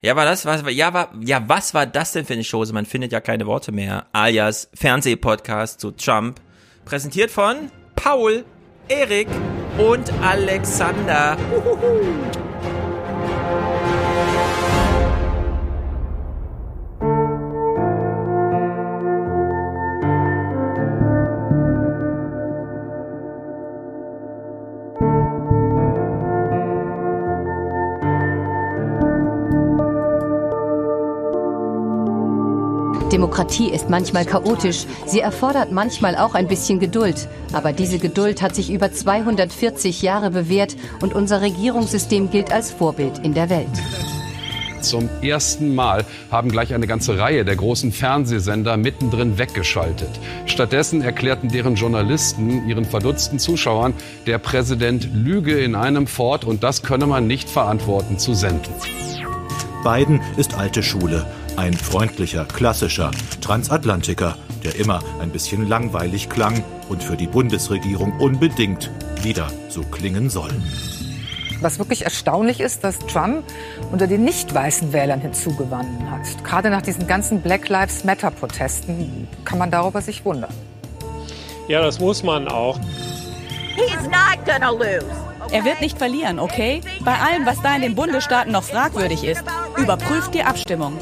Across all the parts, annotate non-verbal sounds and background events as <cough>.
Ja, war das, was, ja, war, ja, was war das denn für eine Chose? Man findet ja keine Worte mehr. Alias Fernsehpodcast zu Trump. Präsentiert von Paul, Erik und Alexander. Uhuhu. Demokratie ist manchmal chaotisch. Sie erfordert manchmal auch ein bisschen Geduld. Aber diese Geduld hat sich über 240 Jahre bewährt und unser Regierungssystem gilt als Vorbild in der Welt. Zum ersten Mal haben gleich eine ganze Reihe der großen Fernsehsender mittendrin weggeschaltet. Stattdessen erklärten deren Journalisten ihren verdutzten Zuschauern, der Präsident lüge in einem fort und das könne man nicht verantworten zu senden. Biden ist alte Schule. Ein freundlicher, klassischer Transatlantiker, der immer ein bisschen langweilig klang und für die Bundesregierung unbedingt wieder so klingen soll. Was wirklich erstaunlich ist, dass Trump unter den nicht weißen Wählern hinzugewonnen hat. Gerade nach diesen ganzen Black Lives Matter-Protesten kann man darüber sich wundern. Ja, das muss man auch. Er wird nicht verlieren, okay? Bei allem, was da in den Bundesstaaten noch fragwürdig ist, überprüft die Abstimmung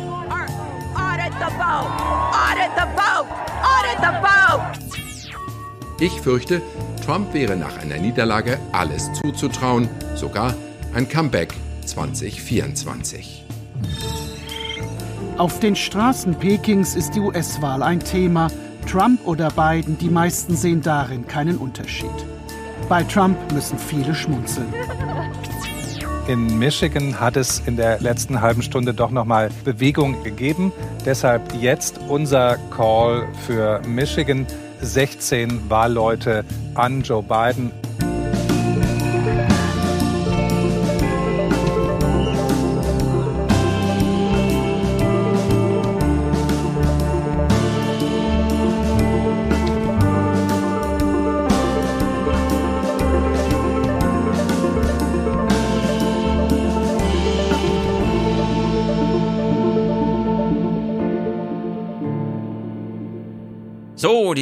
the vote! Audit the vote! Audit the vote! Ich fürchte, Trump wäre nach einer Niederlage alles zuzutrauen, sogar ein Comeback 2024. Auf den Straßen Pekings ist die US-Wahl ein Thema. Trump oder Biden, die meisten sehen darin keinen Unterschied. Bei Trump müssen viele schmunzeln. In Michigan hat es in der letzten halben Stunde doch nochmal Bewegung gegeben. Deshalb jetzt unser Call für Michigan. 16 Wahlleute an Joe Biden.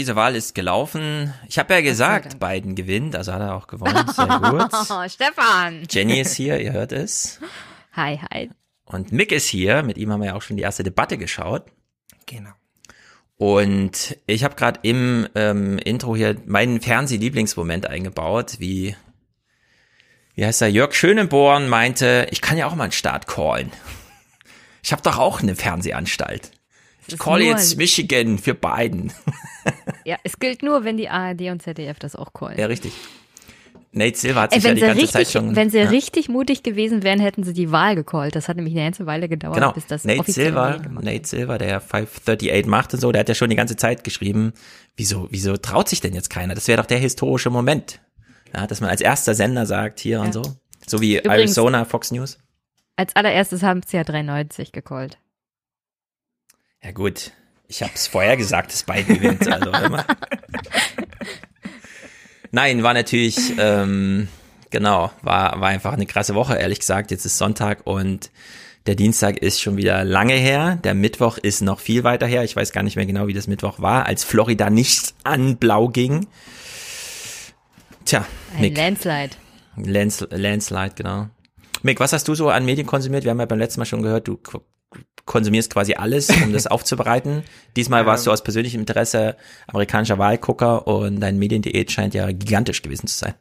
Diese Wahl ist gelaufen. Ich habe ja gesagt, Biden gewinnt, also hat er auch gewonnen. Sehr gut. Oh, <laughs> Stefan. Jenny ist hier, ihr hört es. Hi, hi. Und Mick ist hier, mit ihm haben wir ja auch schon die erste Debatte geschaut. Genau. Und ich habe gerade im ähm, Intro hier meinen Fernsehlieblingsmoment eingebaut, wie wie heißt er, Jörg Schönenborn meinte, ich kann ja auch mal einen Start callen. Ich habe doch auch eine Fernsehanstalt. Ich call jetzt Michigan für Biden. <laughs> ja, es gilt nur, wenn die ARD und ZDF das auch callen. Ja, richtig. Nate Silver hat sich Ey, ja die ganze richtig, Zeit schon. Wenn sie ja. richtig mutig gewesen wären, hätten sie die Wahl gecallt. Das hat nämlich eine ganze Weile gedauert, genau. bis das Nate Silver, Nate Silver, der 538 macht und so, der hat ja schon die ganze Zeit geschrieben, wieso, wieso traut sich denn jetzt keiner? Das wäre doch der historische Moment. Ja, dass man als erster Sender sagt, hier ja. und so. So wie Übrigens, Arizona, Fox News. Als allererstes haben sie ja 93 gecallt. Ja gut, ich habe es vorher gesagt, dass Biden gewinnt. Also immer. Nein, war natürlich, ähm, genau, war, war einfach eine krasse Woche, ehrlich gesagt. Jetzt ist Sonntag und der Dienstag ist schon wieder lange her. Der Mittwoch ist noch viel weiter her. Ich weiß gar nicht mehr genau, wie das Mittwoch war, als Florida nicht an Blau ging. Tja, Ein Mick. Landslide. Lands, Landslide, genau. Mick, was hast du so an Medien konsumiert? Wir haben ja beim letzten Mal schon gehört, du konsumierst quasi alles, um das <laughs> aufzubereiten. Diesmal warst du aus persönlichem Interesse amerikanischer Wahlgucker und dein Mediendiät scheint ja gigantisch gewesen zu sein.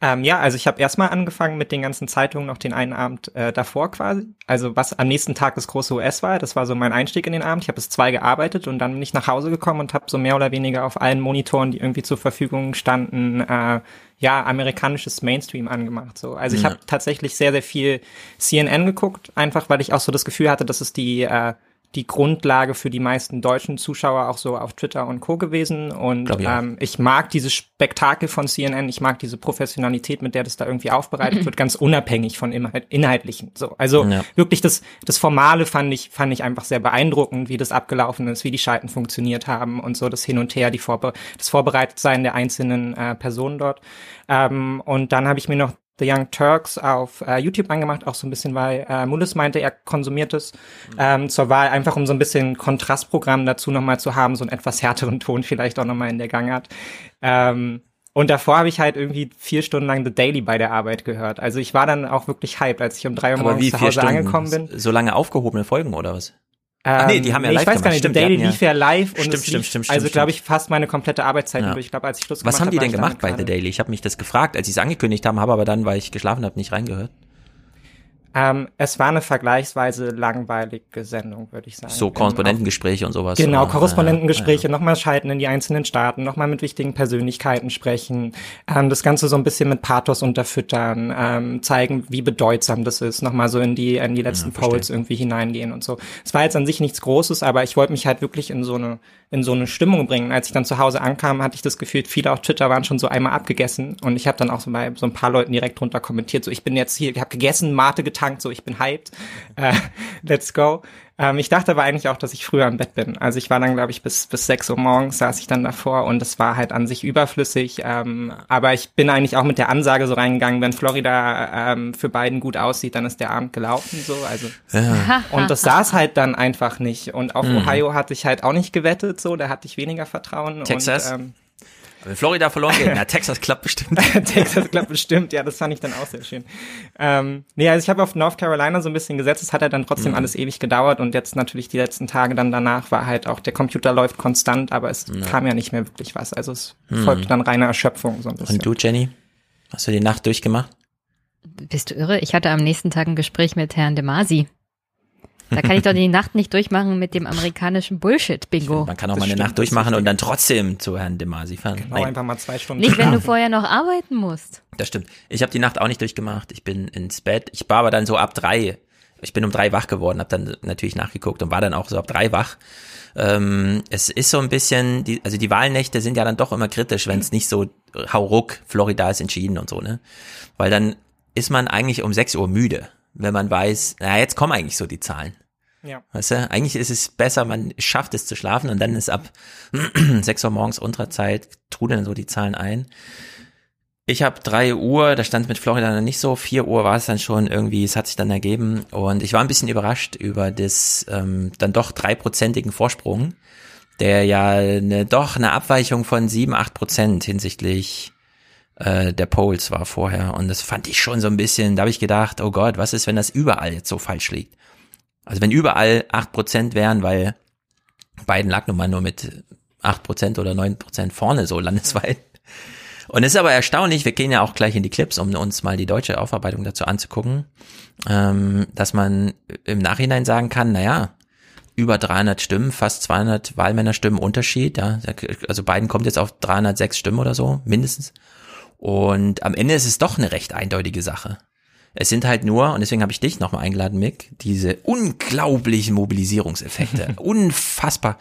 Ähm, ja, also ich habe erstmal angefangen mit den ganzen Zeitungen noch den einen Abend äh, davor quasi. Also was am nächsten Tag das große US war, das war so mein Einstieg in den Abend. Ich habe bis zwei gearbeitet und dann bin ich nach Hause gekommen und habe so mehr oder weniger auf allen Monitoren, die irgendwie zur Verfügung standen, äh, ja, amerikanisches Mainstream angemacht. So. Also ich ja. habe tatsächlich sehr, sehr viel CNN geguckt, einfach weil ich auch so das Gefühl hatte, dass es die äh, die Grundlage für die meisten deutschen Zuschauer auch so auf Twitter und Co. gewesen. Und ich, ähm, ich mag dieses Spektakel von CNN, ich mag diese Professionalität, mit der das da irgendwie aufbereitet <clears throat> wird, ganz unabhängig von Inhaltlichen. So, also ja. wirklich das, das Formale fand ich, fand ich einfach sehr beeindruckend, wie das abgelaufen ist, wie die Schalten funktioniert haben und so das Hin und Her, die Vorbe das Vorbereitetsein der einzelnen äh, Personen dort. Ähm, und dann habe ich mir noch The Young Turks auf äh, YouTube angemacht, auch so ein bisschen, weil äh, Mullis meinte, er konsumiert es ähm, zur Wahl, einfach um so ein bisschen Kontrastprogramm dazu nochmal zu haben, so einen etwas härteren Ton vielleicht auch nochmal in der Gangart. Ähm, und davor habe ich halt irgendwie vier Stunden lang The Daily bei der Arbeit gehört. Also ich war dann auch wirklich hyped, als ich um drei Uhr morgens wie zu Hause Stunden? angekommen bin. So lange aufgehobene Folgen oder was? Ach nee, die haben ja Ähm, live Ich weiß gar nicht, Stimmt, Daily lief ja live und Stimmt, stimmt, stimmt, Also glaube ich fast meine komplette Arbeitszeit Ja. durch. Ich glaube, als ich Schluss Was haben habe, die denn gemacht bei The. Daily? Ich habe mich das gefragt, als sie es angekündigt haben, habe aber dann, weil ich geschlafen habe, nicht reingehört. Ähm, es war eine vergleichsweise langweilige Sendung, würde ich sagen. So Korrespondentengespräche und sowas. Genau, oder? Korrespondentengespräche, nochmal schalten in die einzelnen Staaten, nochmal mit wichtigen Persönlichkeiten sprechen, ähm, das Ganze so ein bisschen mit Pathos unterfüttern, ähm, zeigen, wie bedeutsam das ist, nochmal so in die, in die letzten verstehe. Polls irgendwie hineingehen und so. Es war jetzt an sich nichts Großes, aber ich wollte mich halt wirklich in so eine, in so eine Stimmung bringen. Als ich dann zu Hause ankam, hatte ich das Gefühl, viele auf Twitter waren schon so einmal abgegessen und ich habe dann auch so bei so ein paar Leuten direkt drunter kommentiert, so ich bin jetzt hier, ich habe gegessen, Mate getankt, so ich bin hyped, äh, <laughs> let's go. Ähm, ich dachte aber eigentlich auch, dass ich früher im Bett bin. Also ich war dann, glaube ich, bis, bis 6 Uhr morgens saß ich dann davor und es war halt an sich überflüssig. Ähm, aber ich bin eigentlich auch mit der Ansage so reingegangen, wenn Florida ähm, für Biden gut aussieht, dann ist der Abend gelaufen. So, also Ja. und das saß halt dann einfach nicht. Und auf Mhm. Ohio hatte ich halt auch nicht gewettet, so, da hatte ich weniger Vertrauen. Texas? Und, ähm, Wenn Florida verloren geht, na, Texas klappt bestimmt. <laughs> Texas klappt bestimmt, ja, das fand ich dann auch sehr schön. Ähm, nee, also ich habe auf North Carolina so ein bisschen gesetzt, es hat ja dann trotzdem Mhm. alles ewig gedauert und jetzt natürlich die letzten Tage dann danach war halt auch, der Computer läuft konstant, aber es Ja. kam ja nicht mehr wirklich was. Also es Mhm. folgte dann reine Erschöpfung so ein bisschen. Und du, Jenny? Hast du die Nacht durchgemacht? Bist du irre? Ich hatte am nächsten Tag ein Gespräch mit Herrn De Masi. Da kann ich doch die Nacht nicht durchmachen mit dem amerikanischen Bullshit-Bingo. Man kann auch mal eine Nacht durchmachen und dann trotzdem zu Herrn De Masi fahren. Genau, einfach mal zwei Stunden. Nicht, wenn du vorher noch arbeiten musst. Das stimmt. Ich habe die Nacht auch nicht durchgemacht. Ich bin ins Bett. Ich war aber dann so ab drei. Ich bin um drei wach geworden, habe dann natürlich nachgeguckt und war dann auch so ab drei wach. Ähm, es ist so ein bisschen, die, also die Wahlnächte sind ja dann doch immer kritisch, wenn es nicht so hauruck, Florida ist entschieden und so, ne? Weil dann ist man eigentlich um 6 Uhr müde, wenn man weiß, na jetzt kommen eigentlich so die Zahlen. Ja. Weißt du, eigentlich ist es besser, man schafft es zu schlafen und dann ist ab <clears throat> 6 Uhr morgens unserer Zeit, trudeln so die Zahlen ein. Ich habe drei Uhr, da stand mit Florida noch nicht so, vier Uhr war es dann schon irgendwie, es hat sich dann ergeben und ich war ein bisschen überrascht über das ähm, dann doch dreiprozentigen Vorsprung, der ja eine, doch eine Abweichung von sieben, acht Prozent hinsichtlich äh, der Polls war vorher und das fand ich schon so ein bisschen, da habe ich gedacht, oh Gott, was ist, wenn das überall jetzt so falsch liegt? Also wenn überall acht Prozent wären, weil Biden lag nun mal nur mit acht Prozent oder neun Prozent vorne so landesweit. Und es ist aber erstaunlich, wir gehen ja auch gleich in die Clips, um uns mal die deutsche Aufarbeitung dazu anzugucken, ähm, dass man im Nachhinein sagen kann, naja, über 300 Stimmen, fast 200 Wahlmännerstimmen Unterschied, ja, also Biden kommt jetzt auf 306 Stimmen oder so, mindestens. Und am Ende ist es doch eine recht eindeutige Sache. Es sind halt nur, und deswegen habe ich dich nochmal eingeladen, Mick, diese unglaublichen Mobilisierungseffekte. <laughs> Unfassbar.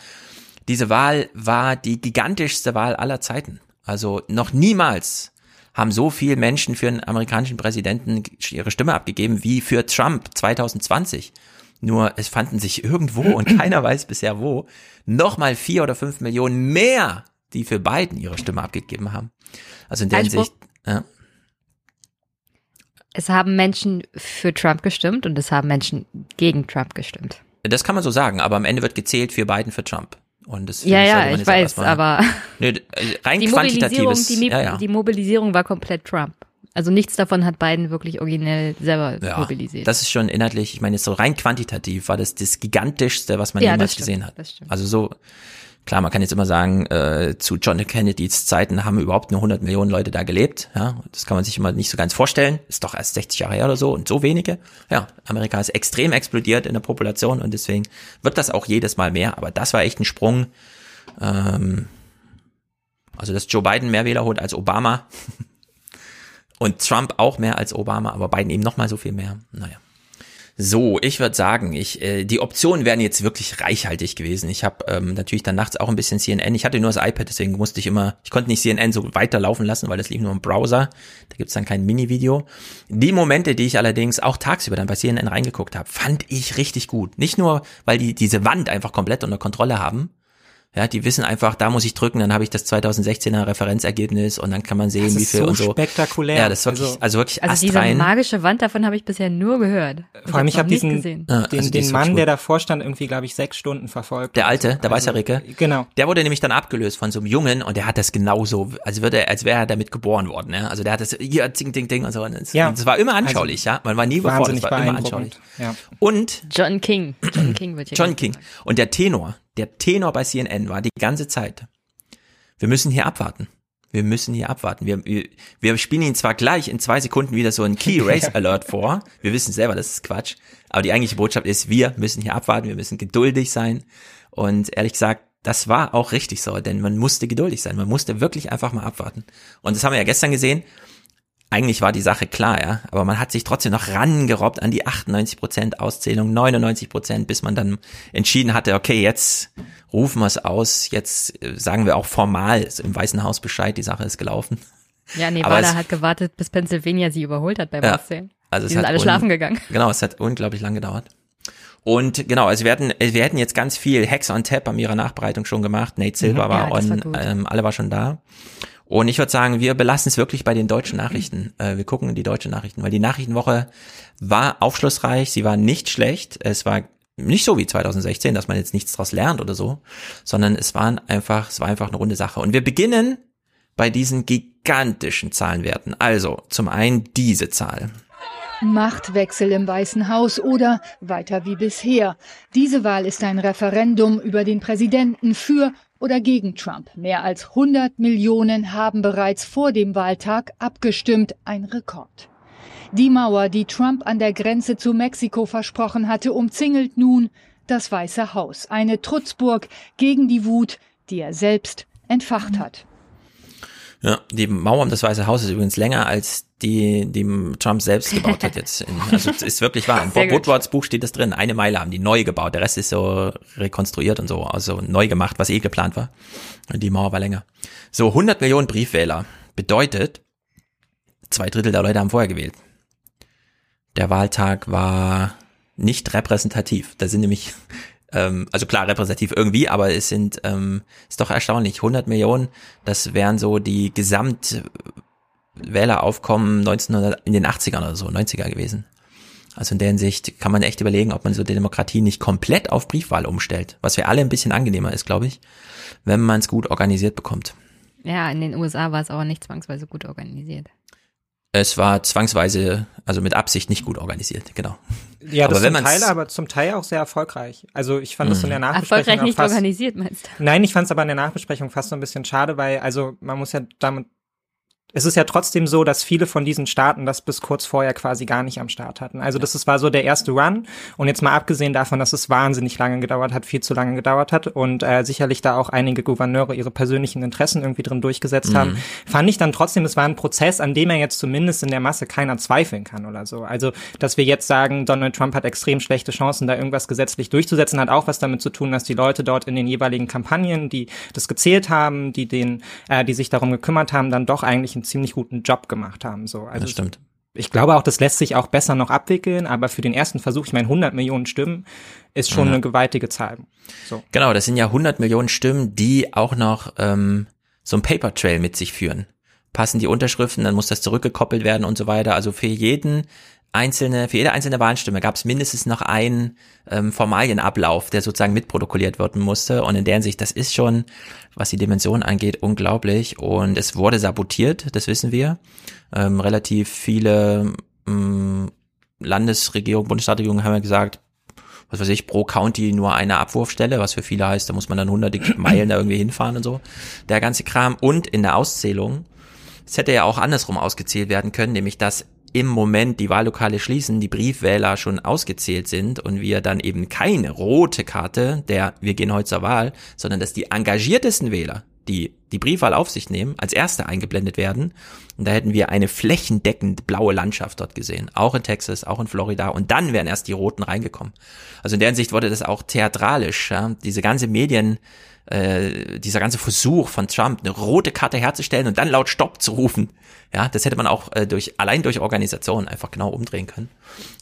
Diese Wahl war die gigantischste Wahl aller Zeiten. Also noch niemals haben so viele Menschen für einen amerikanischen Präsidenten ihre Stimme abgegeben wie für Trump 2020. Nur es fanden sich irgendwo, und keiner weiß bisher wo, nochmal vier oder fünf Millionen mehr, die für Biden ihre Stimme abgegeben haben. Also in der Einspruch. Hinsicht, ja. Es haben Menschen für Trump gestimmt und es haben Menschen gegen Trump gestimmt. Das kann man so sagen, aber am Ende wird gezählt für Biden, für Trump. Und das Ja, ja, ich weiß, erstmal- aber Nee, äh, rein die Mobilisierung, quantitatives. die, ja, ja. die Mobilisierung war komplett Trump. Also nichts davon hat Biden wirklich originell selber ja, mobilisiert. das ist schon inhaltlich, ich meine, jetzt so rein quantitativ war das das gigantischste, was man Ja, jemals gesehen hat. das stimmt. Also so, klar, man kann jetzt immer sagen, äh, zu John. Kennedys Zeiten haben überhaupt nur 100 Millionen Leute da gelebt. Ja, das kann man sich immer nicht so ganz vorstellen. Ist doch erst 60 Jahre her oder so und so wenige. Ja, Amerika ist extrem explodiert in der Population und deswegen wird das auch jedes Mal mehr. Aber das war echt ein Sprung. Ähm, also, dass Joe Biden mehr Wähler holt als Obama <laughs> und Trump auch mehr als Obama, aber Biden eben noch mal so viel mehr. Naja. So, ich würde sagen, ich äh, die Optionen wären jetzt wirklich reichhaltig gewesen. Ich habe ähm, natürlich dann nachts auch ein bisschen CNN. Ich hatte nur das iPad, deswegen musste ich immer, ich konnte nicht CNN so weiterlaufen lassen, weil das lief nur im Browser. Da gibt's dann kein Mini-Video. Die Momente, die ich allerdings auch tagsüber dann bei CNN reingeguckt habe, fand ich richtig gut. Nicht nur, weil die diese Wand einfach komplett unter Kontrolle haben, Ja, die wissen einfach, da muss ich drücken, dann habe ich das 2016er Referenzergebnis und dann kann man sehen, Das wie viel so und so. spektakulär. Ja, das ist wirklich, also, Also- wirklich Also diese astrein. magische Wand, davon habe ich bisher nur gehört. Vor allem, ich habe diesen, gesehen. Ja, also den, die den Mann, der davor stand, irgendwie, glaube ich, sechs Stunden verfolgt. Der alte, der Also, Weißhaarige. Genau. Der wurde nämlich dann abgelöst von so einem Jungen und der hat das genauso, als würde er, als wäre er damit geboren worden, ja. Also der hat das hier ding ding ding und so. Und das, Ja. das war immer anschaulich, ja. Man war nie bevor, das war immer anschaulich. Ja. Und John King. John King wird hier John King. Und der Tenor, der Tenor bei CNN war die ganze Zeit. Wir müssen hier abwarten. Wir müssen hier abwarten. Wir, wir, wir spielen ihn zwar gleich in zwei Sekunden wieder so ein Key <laughs> Race Alert vor. Wir wissen selber, das ist Quatsch. Aber die eigentliche Botschaft ist, wir müssen hier abwarten. Wir müssen geduldig sein. Und ehrlich gesagt, das war auch richtig so, denn man musste geduldig sein. Man musste wirklich einfach mal abwarten. Und das haben wir ja gestern gesehen. Eigentlich war die Sache klar, ja, aber man hat sich trotzdem noch rangerobbt an die 98% Auszählung, 99%, bis man dann entschieden hatte, okay, jetzt rufen wir es aus, jetzt äh, sagen wir auch formal im Weißen Haus Bescheid, die Sache ist gelaufen. Ja, Nevada es- hat gewartet, bis Pennsylvania sie überholt hat beim Ja, Auszählen. Also Die es sind hat alle schlafen gegangen. <laughs> Genau, es hat unglaublich lang gedauert. Und genau, also wir hatten, wir hätten jetzt ganz viel Hacks on Tap bei ihrer Nachbereitung schon gemacht. Nate Silver Mhm. war Ja, war on, ähm, alle war schon da. Und ich würde sagen, wir belassen es wirklich bei den deutschen Nachrichten. Äh, wir gucken in die deutschen Nachrichten, weil die Nachrichtenwoche war aufschlussreich, sie war nicht schlecht. Es war nicht so wie 2016, dass man jetzt nichts daraus lernt oder so, sondern es waren einfach, es war einfach eine runde Sache. Und wir beginnen bei diesen gigantischen Zahlenwerten. Also zum einen diese Zahl. Machtwechsel im Weißen Haus oder weiter wie bisher. Diese Wahl ist ein Referendum über den Präsidenten für oder gegen Trump. Mehr als 100 Millionen haben bereits vor dem Wahltag abgestimmt, ein Rekord. Die Mauer, die Trump an der Grenze zu Mexiko versprochen hatte, umzingelt nun das Weiße Haus. Eine Trutzburg gegen die Wut, die er selbst entfacht hat. Ja, die Mauer um das Weiße Haus ist übrigens länger als die, die Trump selbst gebaut hat jetzt. In, also es ist wirklich wahr. <laughs> In Bob. Woodwards Buch steht das drin. Eine Meile haben die neu gebaut. Der Rest ist so rekonstruiert und so, also neu gemacht, was eh geplant war. Und die Mauer war länger. So, 100 Millionen Briefwähler bedeutet, zwei Drittel der Leute haben vorher gewählt. Der Wahltag war nicht repräsentativ. Da sind nämlich, ähm, also klar repräsentativ irgendwie, aber es sind, ähm, ist doch erstaunlich, 100 Millionen, das wären so die Gesamtwähleraufkommen 1900, in den 80ern oder so, 90er gewesen. Also in der Hinsicht kann man echt überlegen, ob man so die Demokratie nicht komplett auf Briefwahl umstellt, was für alle ein bisschen angenehmer ist, glaube ich, wenn man es gut organisiert bekommt. Ja, in den USA war es aber nicht zwangsweise gut organisiert. Es war zwangsweise, also mit Absicht nicht gut organisiert, genau. Ja, Aber das wenn zum Teil, aber zum Teil auch sehr erfolgreich. Also ich fand das in der Nachbesprechung Erfolgreich nicht fast, organisiert, meinst du? Nein, ich fand es aber in der Nachbesprechung fast so ein bisschen schade, weil also man muss ja damit es ist ja trotzdem so, dass viele von diesen Staaten das bis kurz vorher quasi gar nicht am Start hatten. Also das ist, war so der erste Run. Und jetzt mal abgesehen davon, dass es wahnsinnig lange gedauert hat, viel zu lange gedauert hat und äh, sicherlich da auch einige Gouverneure ihre persönlichen Interessen irgendwie drin durchgesetzt Mhm. haben, fand ich dann trotzdem, es war ein Prozess, an dem er jetzt zumindest in der Masse keiner zweifeln kann oder so. Also, dass wir jetzt sagen, Donald Trump hat extrem schlechte Chancen, da irgendwas gesetzlich durchzusetzen, hat auch was damit zu tun, dass die Leute dort in den jeweiligen Kampagnen, die das gezählt haben, die den, äh, die sich darum gekümmert haben, dann doch eigentlich einen ziemlich guten Job gemacht haben. So, also Das stimmt. ich glaube auch, das lässt sich auch besser noch abwickeln, aber für den ersten Versuch, ich meine, 100 Millionen Stimmen ist schon Ja. eine gewaltige Zahl. So. Genau, das sind ja 100 Millionen Stimmen, die auch noch ähm, so ein Paper Trail mit sich führen. Passen die Unterschriften, dann muss das zurückgekoppelt werden und so weiter. Also für jeden einzelne, für jede einzelne Wahlstimme gab es mindestens noch einen ähm, Formalienablauf, der sozusagen mitprotokolliert werden musste. Und in der Hinsicht, das ist schon, was die Dimension angeht, unglaublich. Und es wurde sabotiert, das wissen wir. Ähm, relativ viele ähm, Landesregierungen, Bundesstaatregierungen haben ja gesagt, was weiß ich, pro County nur eine Abwurfstelle, was für viele heißt, da muss man dann hunderte <clears throat> Meilen da irgendwie hinfahren und so. Der ganze Kram. Und in der Auszählung, es hätte ja auch andersrum ausgezählt werden können, nämlich dass im Moment die Wahllokale schließen, die Briefwähler schon ausgezählt sind und wir dann eben keine rote Karte der wir gehen heute zur Wahl, sondern dass die engagiertesten Wähler, die die Briefwahl auf sich nehmen, als erste eingeblendet werden. Und da hätten wir eine flächendeckend blaue Landschaft dort gesehen. Auch in Texas, auch in Florida. Und dann wären erst die Roten reingekommen. Also in der Hinsicht wurde das auch theatralisch. Ja? Diese ganze Medien, äh, dieser ganze Versuch von Trump, eine rote Karte herzustellen und dann laut Stopp zu rufen. Ja, das hätte man auch äh, durch allein durch Organisation einfach genau umdrehen können.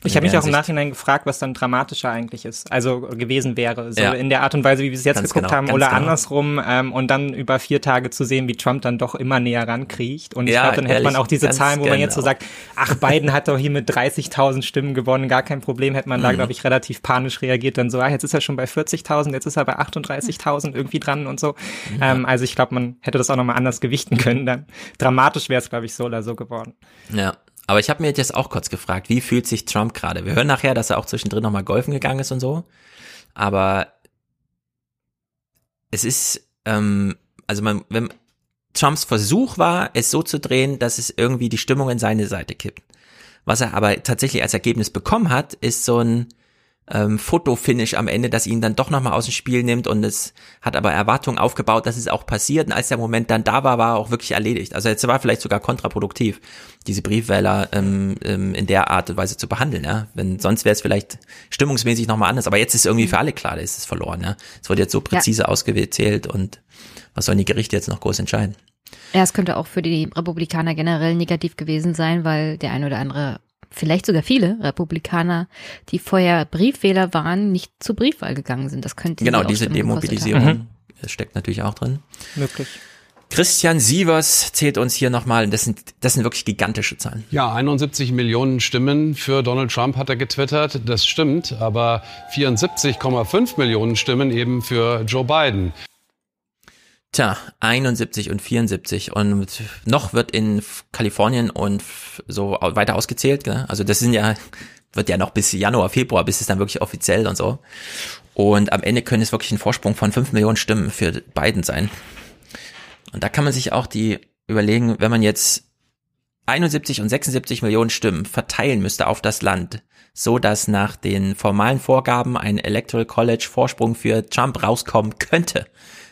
Ich habe mich auch im Nachhinein gefragt, was dann dramatischer eigentlich ist, also gewesen wäre, so Ja. in der Art und Weise, wie wir es jetzt Ganz geguckt genau, haben, oder genau. andersrum ähm, und dann über vier Tage zu sehen, wie Trump dann doch immer näher rankriecht. Und ich Ja, glaube, dann hätte man auch diese Zahlen, wo man jetzt so genau. sagt, ach, Biden hat doch hier mit 30.000 Stimmen gewonnen, gar kein Problem, hätte man da, Mhm. glaube ich, relativ panisch reagiert, dann so, ah, jetzt ist er schon bei 40.000, jetzt ist er bei 38.000 irgendwie dran und so. Ähm, also ich glaube, man hätte das auch nochmal anders gewichten können. Dann dramatisch wäre es, glaube ich, so oder so geworden. Ja. Aber ich habe mir jetzt auch kurz gefragt, wie fühlt sich Trump gerade? Wir hören nachher, dass er auch zwischendrin nochmal golfen gegangen ist und so. Aber es ist, ähm, also man, wenn Trumps Versuch war, es so zu drehen, dass es irgendwie die Stimmung in seine Seite kippt. Was er aber tatsächlich als Ergebnis bekommen hat, ist so ein ähm, Fotofinish am Ende, das ihn dann doch nochmal aus dem Spiel nimmt und es hat aber Erwartungen aufgebaut, dass es auch passiert und als der Moment dann da war, war er auch wirklich erledigt. Also jetzt war vielleicht sogar kontraproduktiv, diese Briefwähler ähm, ähm, in der Art und Weise zu behandeln. Ja? Wenn sonst wäre es vielleicht stimmungsmäßig nochmal anders, aber jetzt ist irgendwie für alle klar, da ist es verloren. Ja? Es wurde jetzt so präzise ausgewählt und was sollen die Gerichte jetzt noch groß entscheiden? Ja, es könnte auch für die Republikaner generell negativ gewesen sein, weil der ein oder andere, vielleicht sogar viele Republikaner, die vorher Briefwähler waren, nicht zur Briefwahl gegangen sind. Das könnte Genau, auch diese Demobilisierung haben. das steckt natürlich auch drin. Möglich. Christian Sievers zählt uns hier nochmal, das sind, das sind wirklich gigantische Zahlen. Ja, 71 Millionen Stimmen für Donald Trump hat er getwittert. Das stimmt, aber 74,5 Millionen Stimmen eben für Joe Biden. Tja, 71 und 74 und noch wird in Kalifornien und so weiter ausgezählt. Ne? Also das sind ja, wird ja noch bis Januar, Februar, bis es dann wirklich offiziell und so. Und am Ende können es wirklich ein Vorsprung von 5 Millionen Stimmen für Biden sein. Und da kann man sich auch die überlegen, wenn man jetzt 71 und 76 Millionen Stimmen verteilen müsste auf das Land, so dass nach den formalen Vorgaben ein Electoral College Vorsprung für Trump rauskommen könnte.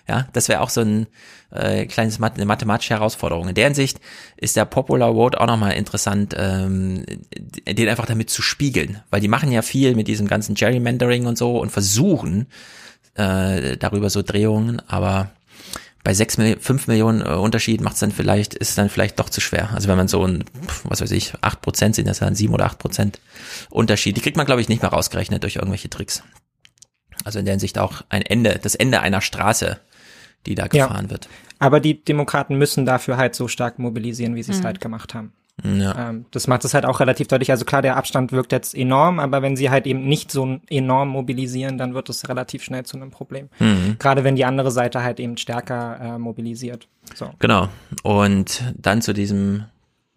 Ja, das wäre auch so ein äh, kleines Math eine mathematische Herausforderung. In der Hinsicht ist der Popular Vote auch nochmal interessant, ähm, den einfach damit zu spiegeln, weil die machen ja viel mit diesem ganzen Gerrymandering und so und versuchen äh, darüber so Drehungen, aber bei sechs 5 Millionen äh, Unterschied macht es dann vielleicht, ist dann vielleicht doch zu schwer. Also wenn man so ein, was weiß ich, acht Prozent sind das dann sieben oder acht Prozent Unterschied. Die kriegt man, glaube ich, nicht mehr rausgerechnet durch irgendwelche Tricks. Also in der Hinsicht auch ein Ende, das Ende einer Straße, die da Ja. gefahren wird. Aber die Demokraten müssen dafür halt so stark mobilisieren, wie sie es Mhm. halt gemacht haben. Ja. Ähm, das macht es halt auch relativ deutlich. Also klar, der Abstand wirkt jetzt enorm, aber wenn sie halt eben nicht so enorm mobilisieren, dann wird es relativ schnell zu einem Problem. Mhm. Gerade wenn die andere Seite halt eben stärker äh, mobilisiert. So. Genau. Und dann zu diesem,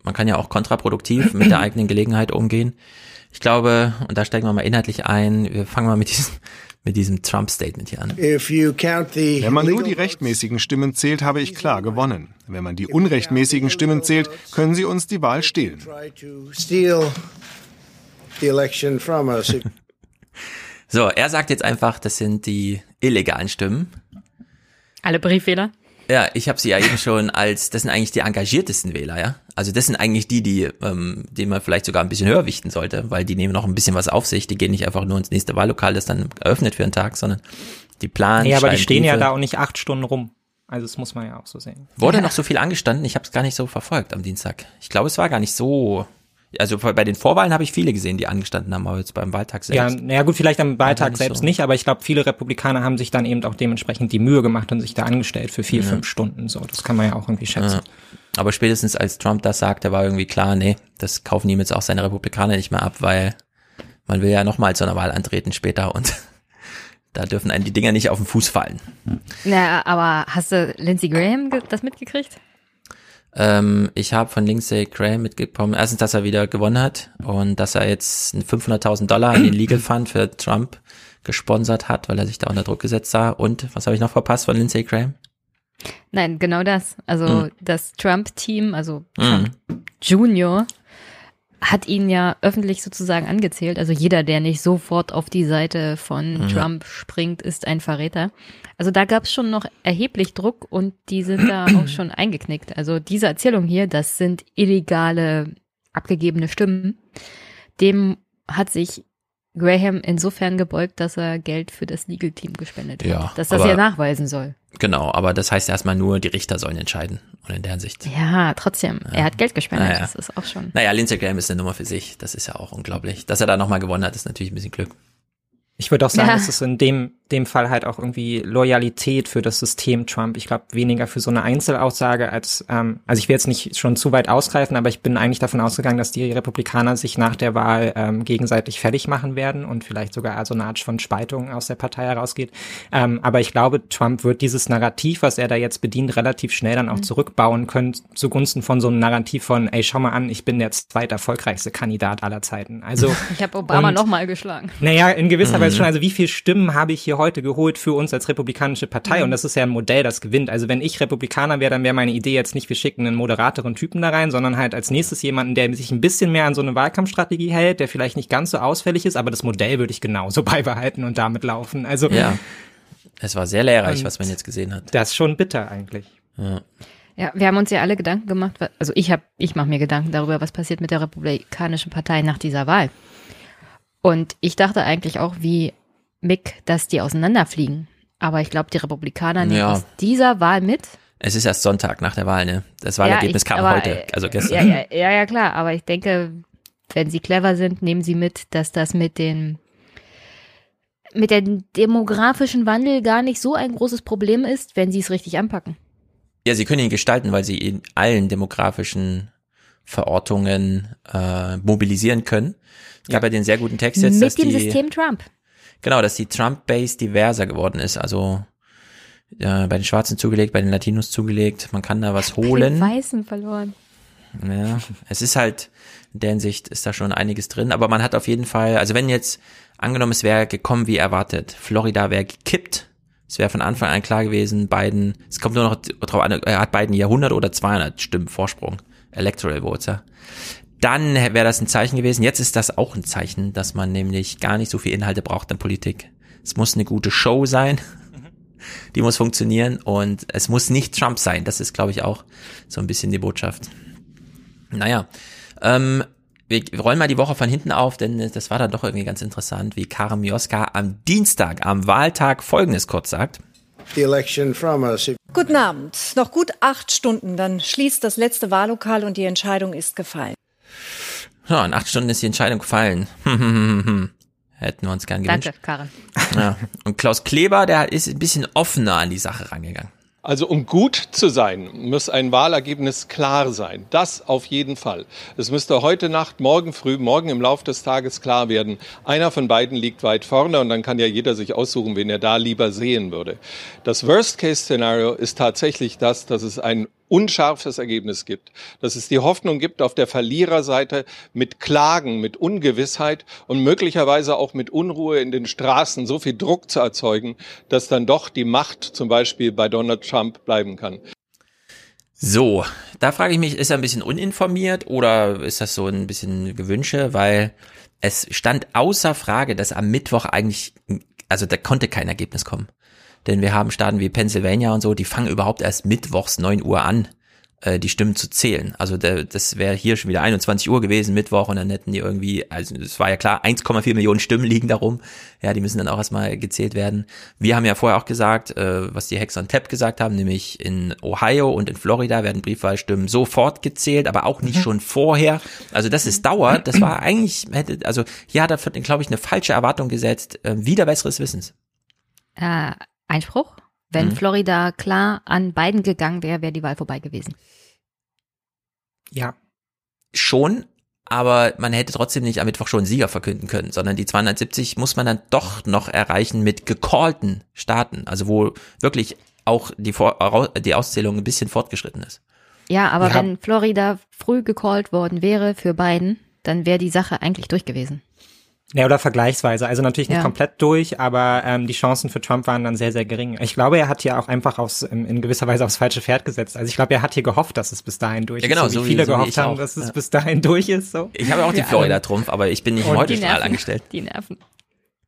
man kann ja auch kontraproduktiv mit der <clears throat> eigenen Gelegenheit umgehen. Ich glaube, und da steigen wir mal inhaltlich ein, wir fangen mal mit diesem, mit diesem Trump-Statement hier an. Wenn man nur die rechtmäßigen Stimmen zählt, habe ich klar gewonnen. Wenn man die unrechtmäßigen Stimmen zählt, können sie uns die Wahl stehlen. <laughs> So, er sagt jetzt einfach, das sind die illegalen Stimmen. Alle Briefwähler? Ja, ich habe sie ja eben schon als, das sind eigentlich die engagiertesten Wähler, ja. Also das sind eigentlich die, die, ähm, die man vielleicht sogar ein bisschen höher wichten sollte, weil die nehmen noch ein bisschen was auf sich. Die gehen nicht einfach nur ins nächste Wahllokal, das dann eröffnet für einen Tag, sondern die planen. Nee, aber die stehen ja Briefe. da auch nicht acht Stunden rum. Also das muss man ja auch so sehen. Wurde ja. noch so viel angestanden? Ich habe es gar nicht so verfolgt am Dienstag. Ich glaube, es war gar nicht so. Also bei den Vorwahlen habe ich viele gesehen, die angestanden haben, aber jetzt beim Wahltag Ja, selbst. naja gut, vielleicht am Wahltag nicht selbst so. nicht, aber ich glaube, viele Republikaner haben sich dann eben auch dementsprechend die Mühe gemacht und sich da angestellt für vier, Ja. fünf Stunden. So, das kann man ja auch irgendwie schätzen. Ja. Aber spätestens als Trump das sagte, war irgendwie klar, nee, das kaufen ihm jetzt auch seine Republikaner nicht mehr ab, weil man will ja nochmal zu einer Wahl antreten später und <laughs> da dürfen einen die Dinger nicht auf den Fuß fallen. Na, aber hast du Lindsey Graham das mitgekriegt? Ähm, ich habe von Lindsey Graham mitbekommen, erstens, dass er wieder gewonnen hat und dass er jetzt 500.000 Dollar in den Legal Fund für Trump gesponsert hat, weil er sich da unter Druck gesetzt sah. Und was habe ich noch verpasst von Lindsey Graham? Nein, genau das. Also Mhm. das Trump-Team, also Mhm. Trump Junior, hat ihn ja öffentlich sozusagen angezählt. Also jeder, der nicht sofort auf die Seite von Mhm. Trump springt, ist ein Verräter. Also da gab es schon noch erheblich Druck und die sind da <clears throat> auch schon eingeknickt. Also diese Erzählung hier, das sind illegale abgegebene Stimmen. Dem hat sich Graham insofern gebeugt, dass er Geld für das Legal Team gespendet hat. Ja, dass das aber- ja nachweisen soll. Genau, aber das heißt erstmal nur, die Richter sollen entscheiden. Und in der Hinsicht. Ja, trotzdem. Er hat Geld gespendet. Naja. Das ist auch schon. Naja, Lindsey Graham ist eine Nummer für sich. Das ist ja auch unglaublich. Dass er da nochmal gewonnen hat, ist natürlich ein bisschen Glück. Ich würde auch sagen, Ja. es ist in dem, dem Fall halt auch irgendwie Loyalität für das System Trump. Ich glaube, weniger für so eine Einzelaussage als, ähm, also ich will jetzt nicht schon zu weit ausgreifen, aber ich bin eigentlich davon ausgegangen, dass die Republikaner sich nach der Wahl ähm, gegenseitig fertig machen werden und vielleicht sogar so eine Art von Spaltung aus der Partei herausgeht. Ähm, aber ich glaube, Trump wird dieses Narrativ, was er da jetzt bedient, relativ schnell dann auch zurückbauen können zugunsten von so einem Narrativ von, ey, schau mal an, ich bin der zweiterfolgreichste Kandidat aller Zeiten. Also <laughs> Ich habe Obama nochmal geschlagen. naja, in gewisser Mhm. Weise schon. Also wie viele Stimmen habe ich hier heute geholt für uns als republikanische Partei? Mhm. Und das ist ja ein Modell, das gewinnt. Also wenn ich Republikaner wäre, dann wäre meine Idee jetzt nicht, wir schicken einen moderateren Typen da rein, sondern halt als nächstes jemanden, der sich ein bisschen mehr an so eine Wahlkampfstrategie hält, der vielleicht nicht ganz so ausfällig ist, aber das Modell würde ich genauso <laughs> beibehalten und damit laufen. Also Ja. Es war sehr lehrreich, was man jetzt gesehen hat. das ist schon bitter eigentlich. Ja. Ja, wir haben uns ja alle Gedanken gemacht, also ich habe, ich mache mir Gedanken darüber, was passiert mit der Republikanischen Partei nach dieser Wahl. Und ich dachte eigentlich auch wie Mick, dass die auseinanderfliegen. Aber ich glaube, die Republikaner nehmen Ja. aus dieser Wahl mit. Es ist erst Sonntag nach der Wahl, ne? Das Wahlergebnis ich- kam aber, heute, also gestern. Ja, ja, ja, ja, klar. Aber ich denke, wenn sie clever sind, nehmen sie mit, dass das mit den mit dem demografischen Wandel gar nicht so ein großes Problem ist, wenn sie es richtig anpacken. Ja, sie können ihn gestalten, weil sie in allen demografischen Verortungen äh, mobilisieren können. Es gab ja den sehr guten Text jetzt, mit dem die, System Trump. Genau, dass die Trump-Base diverser geworden ist. Also äh, bei den Schwarzen zugelegt, bei den Latinos zugelegt. Man kann da was holen. Weißen verloren. Ja, es ist halt, in der Hinsicht ist da schon einiges drin, aber man hat auf jeden Fall, also wenn jetzt angenommen, es wäre gekommen wie erwartet, Florida wäre gekippt, es wäre von Anfang an klar gewesen, Biden, es kommt nur noch drauf an, er hat Biden hier 100 oder 200 Stimmen Vorsprung, Electoral Votes, ja. Dann wäre das ein Zeichen gewesen. Jetzt ist das auch ein Zeichen, dass man nämlich gar nicht so viel Inhalte braucht in Politik. Es muss eine gute Show sein. Die muss funktionieren und es muss nicht Trump sein. Das ist, glaube ich, auch so ein bisschen die Botschaft. Naja, ähm, wir rollen mal die Woche von hinten auf, denn das war dann doch irgendwie ganz interessant, wie Karim Mioska am Dienstag, am Wahltag Folgendes kurz sagt. the election from us. Guten Abend. Noch gut acht Stunden, dann schließt das letzte Wahllokal und die Entscheidung ist gefallen. Ja, in acht Stunden ist die Entscheidung gefallen. <laughs> Hätten wir uns gern gewünscht. Danke, Karin. Ja. Und Klaus Kleber, der ist ein bisschen offener an die Sache rangegangen. Also um gut zu sein, muss ein Wahlergebnis klar sein. Das auf jeden Fall. Es müsste heute Nacht, morgen früh, morgen im Laufe des Tages klar werden. Einer von beiden liegt weit vorne und dann kann ja jeder sich aussuchen, wen er da lieber sehen würde. Das Worst-Case-Szenario ist tatsächlich das, dass es ein unscharfes Ergebnis gibt, dass es die Hoffnung gibt auf der Verliererseite mit Klagen, mit Ungewissheit und möglicherweise auch mit Unruhe in den Straßen so viel Druck zu erzeugen, dass dann doch die Macht zum Beispiel bei Donald Trump bleiben kann. So, da frage ich mich, ist er ein bisschen uninformiert oder ist das so ein bisschen Gewünsche, weil es stand außer Frage, dass am Mittwoch eigentlich, also da konnte kein Ergebnis kommen. Denn wir haben Staaten wie Pennsylvania und so, die fangen überhaupt erst mittwochs 9 Uhr an, äh, die Stimmen zu zählen. Also der, das wäre hier schon wieder 21 Uhr gewesen, Mittwoch, und dann hätten die irgendwie, also es war ja klar, 1,4 Millionen Stimmen liegen darum. Ja, die müssen dann auch erstmal gezählt werden. Wir haben ja vorher auch gesagt, äh, was die Hex und Tap gesagt haben, nämlich in Ohio und in Florida werden Briefwahlstimmen sofort gezählt, aber auch nicht schon vorher. Also das ist dauert. Das war eigentlich, hätte, also hier hat er, glaube ich, eine falsche Erwartung gesetzt, äh, wieder besseres Wissens. Äh, Einspruch? Wenn Mhm. Florida klar an Biden gegangen wäre, wäre die Wahl vorbei gewesen. Ja. Schon, aber man hätte trotzdem nicht am Mittwoch schon einen Sieger verkünden können, sondern die 270 muss man dann doch noch erreichen mit gecallten Staaten, also wo wirklich auch die, Vor die Auszählung ein bisschen fortgeschritten ist. Ja, aber Ja. wenn Florida früh gecallt worden wäre für Biden, dann wäre die Sache eigentlich durch gewesen. Ja, oder vergleichsweise. Also natürlich nicht Ja. komplett durch, aber ähm, die Chancen für Trump waren dann sehr, sehr gering. Ich glaube, er hat hier auch einfach aufs, in in gewisser Weise aufs falsche Pferd gesetzt. Also ich glaube, er hat hier gehofft, dass es bis dahin durch Ja, genau, ist. So so wie wie- viele so wie gehofft ich haben, auch. dass es Ja. bis dahin <laughs> durch ist. So. Ich habe auch die. Florida-Trumpf, aber ich bin nicht Nerven. angestellt. Die Nerven.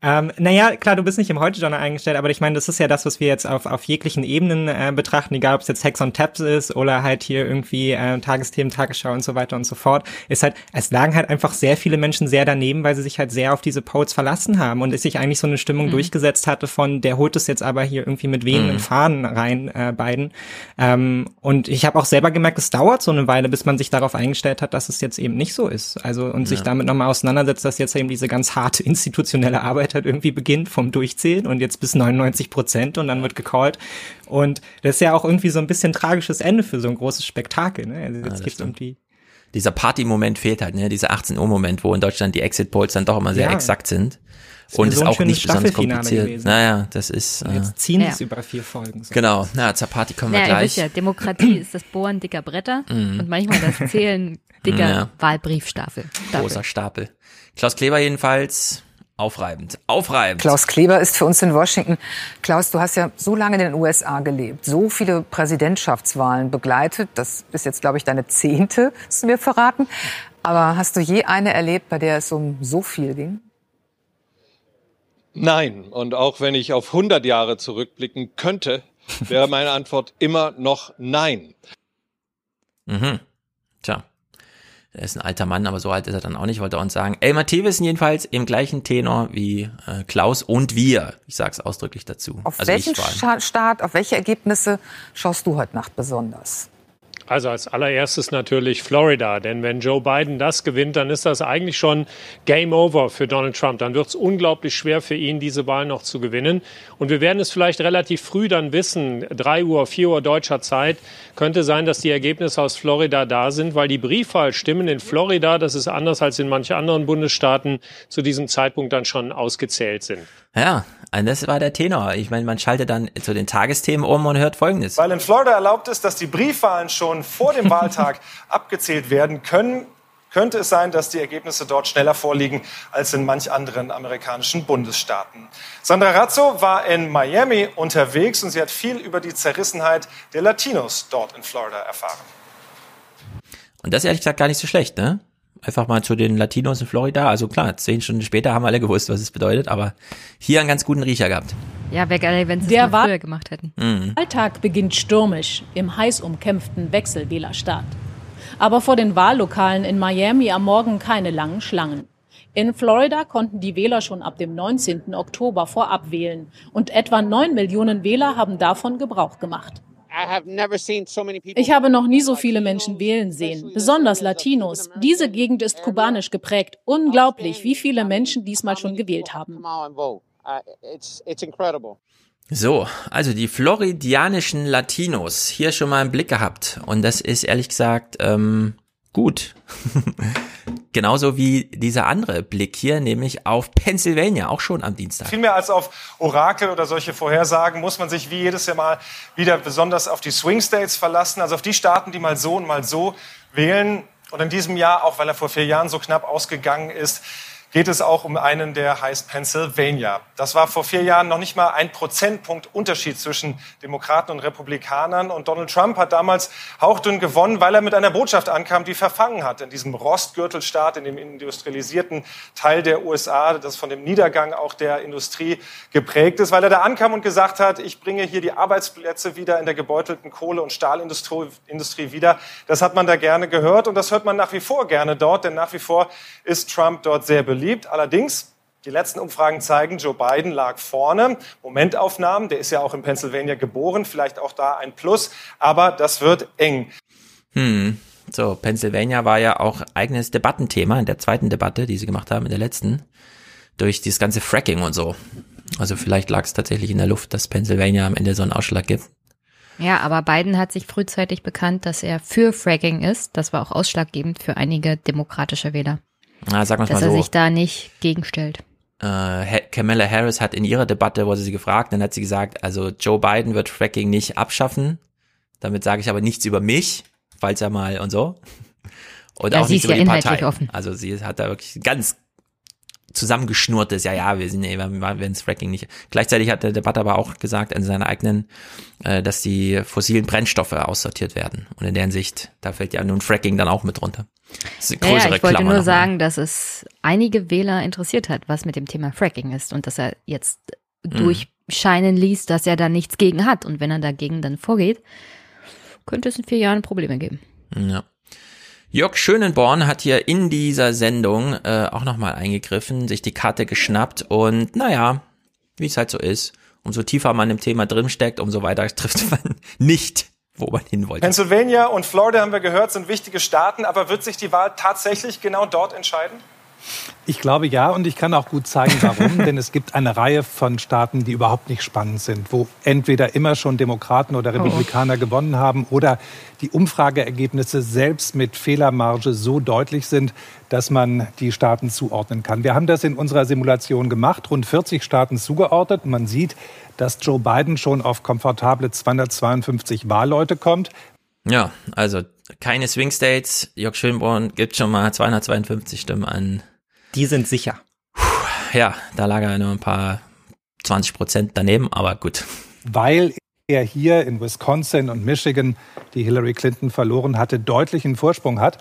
Ähm, naja, klar, du bist nicht im Heute-Journal eingestellt, aber ich meine, das ist ja das, was wir jetzt auf, auf jeglichen Ebenen äh, betrachten, egal ob es jetzt Hex on Taps ist oder halt hier irgendwie äh, Tagesthemen, Tagesschau und so weiter und so fort, ist halt, es lagen halt einfach sehr viele Menschen sehr daneben, weil sie sich halt sehr auf diese Polls verlassen haben und es sich eigentlich so eine Stimmung Mhm. durchgesetzt hatte von, der holt es jetzt aber hier irgendwie mit wehenden Mhm. Fahnen rein, äh, beiden. Ähm, und ich habe auch selber gemerkt, es dauert so eine Weile, bis man sich darauf eingestellt hat, dass es jetzt eben nicht so ist. Also und sich Ja. damit nochmal auseinandersetzt, dass jetzt eben diese ganz harte <laughs> institutionelle Arbeit halt irgendwie beginnt vom Durchzählen und jetzt bis 99 Prozent und dann wird gecallt. Und das ist ja auch irgendwie so ein bisschen tragisches Ende für so ein großes Spektakel. Ne? Also jetzt das gibt's stimmt. irgendwie Dieser Party-Moment fehlt halt, ne? Dieser 18 Uhr Moment, wo in Deutschland die Exit-Polls dann doch immer sehr Ja. exakt sind. Ist Und ist so ein auch nicht besonders Staffelfinale kompliziert. gewesen. Naja, das ist. Äh, jetzt ziehen Ja. es über vier Folgen. So. genau, na, zur Party kommen wir Ja, ihr gleich. ja, Demokratie ist das Bohren dicker Bretter Mhm. und manchmal das Zählen dicker <laughs> Ja. Wahlbriefstaffel. Großer Stapel. Klaus Kleber jedenfalls aufreibend. Aufreibend. Klaus Kleber ist für uns in Washington. Klaus, du hast ja so lange in den USA gelebt, so viele Präsidentschaftswahlen begleitet. Das ist jetzt, glaube ich, deine zehnte, hast du mir verraten. Aber hast du je eine erlebt, bei der es um so viel ging? Nein. Und auch wenn ich auf 100 Jahre zurückblicken könnte, wäre meine Antwort immer noch nein. Mhm. Tja. Er ist ein alter Mann, aber so alt ist er dann auch nicht, wollte er uns sagen. Elmar Thewissen jedenfalls im gleichen Tenor wie äh, Klaus und wir. Ich sag's ausdrücklich dazu. Auf also welchen Staat, auf welche Ergebnisse schaust du heute Nacht besonders? Also als allererstes natürlich Florida, denn wenn Joe Biden das gewinnt, dann ist das eigentlich schon Game Over für Donald Trump. Dann wird es unglaublich schwer für ihn, diese Wahl noch zu gewinnen. Und wir werden es vielleicht relativ früh dann wissen, drei Uhr, vier Uhr deutscher Zeit, könnte sein, dass die Ergebnisse aus Florida da sind, weil die Briefwahlstimmen in Florida, das ist anders als in manchen anderen Bundesstaaten, zu diesem Zeitpunkt dann schon ausgezählt sind. Ja, das war der Tenor. Ich meine, man schaltet dann zu den Tagesthemen um und hört Folgendes. Weil in Florida erlaubt ist, dass die Briefwahlen schon vor dem Wahltag <laughs> abgezählt werden können, könnte es sein, dass die Ergebnisse dort schneller vorliegen als in manch anderen amerikanischen Bundesstaaten. Sandra Razzo war in Miami unterwegs und sie hat viel über die Zerrissenheit der Latinos dort in Florida erfahren. Und das ist ehrlich gesagt gar nicht so schlecht, ne? Einfach mal zu den Latinos in Florida. Also klar, zehn Stunden später haben alle gewusst, was es bedeutet, aber hier einen ganz guten Riecher gehabt. Ja, wäre geil, wenn sie es früher gemacht hätten. Mhm. Alltag beginnt stürmisch im heiß umkämpften Wechselwählerstaat. Aber vor den Wahllokalen in Miami am Morgen keine langen Schlangen. In Florida konnten die Wähler schon ab dem 19. Oktober vorab wählen und etwa 9 Millionen Wähler haben davon Gebrauch gemacht. Ich habe noch nie so viele Menschen wählen sehen, besonders Latinos. Diese Gegend ist kubanisch geprägt. Unglaublich, wie viele Menschen diesmal schon gewählt haben. So, also die floridianischen Latinos hier schon mal im Blick gehabt. Und das ist ehrlich gesagt ähm, gut. <laughs> Genauso wie dieser andere Blick hier, nämlich auf Pennsylvania, auch schon am Dienstag. Viel mehr als auf Orakel oder solche Vorhersagen muss man sich wie jedes Jahr mal wieder besonders auf die Swing States verlassen, also auf die Staaten, die mal so und mal so wählen. Und in diesem Jahr, auch weil er vor vier Jahren so knapp ausgegangen ist, geht es auch um einen, der heißt Pennsylvania. Das war vor vier Jahren noch nicht mal ein Prozentpunkt Unterschied zwischen Demokraten und Republikanern. Und Donald Trump hat damals hauchdünn gewonnen, weil er mit einer Botschaft ankam, die verfangen hat in diesem Rostgürtelstaat, in dem industrialisierten Teil der USA, das von dem Niedergang auch der Industrie geprägt ist, weil er da ankam und gesagt hat, ich bringe hier die Arbeitsplätze wieder in der gebeutelten Kohle- und Stahlindustrie Industrie wieder. Das hat man da gerne gehört und das hört man nach wie vor gerne dort, denn nach wie vor ist Trump dort sehr beliebt. Allerdings, die letzten Umfragen zeigen, Joe Biden lag vorne. Momentaufnahmen, der ist ja auch in Pennsylvania geboren, vielleicht auch da ein Plus, aber das wird eng. Hm. So, Pennsylvania war ja auch eigenes Debattenthema in der zweiten Debatte, die sie gemacht haben, in der letzten, durch dieses ganze Fracking und so. Also vielleicht lag es tatsächlich in der Luft, dass Pennsylvania am Ende so einen Ausschlag gibt. Ja, aber Biden hat sich frühzeitig bekannt, dass er für Fracking ist. Das war auch ausschlaggebend für einige demokratische Wähler. Na, sagen wir dass mal er so. sich da nicht gegenstellt. äh, Kamala Harris hat in ihrer Debatte, wurde sie gefragt, dann hat sie gesagt, also Joe Biden wird Fracking nicht abschaffen. Damit sage ich aber nichts über mich, falls er mal und so. Und Ja, auch sie nicht ist über ja die inhaltlich Partei. offen. Also sie hat da wirklich ganz zusammengeschnurrt ist. Ja, ja, wir sind werden das Fracking nicht. Gleichzeitig hat der Debatte aber auch gesagt in seiner eigenen, äh, dass die fossilen Brennstoffe aussortiert werden. Und in der Hinsicht, da fällt ja nun Fracking dann auch mit runter. Das ist eine größere ja, ich wollte Klammer nur sagen, dass es einige Wähler interessiert hat, was mit dem Thema Fracking ist und dass er jetzt mhm. durchscheinen ließ, dass er da nichts gegen hat. Und wenn er dagegen dann vorgeht, könnte es in vier Jahren Probleme geben. Ja. Jörg Schönenborn hat hier in dieser Sendung äh, auch nochmal eingegriffen, sich die Karte geschnappt und naja, wie es halt so ist, umso tiefer man im Thema drinsteckt, umso weiter <laughs> trifft man nicht, wo man hin wollte. Pennsylvania und Florida haben wir gehört, sind wichtige Staaten, aber wird sich die Wahl tatsächlich genau dort entscheiden? Ich glaube ja und ich kann auch gut zeigen, warum. <laughs> denn es gibt eine Reihe von Staaten, die überhaupt nicht spannend sind, wo entweder immer schon Demokraten oder Republikaner oh. gewonnen haben oder die Umfrageergebnisse selbst mit Fehlermarge so deutlich sind, dass man die Staaten zuordnen kann. Wir haben das in unserer Simulation gemacht, rund 40 Staaten zugeordnet. Man sieht, dass Joe Biden schon auf komfortable 252 Wahlleute kommt. Ja, also keine Swing States. Jörg Schönborn gibt schon mal 252 Stimmen an. Die sind sicher. Ja, da lag er nur ein paar 20 Prozent daneben, aber gut. Weil er hier in Wisconsin und Michigan, die Hillary Clinton verloren hatte, deutlichen Vorsprung hat.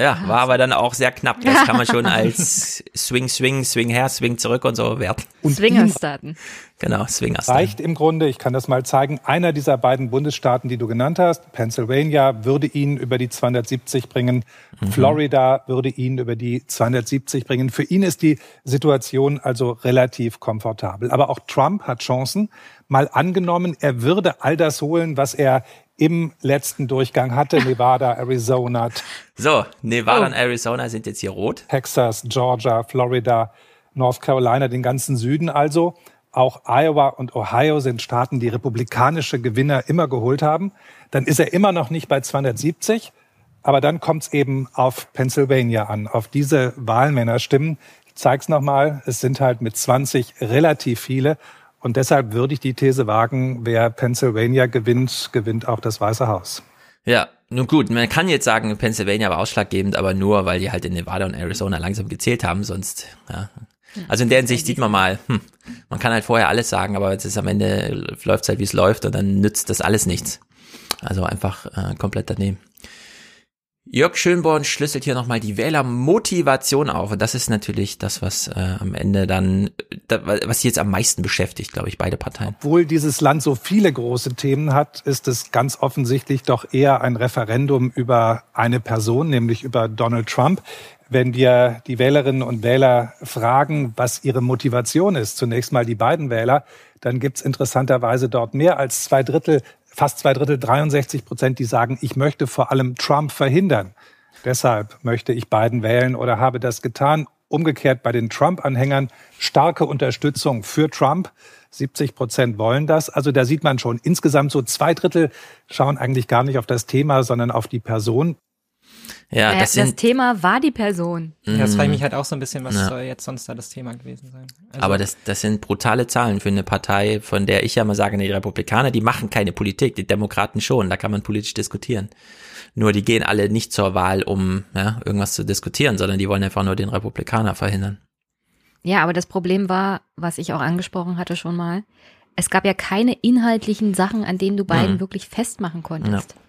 Ja, war aber dann auch sehr knapp. Das kann man schon <laughs> als Swing, Swing, Swing her, Swing zurück und so werten. Und Swingerstaaten. Genau, Swingerstaaten. Reicht im Grunde, ich kann das mal zeigen, einer dieser beiden Bundesstaaten, die du genannt hast, Pennsylvania, würde ihn über die 270 bringen. Mhm. Florida würde ihn über die 270 bringen. Für ihn ist die Situation also relativ komfortabel. Aber auch Trump hat Chancen. Mal angenommen, er würde all das holen, was er im letzten Durchgang hatte. Nevada, Arizona. So, Nevada oh. und Arizona sind jetzt hier rot. Texas, Georgia, Florida, North Carolina, den ganzen Süden also. Auch Iowa und Ohio sind Staaten, die republikanische Gewinner immer geholt haben. Dann ist er immer noch nicht bei 270. Aber dann kommt es eben auf Pennsylvania an, auf diese Wahlmännerstimmen. Ich zeig's nochmal, es sind halt mit 20 relativ viele. Und deshalb würde ich die These wagen, wer Pennsylvania gewinnt, gewinnt auch das Weiße Haus. Ja, nun gut, man kann jetzt sagen, Pennsylvania war ausschlaggebend, aber nur, weil die halt in Nevada und Arizona langsam gezählt haben, sonst, ja. Also in der Hinsicht sieht man mal, hm, man kann halt vorher alles sagen, aber es ist am Ende läuft es halt, wie es läuft und dann nützt das alles nichts. Also einfach äh, komplett daneben. Jörg Schönborn schlüsselt hier nochmal die Wählermotivation auf. Und das ist natürlich das, was äh, am Ende dann, da, was sie jetzt am meisten beschäftigt, glaube ich, beide Parteien. Obwohl dieses Land so viele große Themen hat, ist es ganz offensichtlich doch eher ein Referendum über eine Person, nämlich über Donald Trump. Wenn wir die Wählerinnen und Wähler fragen, was ihre Motivation ist, zunächst mal die beiden Wähler, dann gibt's interessanterweise dort mehr als zwei Drittel fast zwei Drittel, 63 Prozent, die sagen, ich möchte vor allem Trump verhindern. Deshalb möchte ich Biden wählen oder habe das getan. Umgekehrt bei den Trump-Anhängern starke Unterstützung für Trump. 70 Prozent wollen das. Also da sieht man schon, insgesamt so zwei Drittel schauen eigentlich gar nicht auf das Thema, sondern auf die Person. Ja, das, das, das Thema war die Person. Ja, das frage ich mich halt auch so ein bisschen, was ja. soll jetzt sonst da das Thema gewesen sein? Also Aber das, das sind brutale Zahlen für eine Partei, von der ich ja mal sage, die Republikaner, die machen keine Politik, die Demokraten schon, da kann man politisch diskutieren. Nur die gehen alle nicht zur Wahl, um ja, irgendwas zu diskutieren, sondern die wollen einfach nur den Republikaner verhindern. Ja, aber das Problem war, was ich auch angesprochen hatte schon mal, es gab ja keine inhaltlichen Sachen, an denen du beiden hm. wirklich festmachen konntest. Ja.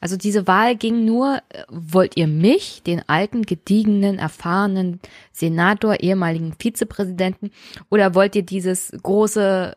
Also diese Wahl ging nur, äh, wollt ihr mich, den alten, gediegenen, erfahrenen Senator, ehemaligen Vizepräsidenten, oder wollt ihr dieses große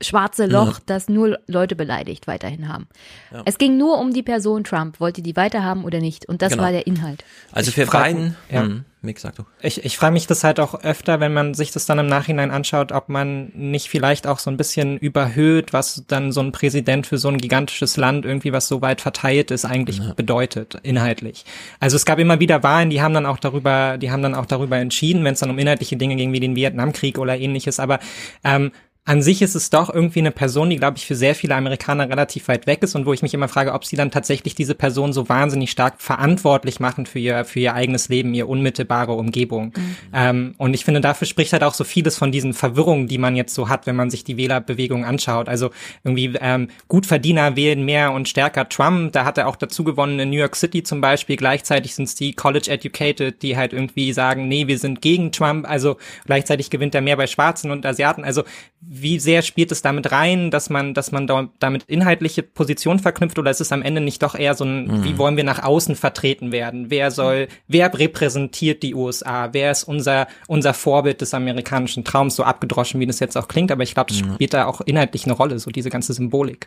schwarze Loch, ja. das nur Leute beleidigt, weiterhin haben. Ja. Es ging nur um die Person Trump, wollte die weiterhaben oder nicht. Und das genau. war der Inhalt. Also für Biden, ja. Hm, Mick, sag du. Ich, ich frage mich das halt auch öfter, wenn man sich das dann im Nachhinein anschaut, ob man nicht vielleicht auch so ein bisschen überhöht, was dann so ein Präsident für so ein gigantisches Land irgendwie, was so weit verteilt ist, eigentlich ja. bedeutet, inhaltlich. Also es gab immer wieder Wahlen, die haben dann auch darüber, die haben dann auch darüber entschieden, wenn es dann um inhaltliche Dinge ging wie den Vietnamkrieg oder ähnliches, aber ähm, an sich ist es doch irgendwie eine Person, die, glaube ich, für sehr viele Amerikaner relativ weit weg ist und wo ich mich immer frage, ob sie dann tatsächlich diese Person so wahnsinnig stark verantwortlich machen für ihr, für ihr eigenes Leben, ihr unmittelbare Umgebung. Mhm. Ähm, und ich finde, dafür spricht halt auch so vieles von diesen Verwirrungen, die man jetzt so hat, wenn man sich die Wählerbewegung anschaut. Also irgendwie ähm, Gutverdiener wählen mehr und stärker Trump. Da hat er auch dazu gewonnen in New York City zum Beispiel. Gleichzeitig sind es die College Educated, die halt irgendwie sagen, nee, wir sind gegen Trump. Also gleichzeitig gewinnt er mehr bei Schwarzen und Asiaten. Also wie sehr spielt es damit rein, dass man, dass man da, damit inhaltliche Positionen verknüpft oder ist es am Ende nicht doch eher so ein, mhm. wie wollen wir nach außen vertreten werden? Wer soll, wer repräsentiert die USA? Wer ist unser, unser Vorbild des amerikanischen Traums? So abgedroschen, wie das jetzt auch klingt, aber ich glaube, das mhm. spielt da auch inhaltlich eine Rolle, so diese ganze Symbolik.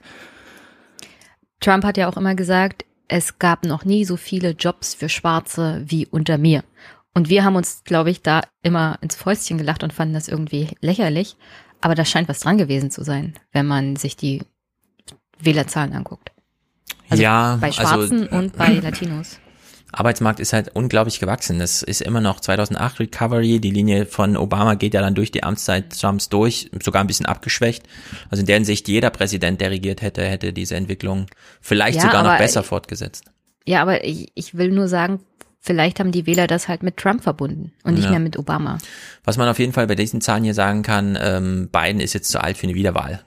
Trump hat ja auch immer gesagt, es gab noch nie so viele Jobs für Schwarze wie unter mir. Und wir haben uns, glaube ich, da immer ins Fäustchen gelacht und fanden das irgendwie lächerlich. Aber da scheint was dran gewesen zu sein, wenn man sich die Wählerzahlen anguckt. Also ja, bei also Schwarzen also, und bei Latinos. <clears throat> Arbeitsmarkt ist halt unglaublich gewachsen. Das ist immer noch 2008 Recovery. Die Linie von Obama geht ja dann durch die Amtszeit Trumps durch, sogar ein bisschen abgeschwächt. Also in deren Sicht jeder Präsident, der regiert hätte, hätte diese Entwicklung vielleicht ja, sogar noch besser fortgesetzt. Ja, aber ich, ich will nur sagen, Vielleicht haben die Wähler das halt mit Trump verbunden und nicht ja. mehr mit Obama. Was man auf jeden Fall bei diesen Zahlen hier sagen kann, ähm, Biden ist jetzt zu alt für eine Wiederwahl.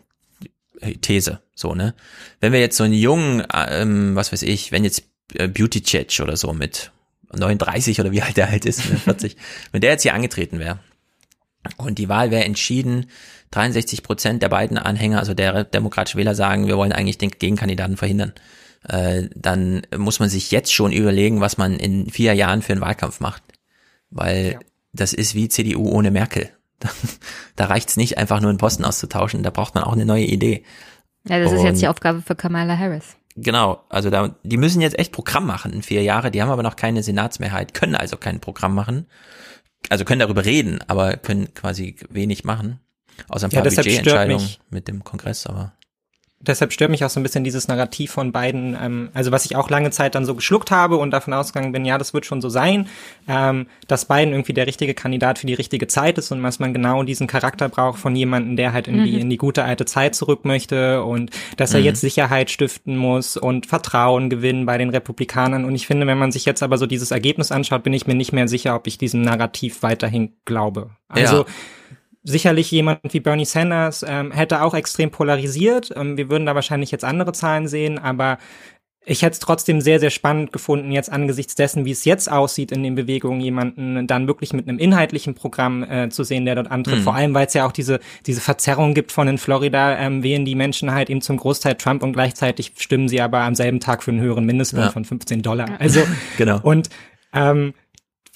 These, so, ne? Wenn wir jetzt so einen jungen, ähm, was weiß ich, wenn jetzt äh, Beauty Chatch oder so mit 39 oder wie alt der halt ist, 40, ne, <laughs> wenn der jetzt hier angetreten wäre und die Wahl wäre entschieden, 63 Prozent der beiden Anhänger, also der demokratische Wähler sagen, wir wollen eigentlich den Gegenkandidaten verhindern äh, dann muss man sich jetzt schon überlegen, was man in vier Jahren für einen Wahlkampf macht. Weil ja. das ist wie CDU ohne Merkel. <laughs> da reicht's nicht, einfach nur einen Posten auszutauschen, da braucht man auch eine neue Idee. Ja, das Und, ist jetzt die Aufgabe für Kamala Harris. Genau, also da, die müssen jetzt echt Programm machen in vier Jahre, die haben aber noch keine Senatsmehrheit, können also kein Programm machen. Also können darüber reden, aber können quasi wenig machen. Außer ein paar ja, Budgetentscheidungen mit dem Kongress, aber deshalb stört mich auch so ein bisschen dieses Narrativ von beiden, ähm, also was ich auch lange Zeit dann so geschluckt habe und davon ausgegangen bin, ja, das wird schon so sein, ähm, dass Biden irgendwie der richtige Kandidat für die richtige Zeit ist und dass man genau diesen Charakter braucht von jemandem, der halt irgendwie mhm. in die gute alte Zeit zurück möchte und dass er mhm. jetzt Sicherheit stiften muss und Vertrauen gewinnen bei den Republikanern. Und ich finde, wenn man sich jetzt aber so dieses Ergebnis anschaut, bin ich mir nicht mehr sicher, ob ich diesem Narrativ weiterhin glaube. Also ja sicherlich jemand wie Bernie Sanders ähm, hätte auch extrem polarisiert. Ähm, wir würden da wahrscheinlich jetzt andere Zahlen sehen, aber ich hätte es trotzdem sehr, sehr spannend gefunden, jetzt angesichts dessen, wie es jetzt aussieht in den Bewegungen, jemanden dann wirklich mit einem inhaltlichen Programm äh, zu sehen, der dort antritt. Mhm. Vor allem, weil es ja auch diese, diese Verzerrung gibt von in Florida, ähm, wählen die Menschen halt eben zum Großteil Trump und gleichzeitig stimmen sie aber am selben Tag für einen höheren Mindestlohn ja. von 15 Dollar. Also, <laughs> genau. Und ähm,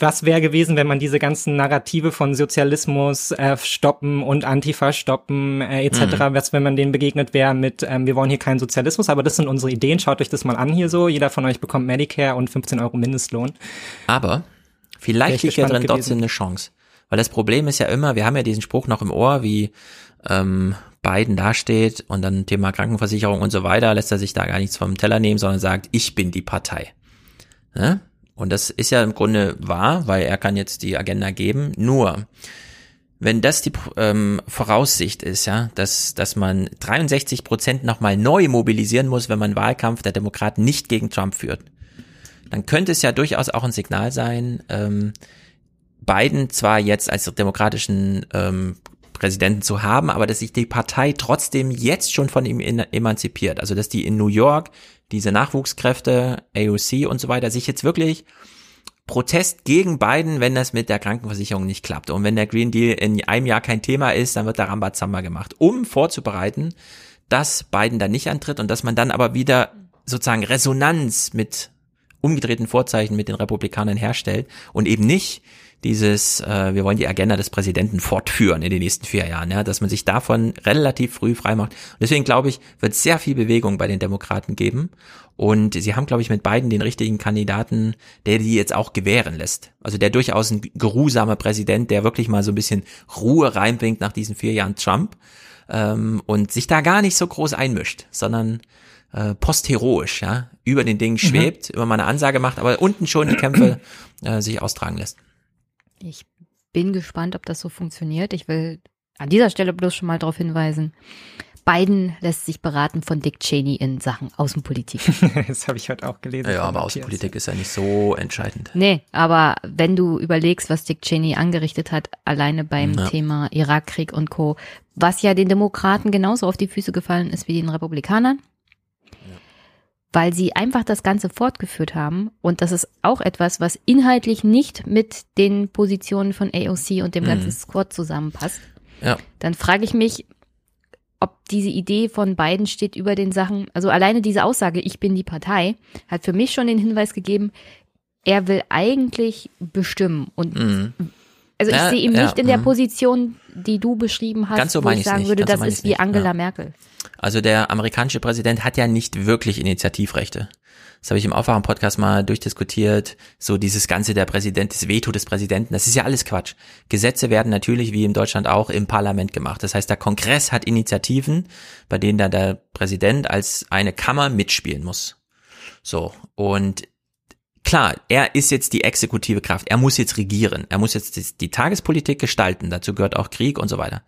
was wäre gewesen, wenn man diese ganzen Narrative von Sozialismus äh, stoppen und Antifa stoppen äh, etc., mhm. was, wenn man denen begegnet wäre mit, ähm, wir wollen hier keinen Sozialismus, aber das sind unsere Ideen, schaut euch das mal an hier so, jeder von euch bekommt Medicare und 15 Euro Mindestlohn. Aber vielleicht liegt ja gewesen. trotzdem eine Chance. Weil das Problem ist ja immer, wir haben ja diesen Spruch noch im Ohr, wie ähm, Biden dasteht und dann Thema Krankenversicherung und so weiter, lässt er sich da gar nichts vom Teller nehmen, sondern sagt, ich bin die Partei. Ne? Und das ist ja im Grunde wahr, weil er kann jetzt die Agenda geben. Nur, wenn das die ähm, Voraussicht ist, ja, dass, dass man 63 Prozent nochmal neu mobilisieren muss, wenn man Wahlkampf der Demokraten nicht gegen Trump führt, dann könnte es ja durchaus auch ein Signal sein, ähm, Biden zwar jetzt als demokratischen ähm, Präsidenten zu haben, aber dass sich die Partei trotzdem jetzt schon von ihm emanzipiert. Also dass die in New York diese Nachwuchskräfte, AOC und so weiter, sich jetzt wirklich Protest gegen Biden, wenn das mit der Krankenversicherung nicht klappt. Und wenn der Green Deal in einem Jahr kein Thema ist, dann wird da Rambazamba gemacht, um vorzubereiten, dass Biden dann nicht antritt und dass man dann aber wieder sozusagen Resonanz mit umgedrehten Vorzeichen mit den Republikanern herstellt und eben nicht dieses, äh, wir wollen die Agenda des Präsidenten fortführen in den nächsten vier Jahren, ja, dass man sich davon relativ früh freimacht. Und deswegen glaube ich, wird sehr viel Bewegung bei den Demokraten geben. Und sie haben, glaube ich, mit beiden den richtigen Kandidaten, der die jetzt auch gewähren lässt. Also der durchaus ein geruhsamer Präsident, der wirklich mal so ein bisschen Ruhe reinbringt nach diesen vier Jahren Trump ähm, und sich da gar nicht so groß einmischt, sondern äh, postheroisch, ja, über den Dingen mhm. schwebt, mhm. immer mal eine Ansage macht, aber unten schon die Kämpfe äh, sich austragen lässt. Ich bin gespannt, ob das so funktioniert. Ich will an dieser Stelle bloß schon mal darauf hinweisen. Biden lässt sich beraten von Dick Cheney in Sachen Außenpolitik. <laughs> das habe ich heute auch gelesen. Ja, aber Außenpolitik ist ja nicht so entscheidend. Nee, aber wenn du überlegst, was Dick Cheney angerichtet hat, alleine beim Ja. Thema Irakkrieg und Co., was ja den Demokraten genauso auf die Füße gefallen ist wie den Republikanern, weil sie einfach das Ganze fortgeführt haben. Und das ist auch etwas, was inhaltlich nicht mit den Positionen von AOC und dem Mhm. ganzen Squad zusammenpasst. Ja. Dann frage ich mich, ob diese Idee von beiden steht über den Sachen, also alleine diese Aussage, ich bin die Partei, hat für mich schon den Hinweis gegeben, er will eigentlich bestimmen. Und Mhm. Also ich Ja, sehe ihn ja, nicht in der mhm. Position, die du beschrieben hast, Ganz so wo ich sagen nicht, würde, ganz so das meine ist wie nicht, Angela ja. Merkel. Also der amerikanische Präsident hat ja nicht wirklich Initiativrechte. Das habe ich im Aufwachen-Podcast mal durchdiskutiert. So dieses Ganze der Präsident, das Veto des Präsidenten, das ist ja alles Quatsch. Gesetze werden natürlich, wie in Deutschland auch, im Parlament gemacht. Das heißt, der Kongress hat Initiativen, bei denen da der Präsident als eine Kammer mitspielen muss. So. Und klar, er ist jetzt die exekutive Kraft. Er muss jetzt regieren. Er muss jetzt die, Tagespolitik gestalten. Dazu gehört auch Krieg und so weiter.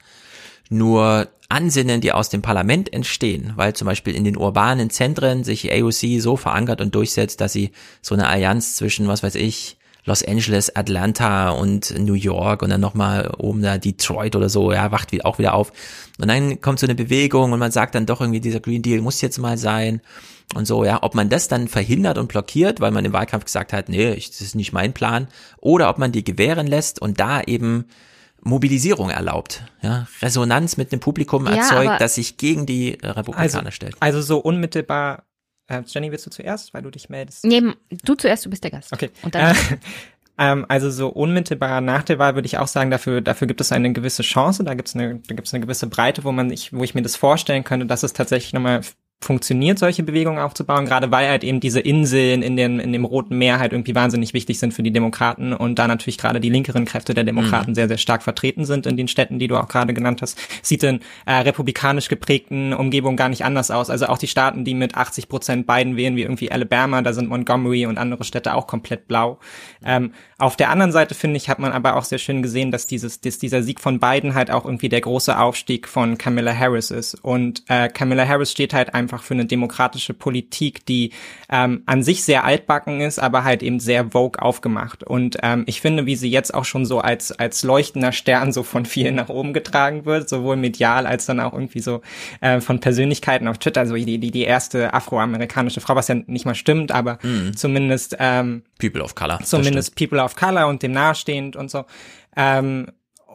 Nur Ansinnen, die aus dem Parlament entstehen, weil zum Beispiel in den urbanen Zentren sich AOC so verankert und durchsetzt, dass sie so eine Allianz zwischen, was weiß ich, Los Angeles, Atlanta und New York und dann nochmal oben da Detroit oder so, ja, wacht auch wieder auf. Und dann kommt so eine Bewegung und man sagt dann doch irgendwie, dieser Green Deal muss jetzt mal sein und so, ja, ob man das dann verhindert und blockiert, weil man im Wahlkampf gesagt hat, nee, ich, das ist nicht mein Plan, oder ob man die gewähren lässt und da eben Mobilisierung erlaubt, ja, Resonanz mit dem Publikum Ja, erzeugt, das sich gegen die äh, Republikaner Also, stellt. also so unmittelbar. Äh, Jenny, willst du zuerst, weil du dich meldest? Nee, du zuerst, du bist der Gast. Okay. Und dann Äh, <laughs> ähm, also so unmittelbar nach der Wahl würde ich auch sagen, dafür, dafür gibt es eine gewisse Chance, da gibt es eine, da gibt es eine gewisse Breite, wo man ich, wo ich mir das vorstellen könnte, dass es tatsächlich nochmal funktioniert, solche Bewegungen aufzubauen, gerade weil halt eben diese Inseln in dem, in dem Roten Meer halt irgendwie wahnsinnig wichtig sind für die Demokraten und da natürlich gerade die linkeren Kräfte der Demokraten Mhm. sehr, sehr stark vertreten sind in den Städten, die du auch gerade genannt hast. Sieht in äh, republikanisch geprägten Umgebungen gar nicht anders aus. Also auch die Staaten, die mit 80 Prozent Biden wählen, wie irgendwie Alabama, da sind Montgomery und andere Städte auch komplett blau. Ähm, auf der anderen Seite, finde ich, hat man aber auch sehr schön gesehen, dass dieses, dass dieser Sieg von Biden halt auch irgendwie der große Aufstieg von Kamala Harris ist. Und äh, Kamala Harris steht halt einfach für eine demokratische Politik, die ähm, an sich sehr altbacken ist, aber halt eben sehr vogue aufgemacht. Und ähm, ich finde, wie sie jetzt auch schon so als, als leuchtender Stern so von vielen nach oben getragen wird, sowohl medial als dann auch irgendwie so äh, von Persönlichkeiten auf Twitter, also die, die, die erste afroamerikanische Frau, was ja nicht mal stimmt, aber Mhm. zumindest ähm, People of Color. zumindest People of Color und dem nahestehend und so. Ähm,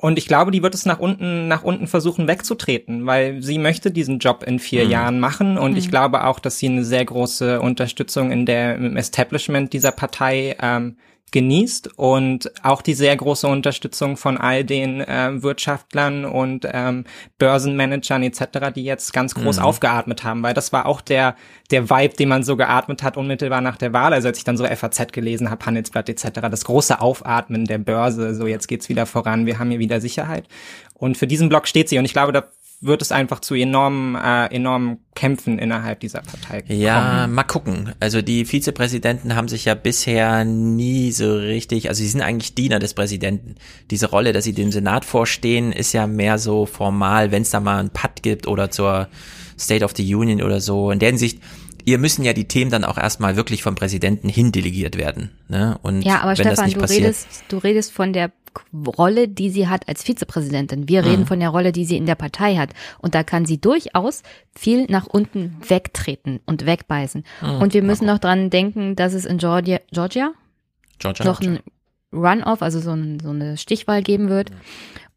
und ich glaube, die wird es nach unten, nach unten versuchen wegzutreten, weil sie möchte diesen Job in vier Mhm. Jahren machen. Und ich Mhm. glaube auch, dass sie eine sehr große Unterstützung in der, im Establishment dieser Partei ähm, genießt und auch die sehr große Unterstützung von all den ähm, Wirtschaftlern und ähm, Börsenmanagern etc., die jetzt ganz groß Mhm. aufgeatmet haben, weil das war auch der der Vibe, den man so geatmet hat unmittelbar nach der Wahl. Also als ich dann so FAZ gelesen habe, Handelsblatt etc., das große Aufatmen der Börse, so jetzt geht's wieder voran, wir haben hier wieder Sicherheit. Und für diesen Block steht sie und ich glaube, da wird es einfach zu enormen, äh, enormen Kämpfen innerhalb dieser Partei kommen. Ja, mal gucken. Also die Vizepräsidenten haben sich ja bisher nie so richtig, also sie sind eigentlich Diener des Präsidenten. Diese Rolle, dass sie dem Senat vorstehen, ist ja mehr so formal, wenn es da mal einen Patt gibt oder zur State of the Union oder so. In der Hinsicht, ihr müssen ja die Themen dann auch erstmal wirklich vom Präsidenten hindelegiert werden. Ne? Und Ja, aber wenn das Stefan, nicht du passiert, redest, du redest von der Rolle, die sie hat als Vizepräsidentin. Wir reden Mhm. von der Rolle, die sie in der Partei hat. Und da kann sie durchaus viel nach unten wegtreten und wegbeißen. Mhm. Und wir müssen noch dran denken, dass es in Georgia, Georgia, Georgia, noch ein Runoff, also so, ein, so eine Stichwahl geben wird.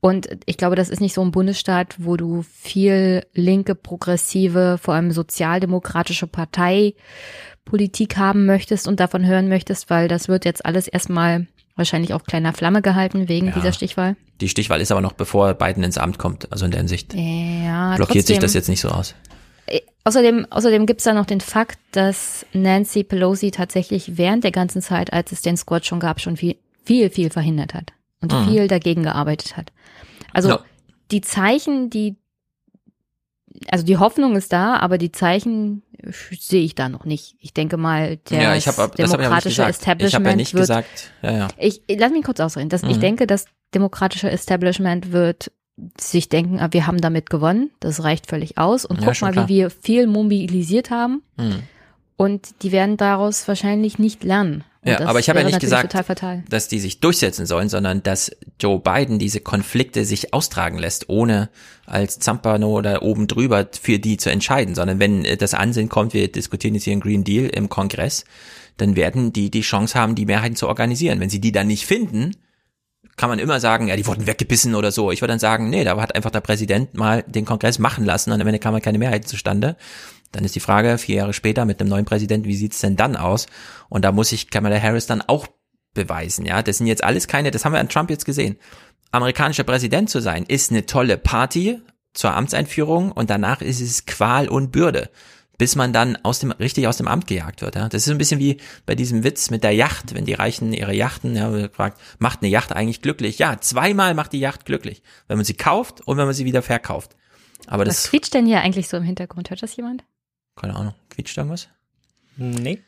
Und ich glaube, das ist nicht so ein Bundesstaat, wo du viel linke, progressive, vor allem sozialdemokratische Parteipolitik haben möchtest und davon hören möchtest, weil das wird jetzt alles erstmal wahrscheinlich auf kleiner Flamme gehalten wegen Ja. dieser Stichwahl. die Stichwahl ist aber noch bevor Biden ins Amt kommt. Also in der Hinsicht Ja, blockiert sich trotzdem. das jetzt nicht so aus. Äh, Außerdem, außerdem gibt's da noch den Fakt, dass Nancy Pelosi tatsächlich während der ganzen Zeit, als es den Squad schon gab, schon viel, viel, viel verhindert hat und Mhm. viel dagegen gearbeitet hat. Also Ja. die Zeichen, die, also die Hoffnung ist da, aber die Zeichen äh, sehe ich da noch nicht. Ich denke mal, der ja, ich habe das hab ich demokratische. Establishment Ich habe ja nicht wird, gesagt, ja, ja. ich lass mich kurz ausreden. Das, Ich Mhm. denke, das demokratische Establishment wird sich denken, ah, wir haben damit gewonnen, das reicht völlig aus und Ja, guck mal, klar. wie wir viel mobilisiert haben Hm. und die werden daraus wahrscheinlich nicht lernen. Und Ja, aber ich habe ja nicht gesagt, dass die sich durchsetzen sollen, sondern dass Joe Biden diese Konflikte sich austragen lässt, ohne als Zampano oder oben drüber für die zu entscheiden, sondern wenn äh, das Ansehen kommt, wir diskutieren jetzt hier einen Green Deal im Kongress, dann werden die die Chance haben, die Mehrheiten zu organisieren. Wenn sie die dann nicht finden, kann man immer sagen, ja, die wurden weggebissen oder so. Ich würde dann sagen, nee, da hat einfach der Präsident mal den Kongress machen lassen und am Ende kam halt keine Mehrheit zustande. Dann ist die Frage, vier Jahre später mit einem neuen Präsidenten, wie sieht's denn dann aus? Und da muss ich Kamala Harris dann auch beweisen, ja. Das sind jetzt alles keine, das haben wir an Trump jetzt gesehen. Amerikanischer Präsident zu sein, ist eine tolle Party zur Amtseinführung und danach ist es Qual und Bürde, bis man dann aus dem, richtig aus dem Amt gejagt wird, ja. Das ist ein bisschen wie bei diesem Witz mit der Yacht, wenn die Reichen ihre Yachten, ja, gefragt, macht eine Yacht eigentlich glücklich? Ja, zweimal macht die Yacht glücklich. Wenn man sie kauft und wenn man sie wieder verkauft. Aber Was das, quietscht denn hier eigentlich so im Hintergrund? Hört das jemand? Keine Ahnung, quietscht irgendwas? Nee.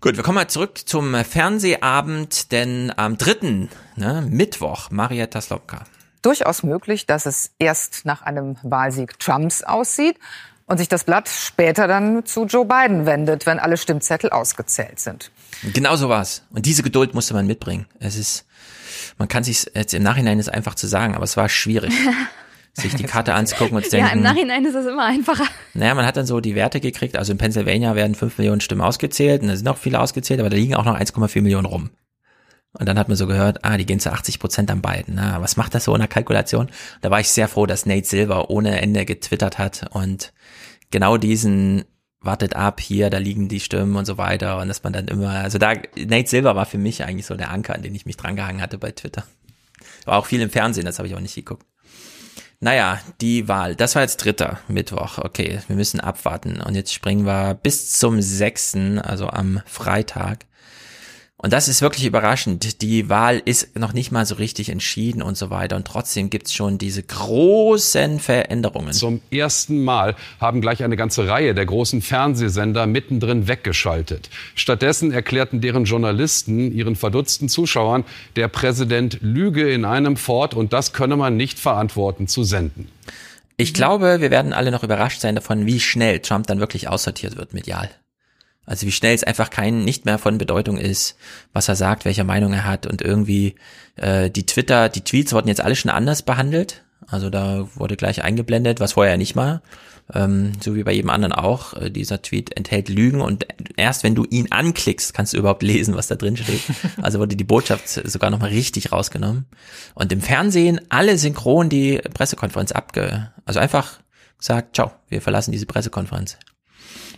Gut, wir kommen mal zurück zum Fernsehabend, denn am dritten, ne, Mittwoch, Marietta Slomka. Durchaus möglich, dass es erst nach einem Wahlsieg Trumps aussieht und sich das Blatt später dann zu Joe Biden wendet, wenn alle Stimmzettel ausgezählt sind. Genau so war's. Und diese Geduld musste man mitbringen. Es ist, man kann sich jetzt im Nachhinein ist einfach zu sagen, aber es war schwierig, <laughs> sich die Karte anzugucken und zu denken. Ja, im Nachhinein ist es immer einfacher. Naja, man hat dann so die Werte gekriegt. Also in Pennsylvania werden 5 Millionen Stimmen ausgezählt und da sind auch viele ausgezählt, aber da liegen auch noch 1,4 Millionen rum. Und dann hat man so gehört, ah, die gehen zu 80 Prozent an beiden. Na, was macht das so in der Kalkulation? Da war ich sehr froh, dass Nate Silver ohne Ende getwittert hat und genau diesen wartet ab, hier, da liegen die Stimmen und so weiter und dass man dann immer, also da, Nate Silver war für mich eigentlich so der Anker, an den ich mich drangehangen hatte bei Twitter. War auch viel im Fernsehen, das habe ich auch nicht geguckt. Naja, die Wahl. Das war jetzt dritter Mittwoch. Okay, wir müssen abwarten. Und jetzt springen wir bis zum sechsten, also am Freitag. Und das ist wirklich überraschend. Die Wahl ist noch nicht mal so richtig entschieden und so weiter. Und trotzdem gibt's schon diese großen Veränderungen. Zum ersten Mal haben gleich eine ganze Reihe der großen Fernsehsender mittendrin weggeschaltet. Stattdessen erklärten deren Journalisten ihren verdutzten Zuschauern, der Präsident lüge in einem fort und das könne man nicht verantworten zu senden. Ich glaube, wir werden alle noch überrascht sein davon, wie schnell Trump dann wirklich aussortiert wird medial. Also wie schnell es einfach kein nicht mehr von Bedeutung ist, was er sagt, welche Meinung er hat und irgendwie äh, die Twitter, die Tweets wurden jetzt alle schon anders behandelt. Also da wurde gleich eingeblendet, was vorher nicht war. Ähm, so wie bei jedem anderen auch. Äh, dieser Tweet enthält Lügen und erst wenn du ihn anklickst, kannst du überhaupt lesen, was da drin steht. Also wurde die Botschaft sogar nochmal richtig rausgenommen. Und im Fernsehen alle synchron die Pressekonferenz abge... Also einfach gesagt, ciao, wir verlassen diese Pressekonferenz.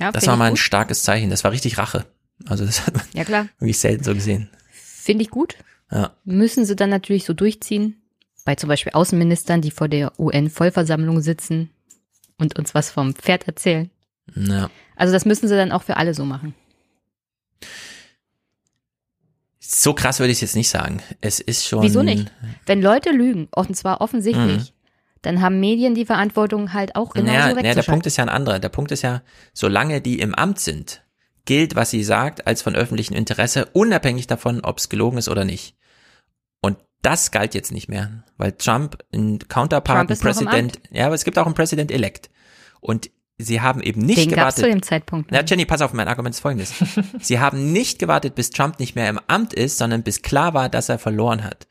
Ja, das war mal ein starkes Zeichen. Das war richtig Rache. Also das hat man Ja, klar. wirklich selten so gesehen. Finde ich gut. Ja. Müssen sie dann natürlich so durchziehen. Bei zum Beispiel Außenministern, die vor der UN-Vollversammlung sitzen und uns was vom Pferd erzählen. Ja. Also das müssen sie dann auch für alle so machen. So krass würde ich es jetzt nicht sagen. Es ist schon. Wieso nicht? Wenn Leute lügen, und zwar offensichtlich, Mhm. Dann haben Medien die Verantwortung halt auch genauso Naja, naja, der. Punkt ist ja ein anderer. Der Punkt ist ja, solange die im Amt sind, gilt, was sie sagt, als von öffentlichem Interesse, unabhängig davon, ob es gelogen ist oder nicht. Und das galt jetzt nicht mehr, weil Trump ein Counterpart, Trump ein President, ja, aber es gibt auch einen President-elect. Und sie haben eben nicht Den gewartet. zu dem Zeitpunkt. Ja, Jenny, pass auf, mein Argument ist folgendes. <laughs> Sie haben nicht gewartet, bis Trump nicht mehr im Amt ist, sondern bis klar war, dass er verloren hat.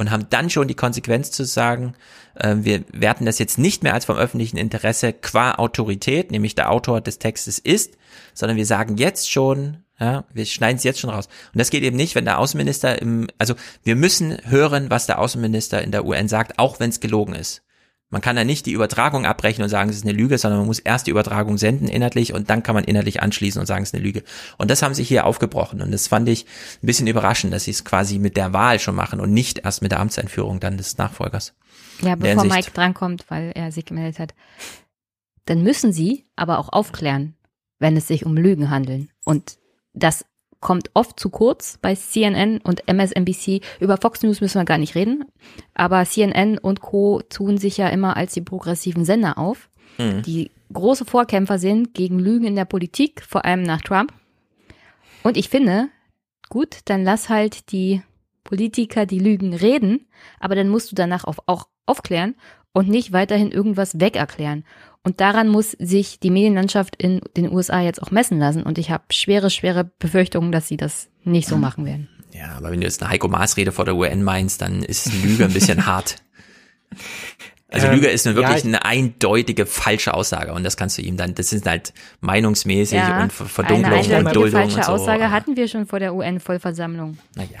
Und haben dann schon die Konsequenz zu sagen, äh, wir werten das jetzt nicht mehr als vom öffentlichen Interesse qua Autorität, nämlich der Autor des Textes ist, sondern wir sagen jetzt schon, ja, wir schneiden es jetzt schon raus. Und das geht eben nicht, wenn der Außenminister im, also wir müssen hören, was der Außenminister in der UN sagt, auch wenn es gelogen ist. Man kann ja nicht die Übertragung abbrechen und sagen, es ist eine Lüge, sondern man muss erst die Übertragung senden inhaltlich und dann kann man inhaltlich anschließen und sagen, es ist eine Lüge. Und das haben sie hier aufgebrochen und das fand ich ein bisschen überraschend, dass sie es quasi mit der Wahl schon machen und nicht erst mit der Amtseinführung dann des Nachfolgers. Ja, bevor Mike drankommt, weil er sich gemeldet hat. Dann müssen sie aber auch aufklären, wenn es sich um Lügen handeln. Und das kommt oft zu kurz bei CNN und MSNBC. Über Fox News müssen wir gar nicht reden. Aber CNN und Co. tun sich ja immer als die progressiven Sender auf, Mhm. die große Vorkämpfer sind gegen Lügen in der Politik, vor allem nach Trump. Und ich finde, gut, dann lass halt die Politiker, die Lügen, reden, aber dann musst du danach auch, auch aufklären und nicht weiterhin irgendwas wegerklären. Und daran muss sich die Medienlandschaft in den USA jetzt auch messen lassen. Und ich habe schwere, schwere Befürchtungen, dass sie das nicht so machen werden. Ja, aber wenn du jetzt eine Heiko Maas-Rede vor der UN meinst, dann ist Lüge ein bisschen <laughs> hart. Also ähm, Lüge ist eine wirklich ja, eine eindeutige falsche Aussage und das kannst du ihm dann, das ist halt meinungsmäßig ja, und Verdunklung eine und Duldung falsche und so. Aussage hatten wir schon vor der UN-Vollversammlung. Naja.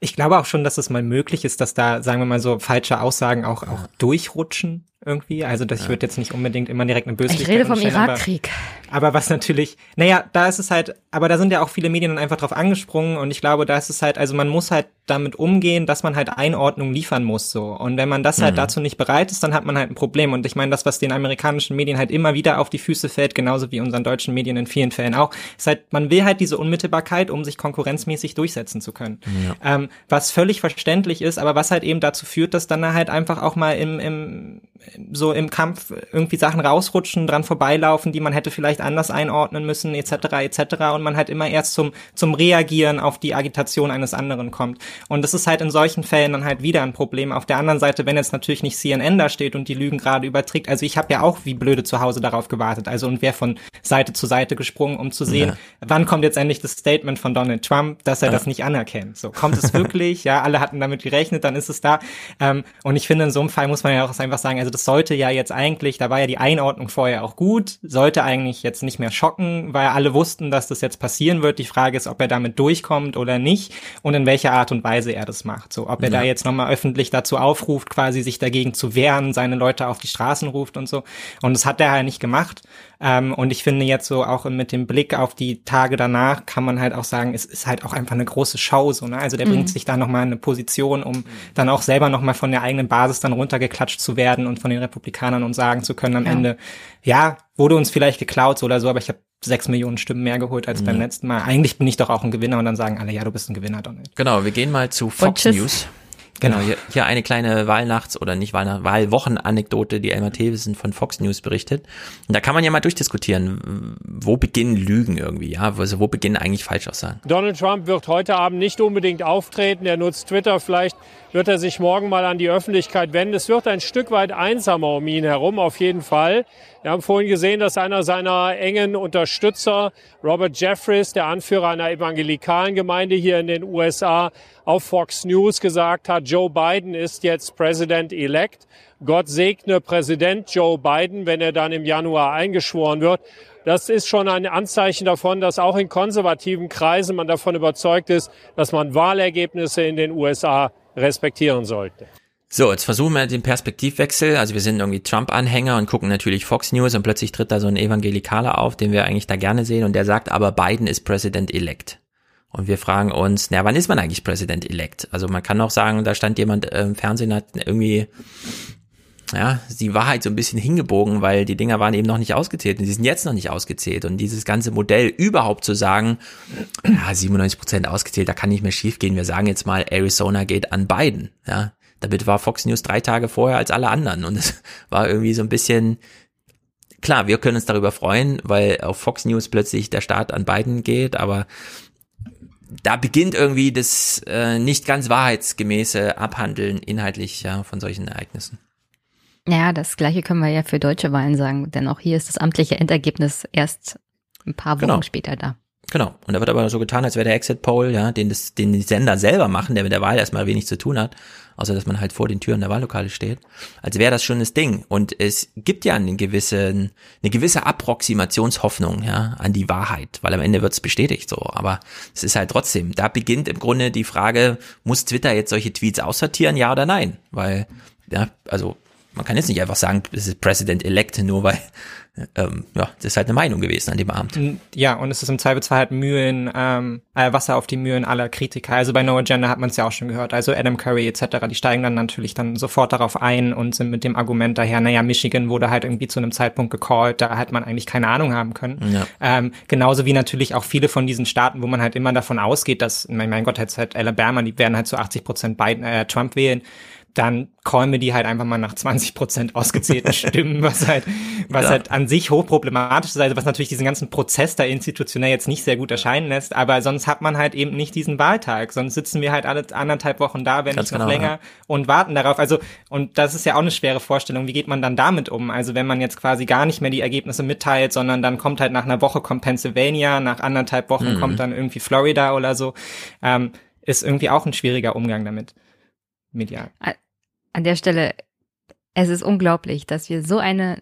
Ich glaube auch schon, dass es mal möglich ist, dass da, sagen wir mal so, falsche Aussagen auch, auch durchrutschen irgendwie. Also das, ja. ich würde jetzt nicht unbedingt immer direkt eine Böswilligkeit Ich rede vom Irakkrieg. Aber, aber, was natürlich, naja, da ist es halt, aber da sind ja auch viele Medien dann einfach drauf angesprungen und ich glaube, da ist es halt, also man muss halt damit umgehen, dass man halt Einordnung liefern muss so. Und wenn man das halt mhm. dazu nicht bereit ist, dann hat man halt ein Problem. Und ich meine, das, was den amerikanischen Medien halt immer wieder auf die Füße fällt, genauso wie unseren deutschen Medien in vielen Fällen auch, ist halt, man will halt diese Unmittelbarkeit, um sich konkurrenzmäßig durchsetzen zu können. Ja. Ähm, was völlig verständlich ist, aber was halt eben dazu führt, dass dann halt einfach auch mal im, im so im Kampf irgendwie Sachen rausrutschen, dran vorbeilaufen, die man hätte vielleicht anders einordnen müssen, etc. etc. und man halt immer erst zum zum Reagieren auf die Agitation eines anderen kommt. Und das ist halt in solchen Fällen dann halt wieder ein Problem. Auf der anderen Seite, wenn jetzt natürlich nicht CNN da steht und die Lügen gerade überträgt, also ich habe ja auch wie blöde zu Hause darauf gewartet, also und wäre von Seite zu Seite gesprungen, um zu sehen, ja. wann kommt jetzt endlich das Statement von Donald Trump, dass er ja. das nicht anerkennt. So kommt es wirklich? ja, alle hatten damit gerechnet, dann ist es da. Ähm, und ich finde, in so einem Fall muss man ja auch einfach sagen, also das sollte ja jetzt eigentlich, da war ja die Einordnung vorher auch gut, sollte eigentlich jetzt nicht mehr schocken, weil alle wussten, dass das jetzt passieren wird. Die Frage ist, ob er damit durchkommt oder nicht und in welcher Art und Weise er das macht. So, ob er ja. da jetzt nochmal öffentlich dazu aufruft, quasi sich dagegen zu wehren, seine Leute auf die Straßen ruft und so. Und das hat er halt nicht gemacht. Ähm, und ich finde jetzt so auch mit dem Blick auf die Tage danach kann man halt auch sagen, es ist halt auch einfach eine große Show. So, ne? Also der mhm. bringt sich da nochmal in eine Position, um dann auch selber nochmal von der eigenen Basis dann runtergeklatscht zu werden und von den Republikanern und sagen zu können am ja. Ende, ja, wurde uns vielleicht geklaut so oder so, aber ich habe sechs Millionen Stimmen mehr geholt als ja. beim letzten Mal. Eigentlich bin ich doch auch ein Gewinner und dann sagen alle, ja, du bist ein Gewinner, Donald. Genau, wir gehen mal zu Fox News. Genau, hier, hier eine kleine Wahlnachts- oder nicht Wahlnacht, Wahlwochenanekdote, die Elmar Thewissen von Fox News berichtet. Und da kann man ja mal durchdiskutieren, wo beginnen Lügen irgendwie, ja, also wo beginnen eigentlich Falschaussagen. Donald Trump wird heute Abend nicht unbedingt auftreten, er nutzt Twitter, vielleicht wird er sich morgen mal an die Öffentlichkeit wenden. Es wird ein Stück weit einsamer um ihn herum, auf jeden Fall. Wir haben vorhin gesehen, dass einer seiner engen Unterstützer, Robert Jeffries, der Anführer einer evangelikalen Gemeinde hier in den USA, auf Fox News gesagt hat, Joe Biden ist jetzt President-elect. Gott segne Präsident Joe Biden, wenn er dann im Januar eingeschworen wird. Das ist schon ein Anzeichen davon, dass auch in konservativen Kreisen man davon überzeugt ist, dass man Wahlergebnisse in den USA respektieren sollte. So, jetzt versuchen wir den Perspektivwechsel. Also wir sind irgendwie Trump-Anhänger und gucken natürlich Fox News und plötzlich tritt da so ein Evangelikaler auf, den wir eigentlich da gerne sehen und der sagt, aber Biden ist President-elect. Und wir fragen uns, na, wann ist man eigentlich President-elect? Also man kann auch sagen, da stand jemand im Fernsehen, hat irgendwie ja, die Wahrheit so ein bisschen hingebogen, weil die Dinger waren eben noch nicht ausgezählt und die sind jetzt noch nicht ausgezählt. Und dieses ganze Modell überhaupt zu sagen, ja, 97 Prozent ausgezählt, da kann nicht mehr schief gehen. Wir sagen jetzt mal, Arizona geht an Biden. Ja, damit war Fox News drei Tage vorher als alle anderen. Und es <laughs> war irgendwie so ein bisschen, klar, wir können uns darüber freuen, weil auf Fox News plötzlich der Start an Biden geht, aber da beginnt irgendwie das äh, nicht ganz wahrheitsgemäße Abhandeln inhaltlich ja, von solchen Ereignissen. Ja, das gleiche können wir ja für deutsche Wahlen sagen, denn auch hier ist das amtliche Endergebnis erst ein paar Wochen genau. später da. Genau. Und da wird aber so getan, als wäre der Exit Poll, ja, den, das, den die Sender selber machen, der mit der Wahl erstmal wenig zu tun hat, außer dass man halt vor den Türen der Wahllokale steht, als wäre das schon das Ding. Und es gibt ja einen gewissen, eine gewisse Approximationshoffnung, ja, an die Wahrheit, weil am Ende wird es bestätigt so. Aber es ist halt trotzdem, da beginnt im Grunde die Frage, muss Twitter jetzt solche Tweets aussortieren, ja oder nein? Weil, ja, also man kann jetzt nicht einfach sagen, es ist President-elect, nur weil <laughs> ähm, ja, das ist halt eine Meinung gewesen an dem Abend. Ja, und es ist im Zweifelsfall halt Mühen, ähm, äh, Wasser auf die Mühen aller Kritiker. Also bei No Agenda hat man es ja auch schon gehört. Also Adam Curry etc., die steigen dann natürlich dann sofort darauf ein und sind mit dem Argument daher, naja, Michigan wurde halt irgendwie zu einem Zeitpunkt gecallt, da hat man eigentlich keine Ahnung haben können. Ja. Ähm, genauso wie natürlich auch viele von diesen Staaten, wo man halt immer davon ausgeht, dass, mein, mein Gott, jetzt halt Alabama, die werden halt zu 80 Prozent Biden, äh, Trump wählen dann die halt einfach mal nach 20 Prozent ausgezählten <laughs> Stimmen, was halt, was Ja. halt an sich hochproblematisch ist, also was natürlich diesen ganzen Prozess da institutionell jetzt nicht sehr gut erscheinen lässt, aber sonst hat man halt eben nicht diesen Wahltag, sonst sitzen wir halt alle anderthalb Wochen da, wenn Ganz nicht noch genau, länger ja. und warten darauf. Also, und das ist ja auch eine schwere Vorstellung. Wie geht man dann damit um? Also, wenn man jetzt quasi gar nicht mehr die Ergebnisse mitteilt, sondern dann kommt halt nach einer Woche kommt Pennsylvania, nach anderthalb Wochen Mhm. kommt dann irgendwie Florida oder so, ähm, ist irgendwie auch ein schwieriger Umgang damit. Medial. An der Stelle, es ist unglaublich, dass wir so eine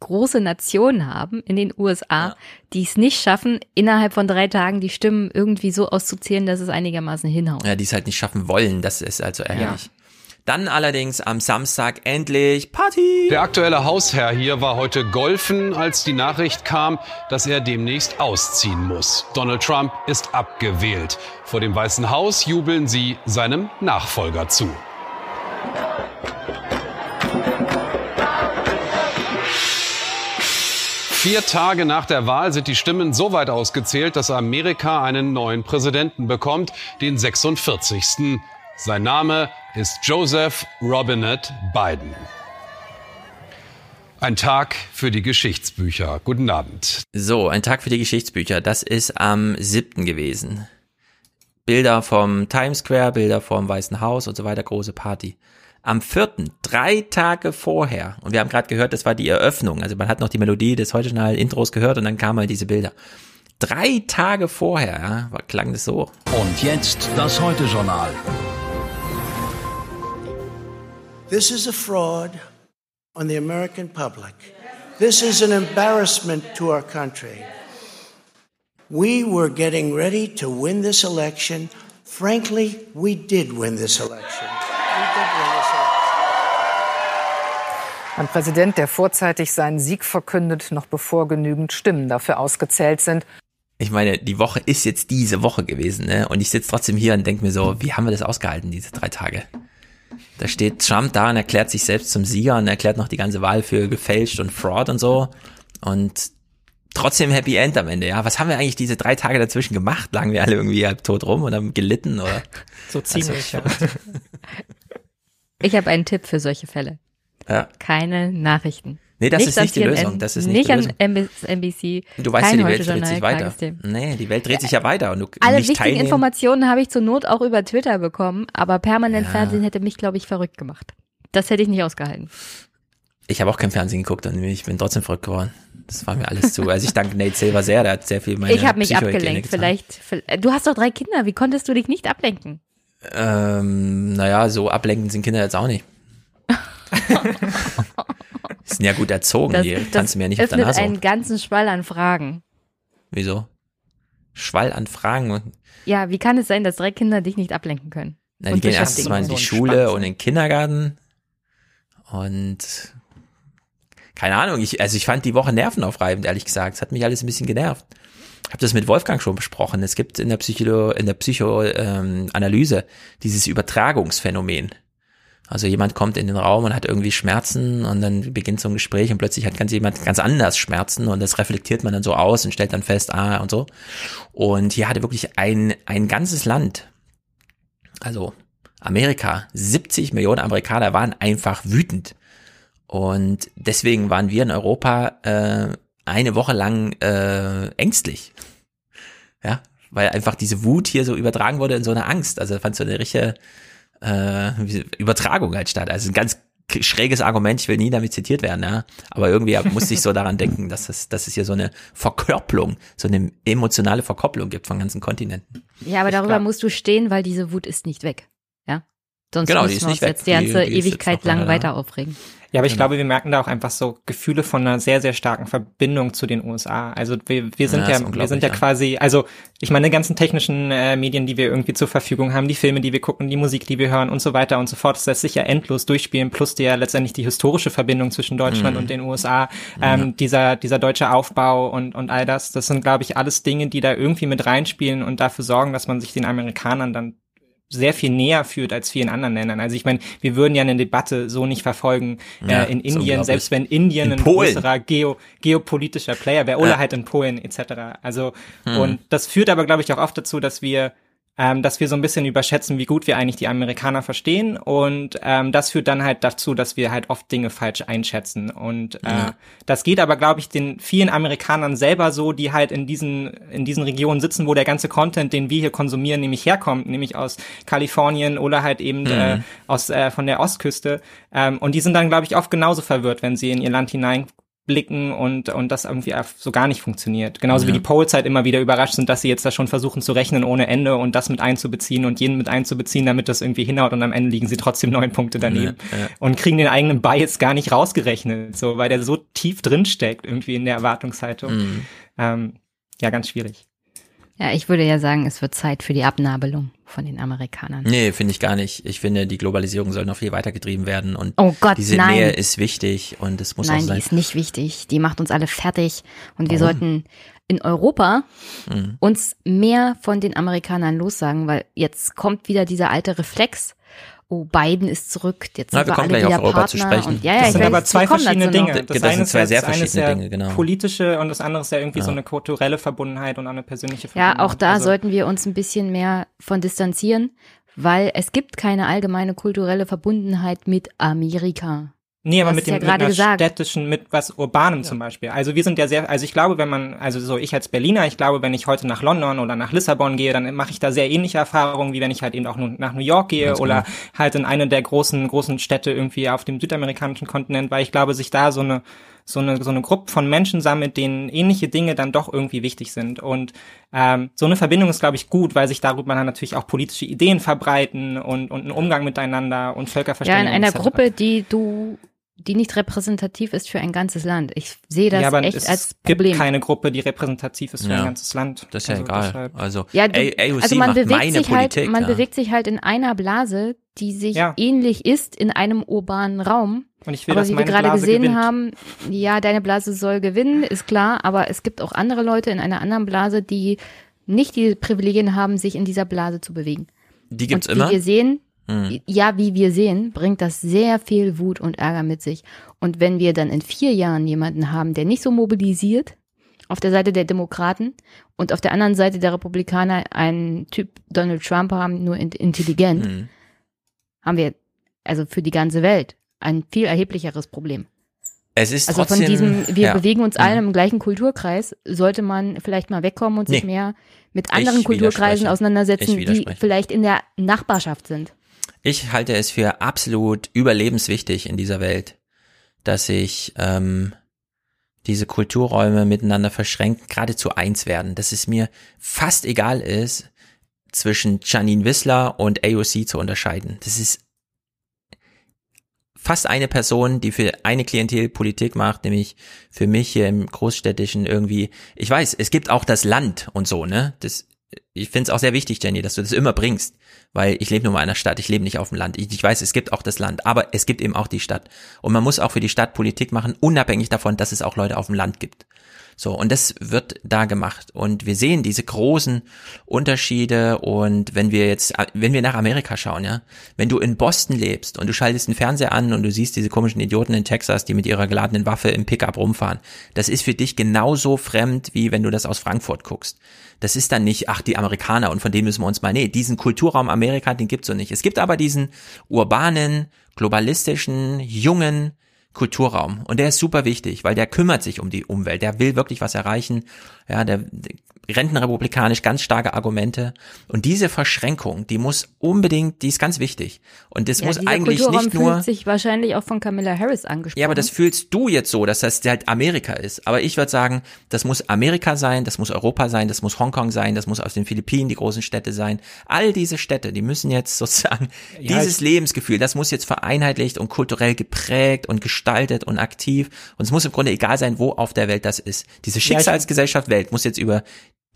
große Nation haben in den USA, die es nicht schaffen, innerhalb von drei Tagen die Stimmen irgendwie so auszuzählen, dass es einigermaßen hinhaut. Ja, die es halt nicht schaffen wollen, das ist also ärgerlich. Dann allerdings am Samstag endlich Party. Der aktuelle Hausherr hier war heute golfen, als die Nachricht kam, dass er demnächst ausziehen muss. Donald Trump ist abgewählt. Vor dem Weißen Haus jubeln sie seinem Nachfolger zu. Vier Tage nach der Wahl sind die Stimmen so weit ausgezählt, dass Amerika einen neuen Präsidenten bekommt, den 46. Sein Name ist Joseph Robinette Biden. Ein Tag für die Geschichtsbücher. Guten Abend. So, ein Tag für die Geschichtsbücher. Das ist am 7. gewesen. Bilder vom Times Square, Bilder vom Weißen Haus und so weiter, große Party. Am 4., drei Tage vorher, und wir haben gerade gehört, das war die Eröffnung, also man hat noch die Melodie des heute Journal Intros gehört und dann kamen halt diese Bilder. Drei Tage vorher, ja, war- klang das so. Und jetzt das Heute-Journal. This is a fraud on the American public. This is an embarrassment to our country. We were getting ready to win this election. Frankly, we did win this election. We did win this election. Ein Präsident, der vorzeitig seinen Sieg verkündet, noch bevor genügend Stimmen dafür ausgezählt sind. Ich meine, die Woche ist jetzt diese Woche gewesen, ne? Und ich sitze trotzdem hier und denke mir so, wie haben wir das ausgehalten, diese drei Tage? Da steht Trump da und erklärt sich selbst zum Sieger und erklärt noch die ganze Wahl für gefälscht und Fraud und so. Und trotzdem Happy End am Ende, ja. Was haben wir eigentlich diese drei Tage dazwischen gemacht? Lagen wir alle irgendwie halb tot rum und haben gelitten oder? So ziemlich, ja. <laughs> Ich habe einen Tipp für solche Fälle. Ja. Keine Nachrichten. Nee, das ist an nicht die Lösung. Das ist nicht die an Lösung. NBC. Du weißt ja, die Welt dreht sich weiter. Nee, die Welt dreht sich ja weiter und du Alle nicht wichtigen teilnehmen. Informationen habe ich zur Not auch über Twitter bekommen, aber permanent Ja. Fernsehen hätte mich, glaube ich, verrückt gemacht. Das hätte ich nicht ausgehalten. Ich habe auch kein Fernsehen geguckt und ich bin trotzdem verrückt geworden. Das war mir alles zu. Also ich danke Nate Silver sehr, der hat sehr viel meine ich habe mich abgelenkt. Vielleicht, vielleicht. Du hast doch drei Kinder. Wie konntest du dich nicht ablenken? Ähm, naja, so ablenkend sind Kinder jetzt auch nicht. Die <laughs> sind ja gut erzogen, Das, die das kannst du mir ja nicht auf der Nase. einen ganzen Schwall an Fragen. Wieso? Schwall an Fragen. und- Ja, wie kann es sein, dass drei Kinder dich nicht ablenken können? Na, die gehen erstens mal in So die ein Schule Spannend. und in den Kindergarten. Und keine Ahnung, ich, also ich fand die Woche nervenaufreibend, ehrlich gesagt. Es hat mich alles ein bisschen genervt. Ich habe das mit Wolfgang schon besprochen. Es gibt in der Psycho, in der Psychoanalyse ähm, dieses Übertragungsphänomen. Also jemand kommt in den Raum und hat irgendwie Schmerzen und dann beginnt so ein Gespräch und plötzlich hat ganz jemand ganz anders Schmerzen und das reflektiert man dann so aus und stellt dann fest, ah und so. Und hier hatte wirklich ein, ein ganzes Land, also Amerika, 70 Millionen Amerikaner waren einfach wütend. Und deswegen waren wir in Europa äh, eine Woche lang äh, ängstlich. Ja, weil einfach diese Wut hier so übertragen wurde in so eine Angst. Also fand so eine richtige äh, Übertragung halt statt. Also ein ganz schräges Argument, ich will nie damit zitiert werden, ja. Aber irgendwie musste ich so daran denken, dass es, dass es hier so eine Verkörperung, so eine emotionale Verkopplung gibt von ganzen Kontinenten. Ja, aber darüber glaub- musst du stehen, weil diese Wut ist nicht weg. Ja? Sonst Genau, die müssen ist wir nicht uns weg. jetzt die ganze Die- die Ewigkeit lang weiter aufregen. Ja, aber ich Genau. glaube, wir merken da auch einfach so Gefühle von einer sehr, sehr starken Verbindung zu den USA. Also wir, wir sind Ja, ja, wir sind ja quasi, also ich meine, die ganzen technischen äh, Medien, die wir irgendwie zur Verfügung haben, die Filme, die wir gucken, die Musik, die wir hören und so weiter und so fort, das lässt sich ja endlos durchspielen, plus die ja letztendlich die historische Verbindung zwischen Deutschland Mhm. und den USA, ähm, Ja. dieser, dieser deutsche Aufbau und, und all das. Das sind, glaube ich, alles Dinge, die da irgendwie mit reinspielen und dafür sorgen, dass man sich den Amerikanern dann sehr viel näher führt als vielen anderen Ländern. Also ich meine, wir würden ja eine Debatte so nicht verfolgen Ja, äh, in Indien, selbst wenn Indien In ein Polen. größerer geo, geopolitischer Player wäre oder Ja. halt in Polen etc. Also Hm. und das führt aber, glaube ich, auch oft dazu, dass wir ähm, dass wir so ein bisschen überschätzen, wie gut wir eigentlich die Amerikaner verstehen und ähm, das führt dann halt dazu, dass wir halt oft Dinge falsch einschätzen und äh, Ja. das geht aber, glaube ich, den vielen Amerikanern selber so, die halt in diesen in diesen Regionen sitzen, wo der ganze Content, den wir hier konsumieren, nämlich herkommt, nämlich aus Kalifornien oder halt eben Mhm. äh, aus äh, von der Ostküste ähm, und die sind dann, glaube ich, oft genauso verwirrt, wenn sie in ihr Land hinein blicken und und das irgendwie so gar nicht funktioniert. Genauso wie Ja. die Polls halt immer wieder überrascht sind, dass sie jetzt da schon versuchen zu rechnen ohne Ende und das mit einzubeziehen und jeden mit einzubeziehen, damit das irgendwie hinhaut und am Ende liegen sie trotzdem <laughs> neun Punkte daneben Ja, ja. und kriegen den eigenen Bias gar nicht rausgerechnet, so weil der so tief drin steckt irgendwie in der Erwartungshaltung. Mhm. Ähm, ja, ganz schwierig. Ja, ich würde ja sagen, es wird Zeit für die Abnabelung von den Amerikanern. Nee, finde ich gar nicht. Ich finde, die Globalisierung soll noch viel weitergetrieben werden und Oh Gott, diese nein. Nähe ist wichtig und es muss Nein, auch die sein. ist nicht wichtig. Die macht uns alle fertig. Und wir Warum? sollten in Europa Mhm. uns mehr von den Amerikanern lossagen, weil jetzt kommt wieder dieser alte Reflex. Oh, Biden ist zurück. Jetzt Na, sind wir wir kommen alle gleich wieder auf Europa Partner. zu sprechen. Und, ja, ja, das ich sind weiß, aber zwei verschiedene noch. Dinge. Das eine sind ist zwei ja- sehr das verschiedene ja Dinge, genau. Politische und das andere ist ja irgendwie so Ja. eine kulturelle Verbundenheit und eine persönliche Ja, Verbundenheit. auch da Also- sollten wir uns ein bisschen mehr von distanzieren, weil es gibt keine allgemeine kulturelle Verbundenheit mit Amerika. Nee, aber mit dem ja mit einer gesagt. städtischen, mit was Urbanem zum Beispiel. Also wir sind ja sehr, also ich glaube, wenn man, also so ich als Berliner, ich glaube, wenn ich heute nach London oder nach Lissabon gehe, dann mache ich da sehr ähnliche Erfahrungen, wie wenn ich halt eben auch nach New York gehe Ganz oder genau. halt in eine der großen, großen Städte irgendwie auf dem südamerikanischen Kontinent, weil ich glaube, sich da so eine, so eine, so eine Gruppe von Menschen sammelt, denen ähnliche Dinge dann doch irgendwie wichtig sind. Und ähm, so eine Verbindung ist, glaube ich, gut, weil sich darüber dann natürlich auch politische Ideen verbreiten und, und ein Umgang miteinander und Ja, Völkerverständigung. in einer etc. Gruppe, die du, die nicht repräsentativ ist für ein ganzes Land. Ich sehe das ja, aber echt es als gibt Problem. keine Gruppe, die repräsentativ ist für Ja. ein ganzes Land. Das ist ja Also egal. deshalb- Also, Ja, du, AOC also man macht bewegt meine sich Politik. halt, man ja. bewegt sich halt in einer Blase, die sich Ja. ähnlich ist in einem urbanen Raum. Und ich will, aber dass wie wir gerade Blase gesehen gewinnt. haben, ja, deine Blase soll gewinnen, ist klar, aber es gibt auch andere Leute in einer anderen Blase, die nicht die Privilegien haben, sich in dieser Blase zu bewegen. Die gibt's und immer? Wie wir sehen, Hm. ja, wie wir sehen, bringt das sehr viel Wut und Ärger mit sich. Und wenn wir dann in vier Jahren jemanden haben, der nicht so mobilisiert, auf der Seite der Demokraten und auf der anderen Seite der Republikaner einen Typ Donald Trump haben, nur in- intelligent, Hm. haben wir also für die ganze Welt ein viel erheblicheres Problem. Es ist Also trotzdem, von diesem, wir ja. bewegen uns alle Mhm. im gleichen Kulturkreis, sollte man vielleicht mal wegkommen und sich Nee. mehr mit anderen Kulturkreisen auseinandersetzen, die vielleicht in der Nachbarschaft sind. Ich halte es für absolut überlebenswichtig in dieser Welt, dass sich ähm, diese Kulturräume miteinander verschränken, geradezu eins werden. Dass es mir fast egal ist, zwischen Janine Wissler und AOC zu unterscheiden. Das ist fast eine Person, die für eine Klientel Politik macht, nämlich für mich hier im Großstädtischen irgendwie, ich weiß, es gibt auch das Land und so, ne? Das, ich finde es auch sehr wichtig, Jenny, dass du das immer bringst, weil ich lebe nur in einer Stadt, ich lebe nicht auf dem Land. Ich, ich weiß, es gibt auch das Land, aber es gibt eben auch die Stadt. Und man muss auch für die Stadt Politik machen, unabhängig davon, dass es auch Leute auf dem Land gibt. So, und das wird da gemacht. Und wir sehen diese großen Unterschiede. Und wenn wir jetzt, wenn wir nach Amerika schauen, ja, wenn du in Boston lebst und du schaltest den Fernseher an und du siehst diese komischen Idioten in Texas, die mit ihrer geladenen Waffe im Pickup rumfahren, das ist für dich genauso fremd, wie wenn du das aus Frankfurt guckst. Das ist dann nicht, ach, die Amerikaner und von denen müssen wir uns mal, nee, diesen Kulturraum Amerika, den gibt's so nicht. Es gibt aber diesen urbanen, globalistischen, jungen, Kulturraum. Und der ist super wichtig, weil der kümmert sich um die Umwelt. Der will wirklich was erreichen. Ja, der, rentenrepublikanisch ganz starke Argumente. Und diese Verschränkung, die muss unbedingt, die ist ganz wichtig. Und das Ja, muss eigentlich Kulturraum nicht nur. fühlt sich wahrscheinlich auch von Camilla Harris angesprochen. Ja, aber das fühlst du jetzt so, dass das halt Amerika ist. Aber ich würde sagen, das muss Amerika sein, das muss Europa sein, das muss Hongkong sein, das muss aus den Philippinen die großen Städte sein. All diese Städte, die müssen jetzt <laughs> sozusagen Ja, dieses Lebensgefühl, das muss jetzt vereinheitlicht und kulturell geprägt und gestaltet und aktiv. Und es muss im Grunde egal sein, wo auf der Welt das ist. Diese Schicksalsgesellschaft Welt muss jetzt über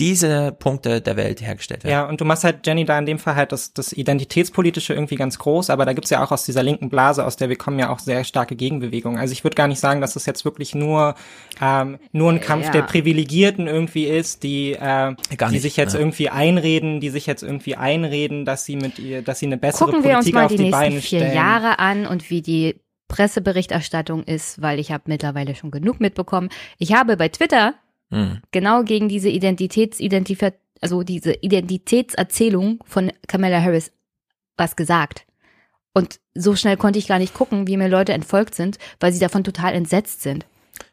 diese Punkte der Welt hergestellt werden. Ja, und du machst halt, Jenny, da in dem Fall halt das, das Identitätspolitische irgendwie ganz groß, aber da gibt's ja auch aus dieser linken Blase, aus der wir kommen, ja auch sehr starke Gegenbewegungen. Also ich würde gar nicht sagen, dass das jetzt wirklich nur, ähm, nur ein Kampf Ja. der Privilegierten irgendwie ist, die, äh, die sich jetzt ja. irgendwie einreden, die sich jetzt irgendwie einreden, dass sie mit ihr, dass sie eine bessere Gucken wir uns Politik mal auf die die, nächsten Beine vier stellen. Jahre an und wie die Presseberichterstattung ist, weil ich habe mittlerweile schon genug mitbekommen. Ich habe bei Twitter Hm. genau gegen diese also diese Identitätserzählung von Kamala Harris was gesagt. Und so schnell konnte ich gar nicht gucken, wie mir Leute entfolgt sind, weil sie davon total entsetzt sind.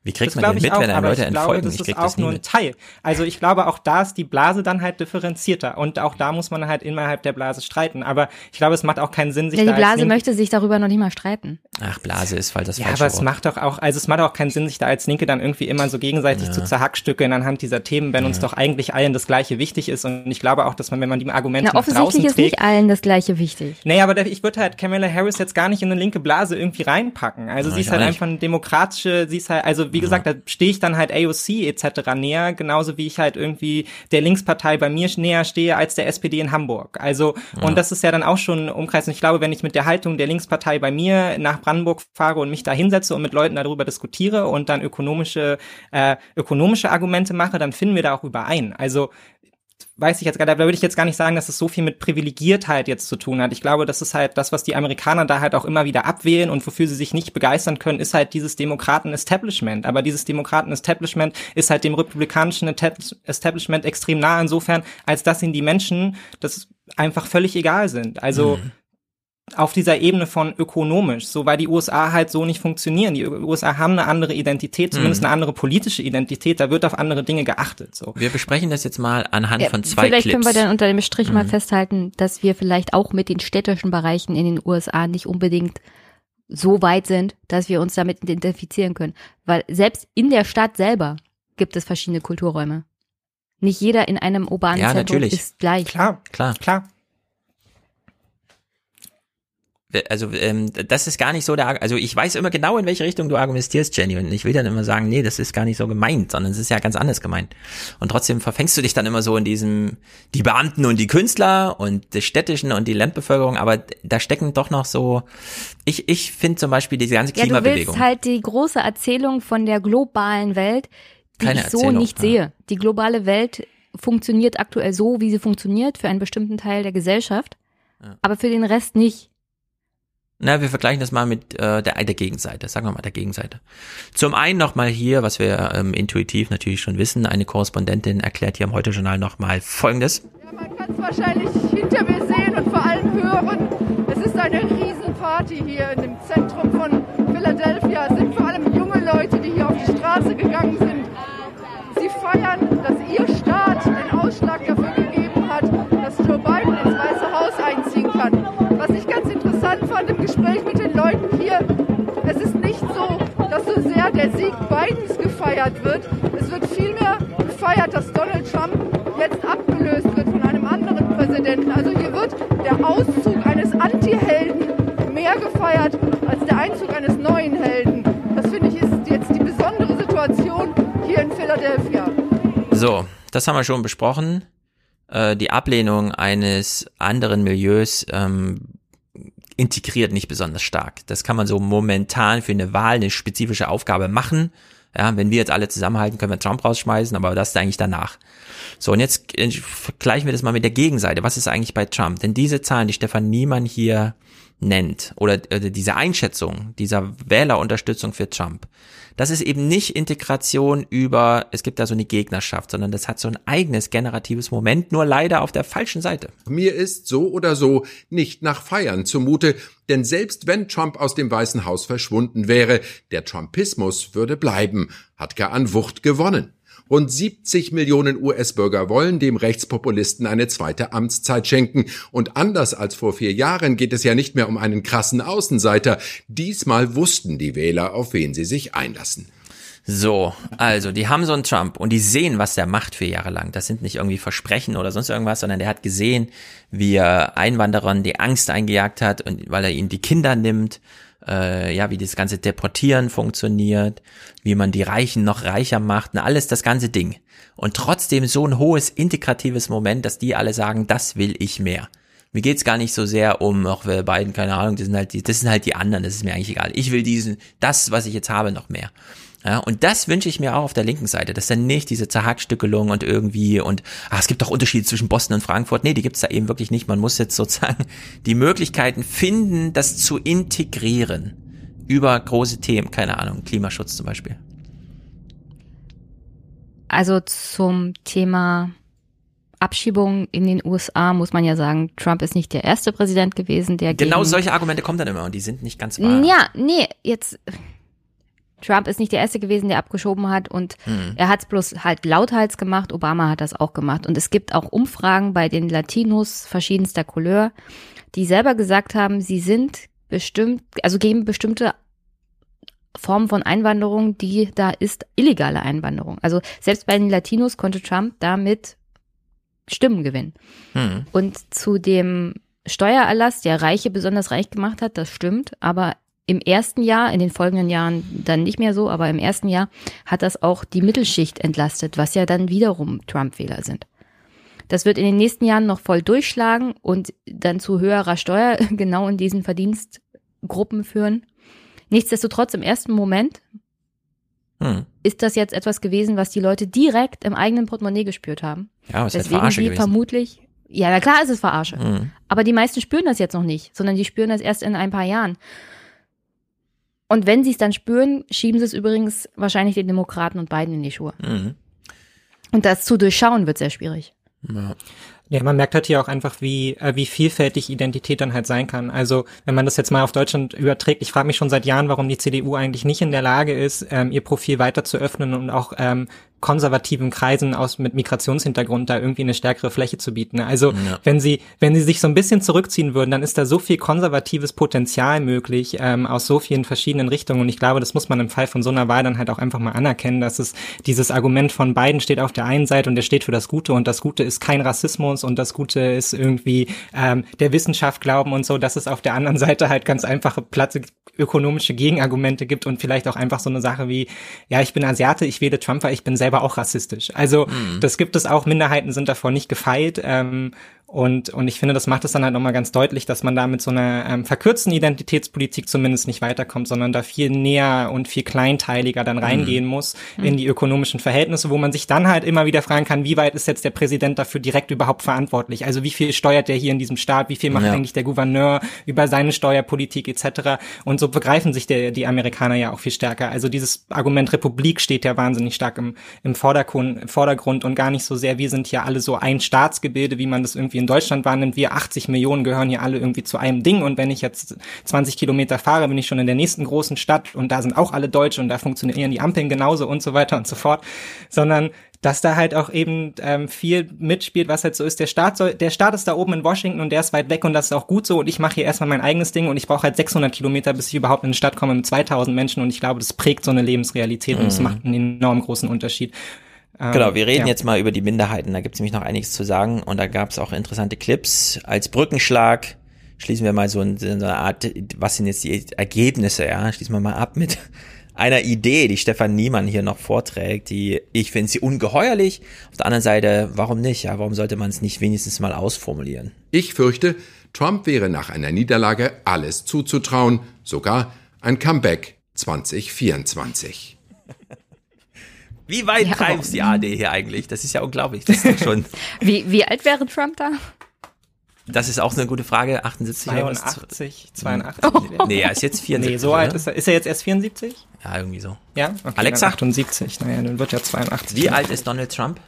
Wie kriegt das man denn mit, auch, wenn einem Leute ich entfolgen? Glaube, das ich ist auch nur ein. Teil. Also ich glaube, auch da ist die Blase dann halt differenzierter und auch da muss man halt innerhalb der Blase streiten. Aber ich glaube, es macht auch keinen Sinn, sich ja, da die Blase als möchte sich darüber noch nicht mal streiten. Ach, Blase ist halt das ja, aber es Wort. macht doch auch, also es macht auch keinen Sinn, sich da als Linke dann irgendwie immer so gegenseitig Ja. zu zerhackstückeln anhand dieser Themen, wenn uns doch eigentlich allen das Gleiche wichtig ist. Und ich glaube auch, dass man, wenn man die Argumente Na, nach draußen offensichtlich ist trägt, nicht allen das Gleiche wichtig. Nee, aber ich würde halt Kamala Harris jetzt gar nicht in eine linke Blase irgendwie reinpacken. Also Ja, sie ist halt einfach eine demokratische, sie ist halt, also wie gesagt, da stehe ich dann halt AOC etc. näher, genauso wie ich halt irgendwie der Linkspartei bei mir näher stehe als der SPD in Hamburg. Also, Ja. und das ist ja dann auch schon ein Umkreis. Und ich glaube, wenn ich mit der Haltung der Linkspartei bei mir nach Brandenburg fahre und mich da hinsetze und mit Leuten darüber diskutiere und dann ökonomische, äh, ökonomische Argumente mache, dann finden wir da auch überein. Also, weiß ich jetzt gar, da würde ich jetzt gar nicht sagen, dass es so viel mit Privilegiertheit jetzt zu tun hat. Ich glaube, das ist halt das, was die Amerikaner da halt auch immer wieder abwählen und wofür sie sich nicht begeistern können, ist halt dieses Demokraten-Establishment. Aber dieses Demokraten-Establishment ist halt dem republikanischen Establishment extrem nah insofern, als dass ihnen die Menschen das einfach völlig egal sind. Also, auf dieser Ebene von ökonomisch, so weil die USA halt so nicht funktionieren. Die USA haben eine andere Identität, zumindest Mhm. eine andere politische Identität, da wird auf andere Dinge geachtet. So. Wir besprechen das jetzt mal anhand Ja, von zwei vielleicht Clips. können wir dann unter dem Strich mal Mhm. festhalten, dass wir vielleicht auch mit den städtischen Bereichen in den USA nicht unbedingt so weit sind, dass wir uns damit identifizieren können. Weil selbst in der Stadt selber gibt es verschiedene Kulturräume. Nicht jeder in einem urbanen Ja, Zentrum natürlich. ist gleich. Klar, klar, klar. Also ähm, das ist gar nicht so der, also ich weiß immer genau, in welche Richtung du argumentierst, Jenny, und ich will dann immer sagen, nee, das ist gar nicht so gemeint, sondern es ist ja ganz anders gemeint. Und trotzdem verfängst du dich dann immer so in diesem, die Beamten und die Künstler und die städtischen und die Landbevölkerung, aber da stecken doch noch so, ich, ich finde zum Beispiel diese ganze Ja, du Klimabewegung. willst halt die große Erzählung von der globalen Welt, die Keine ich so Erzählung, nicht ja. sehe. Die globale Welt funktioniert aktuell so, wie sie funktioniert, für einen bestimmten Teil der Gesellschaft, aber für den Rest nicht. Na, wir vergleichen das mal mit äh, der, der Gegenseite, sagen wir mal der Gegenseite. Zum einen nochmal hier, was wir ähm, intuitiv natürlich schon wissen, eine Korrespondentin erklärt hier im Heute-Journal nochmal Folgendes. kann es wahrscheinlich hinter mir sehen und vor allem hören. Es ist eine Riesenparty hier in dem Zentrum von Philadelphia. Es sind vor allem junge Leute, die hier auf die Straße gegangen sind. Sie feiern, dass ihr Staat den Ausschlag dafür gegeben hat, dass Joe Biden fand im Gespräch mit den Leuten hier, es ist nicht so, dass so sehr der Sieg Bidens gefeiert wird. Es wird vielmehr gefeiert, dass Donald Trump jetzt abgelöst wird von einem anderen Präsidenten. Also hier wird der Auszug eines Anti-Helden mehr gefeiert als der Einzug eines neuen Helden. Das finde ich ist jetzt die besondere Situation hier in Philadelphia. So, das haben wir schon besprochen. Äh, die Ablehnung eines anderen Milieus ähm, integriert nicht besonders stark. Das kann man so momentan für eine Wahl, eine spezifische Aufgabe machen. Ja, wenn wir jetzt alle zusammenhalten, können wir Trump rausschmeißen, aber das ist eigentlich danach. So, und jetzt äh, vergleichen wir das mal mit der Gegenseite. Was ist eigentlich bei Trump? Denn diese Zahlen, die Stefan Niemann hier nennt, oder äh, diese Einschätzung dieser Wählerunterstützung für Trump, das ist eben nicht Integration über, es gibt da so eine Gegnerschaft, sondern das hat so ein eigenes generatives Moment, nur leider auf der falschen Seite. Mir ist so oder so nicht nach Feiern zumute, denn selbst wenn Trump aus dem Weißen Haus verschwunden wäre, der Trumpismus würde bleiben, hat gar an Wucht gewonnen. Rund 70 Millionen US-Bürger wollen dem Rechtspopulisten eine zweite Amtszeit schenken. Und anders als vor vier Jahren geht es ja nicht mehr um einen krassen Außenseiter. Diesmal wussten die Wähler, auf wen sie sich einlassen. So, also die haben so einen Trump und die sehen, was der macht vier Jahre lang. Das sind nicht irgendwie Versprechen oder sonst irgendwas, sondern der hat gesehen, wie er Einwanderern die Angst eingejagt hat und weil er ihnen die Kinder nimmt, äh, ja, wie das ganze Deportieren funktioniert, wie man die Reichen noch reicher macht, na, alles das ganze Ding. Und trotzdem so ein hohes integratives Moment, dass die alle sagen, das will ich mehr. Mir geht's gar nicht so sehr um, auch wir beiden, keine Ahnung, das sind halt die, das sind halt die anderen, das ist mir eigentlich egal. Ich will diesen, das, was ich jetzt habe, noch mehr. Ja, und das wünsche ich mir auch auf der linken Seite, dass dann nicht diese Zerhackstückelung und irgendwie und ah, es gibt doch Unterschiede zwischen Boston und Frankfurt. Nee, die gibt's da eben wirklich nicht. Man muss jetzt sozusagen <laughs> die Möglichkeiten finden, das zu integrieren über große Themen, keine Ahnung, Klimaschutz zum Beispiel. Also zum Thema Abschiebungen in den USA muss man ja sagen, Trump ist nicht der erste Präsident gewesen, der Genau solche Argumente kommen dann immer und die sind nicht ganz wahr. Ja, nee, jetzt Trump ist nicht der erste gewesen, der abgeschoben hat und Hm. er hat es bloß halt lauthals gemacht. Obama hat das auch gemacht und es gibt auch Umfragen bei den Latinos verschiedenster Couleur, die selber gesagt haben, sie sind bestimmt, also gegen bestimmte Formen von Einwanderung, die da ist illegale Einwanderung. Also selbst bei den Latinos konnte Trump damit Stimmen gewinnen. Hm. Und zu dem Steuererlass, der Reiche besonders reich gemacht hat, das stimmt, aber im ersten Jahr, in den folgenden Jahren dann nicht mehr so, aber im ersten Jahr hat das auch die Mittelschicht entlastet, was ja dann wiederum Trump-Wähler sind. Das wird in den nächsten Jahren noch voll durchschlagen und dann zu höherer Steuer <laughs> genau in diesen Verdienstgruppen führen. Nichtsdestotrotz im ersten Moment Hm. ist das jetzt etwas gewesen, was die Leute direkt im eigenen Portemonnaie gespürt haben. Ja, aber es ist Deswegen Verarsche sie gewesen. vermutlich, ja, na klar ist es Verarsche. Mhm. Aber die meisten spüren das jetzt noch nicht, sondern die spüren das erst in ein paar Jahren. Und wenn sie es dann spüren, schieben sie es übrigens wahrscheinlich den Demokraten und Biden in die Schuhe. Mhm. Und das zu durchschauen wird sehr schwierig. Ja. Ja, man merkt halt hier auch einfach, wie, äh, wie vielfältig Identität dann halt sein kann. Also wenn man das jetzt mal auf Deutschland überträgt, ich frage mich schon seit Jahren, warum die CDU eigentlich nicht in der Lage ist, ähm, ihr Profil weiter zu öffnen und auch ähm, konservativen Kreisen aus mit Migrationshintergrund da irgendwie eine stärkere Fläche zu bieten. Also Ja. wenn sie, wenn sie sich so ein bisschen zurückziehen würden, dann ist da so viel konservatives Potenzial möglich ähm, aus so vielen verschiedenen Richtungen. Und ich glaube, das muss man im Fall von so einer Wahl dann halt auch einfach mal anerkennen, dass es dieses Argument von beiden steht auf der einen Seite und der steht für das Gute und das Gute ist kein Rassismus und das Gute ist irgendwie ähm, der Wissenschaft glauben und so, dass es auf der anderen Seite halt ganz einfache platte ökonomische Gegenargumente gibt und vielleicht auch einfach so eine Sache wie, ja, ich bin Asiate, ich wähle Trump, weil ich bin selber auch rassistisch. Also Mhm. das gibt es auch, Minderheiten sind davor nicht gefeit. Ähm, und, und ich finde, das macht es dann halt nochmal ganz deutlich, dass man da mit so einer ähm, verkürzten Identitätspolitik zumindest nicht weiterkommt, sondern da viel näher und viel kleinteiliger dann reingehen muss in die ökonomischen Verhältnisse, wo man sich dann halt immer wieder fragen kann, wie weit ist jetzt der Präsident dafür direkt überhaupt verantwortlich? Also wie viel steuert der hier in diesem Staat? Wie viel macht Ja. eigentlich der Gouverneur über seine Steuerpolitik etc.? Und so begreifen sich der, die Amerikaner ja auch viel stärker. Also dieses Argument Republik steht ja wahnsinnig stark im, im Vordergrund, im Vordergrund und gar nicht so sehr, wir sind hier alle so ein Staatsgebilde, wie man das irgendwie in Deutschland wahrnimmt. Wir 80 Millionen gehören hier alle irgendwie zu einem Ding und wenn ich jetzt 20 Kilometer fahre, bin ich schon in der nächsten großen Stadt und da sind auch alle Deutsche und da funktionieren die Ampeln genauso und so weiter und so fort, sondern dass da halt auch eben ähm, viel mitspielt, was halt so ist. Der Staat soll, der Staat ist da oben in Washington und der ist weit weg und das ist auch gut so und ich mache hier erstmal mein eigenes Ding und ich brauche halt 600 Kilometer, bis ich überhaupt in eine Stadt komme mit 2000 Menschen und ich glaube, das prägt so eine Lebensrealität und es Mhm. macht einen enorm großen Unterschied. Ähm, Genau, wir reden ja. jetzt mal über die Minderheiten. Da gibt es nämlich noch einiges zu sagen und da gab es auch interessante Clips. Als Brückenschlag schließen wir mal so, ein, so eine Art, was sind jetzt die Ergebnisse, ja? Schließen wir mal ab mit <laughs> einer Idee, die Stefan Niemann hier noch vorträgt, die ich finde sie ungeheuerlich. Auf der anderen Seite, warum nicht? Ja, warum sollte man es nicht wenigstens mal ausformulieren? Ich fürchte, Trump wäre nach einer Niederlage alles zuzutrauen, sogar ein Comeback 2024. Wie weit Ja, treibt die AD hier eigentlich? Das ist ja unglaublich. Das ist doch schon, <laughs> Wie, wie alt wäre Trump da? das ist auch eine gute Frage. 78 oder was? 82, 82. Nee, er ist jetzt 74. Nee, so alt ist er. Ist er jetzt erst 74? Ja, irgendwie so. Ja? Okay, Alexa? dann 78. Naja, dann wird er 82. Wie alt ist Donald Trump?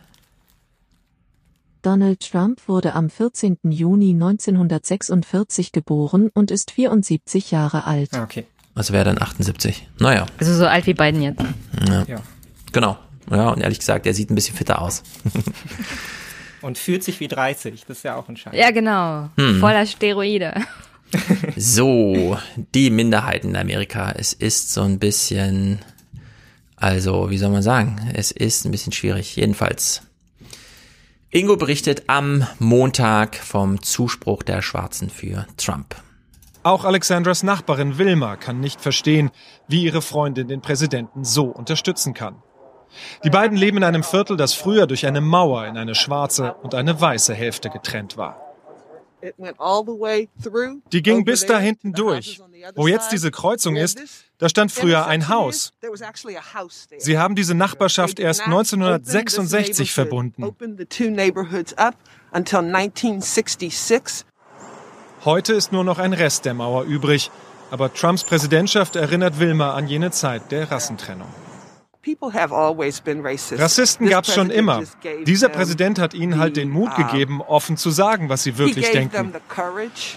Donald Trump wurde am 14. Juni 1946 geboren und ist 74 Jahre alt. Ah, okay. Also wäre dann 78. Naja. Also so alt wie Biden jetzt. Ja. Ja. Genau. Ja, und ehrlich gesagt, er sieht ein bisschen fitter aus. <laughs> Und fühlt sich wie 30. Das ist ja auch ein Scheiß. Ja, genau. Hm. Voller Steroide. <laughs> <laughs> So, die Minderheiten in Amerika. Es ist so ein bisschen, also, wie soll man sagen? Es ist ein bisschen schwierig. Jedenfalls. Ingo berichtet am Montag vom Zuspruch der Schwarzen für Trump. Auch Alexandras Nachbarin Wilma kann nicht verstehen, wie ihre Freundin den Präsidenten so unterstützen kann. Die beiden leben in einem Viertel, das früher durch eine Mauer in eine schwarze und eine weiße Hälfte getrennt war. Die ging bis da hinten durch. Wo jetzt diese Kreuzung ist, da stand früher ein Haus. Sie haben diese Nachbarschaft erst 1966 verbunden. Heute ist nur noch ein Rest der Mauer übrig, aber Trumps Präsidentschaft erinnert Wilma an jene Zeit der Rassentrennung. Rassisten gab es schon immer. Dieser Präsident hat ihnen halt den Mut gegeben, offen zu sagen, was sie wirklich denken.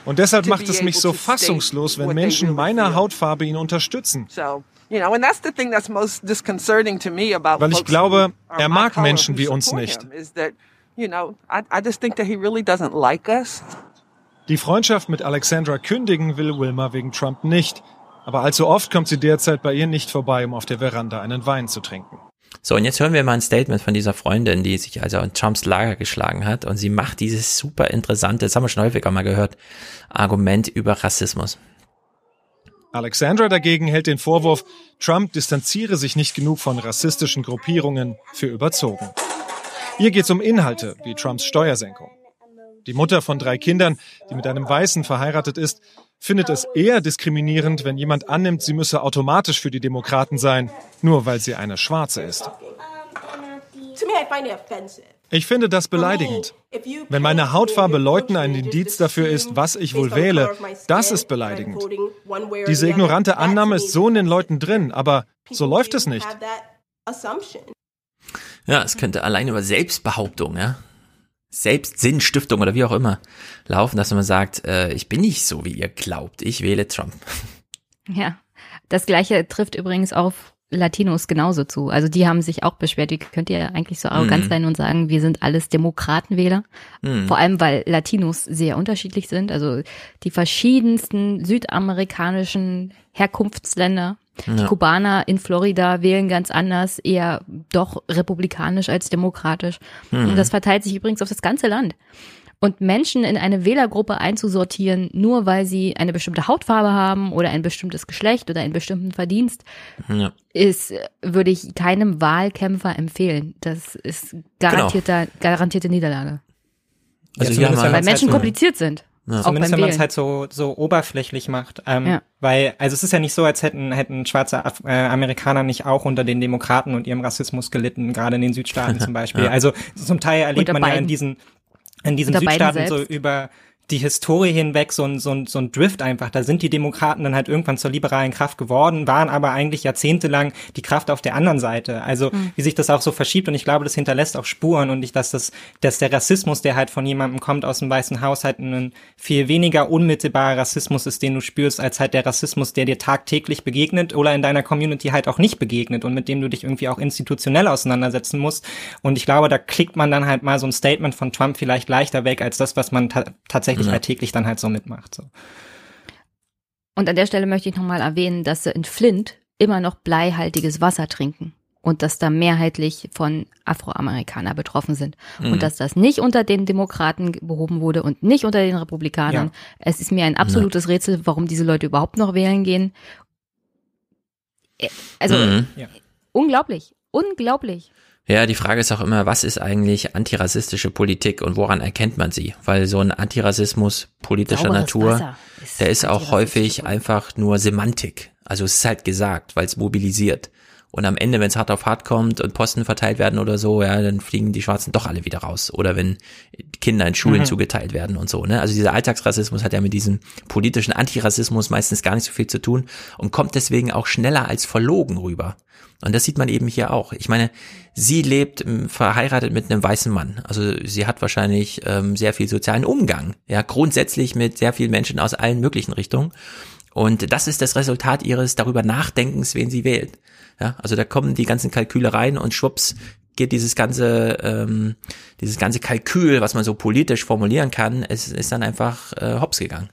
Und deshalb macht es mich so fassungslos, wenn Menschen meiner Hautfarbe ihn unterstützen. Weil ich glaube, er mag Menschen wie uns nicht. Die Freundschaft mit Alexandra kündigen will Wilma wegen Trump nicht. Aber allzu oft kommt sie derzeit bei ihr nicht vorbei, um auf der Veranda einen Wein zu trinken. So, und jetzt hören wir mal ein Statement von dieser Freundin, die sich also in Trumps Lager geschlagen hat. Und sie macht dieses super interessante, das haben wir schon häufiger mal gehört, Argument über Rassismus. Alexandra dagegen hält den Vorwurf, Trump distanziere sich nicht genug von rassistischen Gruppierungen für überzogen. Hier geht es um Inhalte wie Trumps Steuersenkung. Die Mutter von drei Kindern, die mit einem Weißen verheiratet ist, findet es eher diskriminierend, wenn jemand annimmt, sie müsse automatisch für die Demokraten sein, nur weil sie eine Schwarze ist. Ich finde das beleidigend. Wenn meine Hautfarbe Leuten ein Indiz dafür ist, was ich wohl wähle, das ist beleidigend. Diese ignorante Annahme ist so in den Leuten drin, aber so läuft es nicht. Ja, es könnte allein über Selbstbehauptung, ja, Selbstsinnsstiftung oder wie auch immer laufen, dass man sagt, äh, ich bin nicht so, wie ihr glaubt, ich wähle Trump. Ja, das gleiche trifft übrigens auf Latinos genauso zu. Also die haben sich auch beschwert, wie könnt ihr eigentlich so arrogant mhm. sein und sagen, wir sind alles Demokratenwähler. Mhm. Vor allem, weil Latinos sehr unterschiedlich sind. Also die verschiedensten südamerikanischen Herkunftsländer. Ja. Die Kubaner in Florida wählen ganz anders, eher doch republikanisch als demokratisch. Mhm. Und das verteilt sich übrigens auf das ganze Land. Und Menschen in eine Wählergruppe einzusortieren, nur weil sie eine bestimmte Hautfarbe haben oder ein bestimmtes Geschlecht oder einen bestimmten Verdienst, ja. ist, würde ich keinem Wahlkämpfer empfehlen. Das ist garantierter, genau. garantierte Niederlage. Also ja, weil Menschen kompliziert sind. Ja. Zumindest wenn man es halt so, so oberflächlich macht. Ähm, ja. Weil, also es ist ja nicht so, als hätten, hätten schwarze Af äh, Amerikaner nicht auch unter den Demokraten und ihrem Rassismus gelitten, gerade in den Südstaaten zum <laughs> Beispiel. ja. Also zum Teil erlebt man ja in diesen in diesen Südstaaten so über die Historie hinweg so ein, so, ein, so ein Drift einfach. Da sind die Demokraten dann halt irgendwann zur liberalen Kraft geworden, waren aber eigentlich jahrzehntelang die Kraft auf der anderen Seite. Also mhm. wie sich das auch so verschiebt und ich glaube, das hinterlässt auch Spuren und ich, dass das, dass der Rassismus, der halt von jemandem kommt aus dem Weißen Haus, halt ein viel weniger unmittelbarer Rassismus ist, den du spürst, als halt der Rassismus, der dir tagtäglich begegnet oder in deiner Community halt auch nicht begegnet und mit dem du dich irgendwie auch institutionell auseinandersetzen musst. Und ich glaube, da klickt man dann halt mal so ein Statement von Trump vielleicht leichter weg als das, was man ta tatsächlich wirklich ja. alltäglich dann halt so mitmacht. So. Und an der Stelle möchte ich nochmal erwähnen, dass sie in Flint immer noch bleihaltiges Wasser trinken und dass da mehrheitlich von Afroamerikaner betroffen sind mhm. und dass das nicht unter den Demokraten behoben wurde und nicht unter den Republikanern. Ja. Es ist mir ein absolutes ja. Rätsel, warum diese Leute überhaupt noch wählen gehen. Äh, also mhm. unglaublich, unglaublich. Ja, die Frage ist auch immer, was ist eigentlich antirassistische Politik und woran erkennt man sie? Weil so ein Antirassismus politischer Sauberes Natur, ist der ist auch häufig einfach nur Semantik. Also es ist halt gesagt, weil es mobilisiert. Und am Ende, wenn es hart auf hart kommt und Posten verteilt werden oder so, ja, dann fliegen die Schwarzen doch alle wieder raus. Oder wenn Kinder in Schulen mhm. zugeteilt werden und so. Ne? Also dieser Alltagsrassismus hat ja mit diesem politischen Antirassismus meistens gar nicht so viel zu tun und kommt deswegen auch schneller als verlogen rüber. Und das sieht man eben hier auch. Ich meine, sie lebt ähm, verheiratet mit einem weißen Mann. Also sie hat wahrscheinlich ähm, sehr viel sozialen Umgang. Ja, grundsätzlich mit sehr vielen Menschen aus allen möglichen Richtungen. Und das ist das Resultat ihres darüber Nachdenkens, wen sie wählt. Ja, also da kommen die ganzen Kalküle rein und schwupps geht dieses ganze ähm, dieses ganze Kalkül, was man so politisch formulieren kann, es ist dann einfach äh, hops gegangen.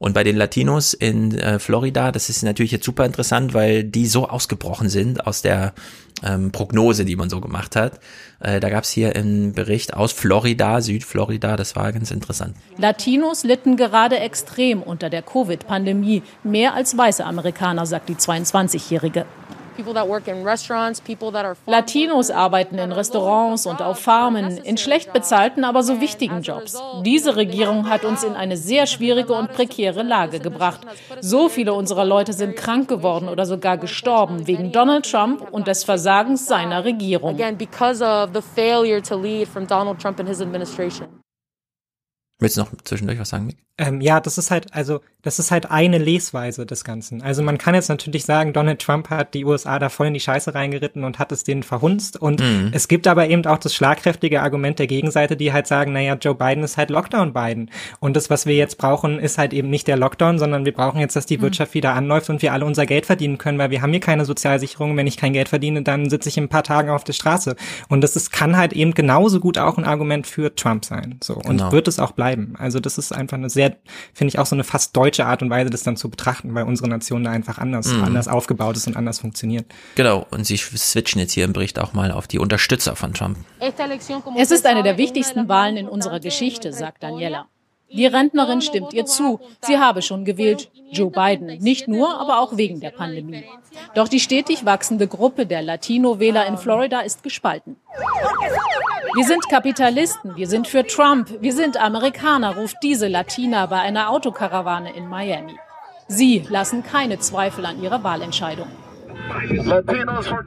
Und bei den Latinos in äh, Florida, das ist natürlich jetzt super interessant, weil die so ausgebrochen sind aus der ähm, Prognose, die man so gemacht hat. Äh, da gab es hier einen Bericht aus Florida, Südflorida, das war ganz interessant. Latinos litten gerade extrem unter der Covid-Pandemie, mehr als weiße Amerikaner, sagt die 22-Jährige. Latinos arbeiten in Restaurants und auf Farmen, in schlecht bezahlten, aber so wichtigen Jobs. Diese Regierung hat uns in eine sehr schwierige und prekäre Lage gebracht. So viele unserer Leute sind krank geworden oder sogar gestorben wegen Donald Trump und des Versagens seiner Regierung. Willst du noch zwischendurch was sagen, Mick? Ähm, ja, das ist halt, also, das ist halt eine Lesweise des Ganzen. Also man kann jetzt natürlich sagen, Donald Trump hat die USA da voll in die Scheiße reingeritten und hat es denen verhunzt. Und Mhm. es gibt aber eben auch das schlagkräftige Argument der Gegenseite, die halt sagen, naja, Joe Biden ist halt Lockdown Biden. Und das, was wir jetzt brauchen, ist halt eben nicht der Lockdown, sondern wir brauchen jetzt, dass die Mhm. Wirtschaft wieder anläuft und wir alle unser Geld verdienen können, weil wir haben hier keine Sozialsicherung. Wenn ich kein Geld verdiene, dann sitze ich in ein paar Tagen auf der Straße. Und das ist, kann halt eben genauso gut auch ein Argument für Trump sein. So. Und Genau. wird es auch bleiben. Also das ist einfach eine sehr, finde ich auch so eine fast deutsche Art und Weise, das dann zu betrachten, weil unsere Nation da einfach anders, Mhm. anders aufgebaut ist und anders funktioniert. Genau, und sie switchen jetzt hier im Bericht auch mal auf die Unterstützer von Trump. Es ist eine der wichtigsten Wahlen in unserer Geschichte, sagt Daniela. Die Rentnerin stimmt ihr zu. Sie habe schon gewählt, Joe Biden. Nicht nur, aber auch wegen der Pandemie. Doch die stetig wachsende Gruppe der Latino-Wähler in Florida ist gespalten. Wir sind Kapitalisten, wir sind für Trump, wir sind Amerikaner, ruft diese Latina bei einer Autokarawane in Miami. Sie lassen keine Zweifel an ihrer Wahlentscheidung.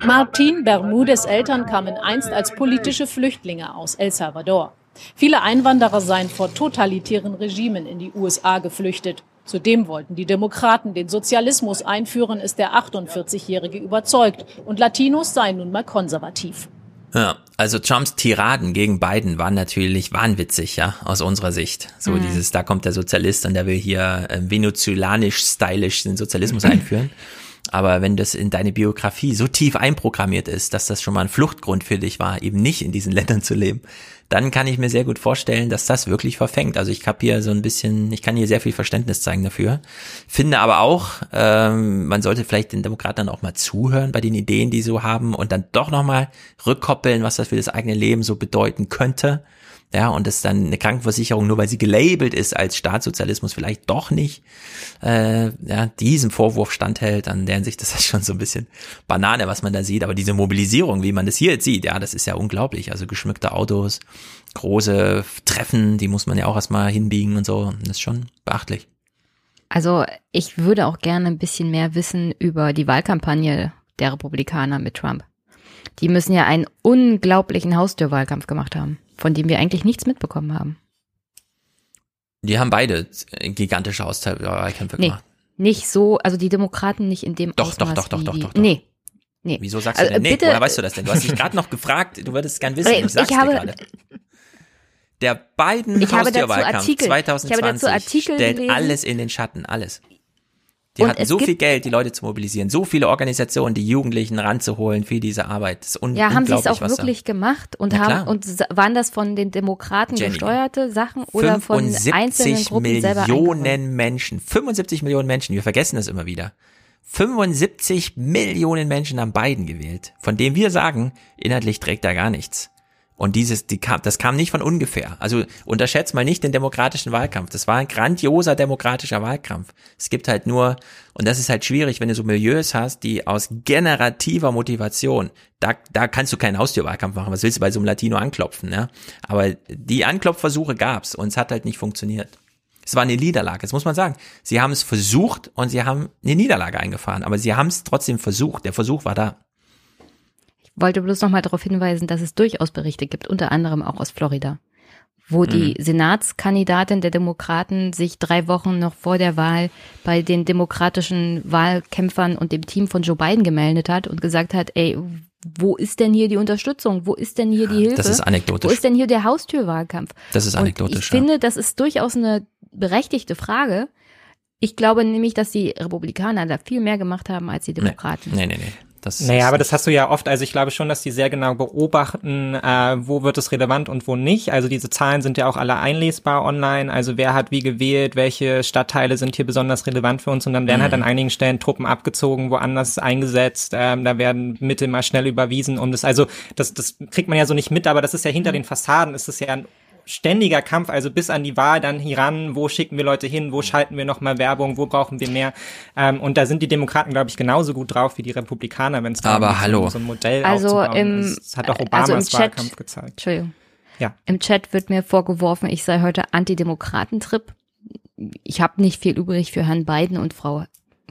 Martin Bermudes Eltern kamen einst als politische Flüchtlinge aus El Salvador. Viele Einwanderer seien vor totalitären Regimen in die USA geflüchtet. Zudem wollten die Demokraten den Sozialismus einführen, ist der 48-Jährige überzeugt. Und Latinos seien nun mal konservativ. Ja, also Trumps Tiraden gegen Biden waren natürlich wahnwitzig, ja, aus unserer Sicht. So Mhm. dieses, da kommt der Sozialist und der will hier äh, venezolanisch-stylisch den Sozialismus einführen. <laughs> Aber wenn das in deine Biografie so tief einprogrammiert ist, dass das schon mal ein Fluchtgrund für dich war, eben nicht in diesen <laughs> Ländern zu leben, dann kann ich mir sehr gut vorstellen, dass das wirklich verfängt. Also ich habe hier so ein bisschen, ich kann hier sehr viel Verständnis zeigen dafür. Finde aber auch, ähm, man sollte vielleicht den Demokraten auch mal zuhören bei den Ideen, die sie so haben und dann doch nochmal rückkoppeln, was das für das eigene Leben so bedeuten könnte. Ja, und dass dann eine Krankenversicherung, nur weil sie gelabelt ist als Staatssozialismus, vielleicht doch nicht äh, ja, diesem Vorwurf standhält, an deren Sicht das ist schon so ein bisschen Banane, was man da sieht. Aber diese Mobilisierung, wie man das hier jetzt sieht, ja, das ist ja unglaublich. Also geschmückte Autos, große Treffen, die muss man ja auch erstmal hinbiegen und so. Das ist schon beachtlich. Also ich würde auch gerne ein bisschen mehr wissen über die Wahlkampagne der Republikaner mit Trump. Die müssen ja einen unglaublichen Haustürwahlkampf gemacht haben, von dem wir eigentlich nichts mitbekommen haben. Die haben beide gigantische Haustürwahlkämpfe Nee, gemacht. nicht so, also die Demokraten nicht in dem Doch, doch, Ausmaß doch, doch, doch, die, doch, doch. Nee. Nee. Wieso sagst du Also, denn nee? bitte- Woher weißt du das denn? Du hast dich gerade noch gefragt, du würdest es gern wissen. Ich Ich sag's habe- dir gerade. Der ich habe 2020 dazu Artikel stellt gelesen. alles in den Schatten, alles. Die Und hatten so viel Geld, die Leute zu mobilisieren, so viele Organisationen, die Jugendlichen ranzuholen für diese Arbeit. Das ist un Ja, haben sie es auch was da- wirklich gemacht und Na haben klar. und waren das von den Demokraten Jenny. gesteuerte Sachen oder von einzelnen 75 Gruppen? Millionen Menschen, 75 Millionen Menschen, wir vergessen das immer wieder. 75 Millionen Menschen haben Biden gewählt, von dem wir sagen, inhaltlich trägt er gar nichts. Und dieses, die kam, das kam nicht von ungefähr. Also unterschätzt mal nicht den demokratischen Wahlkampf. Das war ein grandioser demokratischer Wahlkampf. Es gibt halt nur, und das ist halt schwierig, wenn du so Milieus hast, die aus generativer Motivation, da, da kannst du keinen Haustürwahlkampf machen. Was willst du bei so einem Latino anklopfen, ne? Aber die Anklopfversuche gab's und es hat halt nicht funktioniert. Es war eine Niederlage, das muss man sagen. Sie haben es versucht und sie haben eine Niederlage eingefahren, aber sie haben es trotzdem versucht. Der Versuch war da. Wollte bloß noch mal darauf hinweisen, dass es durchaus Berichte gibt, unter anderem auch aus Florida, wo die Mhm. Senatskandidatin der Demokraten sich drei Wochen noch vor der Wahl bei den demokratischen Wahlkämpfern und dem Team von Joe Biden gemeldet hat und gesagt hat, ey, wo ist denn hier die Unterstützung? Wo ist denn hier die Hilfe? Das ist anekdotisch. Wo ist denn hier der Haustürwahlkampf? Das ist Und anekdotisch, ich ja. finde, das ist durchaus eine berechtigte Frage. Ich glaube nämlich, dass die Republikaner da viel mehr gemacht haben als die Demokraten. Nee, nee, nee. Das Naja, aber das hast du ja oft, also ich glaube schon, dass die sehr genau beobachten, äh, wo wird es relevant und wo nicht. Also diese Zahlen sind ja auch alle einlesbar online, also wer hat wie gewählt, welche Stadtteile sind hier besonders relevant für uns? Und dann werden Mhm. halt an einigen Stellen Truppen abgezogen, woanders eingesetzt, ähm, da werden Mittel mal schnell überwiesen, um das, also das, das kriegt man ja so nicht mit, aber das ist ja hinter den Fassaden, ist es ja ein ständiger Kampf, also bis an die Wahl dann hier ran, wo schicken wir Leute hin, wo schalten wir nochmal Werbung, wo brauchen wir mehr. Ähm, und da sind die Demokraten, glaube ich, genauso gut drauf wie die Republikaner, wenn es da Aber um so, hallo. so ein Modell Also aufzubauen im, ist. Das hat auch also Obamas im Chat, Wahlkampf gezeigt. Entschuldigung. Ja. Im Chat wird mir vorgeworfen, ich sei heute Antidemokratentrip. Ich habe nicht viel übrig für Herrn Biden und Frau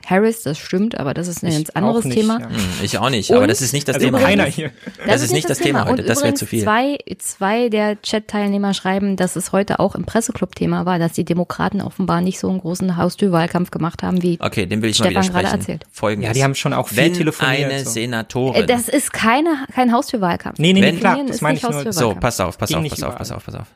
Harris, das stimmt, aber das ist ein ganz anderes nicht, Thema. ja. Hm, ich auch nicht, aber Und- das ist nicht das Also Thema. keiner heute. hier. Das, ist nicht das Thema heute, Und das wäre übrigens zu viel. Zwei, zwei der Chat-Teilnehmer schreiben, dass es heute auch im Presseclub-Thema war, dass die Demokraten offenbar nicht so einen großen Haustürwahlkampf gemacht haben, wie Okay, den will ich mal Stefan gerade widersprechen. erzählt. Folgendes. Ja, die haben schon auch viel Wenn telefoniert, eine so. Senatorin Äh, Das ist keine, kein Haustürwahlkampf. Nee, nee, nee, klar, das ist meine ich nur. So, pass auf, pass auf, pass auf, pass auf, pass auf.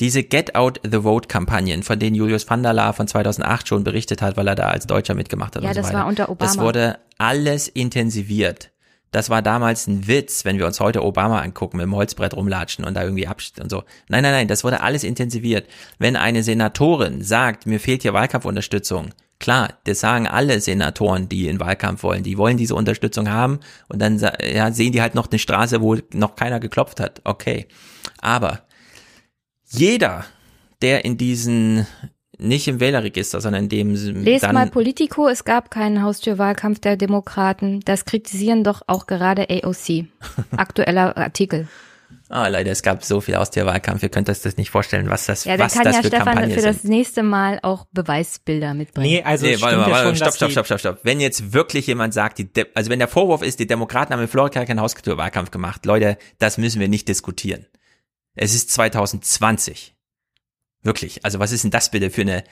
Diese Get Out the Vote Kampagnen, von denen Julius van der Laar von 2008 schon berichtet hat, weil er da als Deutscher mitgemacht hat Ja, und so das weiter. war unter Obama. Das wurde alles intensiviert. Das war damals ein Witz, wenn wir uns heute Obama angucken, mit dem Holzbrett rumlatschen und da irgendwie abst und so. Nein, nein, nein, das wurde alles intensiviert. Wenn eine Senatorin sagt, mir fehlt hier Wahlkampfunterstützung, klar, das sagen alle Senatoren, die in Wahlkampf wollen, die wollen diese Unterstützung haben und dann ja, sehen die halt noch eine Straße, wo noch keiner geklopft hat. Okay. Aber jeder, der in diesen, nicht im Wählerregister, sondern in dem Lest dann, mal Politico, es gab keinen Haustürwahlkampf der Demokraten. Das kritisieren doch auch gerade AOC. <laughs> Aktueller Artikel. Ah, leider, es gab so viel Haustierwahlkampf, ihr könnt euch das nicht vorstellen, was das, Ja, da was kann das ja für Stefan Kampagnen für das sind. nächste Mal auch Beweisbilder mitbringen. Nee, also nee, warte mal, ja warte, schon, stopp, stopp, stopp, stopp, stopp. Wenn jetzt wirklich jemand sagt, die De also wenn der Vorwurf ist, die Demokraten haben in Florida keinen Haustürwahlkampf gemacht, Leute, das müssen wir nicht diskutieren. Es ist 2020. Wirklich. Also was ist denn das bitte für eine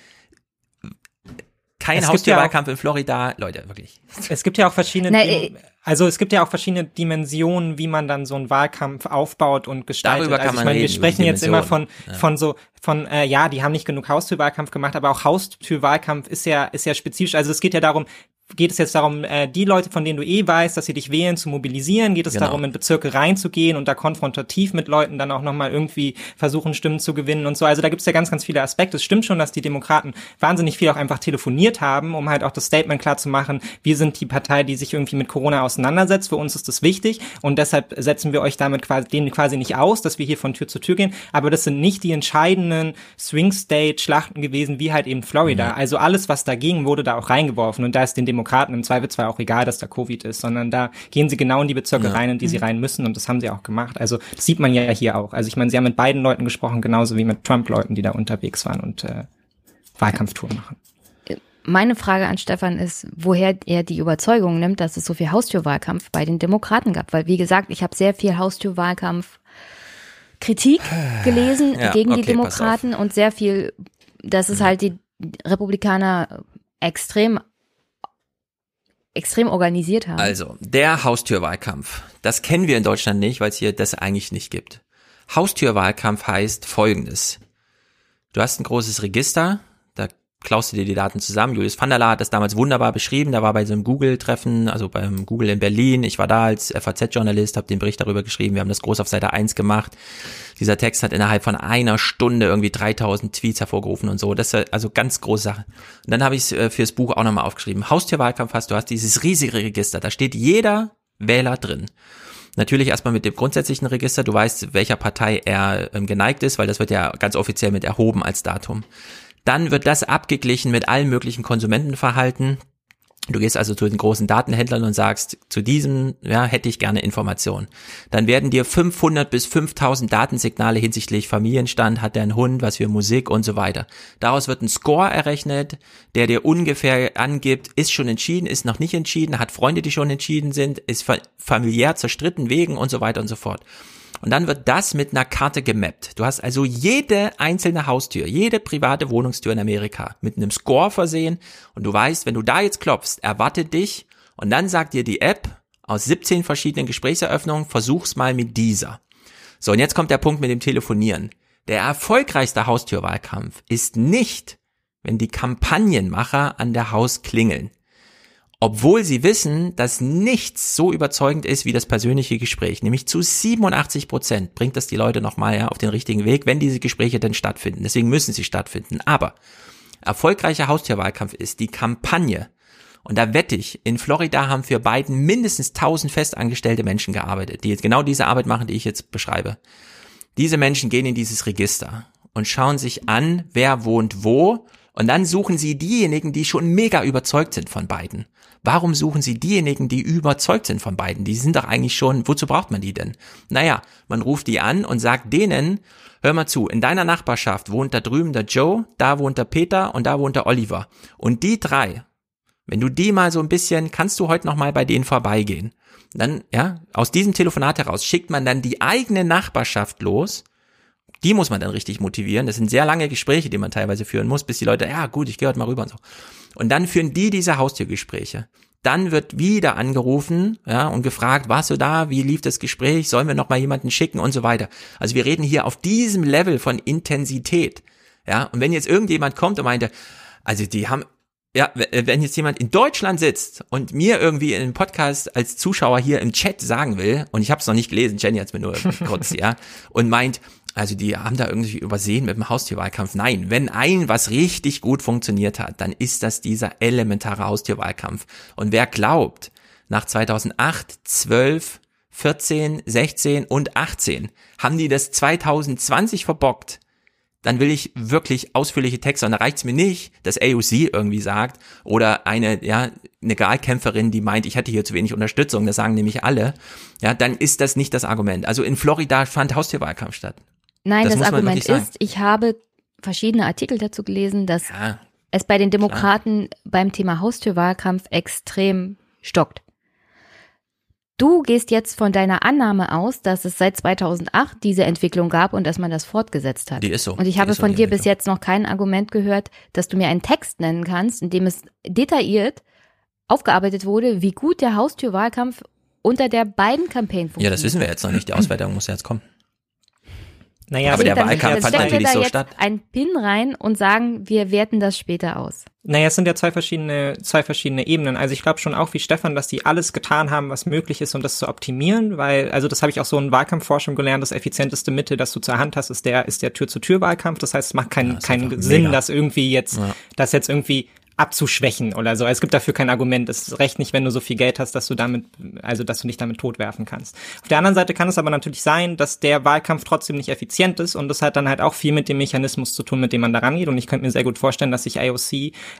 kein gibt ja Haustürwahlkampf in Florida, Leute, wirklich. <laughs> Es gibt ja auch verschiedene, Na, Dim- also es gibt ja auch verschiedene Dimensionen, wie man dann so einen Wahlkampf aufbaut und gestaltet. Darüber kann also ich man meine, wir reden, die sprechen jetzt immer von. Ja. von so von äh, ja, die haben nicht genug Haustürwahlkampf gemacht, aber auch Haustürwahlkampf ist ja ist ja spezifisch. Also es geht ja darum, geht es jetzt darum, äh, die Leute, von denen du eh weißt, dass sie dich wählen, zu mobilisieren? Geht es Genau. darum, in Bezirke reinzugehen und da konfrontativ mit Leuten dann auch nochmal irgendwie versuchen, Stimmen zu gewinnen und so? Also da gibt es ja ganz, ganz viele Aspekte. Es stimmt schon, dass die Demokraten wahnsinnig viel auch einfach telefoniert haben, um halt auch das Statement klar zu machen, wir sind die Partei, die sich irgendwie mit Corona auseinandersetzt. Für uns ist das wichtig und deshalb setzen wir euch damit quasi, denen quasi nicht aus, dass wir hier von Tür zu Tür gehen. Aber das sind nicht die entscheidenden Swing-State-Schlachten gewesen, wie halt eben Florida. Also alles, was dagegen wurde, da auch reingeworfen. Und da ist den Demokraten im Zweifelsfall auch egal, dass da Covid ist, sondern da gehen sie genau in die Bezirke Ja. rein, in die sie Mhm. rein müssen. Und das haben sie auch gemacht. Also das sieht man ja hier auch. Also ich meine, sie haben mit beiden Leuten gesprochen, genauso wie mit Trump-Leuten, die da unterwegs waren und äh, Wahlkampftour machen. Meine Frage an Stefan ist, woher er die Überzeugung nimmt, dass es so viel Haustürwahlkampf bei den Demokraten gab. Weil, wie gesagt, ich habe sehr viel Haustürwahlkampf Kritik gelesen Ja, gegen die okay, pass Demokraten und sehr viel, dass es halt die Republikaner extrem extrem organisiert haben. Also, der Haustürwahlkampf. Das kennen wir in Deutschland nicht, weil es hier das eigentlich nicht gibt. Haustürwahlkampf heißt folgendes. Du hast ein großes Register, klaust du dir die Daten zusammen. Julius van der Laar hat das damals wunderbar beschrieben. Da war bei so einem Google-Treffen, also beim Google in Berlin. Ich war da als FAZ-Journalist, habe den Bericht darüber geschrieben. Wir haben das groß auf Seite 1 gemacht. Dieser Text hat innerhalb von einer Stunde irgendwie 3000 Tweets hervorgerufen und so. Das ist also ganz große Sache. Und dann habe ich es fürs Buch auch nochmal aufgeschrieben. Haustürwahlkampf hast du, hast dieses riesige Register. Da steht jeder Wähler drin. Natürlich erstmal mit dem grundsätzlichen Register. Du weißt, welcher Partei er ähm, geneigt ist, weil das wird ja ganz offiziell mit erhoben als Datum. Dann wird das abgeglichen mit allen möglichen Konsumentenverhalten. Du gehst also zu den großen Datenhändlern und sagst, zu diesem, ja, hätte ich gerne Informationen. Dann werden dir 500 bis 5000 Datensignale hinsichtlich Familienstand, hat er einen Hund, was für Musik und so weiter. Daraus wird ein Score errechnet, der dir ungefähr angibt, ist schon entschieden, ist noch nicht entschieden, hat Freunde, die schon entschieden sind, ist fa familiär zerstritten wegen und so weiter und so fort. Und dann wird das mit einer Karte gemappt. Du hast also jede einzelne Haustür, jede private Wohnungstür in Amerika mit einem Score versehen und du weißt, wenn du da jetzt klopfst, erwartet dich und dann sagt dir die App aus 17 verschiedenen Gesprächseröffnungen, versuch's mal mit dieser. So, und jetzt kommt der Punkt mit dem Telefonieren. Der erfolgreichste Haustürwahlkampf ist nicht, wenn die Kampagnenmacher an der Haus klingeln. Obwohl sie wissen, dass nichts so überzeugend ist wie das persönliche Gespräch. Nämlich zu 87 Prozent bringt das die Leute nochmal ja, auf den richtigen Weg, wenn diese Gespräche denn stattfinden. Deswegen müssen sie stattfinden. Aber erfolgreicher Haustierwahlkampf ist die Kampagne. Und da wette ich, in Florida haben für Biden mindestens 1000 festangestellte Menschen gearbeitet, die jetzt genau diese Arbeit machen, die ich jetzt beschreibe. Diese Menschen gehen in dieses Register und schauen sich an, wer wohnt wo, und dann suchen sie diejenigen, die schon mega überzeugt sind von beiden. Warum suchen sie diejenigen, die überzeugt sind von beiden? Die sind doch eigentlich schon, wozu braucht man die denn? Naja, man ruft die an und sagt denen, hör mal zu, in deiner Nachbarschaft wohnt da drüben der Joe, da wohnt der Peter und da wohnt der Oliver. Und die drei Wenn du die mal so ein bisschen, kannst du heute noch mal bei denen vorbeigehen. Dann, ja, aus diesem Telefonat heraus schickt man dann die eigene Nachbarschaft los. Die muss man dann richtig motivieren. Das sind sehr lange Gespräche, die man teilweise führen muss, bis die Leute, ja gut, ich gehe heute mal rüber und so. Und dann führen die diese Haustürgespräche. Dann wird wieder angerufen, ja, und gefragt, warst du da? Wie lief das Gespräch? Sollen wir noch mal jemanden schicken und so weiter. Also wir reden hier auf diesem Level von Intensität. Ja, und wenn jetzt irgendjemand kommt und meinte, also die haben ja, wenn jetzt jemand in Deutschland sitzt und mir irgendwie in einem Podcast als Zuschauer hier im Chat sagen will, und ich habe es noch nicht gelesen, Jenny hat es mir nur <laughs> kurz, ja, und meint, also die haben da irgendwie übersehen mit dem Haustierwahlkampf. Nein, wenn ein was richtig gut funktioniert hat, dann ist das dieser elementare Haustierwahlkampf. Und wer glaubt, nach 2008, 12, 14, 16 und 18 haben die das 2020 verbockt, dann will ich wirklich ausführliche Texte. Und da reicht's mir nicht, dass AOC irgendwie sagt oder eine, ja, eine Wahlkämpferin, die meint, ich hätte hier zu wenig Unterstützung, das sagen nämlich alle, ja, dann ist das nicht das Argument. Also in Florida fand Haustierwahlkampf statt. Nein, das, das Argument ist, ich habe verschiedene Artikel dazu gelesen, dass ja, es bei den Demokraten klar. beim Thema Haustürwahlkampf extrem stockt. Du gehst jetzt von deiner Annahme aus, dass es seit 2008 diese Entwicklung gab und dass man das fortgesetzt hat. Die ist so. Und ich habe so von dir bis jetzt noch kein Argument gehört, dass du mir einen Text nennen kannst, in dem es detailliert aufgearbeitet wurde, wie gut der Haustürwahlkampf unter der beiden Campaign funktioniert. Ja, das wissen wir jetzt noch nicht. Die Auswertung muss ja jetzt kommen. Naja, aber der Wahlkampf fand natürlich so statt. Ein Pin rein und sagen, wir werten das später aus. Naja, es sind ja zwei verschiedene, zwei verschiedene Ebenen. Also ich glaube schon auch wie Stefan, dass die alles getan haben, was möglich ist, um das zu optimieren, weil, also das habe ich auch so in Wahlkampfforschung gelernt, das effizienteste Mittel, das du zur Hand hast, ist der, ist der Tür-zu-Tür-Wahlkampf. Das heißt, es macht keinen, ja, keinen Sinn, mega. dass irgendwie jetzt, ja. dass jetzt irgendwie abzuschwächen oder so. Es gibt dafür kein Argument. Es ist recht nicht, wenn du so viel Geld hast, dass du damit, also dass du nicht damit totwerfen kannst. Auf der anderen Seite kann es aber natürlich sein, dass der Wahlkampf trotzdem nicht effizient ist und das hat dann halt auch viel mit dem Mechanismus zu tun, mit dem man da rangeht. Und ich könnte mir sehr gut vorstellen, dass sich IOC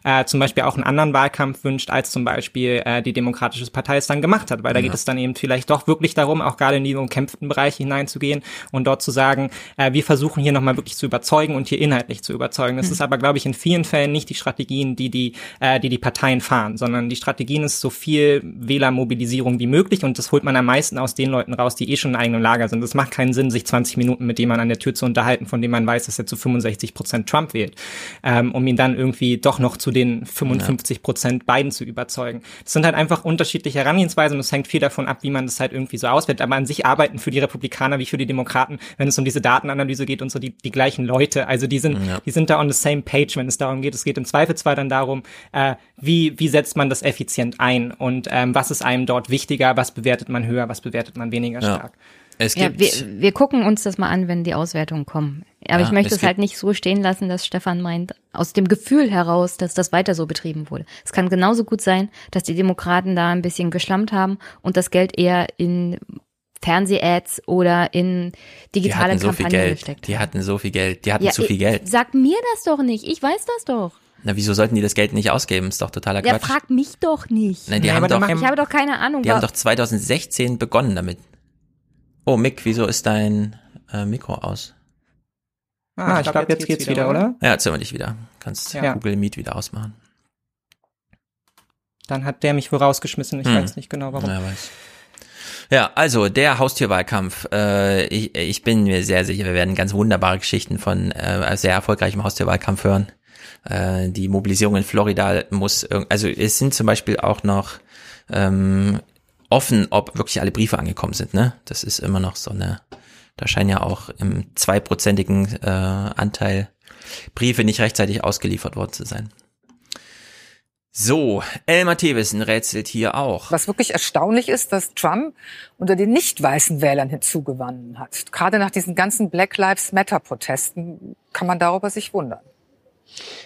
äh, zum Beispiel auch einen anderen Wahlkampf wünscht, als zum Beispiel äh, die Demokratische Partei es dann gemacht hat, weil da ja. geht es dann eben vielleicht doch wirklich darum, auch gerade in die umkämpften Bereiche hineinzugehen und dort zu sagen, äh, wir versuchen hier nochmal wirklich zu überzeugen und hier inhaltlich zu überzeugen. Das mhm. ist aber, glaube ich, in vielen Fällen nicht die Strategien, die die die, äh, die die Parteien fahren, sondern die Strategien ist so viel Wählermobilisierung wie möglich und das holt man am meisten aus den Leuten raus, die eh schon in eigenem Lager sind. Es macht keinen Sinn, sich 20 Minuten mit jemandem an der Tür zu unterhalten, von dem man weiß, dass er zu 65 Prozent Trump wählt, ähm, um ihn dann irgendwie doch noch zu den 55 Prozent beiden zu überzeugen. Das sind halt einfach unterschiedliche Herangehensweisen und es hängt viel davon ab, wie man das halt irgendwie so auswählt. Aber an sich arbeiten für die Republikaner wie für die Demokraten, wenn es um diese Datenanalyse geht und so die, die gleichen Leute. Also die sind, ja. die sind da on the same page, wenn es darum geht. Es geht im Zweifelsfall dann darum, darum, äh, wie, wie setzt man das effizient ein und ähm, was ist einem dort wichtiger, was bewertet man höher, was bewertet man weniger stark. Ja. Es gibt ja, wir, wir gucken uns das mal an, wenn die Auswertungen kommen. Aber ja, ich möchte es, es halt nicht so stehen lassen, dass Stefan meint, aus dem Gefühl heraus, dass das weiter so betrieben wurde. Es kann genauso gut sein, dass die Demokraten da ein bisschen geschlammt haben und das Geld eher in Fernseh-Ads oder in digitale die Kampagnen so viel Geld. gesteckt. Die hatten so viel Geld. Die hatten ja, zu viel Geld. Sag mir das doch nicht. Ich weiß das doch. Na, wieso sollten die das Geld nicht ausgeben? Ist doch totaler Quatsch. Ja, frag mich doch nicht. Na, die haben doch, ich habe doch keine Ahnung. Die haben doch 2016 begonnen damit. Oh, Mick, wieso ist dein äh, Mikro aus? Ah, ich glaube, jetzt, jetzt, geht's wieder, oder? Ja, jetzt sind wir dich wieder. Kannst ja. Google Meet wieder ausmachen. Dann hat der mich wohl rausgeschmissen. Ich hm. weiß nicht genau warum. Ja, weiß. Ja, also der Haustierwahlkampf. Äh, ich, ich bin mir sehr sicher, wir werden ganz wunderbare Geschichten von äh, sehr erfolgreichem Haustierwahlkampf hören. Äh, die Mobilisierung in Florida muss, also es sind zum Beispiel auch noch ähm, offen, ob wirklich alle Briefe angekommen sind. Ne, das ist immer noch so eine. Da scheinen ja auch im zweiprozentigen äh, Anteil Briefe nicht rechtzeitig ausgeliefert worden zu sein. So, Elmar Thewissen rätselt hier auch. Was wirklich erstaunlich ist, dass Trump unter den nicht weißen Wählern hinzugewonnen hat. Gerade nach diesen ganzen Black Lives Matter Protesten kann man darüber sich wundern.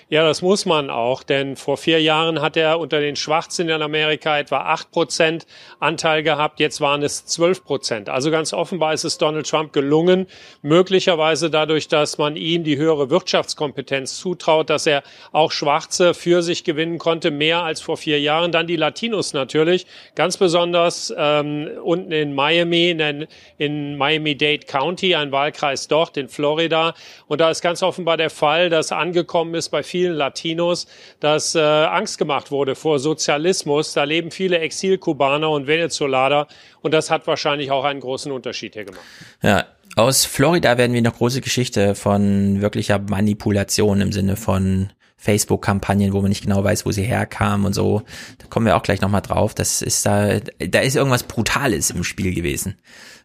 Ja, das muss man auch, denn vor vier Jahren hat er unter den Schwarzen in Amerika etwa acht Prozent Anteil gehabt, jetzt waren es zwölf Prozent. Also ganz offenbar ist es Donald Trump gelungen, möglicherweise dadurch, dass man ihm die höhere Wirtschaftskompetenz zutraut, dass er auch Schwarze für sich gewinnen konnte, mehr als vor vier Jahren. Dann die Latinos natürlich, ganz besonders ähm, unten in Miami, in, in Miami-Dade County, ein Wahlkreis dort in Florida. Und da ist ganz offenbar der Fall, dass angekommen angekommen ist bei vielen Latinos, dass äh, Angst gemacht wurde vor Sozialismus. Da leben viele Exilkubaner und Venezolaner und das hat wahrscheinlich auch einen großen Unterschied hier gemacht. Ja, aus Florida werden wir noch große Geschichte von wirklicher Manipulation im Sinne von Facebook-Kampagnen, wo man nicht genau weiß, wo sie herkamen und so. Da kommen wir auch gleich nochmal drauf. Das ist da, da ist irgendwas Brutales im Spiel gewesen,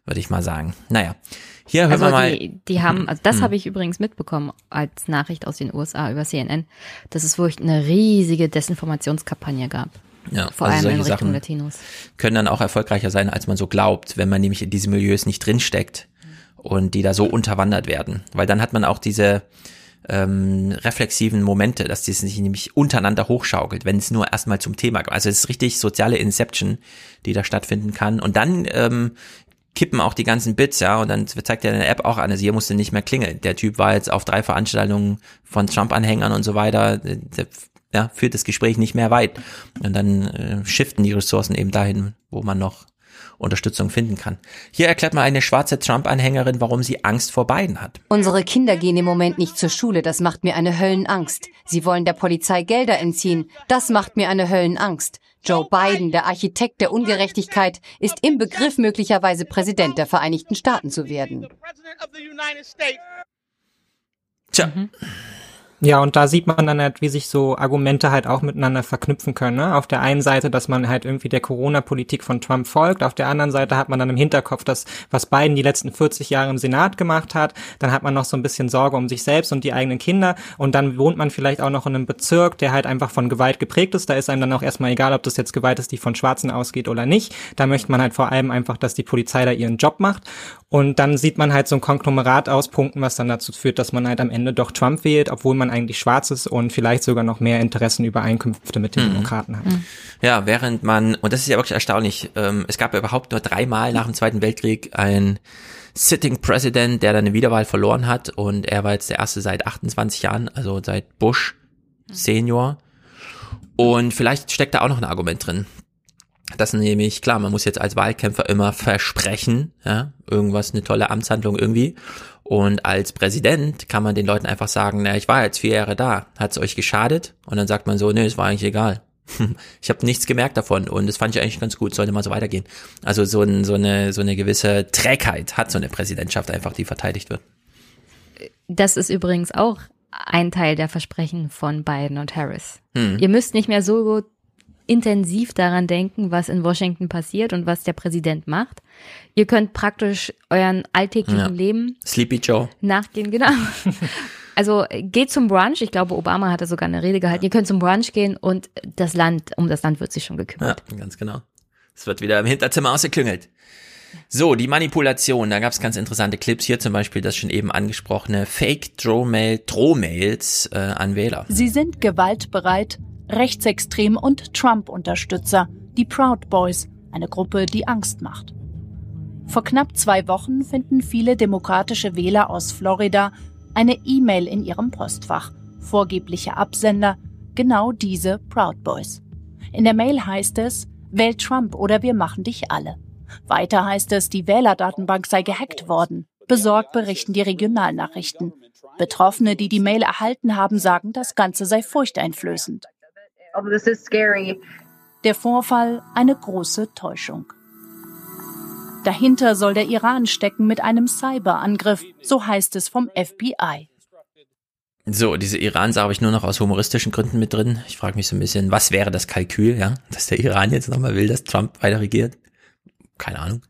würde ich mal sagen. Naja. Hier hören also wir mal. Die, die haben, also das Hm. habe ich übrigens mitbekommen als Nachricht aus den USA über CNN, dass es wirklich eine riesige Desinformationskampagne gab. Ja, Vor also allem in Richtung Sachen Latinos. können dann auch erfolgreicher sein, als man so glaubt, wenn man nämlich in diese Milieus nicht drinsteckt und die da so unterwandert werden. Weil dann hat man auch diese ähm, reflexiven Momente, dass die sich nämlich untereinander hochschaukelt, wenn es nur erstmal zum Thema geht. Also es ist richtig soziale Inception, die da stattfinden kann. Und dann ähm, kippen auch die ganzen Bits, ja, und dann zeigt ja eine App auch an, also hier musste nicht mehr klingeln. Der Typ war jetzt auf drei Veranstaltungen von Trump-Anhängern und so weiter, der, ja, führt das Gespräch nicht mehr weit. Und dann äh, shiften die Ressourcen eben dahin, wo man noch Unterstützung finden kann. Hier erklärt mal eine schwarze Trump-Anhängerin, warum sie Angst vor Biden hat. Unsere Kinder gehen im Moment nicht zur Schule, das macht mir eine Höllenangst. Sie wollen der Polizei Gelder entziehen, das macht mir eine Höllenangst. Joe Biden, der Architekt der Ungerechtigkeit, ist im Begriff möglicherweise Präsident der Vereinigten Staaten zu werden. Tja. Ja, und da sieht man dann halt, wie sich so Argumente halt auch miteinander verknüpfen können. Ne? Auf der einen Seite, dass man halt irgendwie der Corona-Politik von Trump folgt. Auf der anderen Seite hat man dann im Hinterkopf, dass was Biden die letzten 40 Jahre im Senat gemacht hat. Dann hat man noch so ein bisschen Sorge um sich selbst und die eigenen Kinder. Und dann wohnt man vielleicht auch noch in einem Bezirk, der halt einfach von Gewalt geprägt ist. Da ist einem dann auch erstmal egal, ob das jetzt Gewalt ist, die von Schwarzen ausgeht oder nicht. Da möchte man halt vor allem einfach, dass die Polizei da ihren Job macht. Und dann sieht man halt so ein Konglomerat aus Punkten, was dann dazu führt, dass man halt am Ende doch Trump wählt, obwohl man eigentlich schwarz ist und vielleicht sogar noch mehr Interessenübereinkünfte mit den Mhm. Demokraten hat. Ja, während man, und das ist ja wirklich erstaunlich, ähm, es gab ja überhaupt nur dreimal nach dem Zweiten Weltkrieg ein Sitting President, der dann eine Wiederwahl verloren hat und er war jetzt der erste seit 28 Jahren, also seit Bush Senior. Und vielleicht steckt da auch noch ein Argument drin. Das nämlich, klar, man muss jetzt als Wahlkämpfer immer versprechen, ja, irgendwas, eine tolle Amtshandlung irgendwie. Und als Präsident kann man den Leuten einfach sagen, na, ich war jetzt vier Jahre da, hat's euch geschadet? Und dann sagt man so, nee, es war eigentlich egal. <laughs> Ich habe nichts gemerkt davon und das fand ich eigentlich ganz gut, sollte mal so weitergehen. Also so, ein, so, eine, so eine gewisse Trägheit hat so eine Präsidentschaft einfach, die verteidigt wird. Das ist übrigens auch ein Teil der Versprechen von Biden und Harris. Hm. Ihr müsst nicht mehr so intensiv daran denken, was in Washington passiert und was der Präsident macht. Ihr könnt praktisch euren alltäglichen Ja. Leben Sleepy Joe. nachgehen, genau. <laughs> Also geht zum Brunch. Ich glaube, Obama hatte sogar eine Rede gehalten. Ihr könnt zum Brunch gehen und das Land, um das Land wird sich schon gekümmert. Ja, ganz genau. Es wird wieder im Hinterzimmer ausgeklüngelt. So, die Manipulation, da gab es ganz interessante Clips. Hier zum Beispiel das schon eben angesprochene Fake-Drohmail, Drohmails äh, an Wähler. Sie sind gewaltbereit, rechtsextrem und Trump-Unterstützer, die Proud Boys, eine Gruppe, die Angst macht. Vor knapp zwei Wochen finden viele demokratische Wähler aus Florida eine E-Mail in ihrem Postfach, vorgebliche Absender, genau diese Proud Boys. In der Mail heißt es, wähl Trump oder wir machen dich alle. Weiter heißt es, die Wählerdatenbank sei gehackt worden. Besorgt berichten die Regionalnachrichten. Betroffene, die die Mail erhalten haben, sagen, das Ganze sei furchteinflößend. Der Vorfall eine große Täuschung. Dahinter soll der Iran stecken mit einem Cyberangriff, so heißt es vom FBI. So, diese Iran-Sache habe ich nur noch aus humoristischen Gründen mit drin. Ich frage mich so ein bisschen, was wäre das Kalkül, ja, dass der Iran jetzt nochmal will, dass Trump weiter regiert? Keine Ahnung.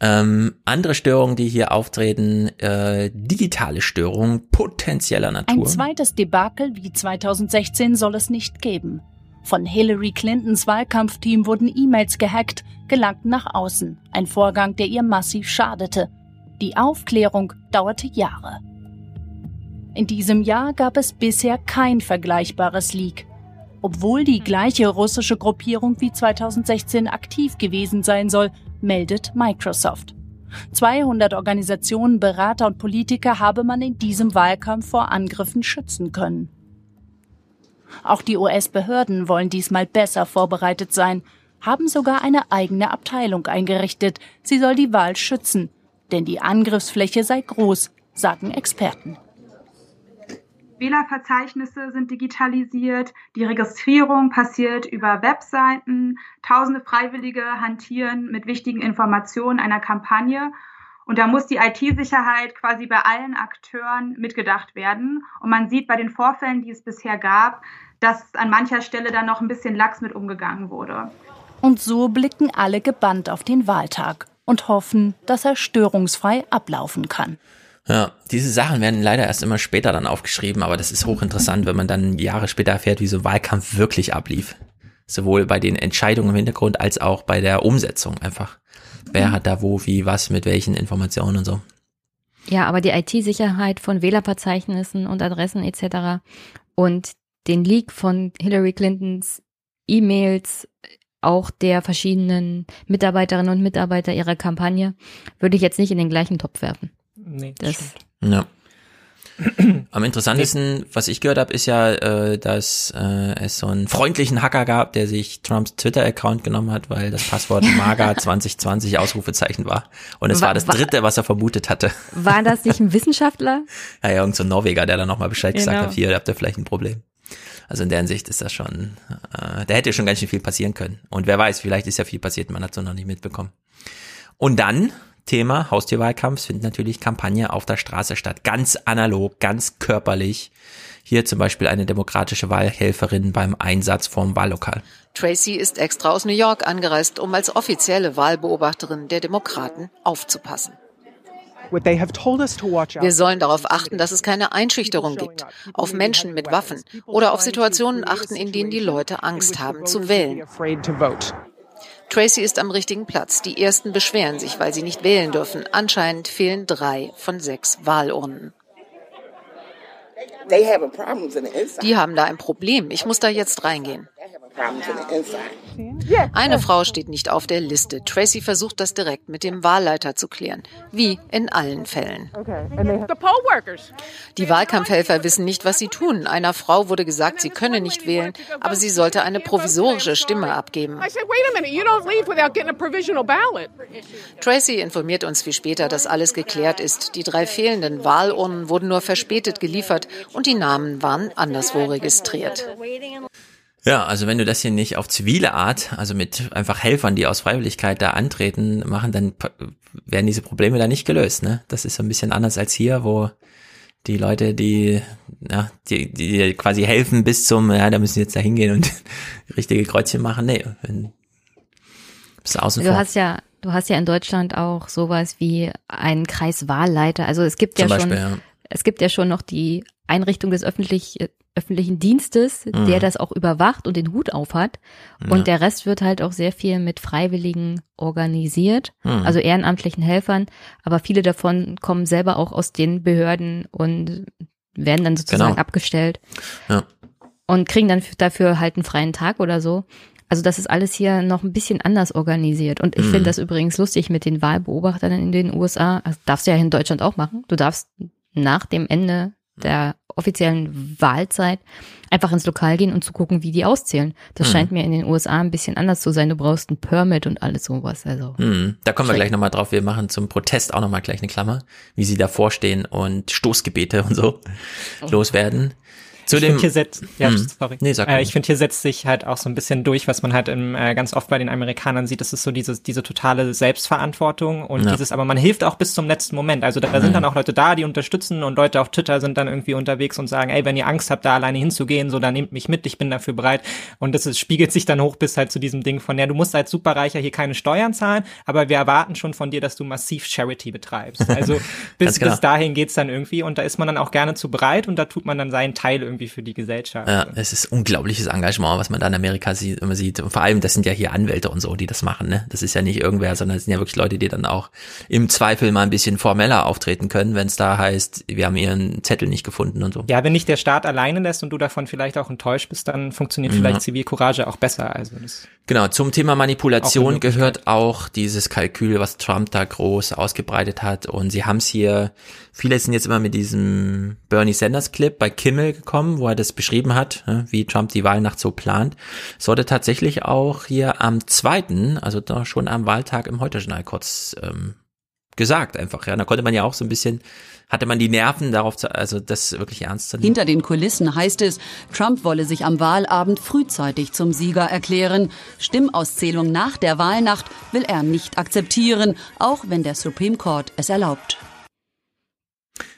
Ähm, andere Störungen, die hier auftreten, äh, digitale Störungen potenzieller Natur. Ein zweites Debakel wie 2016 soll es nicht geben. Von Hillary Clintons Wahlkampfteam wurden E-Mails gehackt, gelangten nach außen. Ein Vorgang, der ihr massiv schadete. Die Aufklärung dauerte Jahre. In diesem Jahr gab es bisher kein vergleichbares Leak. Obwohl die gleiche russische Gruppierung wie 2016 aktiv gewesen sein soll, meldet Microsoft. 200 Organisationen, Berater und Politiker habe man in diesem Wahlkampf vor Angriffen schützen können. Auch die US-Behörden wollen diesmal besser vorbereitet sein, haben sogar eine eigene Abteilung eingerichtet. Sie soll die Wahl schützen, denn die Angriffsfläche sei groß, sagen Experten. Wählerverzeichnisse sind digitalisiert, die Registrierung passiert über Webseiten, tausende Freiwillige hantieren mit wichtigen Informationen einer Kampagne und da muss die IT-Sicherheit quasi bei allen Akteuren mitgedacht werden. Und man sieht bei den Vorfällen, die es bisher gab, dass an mancher Stelle dann noch ein bisschen lax mit umgegangen wurde. Und so blicken alle gebannt auf den Wahltag und hoffen, dass er störungsfrei ablaufen kann. Ja, diese Sachen werden leider erst immer später dann aufgeschrieben, aber das ist hochinteressant, wenn man dann Jahre später erfährt, wie so Wahlkampf wirklich ablief. Sowohl bei den Entscheidungen im Hintergrund als auch bei der Umsetzung einfach. Wer hat da wo, wie, was, mit welchen Informationen und so. Ja, aber die IT-Sicherheit von Wählerverzeichnissen und Adressen etc. und den Leak von Hillary Clintons E-Mails, auch der verschiedenen Mitarbeiterinnen und Mitarbeiter ihrer Kampagne, würde ich jetzt nicht in den gleichen Topf werfen. Nee, das, das Ja. <clears throat> Am interessantesten, was ich gehört habe, ist ja, äh, dass äh, es so einen freundlichen Hacker gab, der sich Trumps Twitter-Account genommen hat, weil das Passwort <laughs> MAGA 2020 Ausrufezeichen war. Und es war, war das dritte, was er vermutet hatte. War das nicht ein Wissenschaftler? <laughs> ja, irgend so ein Norweger, der dann nochmal Bescheid Genau. gesagt hat, hier habt ihr vielleicht ein Problem. Also in der Hinsicht ist das schon, äh, da hätte schon ganz schön viel passieren können. Und wer weiß, vielleicht ist ja viel passiert, man hat es noch nicht mitbekommen. Und dann Thema Haustierwahlkampf findet natürlich Kampagne auf der Straße statt. Ganz analog, ganz körperlich. Hier zum Beispiel eine demokratische Wahlhelferin beim Einsatz vom Wahllokal. Tracy ist extra aus New York angereist, um als offizielle Wahlbeobachterin der Demokraten aufzupassen. Wir sollen darauf achten, dass es keine Einschüchterung gibt, auf Menschen mit Waffen oder auf Situationen achten, in denen die Leute Angst haben zu wählen. Tracy ist am richtigen Platz. Die ersten beschweren sich, weil sie nicht wählen dürfen. Anscheinend fehlen drei von sechs Wahlurnen. Die haben da ein Problem. Ich muss da jetzt reingehen. Eine Frau steht nicht auf der Liste. Tracy versucht das direkt mit dem Wahlleiter zu klären. Wie in allen Fällen. Die Wahlkampfhelfer wissen nicht, was sie tun. Einer Frau wurde gesagt, sie könne nicht wählen, aber sie sollte eine provisorische Stimme abgeben. Tracy informiert uns viel später, dass alles geklärt ist. Die drei fehlenden Wahlurnen wurden nur verspätet geliefert und die Namen waren anderswo registriert. Ja, also wenn du das hier nicht auf zivile Art, also mit einfach Helfern, die aus Freiwilligkeit da antreten, machen, dann werden diese Probleme da nicht gelöst. Ne? Das ist so ein bisschen anders als hier, wo die Leute, die, ja, die, die quasi helfen bis zum, ja, da müssen sie jetzt da hingehen und <laughs> richtige Kreuzchen machen. Nee, wenn, bist du außen Du vor. hast ja, du hast ja in Deutschland auch sowas wie einen Kreiswahlleiter. Also es gibt ja Zum schon, Beispiel, ja. es gibt ja schon noch die Einrichtung des öffentlich, öffentlichen Dienstes, Mhm. der das auch überwacht und den Hut aufhat. Und Ja. der Rest wird halt auch sehr viel mit Freiwilligen organisiert, Mhm. also ehrenamtlichen Helfern. Aber viele davon kommen selber auch aus den Behörden und werden dann sozusagen Genau. abgestellt Ja. und kriegen dann dafür halt einen freien Tag oder so. Also das ist alles hier noch ein bisschen anders organisiert. Und ich Mhm. finde das übrigens lustig mit den Wahlbeobachtern in den USA. Das darfst du ja in Deutschland auch machen. Du darfst nach dem Ende der offiziellen Wahlzeit einfach ins Lokal gehen und zu gucken, wie die auszählen. Das Mhm. scheint mir in den USA ein bisschen anders zu sein. Du brauchst ein Permit und alles sowas. Also Hm, da kommen wir gleich nochmal drauf. Wir machen zum Protest auch nochmal gleich eine Klammer, wie sie davor stehen und Stoßgebete und so loswerden. Zu ich dem, finde, hier setzt, ja, Hm. sorry. Nee, sag äh, ich finde, hier setzt sich halt auch so ein bisschen durch, was man halt im, äh, ganz oft bei den Amerikanern sieht. Das ist so diese, diese totale Selbstverantwortung und Ja. dieses, aber man hilft auch bis zum letzten Moment. Also da, da sind Mhm. dann auch Leute da, die unterstützen und Leute auf Twitter sind dann irgendwie unterwegs und sagen, ey, wenn ihr Angst habt, da alleine hinzugehen, so, dann nehmt mich mit, ich bin dafür bereit. Und das ist, spiegelt sich dann hoch bis halt zu diesem Ding von, ja, du musst als Superreicher hier keine Steuern zahlen, aber wir erwarten schon von dir, dass du massiv Charity betreibst. Also <laughs> bis, genau. bis dahin geht's dann irgendwie und da ist man dann auch gerne zu bereit und da tut man dann seinen Teil irgendwie für die Gesellschaft. Ja, es ist unglaubliches Engagement, was man da in Amerika sieht, immer sieht. Und vor allem, das sind ja hier Anwälte und so, die das machen. Ne? Das ist ja nicht irgendwer, sondern es sind ja wirklich Leute, die dann auch im Zweifel mal ein bisschen formeller auftreten können, wenn es da heißt, wir haben ihren Zettel nicht gefunden und so. Ja, wenn nicht der Staat alleine lässt und du davon vielleicht auch enttäuscht bist, dann funktioniert Mhm. vielleicht Zivilcourage auch besser. Also das Genau, zum Thema Auch Manipulation Möglichkeit. gehört auch dieses Kalkül, was Trump da groß ausgebreitet hat. Und sie haben es hier, viele sind jetzt immer mit diesem Bernie Sanders Clip bei Kimmel gekommen, wo er das beschrieben hat, ne, wie Trump die Wahlnacht so plant. Sollte tatsächlich auch hier am zweiten, also da schon am Wahltag im Heute-Journal kurz ähm, gesagt einfach. Ja, da konnte man ja auch so ein bisschen hatte man die Nerven darauf, zu, also das wirklich ernst zu nehmen. Hinter den Kulissen heißt es, Trump wolle sich am Wahlabend frühzeitig zum Sieger erklären. Stimmauszählung nach der Wahlnacht will er nicht akzeptieren, auch wenn der Supreme Court es erlaubt.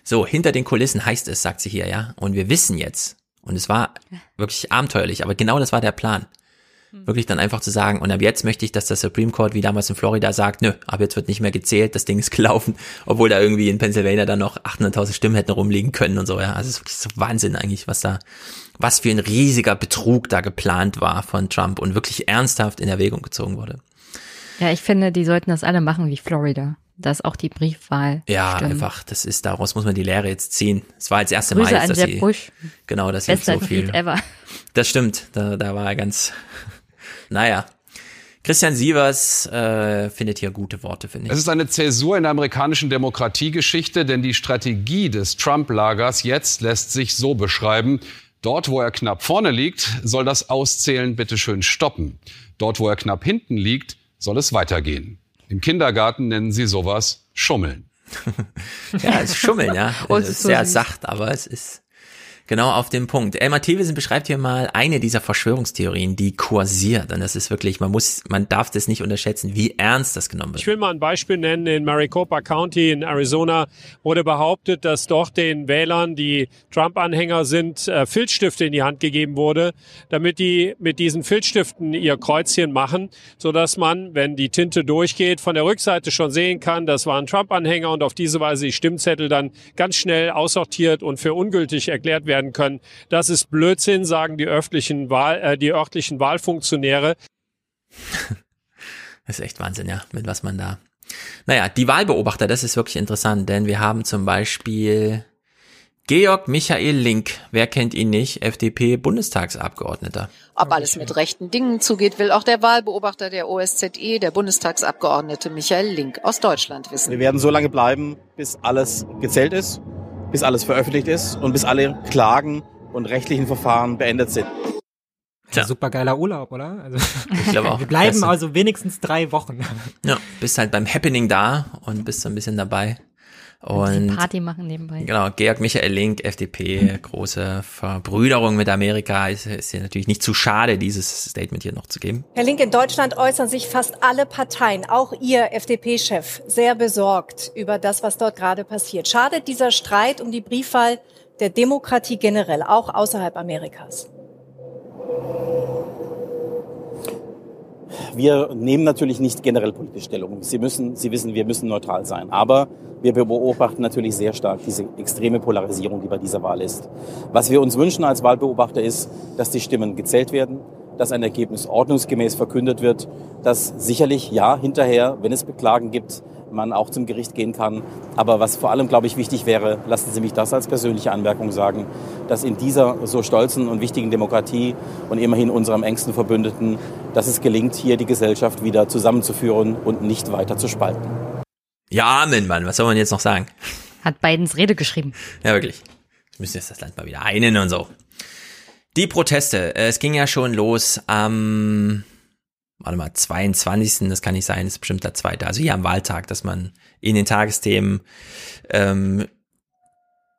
So, hinter den Kulissen heißt es, sagt sie hier, ja. Und wir wissen jetzt, und es war wirklich abenteuerlich, aber genau das war der Plan. Hm. Wirklich dann einfach zu sagen, und ab jetzt möchte ich, dass der Supreme Court wie damals in Florida sagt, nö, ab jetzt wird nicht mehr gezählt, das Ding ist <laughs> gelaufen, obwohl da irgendwie in Pennsylvania dann noch 800.000 Stimmen hätten rumliegen können und so, ja. Also es ist wirklich so Wahnsinn eigentlich, was da, was für ein riesiger Betrug da geplant war von Trump und wirklich ernsthaft in Erwägung gezogen wurde. Ja, ich finde, die sollten das alle machen wie Florida. dass auch die Briefwahl. Ja, stimmt. einfach, das ist, daraus muss man die Lehre jetzt ziehen. Es war als erste Grüße Mal, dass sie, Bush. genau, dass sie so viel, ever. das stimmt, da, da war er ganz, naja. Christian Sievers äh, findet hier gute Worte, finde ich. Es ist eine Zäsur in der amerikanischen Demokratiegeschichte, denn die Strategie des Trump-Lagers jetzt lässt sich so beschreiben. Dort, wo er knapp vorne liegt, soll das Auszählen bitteschön stoppen. Dort, wo er knapp hinten liegt, soll es weitergehen. Im Kindergarten nennen sie sowas Schummeln. <laughs> Ja, es ist Schummeln, ja. <laughs> Oh, Es ist sehr sacht, aber es ist genau auf dem Punkt. Elmar Thewissen beschreibt hier mal eine dieser Verschwörungstheorien, die kursiert. Und das ist wirklich, man muss, man darf das nicht unterschätzen, wie ernst das genommen wird. Ich will mal ein Beispiel nennen. In Maricopa County in Arizona wurde behauptet, dass dort den Wählern, die Trump-Anhänger sind, äh, Filzstifte in die Hand gegeben wurde, damit die mit diesen Filzstiften ihr Kreuzchen machen, sodass man, wenn die Tinte durchgeht, von der Rückseite schon sehen kann, das waren Trump-Anhänger und auf diese Weise die Stimmzettel dann ganz schnell aussortiert und für ungültig erklärt werden können. Das ist Blödsinn, sagen die örtlichen, Wahl, äh, die örtlichen Wahlfunktionäre. <laughs> Das ist echt Wahnsinn, ja, mit was man da. Naja, die Wahlbeobachter, das ist wirklich interessant, denn wir haben zum Beispiel Georg Michael Link, wer kennt ihn nicht, FDP-Bundestagsabgeordneter. Ob alles mit rechten Dingen zugeht, will auch der Wahlbeobachter der OSZE, der Bundestagsabgeordnete Michael Link aus Deutschland wissen. Wir werden so lange bleiben, bis alles gezählt ist, bis alles veröffentlicht ist und bis alle Klagen und rechtlichen Verfahren beendet sind. Tja. Super geiler Urlaub, oder? Also, Ich glaube auch. <laughs> Wir bleiben also wenigstens drei Wochen. Ja, bist halt beim Happening da und bist so ein bisschen dabei. Und Und Party machen nebenbei. Genau, Georg Michael Link, FDP, große Verbrüderung mit Amerika. Ist, ist ja natürlich nicht zu schade, dieses Statement hier noch zu geben. Herr Link, in Deutschland äußern sich fast alle Parteien, auch Ihr FDP-Chef, sehr besorgt über das, was dort gerade passiert. Schadet dieser Streit um die Briefwahl der Demokratie generell, auch außerhalb Amerikas? Wir nehmen natürlich nicht generell politische Stellung. Sie müssen, Sie wissen, wir müssen neutral sein. Aber wir beobachten natürlich sehr stark diese extreme Polarisierung, die bei dieser Wahl ist. Was wir uns wünschen als Wahlbeobachter ist, dass die Stimmen gezählt werden, dass ein Ergebnis ordnungsgemäß verkündet wird, dass sicherlich, ja, hinterher, wenn es Beklagen gibt, man auch zum Gericht gehen kann. Aber was vor allem, glaube ich, wichtig wäre, lassen Sie mich das als persönliche Anmerkung sagen, dass in dieser so stolzen und wichtigen Demokratie und immerhin unserem engsten Verbündeten, dass es gelingt, hier die Gesellschaft wieder zusammenzuführen und nicht weiter zu spalten. Ja, Amen, Mann, was soll man jetzt noch sagen? Hat Bidens Rede geschrieben. Ja, wirklich. Wir müssen jetzt das Land mal wieder einen und so. Die Proteste. äh, Es ging ja schon los am, warte mal, 22. Das kann nicht sein, das ist bestimmt der zweite. Also hier am Wahltag, dass man in den Tagesthemen ähm,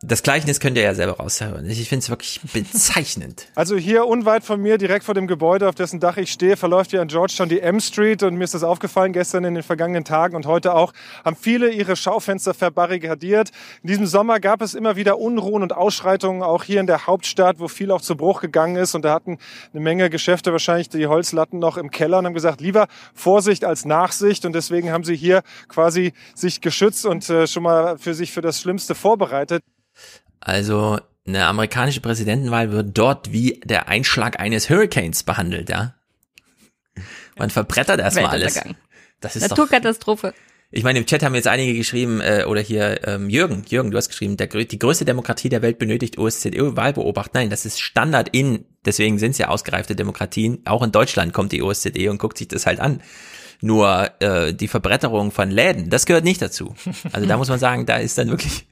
das Gleichnis könnt ihr ja selber raushören. Ich finde es wirklich bezeichnend. <laughs> Also hier unweit von mir, direkt vor dem Gebäude, auf dessen Dach ich stehe, verläuft hier an Georgetown die M Street. Und mir ist das aufgefallen gestern in den vergangenen Tagen und heute auch, haben viele ihre Schaufenster verbarrikadiert. In diesem Sommer gab es immer wieder Unruhen und Ausschreitungen, auch hier in der Hauptstadt, wo viel auch zu Bruch gegangen ist. Und da hatten eine Menge Geschäfte wahrscheinlich die Holzlatten noch im Keller und haben gesagt, lieber Vorsicht als Nachsicht. Und deswegen haben sie hier quasi sich geschützt und äh, schon mal für sich für das Schlimmste vorbereitet. Also eine amerikanische Präsidentenwahl wird dort wie der Einschlag eines Hurricanes behandelt, ja. Man verbrettert erstmal alles. Das ist doch, Naturkatastrophe. ich meine, im Chat haben jetzt einige geschrieben, äh, oder hier ähm, Jürgen, Jürgen, du hast geschrieben, der, die größte Demokratie der Welt benötigt OSZE-Wahlbeobacht. Nein, das ist Standard in, deswegen sind es ja ausgereifte Demokratien. Auch in Deutschland kommt die OSZE und guckt sich das halt an. Nur äh, die Verbretterung von Läden, das gehört nicht dazu. Also da muss man sagen, da ist dann wirklich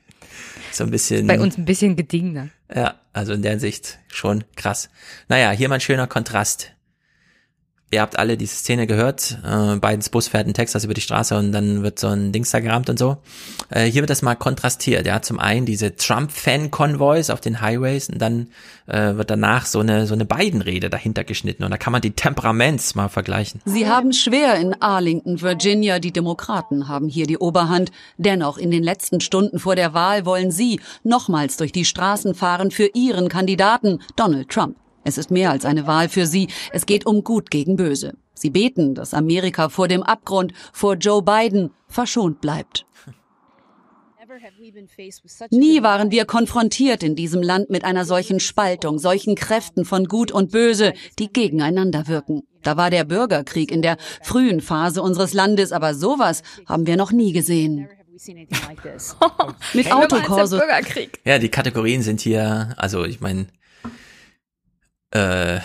so ein bisschen. Bei uns ein bisschen gediegener. Ja, also in der Hinsicht schon krass. Naja, hier mal ein schöner Kontrast. Ihr habt alle diese Szene gehört, äh, Bidens Bus fährt in Texas über die Straße und dann wird so ein Dings da gerammt und so. Äh, hier wird das mal kontrastiert, ja, zum einen diese Trump-Fan-Konvois auf den Highways und dann äh, wird danach so eine, so eine Biden-Rede dahinter geschnitten und da kann man die Temperaments mal vergleichen. Sie haben schwer in Arlington, Virginia. Die Demokraten haben hier die Oberhand. Dennoch in den letzten Stunden vor der Wahl wollen sie nochmals durch die Straßen fahren für ihren Kandidaten, Donald Trump. Es ist mehr als eine Wahl für sie. Es geht um Gut gegen Böse. Sie beten, dass Amerika vor dem Abgrund, vor Joe Biden, verschont bleibt. Nie waren wir konfrontiert in diesem Land mit einer solchen Spaltung, solchen Kräften von Gut und Böse, die gegeneinander wirken. Da war der Bürgerkrieg in der frühen Phase unseres Landes, aber sowas haben wir noch nie gesehen. <laughs> Mit Autokorso. Ja, die Kategorien sind hier, also ich meine, äh,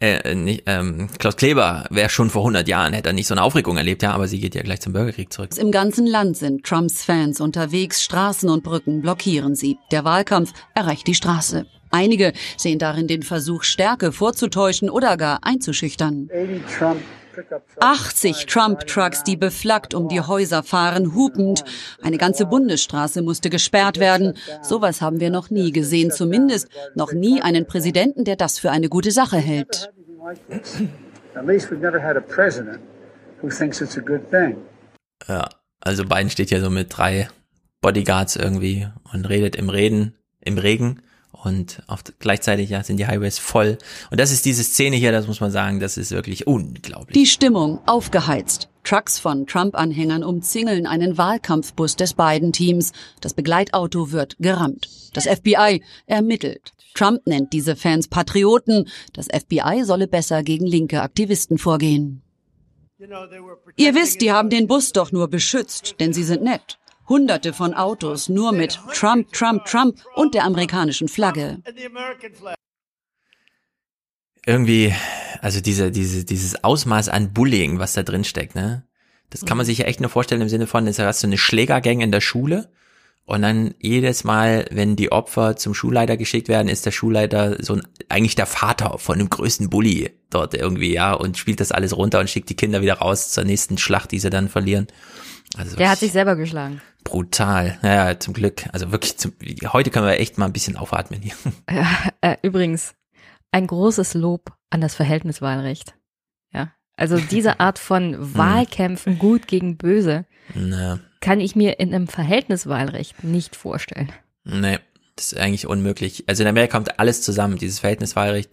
äh, nicht, ähm, Klaus Kleber wäre schon vor 100 Jahren, hätte er nicht so eine Aufregung erlebt, ja, aber sie geht ja gleich zum Bürgerkrieg zurück. Im ganzen Land sind Trumps Fans unterwegs, Straßen und Brücken blockieren sie. Der Wahlkampf erreicht die Straße. Einige sehen darin den Versuch, Stärke vorzutäuschen oder gar einzuschüchtern. 80 Trump-Trucks, die beflaggt um die Häuser fahren, hupend. Eine ganze Bundesstraße musste gesperrt werden. Sowas haben wir noch nie gesehen, zumindest noch nie einen Präsidenten, der das für eine gute Sache hält. Ja, also Biden steht ja so mit drei Bodyguards irgendwie und redet im Reden, im Regen und auf, gleichzeitig ja sind die Highways voll. Und das ist diese Szene hier, das muss man sagen, das ist wirklich unglaublich. Die Stimmung aufgeheizt. Trucks von Trump-Anhängern umzingeln einen Wahlkampfbus des Biden-Teams. Das Begleitauto wird gerammt. Das FBI ermittelt. Trump nennt diese Fans Patrioten. Das FBI solle besser gegen linke Aktivisten vorgehen. Ihr wisst, die haben den Bus doch nur beschützt, denn sie sind nett. Hunderte von Autos nur mit Trump, Trump, Trump und der amerikanischen Flagge. Irgendwie, also diese, diese, dieses Ausmaß an Bullying, was da drin steckt, ne? Das kann man sich ja echt nur vorstellen im Sinne von, es hast du eine Schlägergang in der Schule und dann jedes Mal, wenn die Opfer zum Schulleiter geschickt werden, ist der Schulleiter so ein, eigentlich der Vater von dem größten Bully dort irgendwie, ja, und spielt das alles runter und schickt die Kinder wieder raus zur nächsten Schlacht, die sie dann verlieren. Also der hat sich selber geschlagen. Brutal. Naja, zum Glück. Also wirklich, zum, heute können wir echt mal ein bisschen aufatmen hier. <laughs> Ja, äh, übrigens, ein großes Lob an das Verhältniswahlrecht. Ja. Also diese <laughs> Art von Wahlkämpfen gut gegen böse Na. kann ich mir in einem Verhältniswahlrecht nicht vorstellen. Nee, das ist eigentlich unmöglich. Also in Amerika kommt alles zusammen, dieses Verhältniswahlrecht,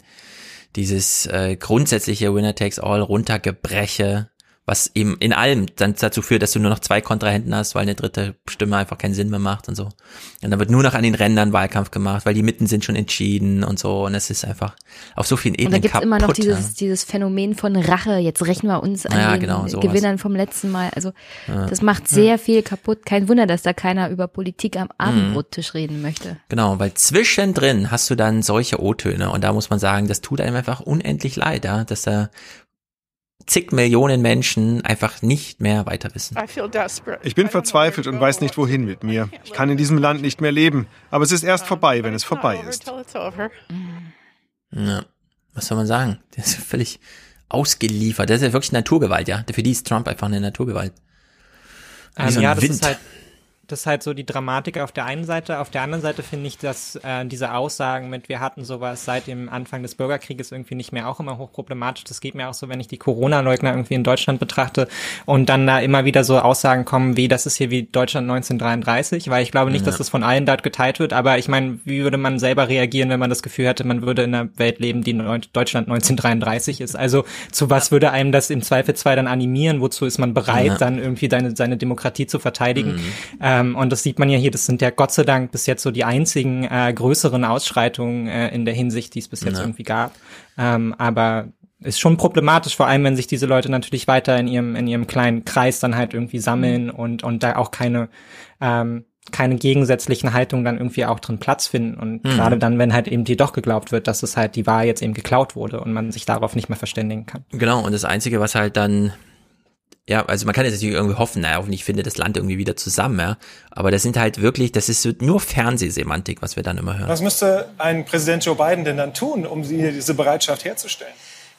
dieses äh, grundsätzliche Winner takes all runtergebreche, was eben in allem dann dazu führt, dass du nur noch zwei Kontrahenten hast, weil eine dritte Stimme einfach keinen Sinn mehr macht und so. Und dann wird nur noch an den Rändern Wahlkampf gemacht, weil die Mitten sind schon entschieden und so. Und es ist einfach auf so vielen Ebenen Und da gibt's kaputt. immer noch dieses, ja. dieses Phänomen von Rache. Jetzt rächen wir uns an Ja, den genau. Gewinnern vom letzten Mal. Also Ja. das macht sehr viel kaputt. Kein Wunder, dass da keiner über Politik am Abendbrottisch reden möchte. Genau, weil zwischendrin hast du dann solche O-Töne und da muss man sagen, das tut einem einfach unendlich leid, ja, dass da zig Millionen Menschen einfach nicht mehr weiter wissen. Ich bin verzweifelt und weiß nicht, wohin mit mir. Ich kann in diesem Land nicht mehr leben. Aber es ist erst vorbei, wenn es vorbei ist. Ja, was soll man sagen? Der ist völlig ausgeliefert. Das ist ja wirklich Naturgewalt, ja. Für die ist Trump einfach eine Naturgewalt. Wie Ähm, so ein ja, das Wind. ist halt das ist halt so die Dramatik auf der einen Seite. Auf der anderen Seite finde ich, dass äh, diese Aussagen mit, wir hatten sowas seit dem Anfang des Bürgerkrieges irgendwie nicht mehr auch immer hochproblematisch. Das geht mir auch so, wenn ich die Corona-Leugner irgendwie in Deutschland betrachte und dann da immer wieder so Aussagen kommen wie, das ist hier wie Deutschland 1933, weil ich glaube nicht, Ja. dass das von allen dort geteilt wird, aber ich meine, wie würde man selber reagieren, wenn man das Gefühl hätte, man würde in einer Welt leben, die Deutschland 1933 ist? Also zu was würde einem das im Zweifelsfall dann animieren? Wozu ist man bereit, Ja. dann irgendwie seine, seine Demokratie zu verteidigen? Mhm. Ähm, und das sieht man ja hier, das sind ja Gott sei Dank bis jetzt so die einzigen äh, größeren Ausschreitungen äh, in der Hinsicht, die es bis jetzt Ja. irgendwie gab. Ähm, aber ist schon problematisch, vor allem wenn sich diese Leute natürlich weiter in ihrem, in ihrem kleinen Kreis dann halt irgendwie sammeln und, und da auch keine, ähm, keine gegensätzlichen Haltungen dann irgendwie auch drin Platz finden. Und Mhm. gerade dann, wenn halt eben dir doch geglaubt wird, dass es halt die Wahl jetzt eben geklaut wurde und man sich darauf nicht mehr verständigen kann. Genau, und das Einzige, was halt dann, ja, also man kann jetzt natürlich irgendwie hoffen, naja, hoffentlich findet das Land irgendwie wieder zusammen, ja. Aber das sind halt wirklich, das ist nur Fernsehsemantik, was wir dann immer hören. Was müsste ein Präsident Joe Biden denn dann tun, um diese Bereitschaft herzustellen?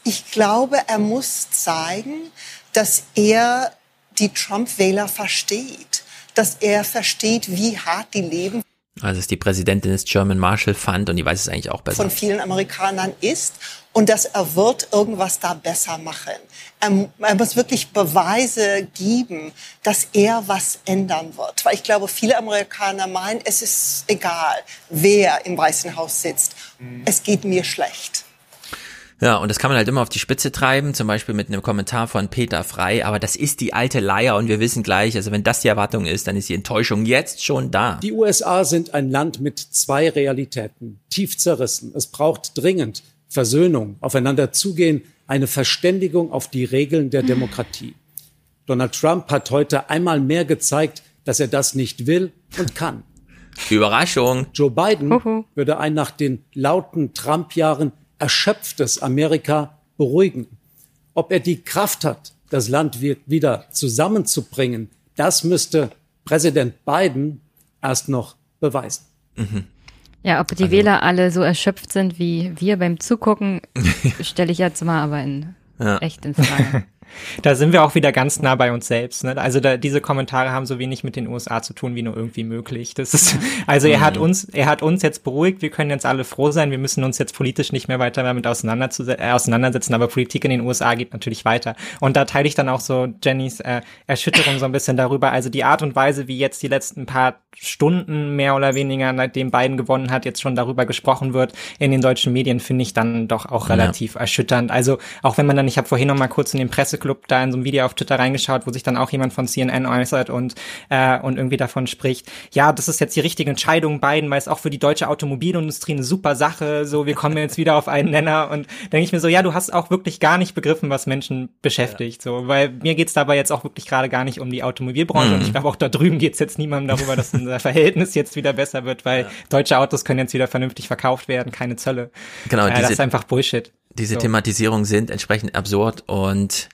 Ich glaube, er muss zeigen, dass er die Trump-Wähler versteht, dass er versteht, wie hart die Leben Also ist die Präsidentin des German Marshall Fund und die weiß es eigentlich auch besser. von vielen Amerikanern ist und dass er wird irgendwas da besser machen. Er, er muss wirklich Beweise geben, dass er was ändern wird. Weil ich glaube, viele Amerikaner meinen, es ist egal, wer im Weißen Haus sitzt. Es geht mir schlecht. Ja, und das kann man halt immer auf die Spitze treiben, zum Beispiel mit einem Kommentar von Peter Frei, aber das ist die alte Leier und wir wissen gleich, also wenn das die Erwartung ist, dann ist die Enttäuschung jetzt schon da. Die USA sind ein Land mit zwei Realitäten, tief zerrissen. Es braucht dringend Versöhnung, aufeinander zugehen, eine Verständigung auf die Regeln der Demokratie. Donald Trump hat heute einmal mehr gezeigt, dass er das nicht will und kann. Überraschung. Joe Biden würde ein nach den lauten Trump-Jahren erschöpftes Amerika beruhigen. Ob er die Kraft hat, das Land wi- wieder zusammenzubringen, das müsste Präsident Biden erst noch beweisen. Ja, ob die Wähler alle so erschöpft sind wie wir beim Zugucken, <laughs> stelle ich jetzt mal aber in, Ja. echt in Frage. <laughs> Da sind wir auch wieder ganz nah bei uns selbst. Ne? Also da, diese Kommentare haben so wenig mit den USA zu tun wie nur irgendwie möglich. Das ist, <laughs> also er hat Mhm. uns, er hat uns jetzt beruhigt. Wir können jetzt alle froh sein. Wir müssen uns jetzt politisch nicht mehr weiter damit auseinanderzu- äh, auseinandersetzen. Aber Politik in den USA geht natürlich weiter. Und da teile ich dann auch so Jennys äh, Erschütterung so ein bisschen darüber. Also die Art und Weise, wie jetzt die letzten paar Stunden mehr oder weniger, nachdem Biden gewonnen hat, jetzt schon darüber gesprochen wird in den deutschen Medien, finde ich dann doch auch Ja. relativ erschütternd. Also auch wenn man dann, ich habe vorhin noch mal kurz in den Presseclub da in so einem Video auf Twitter reingeschaut, wo sich dann auch jemand von CNN äußert und äh, und irgendwie davon spricht, ja, das ist jetzt die richtige Entscheidung, Biden, weil es auch für die deutsche Automobilindustrie eine super Sache, so wir kommen jetzt wieder auf einen Nenner und denke ich mir so, ja, du hast auch wirklich gar nicht begriffen, was Menschen beschäftigt, so, weil mir geht's dabei jetzt auch wirklich gerade gar nicht um die Automobilbranche Mhm. und ich glaube auch da drüben geht's jetzt niemandem darüber, dass unser <laughs> Verhältnis jetzt wieder besser wird, weil deutsche Autos können jetzt wieder vernünftig verkauft werden, keine Zölle. Genau, äh, das ist einfach Bullshit. Diese So. Thematisierungen sind entsprechend absurd und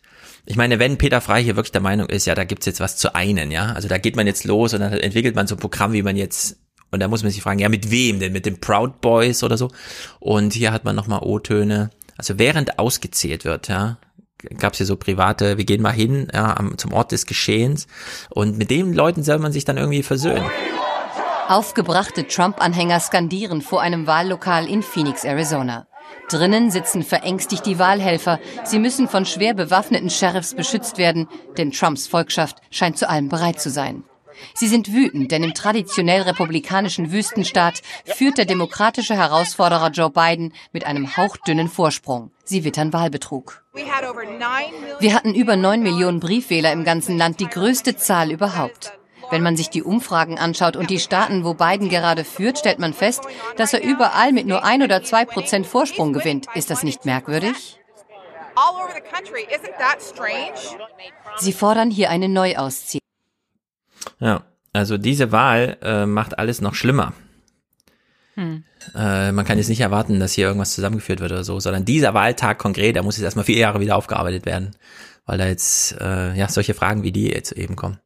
ich meine, wenn Peter Frei hier wirklich der Meinung ist, ja, da gibt's jetzt was zu einen, ja, also da geht man jetzt los und dann entwickelt man so ein Programm, wie man jetzt, und da muss man sich fragen, ja, mit wem denn? Mit den Proud Boys oder so? Und hier hat man nochmal O-Töne, also während ausgezählt wird, ja, gab's hier so private, wir gehen mal hin, ja, am, zum Ort des Geschehens und mit den Leuten soll man sich dann irgendwie versöhnen. Aufgebrachte Trump-Anhänger skandieren vor einem Wahllokal in Phoenix, Arizona. Drinnen sitzen verängstigt die Wahlhelfer. Sie müssen von schwer bewaffneten Sheriffs beschützt werden, denn Trumps Volkschaft scheint zu allem bereit zu sein. Sie sind wütend, denn im traditionell republikanischen Wüstenstaat führt der demokratische Herausforderer Joe Biden mit einem hauchdünnen Vorsprung. Sie wittern Wahlbetrug. Wir hatten über neun Millionen Briefwähler im ganzen Land, die größte Zahl überhaupt. Wenn man sich die Umfragen anschaut und die Staaten, wo Biden gerade führt, stellt man fest, dass er überall mit nur ein oder zwei Prozent Vorsprung gewinnt. Ist das nicht merkwürdig? all over the country. Isn't that strange? Sie fordern hier eine Neuauszählung. Ja, also diese Wahl äh, macht alles noch schlimmer. Hm. Äh, man kann jetzt nicht erwarten, dass hier irgendwas zusammengeführt wird oder so, sondern dieser Wahltag konkret, der muss jetzt erstmal vier Jahre wieder aufgearbeitet werden, weil da jetzt äh, ja solche Fragen wie die jetzt eben kommen.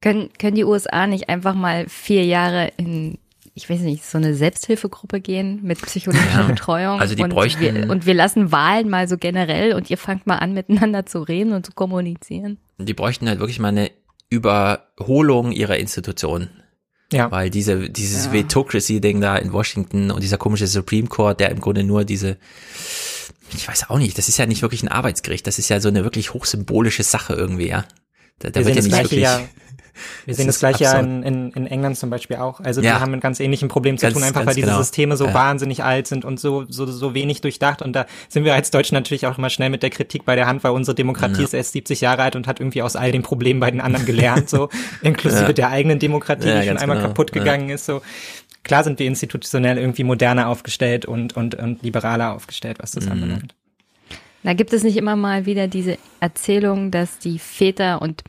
Können, können die USA nicht einfach mal vier Jahre in, ich weiß nicht, so eine Selbsthilfegruppe gehen mit psychologischer Ja, Betreuung? also die und bräuchten- wir, und wir lassen Wahlen mal so generell und ihr fangt mal an, miteinander zu reden und zu kommunizieren. Die bräuchten halt wirklich mal eine Überholung ihrer Institutionen. Ja. Weil diese, dieses Ja. Vetocracy-Ding da in Washington und dieser komische Supreme Court, der im Grunde nur diese, ich weiß auch nicht, das ist ja nicht wirklich ein Arbeitsgericht, das ist ja so eine wirklich hochsymbolische Sache irgendwie, ja. Da, da wir ja sehen nicht das gleiche wirklich. ja, <laughs> wir sehen das gleiche ja in, in, in England zum Beispiel auch. Also Ja. die haben ein ganz ähnlichen Problem zu Ganz- tun, einfach weil diese genau. Systeme so Ja. wahnsinnig alt sind und so, so, so wenig durchdacht. Und da sind wir als Deutschen natürlich auch immer schnell mit der Kritik bei der Hand, weil unsere Demokratie Ja. ist erst 70 Jahre alt und hat irgendwie aus all den Problemen bei den anderen gelernt, so <laughs> inklusive Ja. der eigenen Demokratie, Ja, die schon einmal genau. kaputt Ja. gegangen ist. So klar sind wir institutionell irgendwie moderner aufgestellt und, und, und liberaler aufgestellt, was das Mhm. anbelangt. Da gibt es nicht immer mal wieder diese Erzählung, dass die Väter und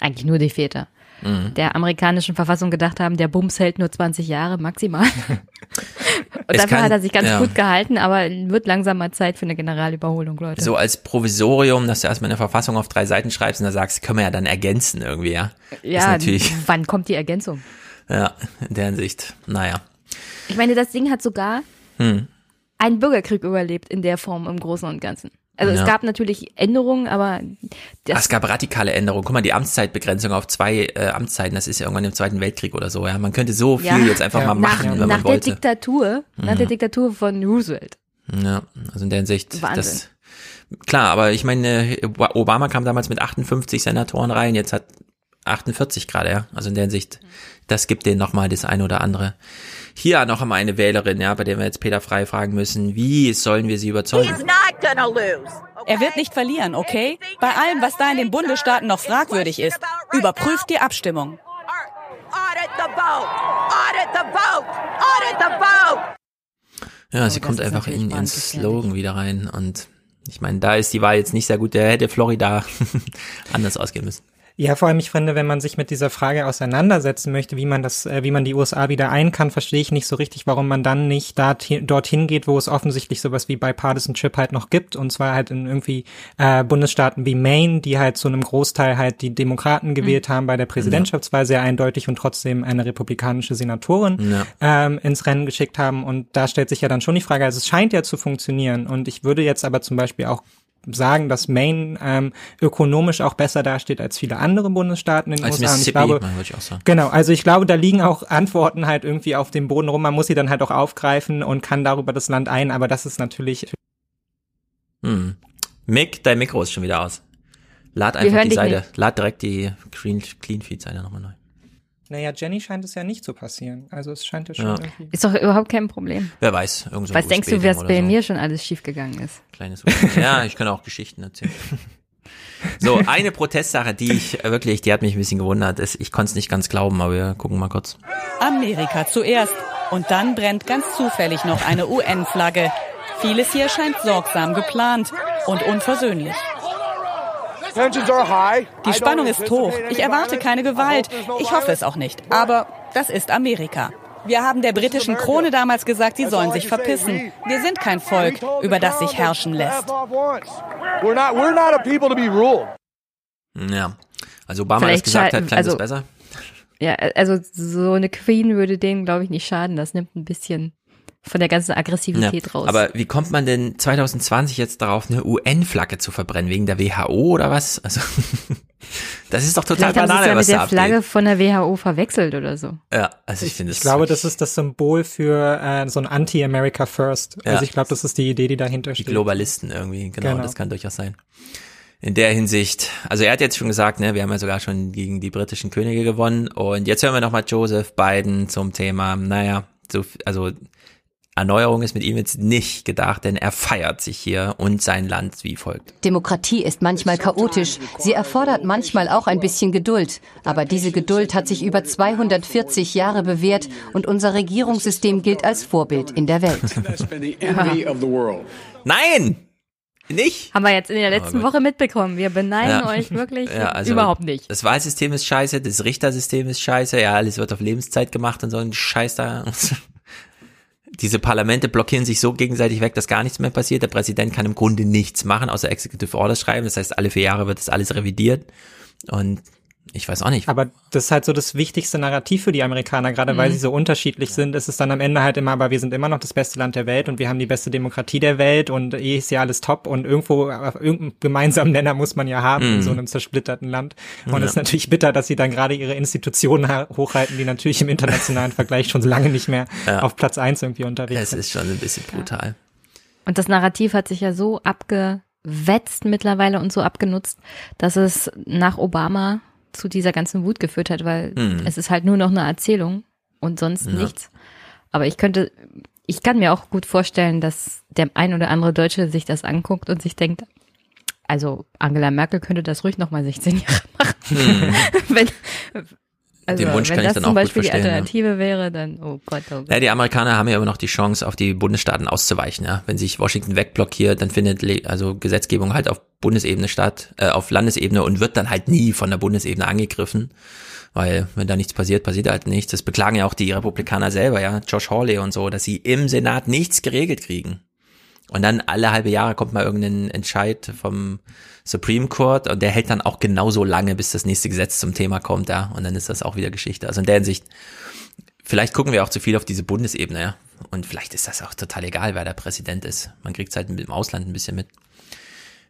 eigentlich nur die Väter Mhm. der amerikanischen Verfassung gedacht haben, der Bums hält nur 20 Jahre maximal. <laughs> und dafür kann- hat er sich ganz ja. gut gehalten, aber wird langsam mal Zeit für eine Generalüberholung, Leute. So als Provisorium, dass du erstmal eine Verfassung auf drei Seiten schreibst und da sagst, können wir ja dann ergänzen irgendwie, ja. ja, natürlich, wann kommt die Ergänzung? ja, in der Hinsicht, naja. Ich meine, das Ding hat sogar Hm. einen Bürgerkrieg überlebt in der Form im Großen und Ganzen. Also Ja. es gab natürlich Änderungen, aber Ah, es gab radikale Änderungen. Guck mal, die Amtszeitbegrenzung auf zwei äh, Amtszeiten, das ist ja irgendwann im Zweiten Weltkrieg oder so. Ja, man könnte so viel Ja. jetzt einfach Ja. mal machen, nach, wenn nach man der wollte. Diktatur, nach der Mhm. Diktatur von Roosevelt. Ja, also in der Hinsicht, Wahnsinn. das klar, aber ich meine, Obama kam damals mit 58 Senatoren rein, jetzt hat 48 gerade, ja. Also in der Hinsicht, das gibt denen nochmal das eine oder andere. Hier noch einmal eine Wählerin, ja, bei der wir jetzt Peter Frei fragen müssen, wie sollen wir sie überzeugen? Er wird nicht verlieren, okay? Bei allem, was da in den Bundesstaaten noch fragwürdig ist. Überprüft die Abstimmung. Ja, sie das kommt einfach in ihren. Slogan wieder rein und ich meine, da ist die Wahl jetzt nicht sehr gut, der hätte Florida <laughs> anders ausgehen müssen. Ja, vor allem, ich finde, wenn man sich mit dieser Frage auseinandersetzen möchte, wie man das, äh, wie man die USA wieder ein kann, verstehe ich nicht so richtig, warum man dann nicht dorthin, dorthin geht, wo es offensichtlich sowas wie Bipartisanship halt noch gibt, und zwar halt in irgendwie äh, Bundesstaaten wie Maine, die halt zu einem Großteil halt die Demokraten gewählt haben bei der Präsidentschaftswahl sehr eindeutig und trotzdem eine republikanische Senatorin Ja. ähm, ins Rennen geschickt haben. Und da stellt sich ja dann schon die Frage, also es scheint ja zu funktionieren. Und ich würde jetzt aber zum Beispiel auch sagen, dass Maine ähm, ökonomisch auch besser dasteht als viele andere Bundesstaaten in den Als USA. Und ich glaube, würde ich auch sagen. genau, also ich glaube, da liegen auch Antworten halt irgendwie auf dem Boden rum. Man muss sie dann halt auch aufgreifen und kann darüber das Land ein. Aber das ist natürlich Hm. Mick, dein Mikro ist schon wieder aus. Lad einfach die Seite, nicht. lad direkt die Clean, Clean Feed Seite nochmal neu. Naja, Jenny scheint es ja nicht zu passieren. Also es scheint ja schon Ja. irgendwie. Ist doch überhaupt kein Problem. Wer weiß, irgend so Was denkst du, was bei so. mir schon alles schiefgegangen ist? Kleines USB. Ja, ich kann auch Geschichten erzählen. <laughs> So, eine Protestsache, die ich wirklich, die hat mich ein bisschen gewundert. ist, Ich konnte es nicht ganz glauben, aber wir gucken mal kurz. Amerika zuerst. Und dann brennt ganz zufällig noch eine UN-Flagge. Vieles hier scheint sorgsam geplant und unversöhnlich. Die Spannung ist hoch. Ich erwarte keine Gewalt. Ich hoffe es auch nicht. Aber das ist Amerika. Wir haben der britischen Krone damals gesagt, sie sollen sich verpissen. Wir sind kein Volk, über das sich herrschen lässt. Ja. Also Obama hat Vielleicht es gesagt, hat, klang also- das besser. Ja, also so eine Queen würde denen, glaube ich, nicht schaden. Das nimmt ein bisschen von der ganzen Aggressivität Ja, raus. aber wie kommt man denn 2020 jetzt darauf, eine UN-Flagge zu verbrennen? Wegen der WHO oder was? Also, <laughs> das ist doch total Vielleicht haben sie es Banane, ja was mit da der Flagge abgeht. von der WHO verwechselt oder so. Ja, also ich finde es. Ich glaube, das ist das Symbol für äh, so ein Anti-America First. Ja. Also ich glaube, das ist die Idee, die dahinter Die steht. Globalisten irgendwie, genau, Genau. das kann durchaus sein. In der Hinsicht, also er hat jetzt schon gesagt, ne, wir haben ja sogar schon gegen die britischen Könige gewonnen und jetzt hören wir nochmal Joseph Biden zum Thema, naja, so, also Erneuerung ist mit ihm jetzt nicht gedacht, denn er feiert sich hier und sein Land wie folgt. Demokratie ist manchmal chaotisch. Sie erfordert manchmal auch ein bisschen Geduld. Aber diese Geduld hat sich über 240 Jahre bewährt und unser Regierungssystem gilt als Vorbild in der Welt. <laughs> Nein! Nicht? Haben wir jetzt in der letzten gut. Woche mitbekommen. Wir beneiden euch wirklich <laughs> Ja, also überhaupt nicht. Das Wahlsystem ist scheiße, das Richtersystem ist scheiße, ja, alles wird auf Lebenszeit gemacht und so ein Scheiß da. <laughs> Diese Parlamente blockieren sich so gegenseitig weg, dass gar nichts mehr passiert. Der Präsident kann im Grunde nichts machen, außer Executive Orders schreiben. Das heißt, alle vier Jahre wird das alles revidiert. Und ich weiß auch nicht. Aber das ist halt so das wichtigste Narrativ für die Amerikaner, gerade weil Mhm. sie so unterschiedlich sind, ist es dann am Ende halt immer, aber wir sind immer noch das beste Land der Welt und wir haben die beste Demokratie der Welt und eh ist ja alles top und irgendwo, auf irgendeinen gemeinsamen Nenner muss man ja haben in Mhm. so einem zersplitterten Land. Und Ja. es ist natürlich bitter, dass sie dann gerade ihre Institutionen ha- hochhalten, die natürlich im internationalen <laughs> Vergleich schon lange nicht mehr Ja. auf Platz eins irgendwie unterwegs Es sind. ist schon ein bisschen brutal. Und das Narrativ hat sich ja so abgewetzt mittlerweile und so abgenutzt, dass es nach Obama zu dieser ganzen Wut geführt hat, weil Mhm. es ist halt nur noch eine Erzählung und sonst Ja. nichts. Aber ich könnte, ich kann mir auch gut vorstellen, dass der ein oder andere Deutsche sich das anguckt und sich denkt, also Angela Merkel könnte das ruhig nochmal 16 Jahre <laughs> machen. wenn, also, Den Wunsch wenn kann ich das dann zum auch gut Beispiel die verstehen, ja. Alternative wäre, dann, oh Gott, oh Gott. Ja, die Amerikaner haben ja immer noch die Chance, auf die Bundesstaaten auszuweichen. Ja? Wenn sich Washington wegblockiert, dann findet also Gesetzgebung halt auf Bundesebene statt, äh, auf Landesebene und wird dann halt nie von der Bundesebene angegriffen. Weil wenn da nichts passiert, passiert halt nichts. Das beklagen ja auch die Republikaner selber, ja, Josh Hawley und so, dass sie im Senat nichts geregelt kriegen. Und dann alle halbe Jahre kommt mal irgendein Entscheid vom Supreme Court und der hält dann auch genauso lange, bis das nächste Gesetz zum Thema kommt, ja. Und dann ist das auch wieder Geschichte. Also in der Hinsicht, vielleicht gucken wir auch zu viel auf diese Bundesebene, ja. Und vielleicht ist das auch total egal, wer der Präsident ist. Man kriegt es halt im Ausland ein bisschen mit.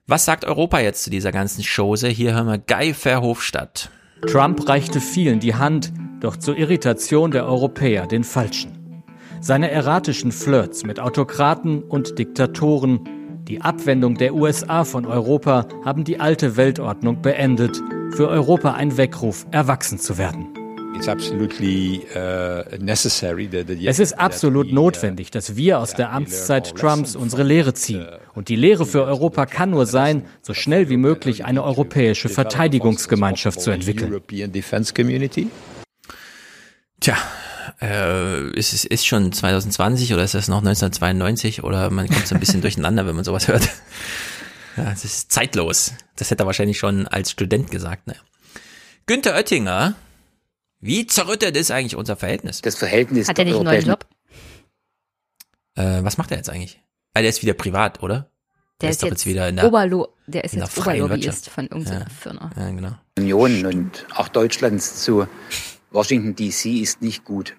Was sagt Europa jetzt zu dieser ganzen Chose? Hier hören wir Guy Verhofstadt. Trump reichte vielen die Hand, doch zur Irritation der Europäer den falschen. Seine erratischen Flirts mit Autokraten und Diktatoren, die Abwendung der USA von Europa haben die alte Weltordnung beendet, für Europa ein Weckruf, erwachsen zu werden. uh, Es ist absolut notwendig, dass wir aus der Amtszeit Trumps unsere Lehre ziehen. Und die Lehre für Europa kann nur sein, so schnell wie möglich eine europäische Verteidigungsgemeinschaft zu entwickeln. Tja, äh, ist es ist schon 2020 oder ist das noch 1992 oder man kommt so ein bisschen <laughs> durcheinander, wenn man sowas hört. Ja, es ist zeitlos. Das hätte er wahrscheinlich schon als Student gesagt. Ne? Günther Oettinger, wie zerrüttet ist eigentlich unser Verhältnis? Das Verhältnis Hat er nicht einen neuen Job? Äh, was macht er jetzt eigentlich? Ah, der ist wieder privat, oder? Der ist doch jetzt wieder in der, Oberlo der ist in der jetzt Oberlobbyist von irgendeiner Ja. Firma. Ja, genau. Union und auch Deutschlands zu Washington DC ist nicht gut.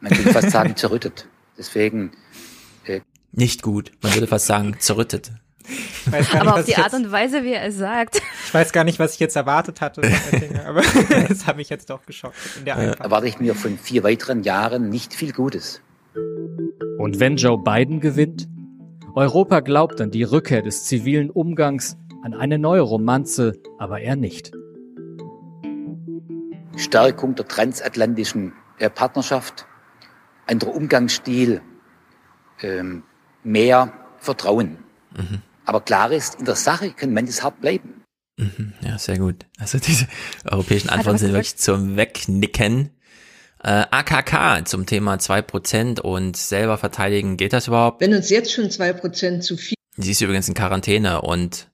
Man könnte fast sagen <laughs> zerrüttet. Deswegen äh, Nicht gut. Man würde fast sagen, zerrüttet. Ich gar Aber nicht, auf die ich Art und Weise, wie er es sagt. ich weiß gar nicht, was ich jetzt erwartet hatte, Oettinger, aber <laughs> das hat mich jetzt doch geschockt in der Einfalt. erwarte ich mir von vier weiteren Jahren nicht viel Gutes. Und wenn Joe Biden gewinnt? Europa glaubt an die Rückkehr des zivilen Umgangs, an eine neue Romanze, aber er nicht. Stärkung der transatlantischen äh, Partnerschaft, anderer Umgangsstil, ähm, mehr Vertrauen. Mhm. Aber klar ist, in der Sache kann manches hart bleiben. Mhm, ja, sehr gut. Also diese europäischen Antworten sind wirklich zum Wegnicken. Äh, AKK zum Thema 2% und selber verteidigen, geht das überhaupt? Wenn uns jetzt schon zwei Prozent zu viel Sie ist übrigens in Quarantäne und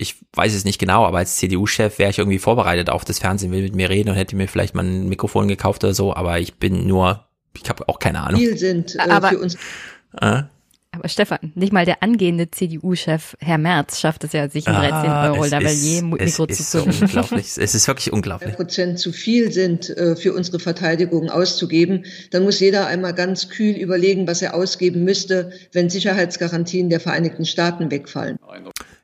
ich weiß es nicht genau, aber als CDU-Chef wäre ich irgendwie vorbereitet auf das Fernsehen, will mit mir reden und hätte mir vielleicht mal ein Mikrofon gekauft oder so, aber ich bin nur, ich habe auch keine Ahnung. viel sind äh, Aber- für uns Äh? Aber Stefan, nicht mal der angehende CDU-Chef Herr Merz schafft es ja, sich ein 13 Ah, Euro es Lavalier ist- Mikro es zu ist so unglaublich. <laughs> Es ist wirklich unglaublich. Prozent zu viel sind, äh, für unsere Verteidigung auszugeben, dann muss jeder einmal ganz kühl überlegen, was er ausgeben müsste, wenn Sicherheitsgarantien der Vereinigten Staaten wegfallen.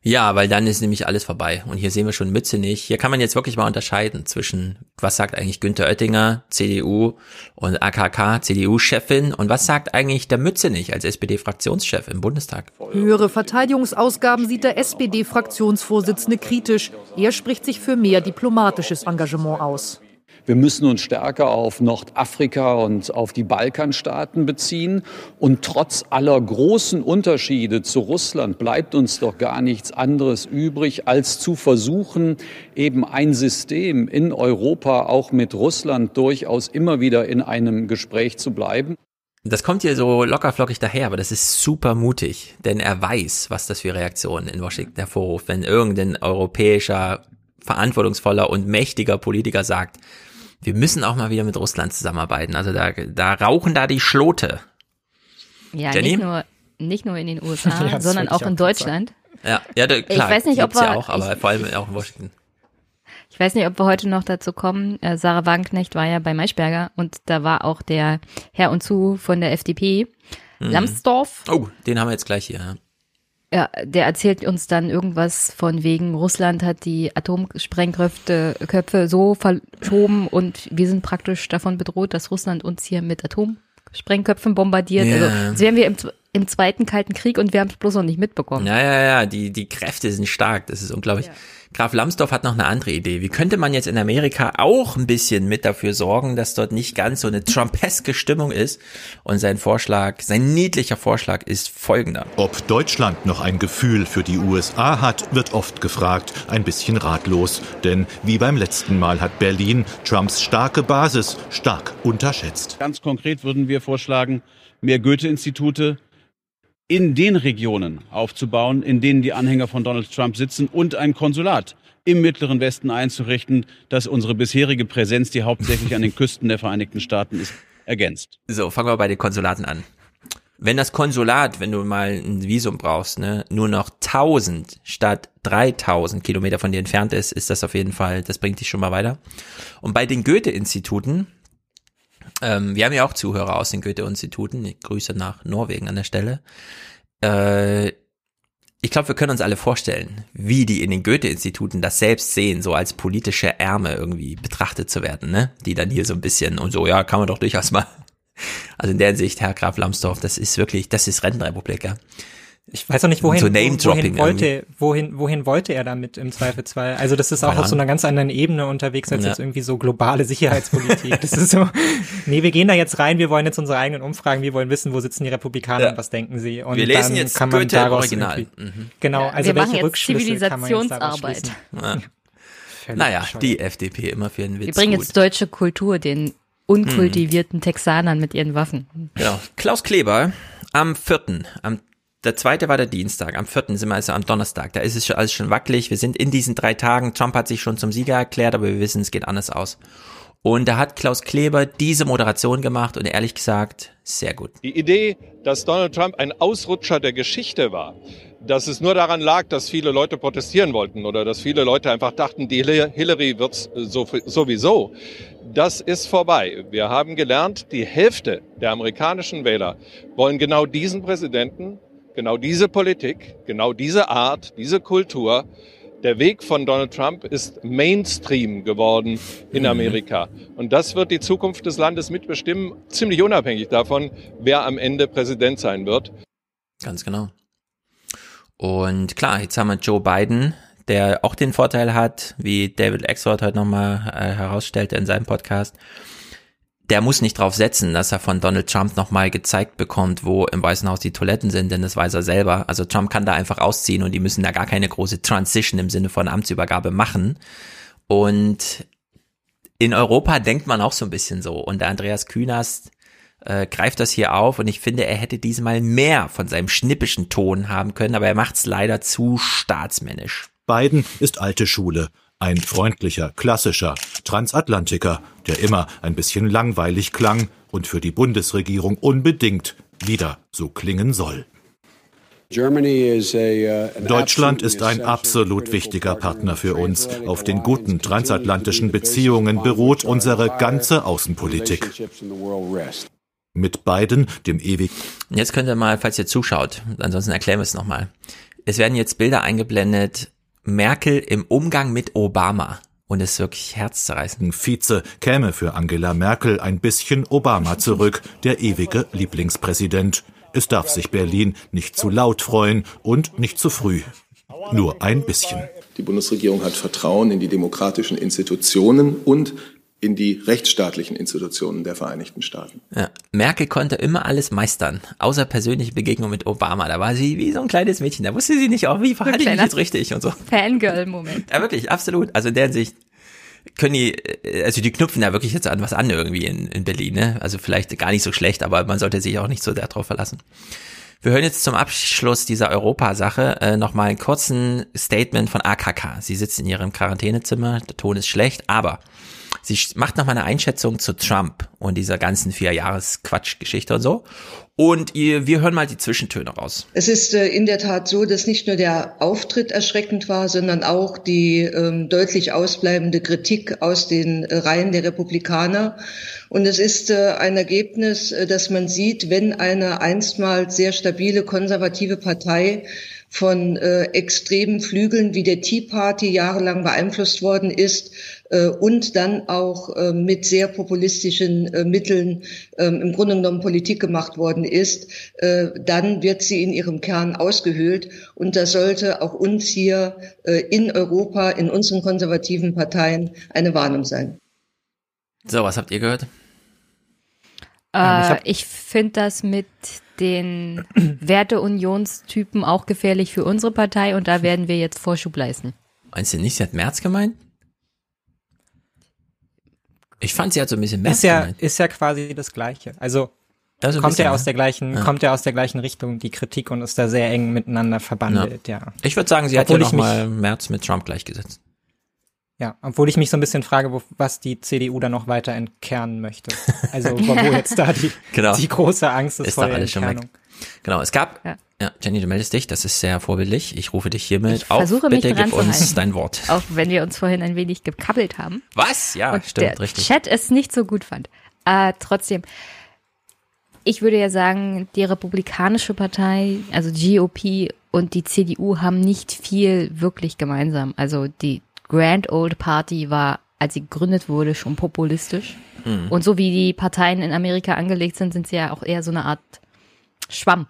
Ja, weil dann ist nämlich alles vorbei. Und hier sehen wir schon Mütze nicht. Hier kann man jetzt wirklich mal unterscheiden zwischen, was sagt eigentlich Günther Oettinger, CDU und AKK, CDU-Chefin und was sagt eigentlich der Mütze nicht als SPD-Fraktionschef im Bundestag? Höhere Verteidigungsausgaben sieht der SPD-Fraktionsvorsitzende kritisch. Er spricht sich für mehr diplomatisches Engagement aus. Wir müssen uns stärker auf Nordafrika und auf die Balkanstaaten beziehen. Und trotz aller großen Unterschiede zu Russland bleibt uns doch gar nichts anderes übrig, als zu versuchen, eben ein System in Europa auch mit Russland durchaus immer wieder in einem Gespräch zu bleiben. Das kommt hier so lockerflockig daher, aber das ist super mutig, denn er weiß, was das für Reaktionen in Washington hervorruft, wenn irgendein europäischer, verantwortungsvoller und mächtiger Politiker sagt, wir müssen auch mal wieder mit Russland zusammenarbeiten. Also da, da rauchen da die Schlote. Ja, Jenny? nicht nur, nicht nur in den <laughs> USA, Ja, sondern auch in auch Deutschland. Ja, ja, da, klar, Ich weiß nicht, ob gibt's ja wir- auch, aber ich- vor allem auch in Washington. Ich weiß nicht, ob wir heute noch dazu kommen. Äh, Sarah Wagenknecht war ja bei Maischberger und da war auch der Herr und zu von der FDP, Mhm. Lambsdorff. Oh, den haben wir jetzt gleich hier. Ja. Ja, der erzählt uns dann irgendwas von wegen, Russland hat die Atomsprengköpfe Köpfe so verschoben und wir sind praktisch davon bedroht, dass Russland uns hier mit Atomsprengköpfen bombardiert. Ja. Also als wären wir im, im Zweiten Kalten Krieg und wir haben es bloß noch nicht mitbekommen. Ja, ja, ja, die, die Kräfte sind stark, das ist unglaublich. Graf Lambsdorff hat noch eine andere Idee. Wie könnte man jetzt in Amerika auch ein bisschen mit dafür sorgen, dass dort nicht ganz so eine Trumpeske Stimmung ist? Und sein Vorschlag, sein niedlicher Vorschlag ist folgender. Ob Deutschland noch ein Gefühl für die USA hat, wird oft gefragt, ein bisschen ratlos. Denn wie beim letzten Mal hat Berlin Trumps starke Basis stark unterschätzt. Ganz konkret würden wir vorschlagen, mehr Goethe-Institute in den Regionen aufzubauen, in denen die Anhänger von Donald Trump sitzen und ein Konsulat im Mittleren Westen einzurichten, das unsere bisherige Präsenz, die hauptsächlich an den Küsten der Vereinigten Staaten ist, ergänzt. So, fangen wir bei den Konsulaten an. Wenn das Konsulat, wenn du mal ein Visum brauchst, ne, nur noch 1000 statt 3000 Kilometer von dir entfernt ist, ist das auf jeden Fall, das bringt dich schon mal weiter. Und bei den Goethe-Instituten, ähm, wir haben ja auch Zuhörer aus den Goethe-Instituten, Grüße nach Norwegen an der Stelle. Äh, ich glaube, wir können uns alle vorstellen, wie die in den Goethe-Instituten das selbst sehen, so als politische Ärme irgendwie betrachtet zu werden, ne? Die dann hier so ein bisschen und so, ja, kann man doch durchaus mal. Also in der Sicht, Herr Graf Lambsdorff, das ist wirklich, das ist Rentenrepublik, ja. Ich weiß auch nicht, wohin, So wohin wollte, wohin, wohin wollte er damit im Zweifelsfall? Also das ist auch Keine auf so einer ganz anderen Ebene unterwegs als Ja. jetzt irgendwie so globale Sicherheitspolitik. <laughs> Das ist so, nee, wir gehen da jetzt rein, wir wollen jetzt unsere eigenen Umfragen, wir wollen wissen, wo sitzen die Republikaner Ja. und was denken sie. Und Wir lesen dann jetzt kann man Goethe daraus Original. Mhm. Genau, also wir machen welche jetzt Rückschlüsse kann man jetzt daraus Zivilisationsarbeit. schließen? Ja. Naja, bescheuert. die FDP immer für einen Witz Wir bringen gut. jetzt deutsche Kultur den unkultivierten Texanern mit ihren Waffen. Genau. Klaus Kleber am vierten, am der zweite war der Dienstag, am vierten sind wir also am Donnerstag. Da ist es alles schon wackelig. Wir sind in diesen drei Tagen. Trump hat sich schon zum Sieger erklärt, aber wir wissen, es geht anders aus. Und da hat Klaus Kleber diese Moderation gemacht und ehrlich gesagt, sehr gut. Die Idee, dass Donald Trump ein Ausrutscher der Geschichte war, dass es nur daran lag, dass viele Leute protestieren wollten oder dass viele Leute einfach dachten, die Hil- Hillary wird's so, sowieso, das ist vorbei. Wir haben gelernt, die Hälfte der amerikanischen Wähler wollen genau diesen Präsidenten, genau diese Politik, genau diese Art, diese Kultur. Der Weg von Donald Trump ist Mainstream geworden in Amerika. Und das wird die Zukunft des Landes mitbestimmen, ziemlich unabhängig davon, wer am Ende Präsident sein wird. Ganz genau. Und klar, jetzt haben wir Joe Biden, der auch den Vorteil hat, wie David Exford heute nochmal äh, herausstellte in seinem Podcast, der muss nicht drauf setzen, dass er von Donald Trump nochmal gezeigt bekommt, wo im Weißen Haus die Toiletten sind, denn das weiß er selber. Also Trump kann da einfach ausziehen und die müssen da gar keine große Transition im Sinne von Amtsübergabe machen. Und in Europa denkt man auch so ein bisschen so. Und der Andreas Künast äh, greift das hier auf und ich finde, er hätte diesmal mehr von seinem schnippischen Ton haben können, aber er macht's leider zu staatsmännisch. Biden ist alte Schule. Ein freundlicher, klassischer Transatlantiker, der immer ein bisschen langweilig klang und für die Bundesregierung unbedingt wieder so klingen soll. Deutschland ist ein absolut wichtiger Partner für uns. Auf den guten transatlantischen Beziehungen beruht unsere ganze Außenpolitik. Mit Biden, dem ewig. Und jetzt könnt ihr mal, falls ihr zuschaut, ansonsten erklären wir es nochmal. Es werden jetzt Bilder eingeblendet, Merkel im Umgang mit Obama. Und es ist wirklich herzzerreißend. Vize käme für Angela Merkel ein bisschen Obama zurück, der ewige Lieblingspräsident. Es darf sich Berlin nicht zu laut freuen und nicht zu früh. Nur ein bisschen. Die Bundesregierung hat Vertrauen in die demokratischen Institutionen und in die rechtsstaatlichen Institutionen der Vereinigten Staaten. Ja. Merkel konnte immer alles meistern, außer persönliche Begegnung mit Obama. Da war sie wie so ein kleines Mädchen. Da wusste sie nicht, auch wie verhalte ich mich jetzt richtig und so. Fangirl-Moment. Ja, wirklich, absolut. Also in der Hinsicht können die, also die knüpfen da wirklich jetzt an was an irgendwie in, in Berlin, ne? Also vielleicht gar nicht so schlecht, aber man sollte sich auch nicht so sehr drauf verlassen. Wir hören jetzt zum Abschluss dieser Europasache äh, nochmal einen kurzen Statement von AKK. Sie sitzt in ihrem Quarantänezimmer, der Ton ist schlecht, aber sie macht nochmal eine Einschätzung zu Trump und dieser ganzen vier Jahres Quatschgeschichte und so. Und ihr, wir hören mal die Zwischentöne raus. Es ist äh, in der Tat so, dass nicht nur der Auftritt erschreckend war, sondern auch die ähm, deutlich ausbleibende Kritik aus den äh, Reihen der Republikaner. Und es ist äh, ein Ergebnis, äh, dass man sieht, wenn eine einstmals sehr stabile konservative Partei von äh, extremen Flügeln wie der Tea Party jahrelang beeinflusst worden ist äh, und dann auch äh, mit sehr populistischen äh, Mitteln äh, im Grunde genommen Politik gemacht worden ist, äh, dann wird sie in ihrem Kern ausgehöhlt. Und das sollte auch uns hier äh, in Europa, in unseren konservativen Parteien eine Warnung sein. So, was habt ihr gehört? Ähm, ich Äh, ich finde das mit den Werteunionstypen auch gefährlich für unsere Partei und da werden wir jetzt Vorschub leisten. Meinst du nicht, sie hat März gemeint? Ich fand, sie hat so ein bisschen März Ist ja, gemeint. ist ja quasi das Gleiche. Also Ja, so ein kommt bisschen, ja aus ne? der gleichen, Ja. kommt ja aus der gleichen Richtung, die Kritik und ist da sehr eng miteinander verbandelt, ja. Ich würde sagen, sie hat ja Obwohl mich- nochmal März mit Trump gleichgesetzt. Ja, obwohl ich mich so ein bisschen frage, wo, was die CDU da noch weiter entkernen möchte. Also wo wo jetzt da die, <laughs> Genau. die große Angst ist, Ist vor doch der alles schon weg. Entkernung. Genau, es gab, Ja. ja. Jenny, du meldest dich, das ist sehr vorbildlich. Ich rufe dich hiermit Ich auf. versuche mich Bitte dran gib zu uns dein Wort. Auch wenn wir uns vorhin ein wenig gekabbelt haben. Was? Ja, und stimmt, der richtig. Chat es nicht so gut fand. Äh, trotzdem, ich würde ja sagen, die Republikanische Partei, also GOP und die CDU haben nicht viel wirklich gemeinsam. Also die Grand Old Party war, als sie gegründet wurde, schon populistisch. Hm. Und so wie die Parteien in Amerika angelegt sind, sind sie ja auch eher so eine Art Schwamm,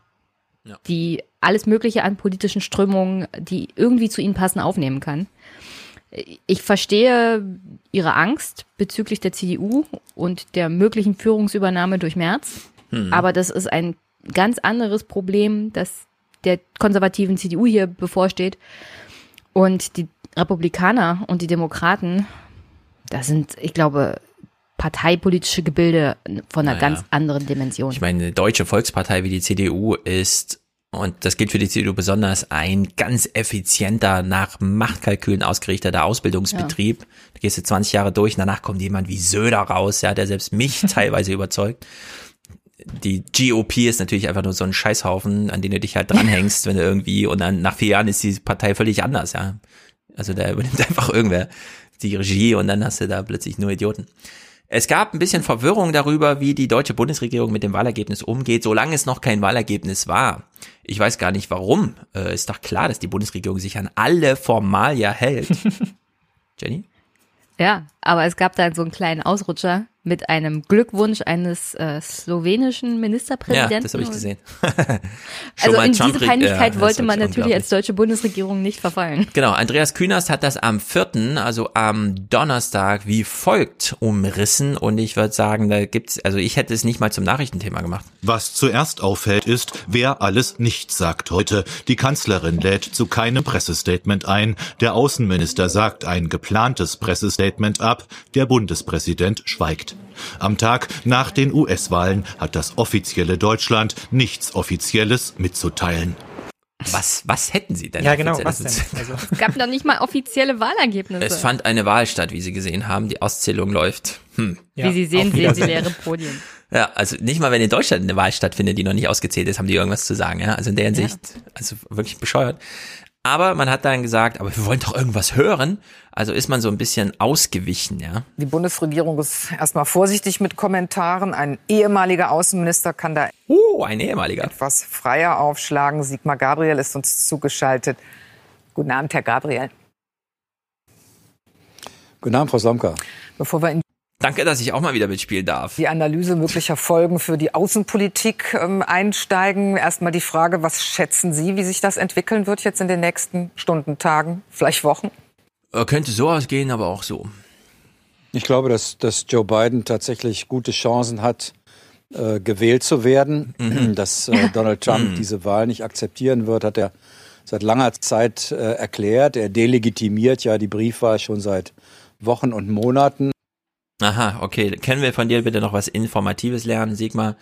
Ja. die alles Mögliche an politischen Strömungen, die irgendwie zu ihnen passen, aufnehmen kann. Ich verstehe ihre Angst bezüglich der CDU und der möglichen Führungsübernahme durch Merz. Hm. Aber das ist ein ganz anderes Problem, das der konservativen CDU hier bevorsteht. Und die Republikaner und die Demokraten, das sind, ich glaube, parteipolitische Gebilde von einer Naja. ganz anderen Dimension. Ich meine, eine deutsche Volkspartei wie die CDU ist, und das gilt für die CDU besonders, ein ganz effizienter, nach Machtkalkülen ausgerichteter Ausbildungsbetrieb. Da gehst du 20 Jahre durch, und danach kommt jemand wie Söder raus, ja, der selbst mich <laughs> teilweise überzeugt. Die GOP ist natürlich einfach nur so ein Scheißhaufen, an den du dich halt dranhängst, <laughs> wenn du irgendwie, und dann nach vier Jahren ist die Partei völlig anders, ja. Also da übernimmt <laughs> einfach irgendwer die Regie und dann hast du da plötzlich nur Idioten. Es gab ein bisschen Verwirrung darüber, wie die deutsche Bundesregierung mit dem Wahlergebnis umgeht, solange es noch kein Wahlergebnis war. Ich weiß gar nicht warum. Äh, ist doch klar, dass die Bundesregierung sich an alle Formalia hält. <laughs> Jenny? Ja, aber es gab dann so einen kleinen Ausrutscher mit einem Glückwunsch eines äh, slowenischen Ministerpräsidenten. Ja, das habe ich gesehen. <laughs> Also in Trump diese Peinlichkeit ja, wollte das man natürlich als deutsche Bundesregierung nicht verfallen. Genau, Andreas Künast hat das am 4., also am Donnerstag, wie folgt umrissen und ich würde sagen, da gibt's, also ich hätte es nicht mal zum Nachrichtenthema gemacht. Was zuerst auffällt, ist, wer alles nichts sagt heute. Die Kanzlerin lädt zu keinem Pressestatement ein. Der Außenminister sagt ein geplantes Pressestatement ab. Der Bundespräsident schweigt. Am Tag nach den US-Wahlen hat das offizielle Deutschland nichts Offizielles mitzuteilen. Was, was hätten Sie denn? Ja, genau, was denn? Also, <laughs> Es gab noch nicht mal offizielle Wahlergebnisse. Es fand eine Wahl statt, wie Sie gesehen haben. Die Auszählung läuft. Hm. Wie Sie sehen, sehen Sie leere Podien. Ja, also nicht mal, wenn in Deutschland eine Wahl stattfindet, die noch nicht ausgezählt ist, haben die irgendwas zu sagen. Ja? Also in der Hinsicht, also wirklich bescheuert. Aber man hat dann gesagt, aber wir wollen doch irgendwas hören. Also ist man so ein bisschen ausgewichen, ja. Die Bundesregierung ist erstmal vorsichtig mit Kommentaren. Ein ehemaliger Außenminister kann da oh, ein ehemaliger. etwas freier aufschlagen. Sigmar Gabriel ist uns zugeschaltet. Guten Abend, Herr Gabriel. Guten Abend, Frau Slomka. Bevor wir in Danke, dass ich auch mal wieder mitspielen darf. die Analyse möglicher Folgen für die Außenpolitik ähm, einsteigen, erstmal die Frage, was schätzen Sie, wie sich das entwickeln wird jetzt in den nächsten Stunden, Tagen, vielleicht Wochen? Äh, Könnte so ausgehen, aber auch so. Ich glaube, dass, dass Joe Biden tatsächlich gute Chancen hat, äh, gewählt zu werden. Mhm. Dass äh, Donald Trump Mhm. diese Wahl nicht akzeptieren wird, hat er seit langer Zeit äh, erklärt. Er delegitimiert ja die Briefwahl schon seit Wochen und Monaten. Aha, okay. Können wir von dir bitte noch was Informatives lernen, Sigmar?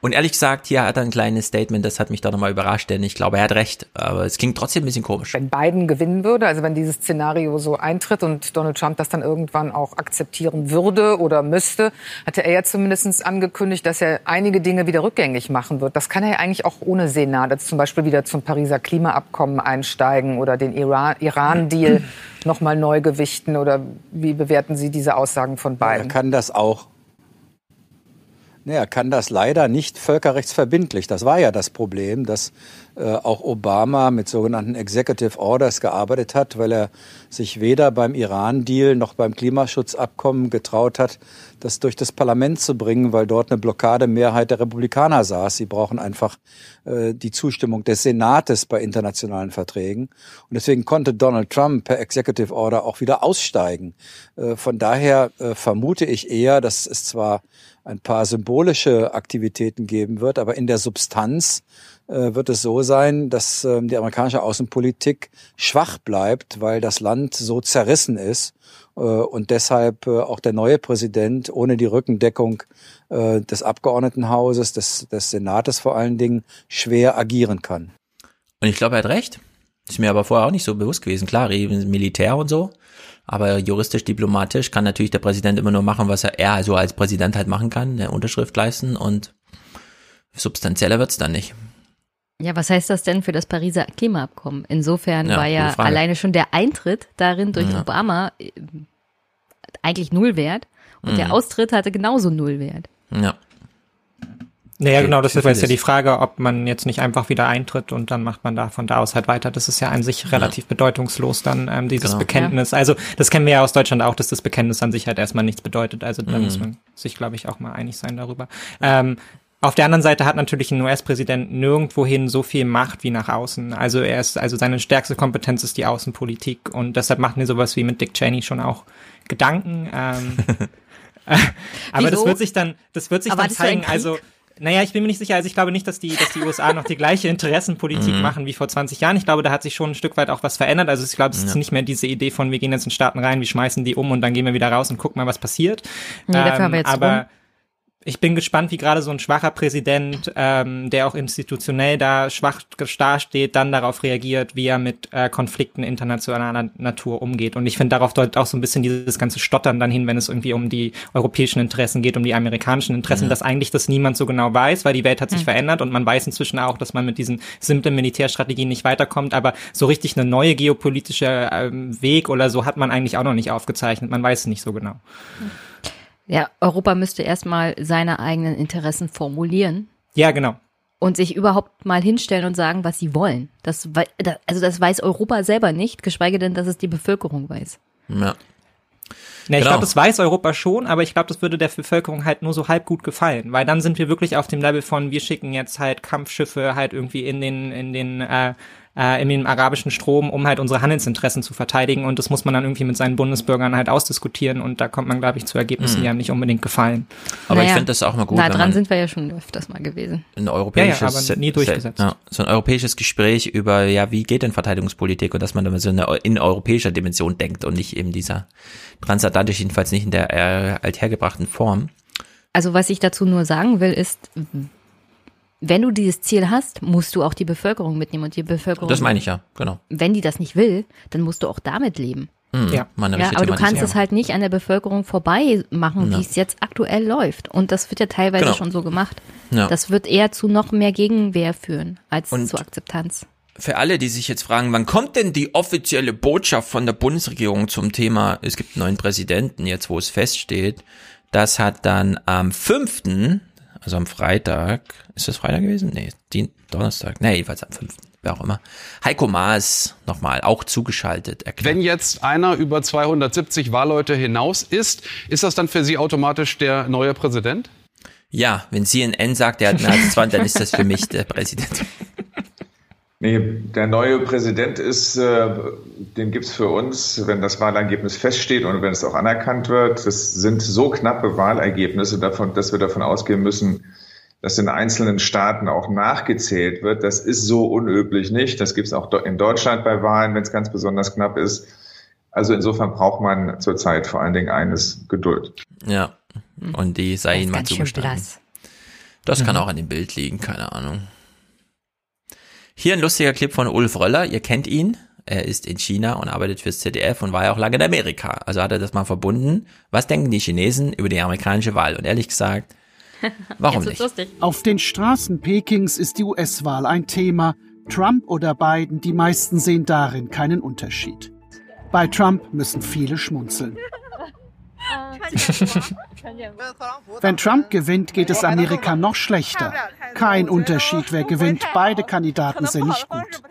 Und ehrlich gesagt, hier hat er ein kleines Statement, das hat mich doch nochmal überrascht, denn ich glaube, er hat recht. Aber es klingt trotzdem ein bisschen komisch. Wenn Biden gewinnen würde, also wenn dieses Szenario so eintritt und Donald Trump das dann irgendwann auch akzeptieren würde oder müsste, hatte er ja zumindest angekündigt, dass er einige Dinge wieder rückgängig machen wird. Das kann er ja eigentlich auch ohne Senat, jetzt zum Beispiel wieder zum Pariser Klimaabkommen einsteigen oder den Iran- Iran-Deal <clears throat> nochmal neu gewichten. Oder wie bewerten Sie diese Aussagen von Er Biden? kann das auch. Er kann das leider nicht völkerrechtsverbindlich. Das war ja das Problem, dass äh, auch Obama mit sogenannten Executive Orders gearbeitet hat, weil er sich weder beim Iran-Deal noch beim Klimaschutzabkommen getraut hat, das durch das Parlament zu bringen, weil dort eine Blockademehrheit der Republikaner saß. Sie brauchen einfach äh, die Zustimmung des Senates bei internationalen Verträgen. Und deswegen konnte Donald Trump per Executive Order auch wieder aussteigen. Äh, von daher äh, vermute ich eher, dass es zwar ein paar symbolische Aktivitäten geben wird, aber in der Substanz äh, wird es so sein, dass äh, die amerikanische Außenpolitik schwach bleibt, weil das Land so zerrissen ist äh, und deshalb äh, auch der neue Präsident ohne die Rückendeckung des Abgeordnetenhauses, des, des Senates vor allen Dingen, schwer agieren kann. Und ich glaube, er hat recht. Ist mir aber vorher auch nicht so bewusst gewesen. Klar, Militär und so. Aber juristisch, diplomatisch kann natürlich der Präsident immer nur machen, was er, er also als Präsident halt machen kann, eine Unterschrift leisten und substanzieller wird's dann nicht. Ja, was heißt das denn für das Pariser Klimaabkommen? Insofern Ja, war ja alleine schon der Eintritt darin durch Ja. Obama äh, eigentlich null wert und Mhm. der Austritt hatte genauso null Wert. Ja. Naja, genau, das ist jetzt ja die Frage, ob man jetzt nicht einfach wieder eintritt und dann macht man da von da aus halt weiter. Das ist ja an sich relativ ja. bedeutungslos dann, ähm, dieses genau. Bekenntnis. Ja. Also das kennen wir ja aus Deutschland auch, dass das Bekenntnis an sich halt erstmal nichts bedeutet. Also da mhm. muss man sich, glaube ich, auch mal einig sein darüber. Ähm, auf der anderen Seite hat natürlich ein US-Präsident nirgendwohin so viel Macht wie nach außen. Also er ist, also seine stärkste Kompetenz ist die Außenpolitik und deshalb macht er sowas wie mit Dick Cheney schon auch Gedanken. Ähm, <laughs> <laughs> aber Wieso? das wird sich dann, das wird sich aber dann zeigen. Also naja, ich bin mir nicht sicher. Also ich glaube nicht, dass die, dass die USA noch die gleiche Interessenpolitik mhm. machen wie vor 20 Jahren. Ich glaube, da hat sich schon ein Stück weit auch was verändert. Also ich glaube, es ist nicht mehr diese Idee von, wir gehen jetzt in Staaten rein, wir schmeißen die um und dann gehen wir wieder raus und gucken mal, was passiert. Nee, dafür ähm, haben wir jetzt aber rum ich bin gespannt, wie gerade so ein schwacher Präsident, ähm, der auch institutionell da schwach dasteht, dann darauf reagiert, wie er mit äh, Konflikten internationaler Natur umgeht. Und ich finde, darauf deutet auch so ein bisschen dieses ganze Stottern dann hin, wenn es irgendwie um die europäischen Interessen geht, um die amerikanischen Interessen, mhm. dass eigentlich das niemand so genau weiß, weil die Welt hat sich mhm. verändert und man weiß inzwischen auch, dass man mit diesen simplen Militärstrategien nicht weiterkommt. Aber so richtig eine neue geopolitische ähm, Weg oder so hat man eigentlich auch noch nicht aufgezeichnet. Man weiß es nicht so genau. Mhm. Ja, Europa müsste erstmal seine eigenen Interessen formulieren. Ja, genau. Und sich überhaupt mal hinstellen und sagen, was sie wollen. Das, also das weiß Europa selber nicht, geschweige denn, dass es die Bevölkerung weiß. Ja. Ja, ich genau. glaube, das weiß Europa schon, aber ich glaube, das würde der Bevölkerung halt nur so halb gut gefallen, weil dann sind wir wirklich auf dem Level von, wir schicken jetzt halt Kampfschiffe halt irgendwie in den, in den äh, äh, in den arabischen Strom, um halt unsere Handelsinteressen zu verteidigen. Und das muss man dann irgendwie mit seinen Bundesbürgern halt ausdiskutieren. Und da kommt man, glaube ich, zu Ergebnissen, mhm. die einem nicht unbedingt gefallen. Aber naja, ich finde das auch mal gut. Na, dran sind wir ja schon öfters mal gewesen. Ein europäisches, ja, ja, nie durchgesetzt. Ja, so ein europäisches Gespräch über, ja, wie geht denn Verteidigungspolitik und dass man dann so eine, in europäischer Dimension denkt und nicht eben dieser transatlantisch, jedenfalls nicht in der äh, althergebrachten Form. Also was ich dazu nur sagen will, ist, wenn du dieses Ziel hast, musst du auch die Bevölkerung mitnehmen und die Bevölkerung. Das meine ich ja, genau. Wenn die das nicht will, dann musst du auch damit leben. Mhm, ja, ja aber du kannst es halt nicht an der Bevölkerung vorbei machen, ja. wie es jetzt aktuell läuft. Und das wird ja teilweise genau. schon so gemacht. Ja. Das wird eher zu noch mehr Gegenwehr führen als und zu Akzeptanz. Für alle, die sich jetzt fragen, wann kommt denn die offizielle Botschaft von der Bundesregierung zum Thema, es gibt einen neuen Präsidenten, jetzt wo es feststeht, das hat dann am 5 also am Freitag, ist das Freitag gewesen? Nee, Dien Donnerstag, nee, jedenfalls am 5. Wer auch immer. Heiko Maas nochmal, auch zugeschaltet. Erklärt. Wenn jetzt einer über 270 Wahlleute hinaus ist, ist das dann für Sie automatisch der neue Präsident? Ja, wenn CNN sagt, er hat mehr als 20, dann ist das für mich der Präsident. <laughs> Nee, der neue Präsident ist, äh, den gibt's für uns, wenn das Wahlergebnis feststeht und wenn es auch anerkannt wird. Das sind so knappe Wahlergebnisse, davon, dass wir davon ausgehen müssen, dass in einzelnen Staaten auch nachgezählt wird. Das ist so unüblich nicht. Das gibt's auch in Deutschland bei Wahlen, wenn es ganz besonders knapp ist. Also insofern braucht man zurzeit vor allen Dingen eines Geduld. Ja, und die sei Ihnen mal zugestanden. Das kann mhm. auch an dem Bild liegen, keine Ahnung. Hier ein lustiger Clip von Ulf Röller, ihr kennt ihn. Er ist in China und arbeitet fürs ZDF und war ja auch lange in Amerika. Also hat er das mal verbunden. Was denken die Chinesen über die amerikanische Wahl? Und ehrlich gesagt, <laughs> warum nicht? Lustig. Auf den Straßen Pekings ist die US-Wahl ein Thema. Trump oder Biden, die meisten sehen darin keinen Unterschied. Bei Trump müssen viele schmunzeln. Wenn Trump gewinnt, geht es Amerika noch schlechter. Kein Unterschied, wer gewinnt. Beide Kandidaten sind nicht gut.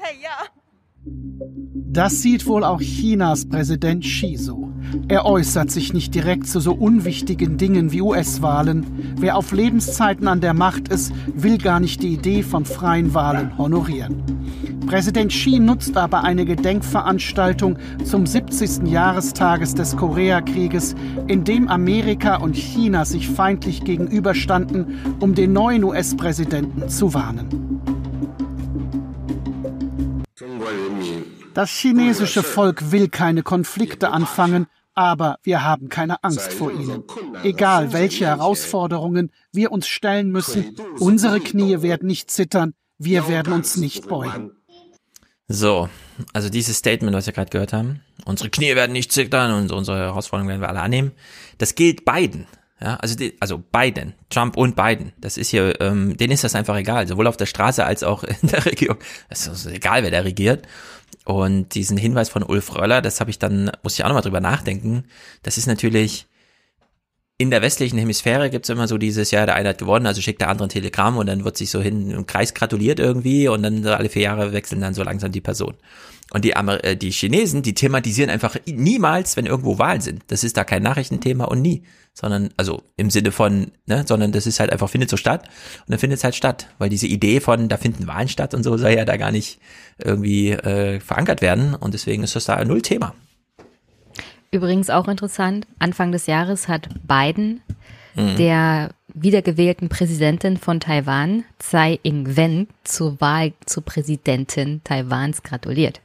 Das sieht wohl auch Chinas Präsident Xi so. Er äußert sich nicht direkt zu so unwichtigen Dingen wie US-Wahlen. Wer auf Lebenszeiten an der Macht ist, will gar nicht die Idee von freien Wahlen honorieren. Präsident Xi nutzt aber eine Gedenkveranstaltung zum 70. Jahrestages des Koreakrieges, in dem Amerika und China sich feindlich gegenüberstanden, um den neuen US-Präsidenten zu warnen. Das chinesische Volk will keine Konflikte anfangen, aber wir haben keine Angst vor ihnen. Egal welche Herausforderungen wir uns stellen müssen, unsere Knie werden nicht zittern, wir werden uns nicht beugen. So, also dieses Statement, was wir gerade gehört haben, unsere Knie werden nicht zittern und unsere Herausforderungen werden wir alle annehmen, das gilt beiden. Ja, also, die, also Biden, Trump und Biden, das ist hier, ähm, denen ist das einfach egal, sowohl auf der Straße als auch in der Regierung. Es ist egal, wer da regiert. Und diesen Hinweis von Ulf Röller, das habe ich dann, muss ich auch nochmal drüber nachdenken. Das ist natürlich, in der westlichen Hemisphäre gibt's immer so dieses, ja, der eine hat gewonnen, also schickt der andere ein Telegramm und dann wird sich so hin im Kreis gratuliert irgendwie und dann alle vier Jahre wechseln dann so langsam die Person. Und die, Amer äh, die Chinesen, die thematisieren einfach niemals, wenn irgendwo Wahlen sind. Das ist da kein Nachrichtenthema und nie. Sondern, also im Sinne von, ne, sondern das ist halt einfach, findet so statt und dann findet es halt statt. Weil diese Idee von, da finden Wahlen statt und so soll ja da gar nicht irgendwie äh, verankert werden. Und deswegen ist das da null Thema. Übrigens auch interessant, Anfang des Jahres hat Biden mhm. der wiedergewählten Präsidentin von Taiwan, Tsai Ing-wen, zur Wahl zur Präsidentin Taiwans gratuliert.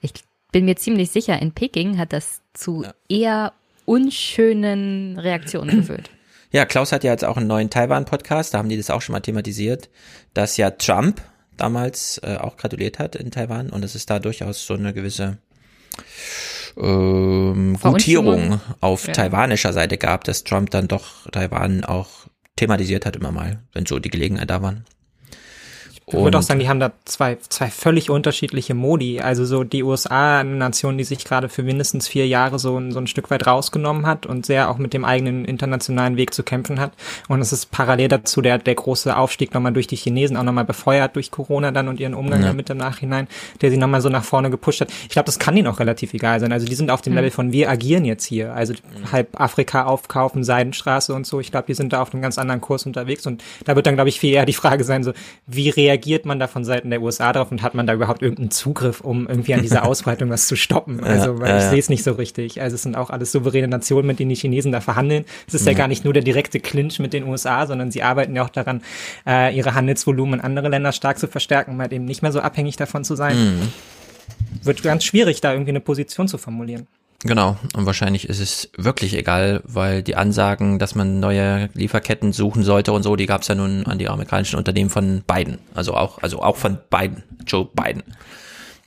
Ich bin mir ziemlich sicher, in Peking hat das zu ja. eher unschönen Reaktionen geführt. <clears throat> Ja, Klaus hat ja jetzt auch einen neuen Taiwan-Podcast, da haben die das auch schon mal thematisiert, dass ja Trump damals äh, auch gratuliert hat in Taiwan und es ist da durchaus so eine gewisse ähm, Gutierung auf ja. taiwanischer Seite gab, dass Trump dann doch Taiwan auch thematisiert hat immer mal, wenn so die Gelegenheit da waren. Ich würde auch sagen, die haben da zwei, zwei völlig unterschiedliche Modi. Also so die USA, eine Nation, die sich gerade für mindestens vier Jahre so, ein, so ein Stück weit rausgenommen hat und sehr auch mit dem eigenen internationalen Weg zu kämpfen hat. Und es ist parallel dazu der, der große Aufstieg nochmal durch die Chinesen, auch nochmal befeuert durch Corona dann und ihren Umgang ja. damit im Nachhinein, der sie nochmal so nach vorne gepusht hat. Ich glaube, das kann ihnen auch relativ egal sein. Also die sind auf dem mhm. Level von wir agieren jetzt hier. Also mhm. halb Afrika aufkaufen, Seidenstraße und so. Ich glaube, die sind da auf einem ganz anderen Kurs unterwegs. Und da wird dann, glaube ich, viel eher die Frage sein, so, wie reagieren reagiert man da von Seiten der USA drauf und hat man da überhaupt irgendeinen Zugriff, um irgendwie an dieser <laughs> Ausbreitung was zu stoppen? Also, weil ja, ich ja. sehe es nicht so richtig. Also es sind auch alles souveräne Nationen, mit denen die Chinesen da verhandeln. Es ist ja. ja gar nicht nur der direkte Clinch mit den USA, sondern sie arbeiten ja auch daran, äh, ihre Handelsvolumen in andere Länder stark zu verstärken, um halt eben nicht mehr so abhängig davon zu sein. Mhm. Wird ganz schwierig, da irgendwie eine Position zu formulieren. Genau, und wahrscheinlich ist es wirklich egal, weil die Ansagen, dass man neue Lieferketten suchen sollte und so, die gab es ja nun an die amerikanischen Unternehmen von Biden. Also auch, also auch von Biden, Joe Biden.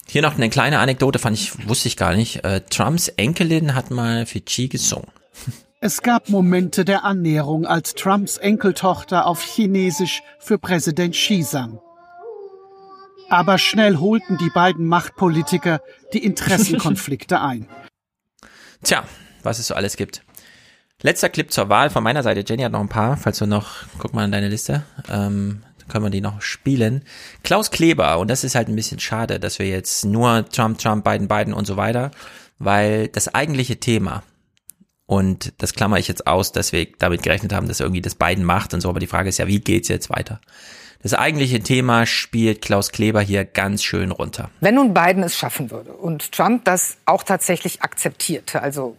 Hier noch eine kleine Anekdote, fand ich, wusste ich gar nicht. Äh, Trumps Enkelin hat mal für Chi gesungen. Es gab Momente der Annäherung, als Trumps Enkeltochter auf Chinesisch für Präsident Xi sang. Aber schnell holten die beiden Machtpolitiker die <laughs> Interessenkonflikte ein. Tja, was es so alles gibt. Letzter Clip zur Wahl von meiner Seite. Jenny hat noch ein paar, falls du noch, guck mal in deine Liste, ähm, können wir die noch spielen. Klaus Kleber, und das ist halt ein bisschen schade, dass wir jetzt nur Trump, Trump, Biden, Biden und so weiter, weil das eigentliche Thema, und das klammer ich jetzt aus, dass wir damit gerechnet haben, dass irgendwie das Biden macht und so, aber die Frage ist ja, wie geht's jetzt weiter? Das eigentliche Thema spielt Klaus Kleber hier ganz schön runter. Wenn nun Biden es schaffen würde und Trump das auch tatsächlich akzeptierte, also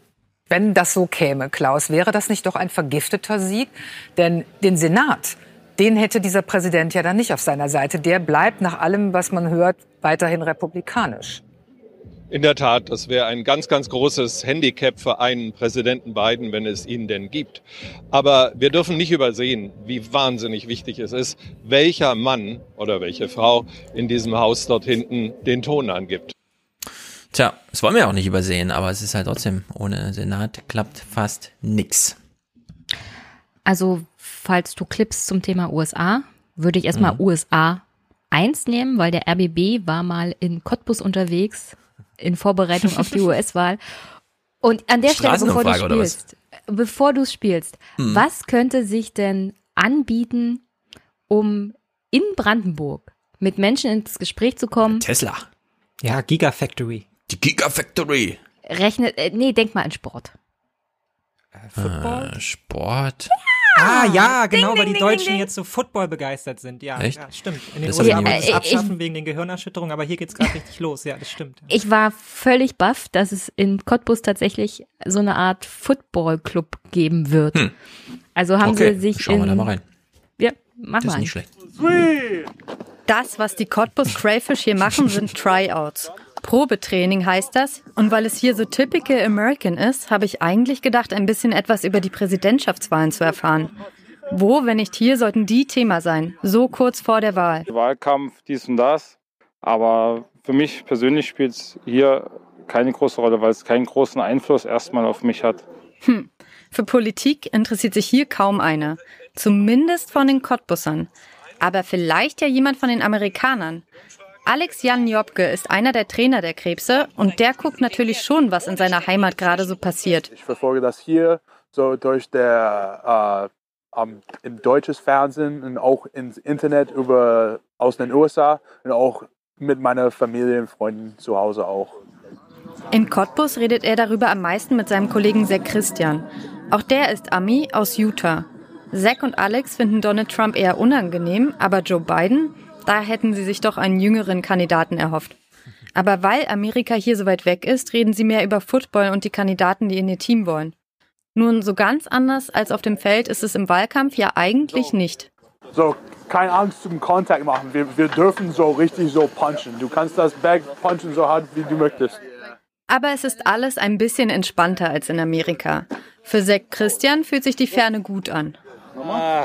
wenn das so käme, Klaus, wäre das nicht doch ein vergifteter Sieg? Denn den Senat, den hätte dieser Präsident ja dann nicht auf seiner Seite. Der bleibt nach allem, was man hört, weiterhin republikanisch. In der Tat, das wäre ein ganz, ganz großes Handicap für einen Präsidenten Biden, wenn es ihn denn gibt. Aber wir dürfen nicht übersehen, wie wahnsinnig wichtig es ist, welcher Mann oder welche Frau in diesem Haus dort hinten den Ton angibt. Tja, das wollen wir auch nicht übersehen, aber es ist halt trotzdem, ohne Senat klappt fast nix. Also, falls du Clips zum Thema USA, würde ich erstmal mhm. USA 1 nehmen, weil der RBB war mal in Cottbus unterwegs in Vorbereitung auf die <laughs> US-Wahl. Und an der Stelle, bevor du spielst, bevor du spielst, hm. was könnte sich denn anbieten, um in Brandenburg mit Menschen ins Gespräch zu kommen? Tesla. Ja, Gigafactory. Die Gigafactory. Rechnet, äh, nee, denk mal an Sport. Äh, Football? Äh, Sport? Ja! Ah, ja, genau, ding, weil die Deutschen ding, jetzt so Football begeistert sind. Ja, Echt? ja stimmt. In den das USA wollen es abschaffen ich, wegen den Gehirnerschütterungen, aber hier geht's gerade <laughs> richtig los. Ja, das stimmt. Ich war völlig baff, dass es in Cottbus tatsächlich so eine Art Football-Club geben wird. Hm. Also haben okay. sie sich Schauen wir da mal rein. Ja, mach das mal. ist nicht schlecht. Das, was die Cottbus Crayfish hier machen, sind Tryouts. Probetraining heißt das. Und weil es hier so typical American ist, habe ich eigentlich gedacht, ein bisschen etwas über die Präsidentschaftswahlen zu erfahren. Wo, wenn nicht hier, sollten die Thema sein, so kurz vor der Wahl? Wahlkampf, dies und das. Aber für mich persönlich spielt es hier keine große Rolle, weil es keinen großen Einfluss erstmal auf mich hat. Hm. Für Politik interessiert sich hier kaum einer. Zumindest von den Cottbussern. Aber vielleicht ja jemand von den Amerikanern. Alex Jan Jobke ist einer der Trainer der Krebse und der guckt natürlich schon, was in seiner Heimat gerade so passiert. Ich verfolge das hier so durch der äh, um, im deutsches Fernsehen und auch ins Internet über aus den USA und auch mit meiner Familie und Freunden zu Hause auch. In Cottbus redet er darüber am meisten mit seinem Kollegen Zack Christian. Auch der ist Ami aus Utah. Zack und Alex finden Donald Trump eher unangenehm, aber Joe Biden, da hätten sie sich doch einen jüngeren Kandidaten erhofft. Aber weil Amerika hier so weit weg ist, reden sie mehr über Football und die Kandidaten, die in ihr Team wollen. Nun, so ganz anders als auf dem Feld ist es im Wahlkampf ja eigentlich nicht. So, keine Angst zum Kontakt machen. Wir, wir dürfen so richtig so punchen. Du kannst das Bag punchen so hart, wie du möchtest. Aber es ist alles ein bisschen entspannter als in Amerika. Für Zack Christian fühlt sich die Ferne gut an. Uh,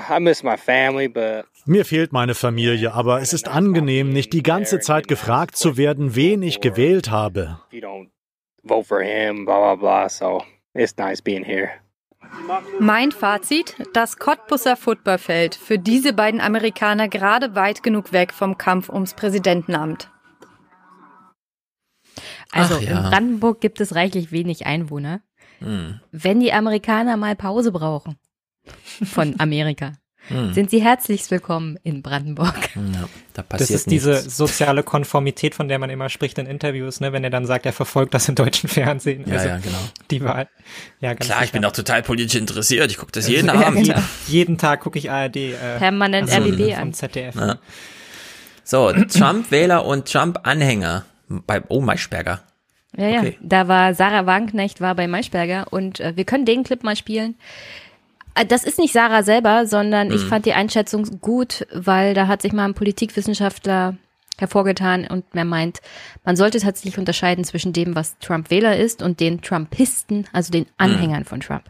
Mir fehlt meine Familie, aber es ist angenehm, nicht die ganze Zeit gefragt zu werden, wen ich gewählt habe. Mein Fazit, das Cottbusser Footballfeld für diese beiden Amerikaner gerade weit genug weg vom Kampf ums Präsidentenamt. Also ja. in Brandenburg gibt es reichlich wenig Einwohner. Hm. Wenn die Amerikaner mal Pause brauchen von Amerika, Hm. sind sie herzlichst willkommen in Brandenburg. <laughs> Ja, da Das passiert ist diese nichts. soziale Konformität, von der man immer spricht in Interviews, ne, wenn er dann sagt, er verfolgt das im deutschen Fernsehen. Ja, also ja, genau. Die Wahl. Ja, ganz Klar, ich bin auch total politisch interessiert. Ich gucke das jeden <laughs> Ja, Abend. genau. Jeden Tag gucke ich ARD. Äh, Permanent also RBB vom an. ZDF. Ja. So, Trump-Wähler und Trump-Anhänger bei Oh Maischberger. Ja, ja. Okay. Da war Sarah Wagenknecht war bei Maischberger und äh, wir können den Clip mal spielen. Äh, Das ist nicht Sarah selber, sondern ich Mhm. fand die Einschätzung gut, weil da hat sich mal ein Politikwissenschaftler hervorgetan und er meint, man sollte tatsächlich unterscheiden zwischen dem, was Trump-Wähler ist und den Trumpisten, also den Anhängern von Trump.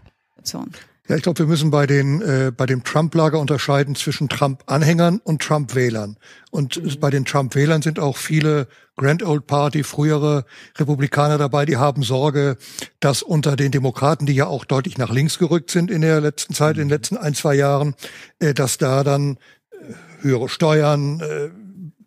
Ja, ich glaube, wir müssen bei den äh, bei dem Trump-Lager unterscheiden zwischen Trump-Anhängern und Trump-Wählern. Und bei den Trump-Wählern sind auch viele Grand Old Party, frühere Republikaner dabei, die haben Sorge, dass unter den Demokraten, die ja auch deutlich nach links gerückt sind in der letzten Zeit, in den letzten ein, zwei Jahren, äh, dass da dann äh, höhere Steuern, äh,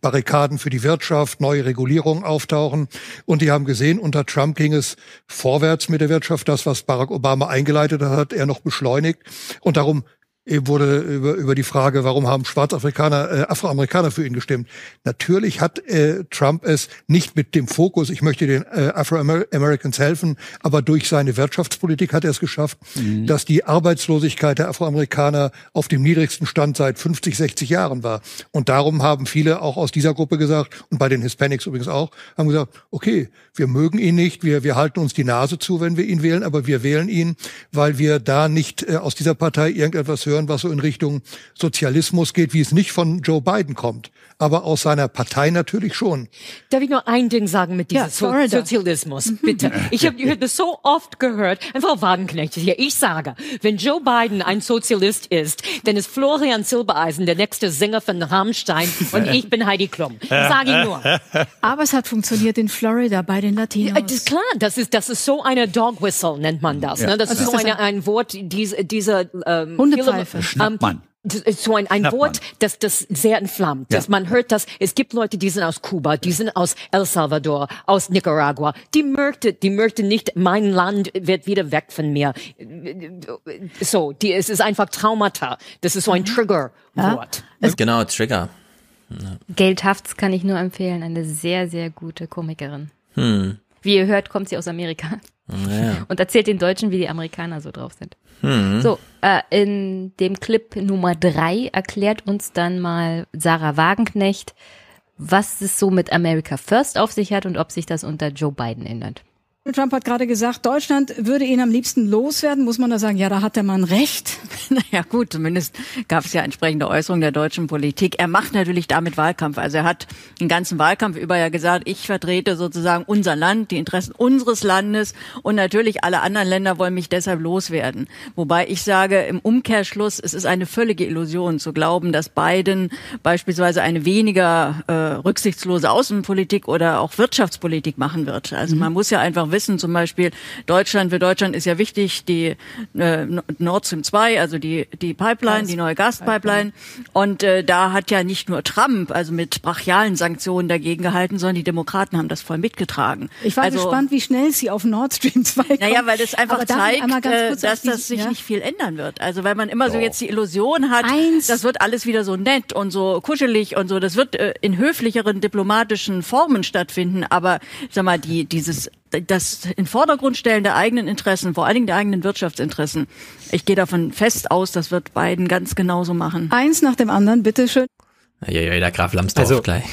Barrikaden für die Wirtschaft, neue Regulierungen auftauchen. Und die haben gesehen, unter Trump ging es vorwärts mit der Wirtschaft. Das, was Barack Obama eingeleitet hat, hat er noch beschleunigt. Und darum wurde über, über die Frage, warum haben Schwarzafrikaner, äh, Afroamerikaner für ihn gestimmt. Natürlich hat äh, Trump es nicht mit dem Fokus, ich möchte den äh, Afro-Americans helfen, aber durch seine Wirtschaftspolitik hat er es geschafft, Mhm. dass die Arbeitslosigkeit der Afroamerikaner auf dem niedrigsten Stand seit 50, 60 Jahren war. Und darum haben viele auch aus dieser Gruppe gesagt, und bei den Hispanics übrigens auch, haben gesagt, okay, wir mögen ihn nicht, wir, wir halten uns die Nase zu, wenn wir ihn wählen, aber wir wählen ihn, weil wir da nicht äh, aus dieser Partei irgendetwas hören, was so in Richtung Sozialismus geht, wie es nicht von Joe Biden kommt, aber aus seiner Partei natürlich schon. Darf ich nur ein Ding sagen mit diesem Ja, so. Sozialismus? Bitte. <laughs> Ich habe hab das so oft gehört. Und Frau Wagenknecht hier. Ich sage, wenn Joe Biden ein Sozialist ist, dann ist Florian Silbereisen der nächste Sänger von Rammstein <laughs> und ich bin Heidi Klum. Sage ich nur. <laughs> Aber es hat funktioniert in Florida bei den Latinos. Ja, das ist klar, das ist, das ist so eine Dog Whistle, nennt man das. Ja. Ne? Das Also ist ist so das eine, ein Wort, diese, diese ähm, Hundepfeife. Schnappmann. das ist so ein, ein. Wort, das das sehr entflammt. Dass Ja. man hört, dass es gibt Leute, die sind aus Kuba, die sind aus El Salvador, aus Nicaragua. Die möchte, die möchte nicht, mein Land wird wieder weg von mir. So, die, es ist einfach Traumata. Das ist so ein Triggerwort. Genau, Trigger. Gail Tufts kann ich nur empfehlen, eine sehr, sehr gute Komikerin. Hm. Wie ihr hört, kommt sie aus Amerika Ja. und erzählt den Deutschen, wie die Amerikaner so drauf sind. Hm. So, äh, in dem Clip Nummer drei erklärt uns dann mal Sarah Wagenknecht, was es so mit America First auf sich hat und ob sich das unter Joe Biden ändert. Trump hat gerade gesagt, Deutschland würde ihn am liebsten loswerden. Muss man da sagen, ja, da hat der Mann recht. <laughs> Naja gut, zumindest gab es ja entsprechende Äußerungen der deutschen Politik. Er macht natürlich damit Wahlkampf. Also er hat den ganzen Wahlkampf über ja gesagt, ich vertrete sozusagen unser Land, die Interessen unseres Landes und natürlich alle anderen Länder wollen mich deshalb loswerden. Wobei ich sage, im Umkehrschluss, es ist eine völlige Illusion zu glauben, dass Biden beispielsweise eine weniger äh, rücksichtslose Außenpolitik oder auch Wirtschaftspolitik machen wird. Also man muss ja einfach wissen, zum Beispiel Deutschland, für Deutschland ist ja wichtig die äh, Nord Stream 2, also die, die Pipeline, die neue Gaspipeline. Und äh, da hat ja nicht nur Trump, also mit brachialen Sanktionen dagegen gehalten, sondern die Demokraten haben das voll mitgetragen. Ich war also, gespannt, wie schnell Sie auf Nord Stream 2 kommen. Naja, weil das einfach zeigt, äh, kurz dass das sich ja? nicht viel ändern wird. Also wenn man immer so jetzt die Illusion hat, das wird alles wieder so nett und so kuschelig und so, das wird äh, in höflicheren diplomatischen Formen stattfinden, aber sag mal, die, dieses das in Vordergrund stellen der eigenen Interessen, vor allen Dingen der eigenen Wirtschaftsinteressen. Ich gehe davon fest aus, das wird Biden ganz genauso machen. Eins nach dem anderen, bitteschön. Ja, ja, der Graf Lambsdorff Also, gleich.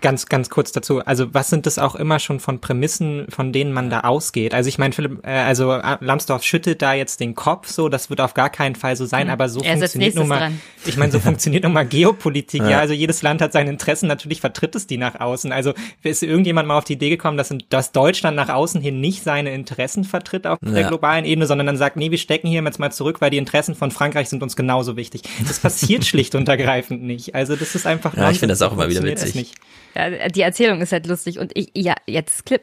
Ganz, ganz kurz dazu. Also, was sind das auch immer schon von Prämissen, von denen man da ausgeht? Also, ich meine, Philipp, äh, also Lambsdorff schüttelt da jetzt den Kopf, so, das wird auf gar keinen Fall so sein, Mhm. aber so Er funktioniert nun mal, dran. ich meine, so <laughs> funktioniert nun mal Geopolitik, ja. Ja. Also, jedes Land hat seine Interessen, natürlich vertritt es die nach außen. Also, ist irgendjemand mal auf die Idee gekommen, dass, dass Deutschland nach außen hin nicht seine Interessen vertritt auf der Ja. globalen Ebene, sondern dann sagt, nee, wir stecken hier jetzt mal zurück, weil die Interessen von Frankreich sind uns genauso wichtig. Das passiert <laughs> schlicht und ergreifend nicht. Also, das ist einfach Ja, ich finde das auch immer wieder es witzig. Ja, die Erzählung ist halt lustig und ich, ja, jetzt Clip.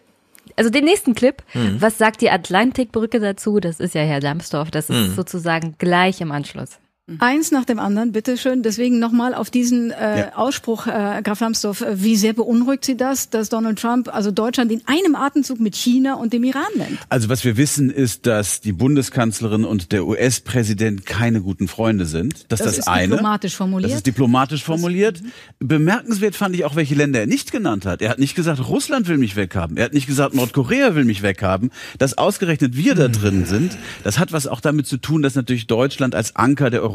Also den nächsten Clip, Mhm. was sagt die Atlantikbrücke dazu? Das ist ja Herr Lambsdorff, das ist Mhm. sozusagen gleich im Anschluss. Eins nach dem anderen, bitteschön. Deswegen nochmal auf diesen äh, Ja. Ausspruch, äh, Graf Lambsdorff, äh, wie sehr beunruhigt Sie das, dass Donald Trump also Deutschland in einem Atemzug mit China und dem Iran nennt? Also was wir wissen ist, dass die Bundeskanzlerin und der US-Präsident keine guten Freunde sind. Das, Das ist ist das eine. diplomatisch formuliert. Das ist diplomatisch formuliert. Bemerkenswert fand ich auch, welche Länder er nicht genannt hat. Er hat nicht gesagt, Russland will mich weghaben. Er hat nicht gesagt, Nordkorea will mich weghaben. Dass ausgerechnet wir da drin sind, das hat was auch damit zu tun, dass natürlich Deutschland als Anker der Europäischen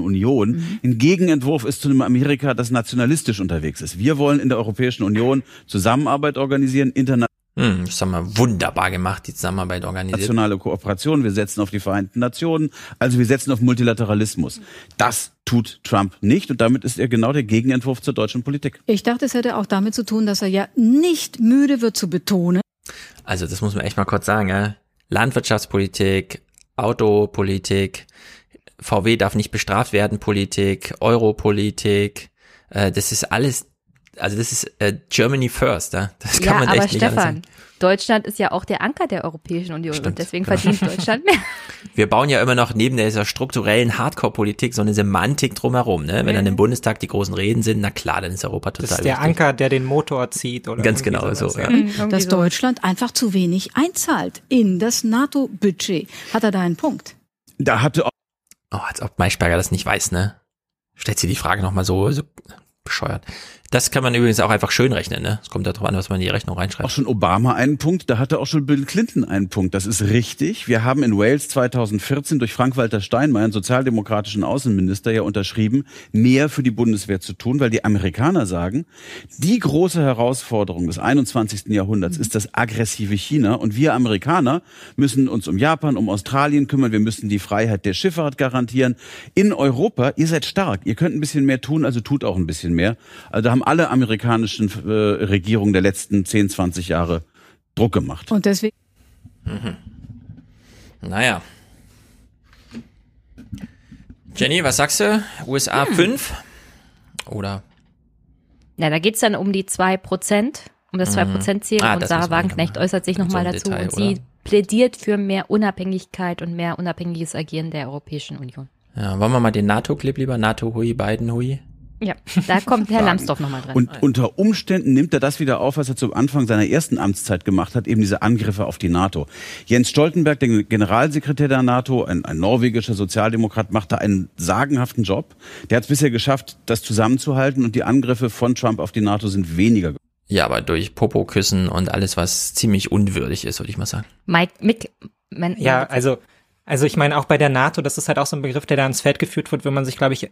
Union ein Gegenentwurf ist zu einem Amerika, das nationalistisch unterwegs ist. Wir wollen in der Europäischen Union Zusammenarbeit organisieren, international Hm, das haben wir wunderbar gemacht, die Zusammenarbeit organisiert. nationale Kooperation, wir setzen auf die Vereinten Nationen, also wir setzen auf Multilateralismus. Das tut Trump nicht und damit ist er genau der Gegenentwurf zur deutschen Politik. Ich dachte, es hätte auch damit zu tun, dass er ja nicht müde wird zu betonen, Also das muss man echt mal kurz sagen, ja. Landwirtschaftspolitik, Autopolitik, VW darf nicht bestraft werden, Politik, Europolitik, äh, das ist alles, also das ist äh, Germany first, ja. Das kann ja, man aber echt nicht anders Stefan, sagen. Deutschland ist ja auch der Anker der Europäischen Union und Stimmt, deswegen genau. verdient Deutschland mehr. <laughs> Wir bauen ja immer noch neben dieser strukturellen Hardcore-Politik so eine Semantik drumherum, ne? Wenn Ja. dann im Bundestag die großen Reden sind, na klar, dann ist Europa total Das ist der wichtig. Anker, der den Motor zieht oder Ganz genau so, ja. Mhm. dass Deutschland einfach zu wenig einzahlt in das NATO-Budget. Hat er da einen Punkt? Da hatte Oh, als ob Maischberger das nicht weiß, ne? Stellt sie die Frage nochmal so, so bescheuert. Das kann man übrigens auch einfach schön rechnen, ne? Es kommt darauf an, was man in die Rechnung reinschreibt. auch schon Obama einen Punkt, da hatte auch schon Bill Clinton einen Punkt. Das ist richtig. Wir haben in Wales 2014 durch Frank-Walter Steinmeier, sozialdemokratischen Außenminister, ja unterschrieben, mehr für die Bundeswehr zu tun, weil die Amerikaner sagen, die große Herausforderung des 21. Jahrhunderts ist das aggressive China und wir Amerikaner müssen uns um Japan, um Australien kümmern, wir müssen die Freiheit der Schifffahrt garantieren. In Europa, ihr seid stark, ihr könnt ein bisschen mehr tun, also tut auch ein bisschen mehr. Also da haben alle amerikanischen äh, Regierungen der letzten 10, 20 Jahre Druck gemacht. Und deswegen Mhm. Naja. Jenny, was sagst du? USA Hm. 5? Oder? Na, da geht's dann um die zwei Prozent, um das Mhm. zwei Prozent Ziel Ah, und das Sarah Wagenknecht äußert sich nochmal so dazu Detail, und sie oder? plädiert für mehr Unabhängigkeit und mehr unabhängiges Agieren der Europäischen Union. Ja, wollen wir mal den NATO-Clip lieber? NATO-Hui, Biden-Hui? Ja, da <laughs> kommt Herr Lambsdorff nochmal dran. Und unter Umständen nimmt er das wieder auf, was er zu Anfang seiner ersten Amtszeit gemacht hat, eben diese Angriffe auf die NATO. Jens Stoltenberg, der Generalsekretär der NATO, ein, ein norwegischer Sozialdemokrat, macht da einen sagenhaften Job. Der hat es bisher geschafft, das zusammenzuhalten und die Angriffe von Trump auf die NATO sind weniger. Ja, aber durch Popo-Küssen und alles, was ziemlich unwürdig ist, würde ich mal sagen. Mike, Mick, man, Ja, also, also ich meine auch bei der NATO, das ist halt auch so ein Begriff, der da ins Feld geführt wird, wenn man sich, glaube ich,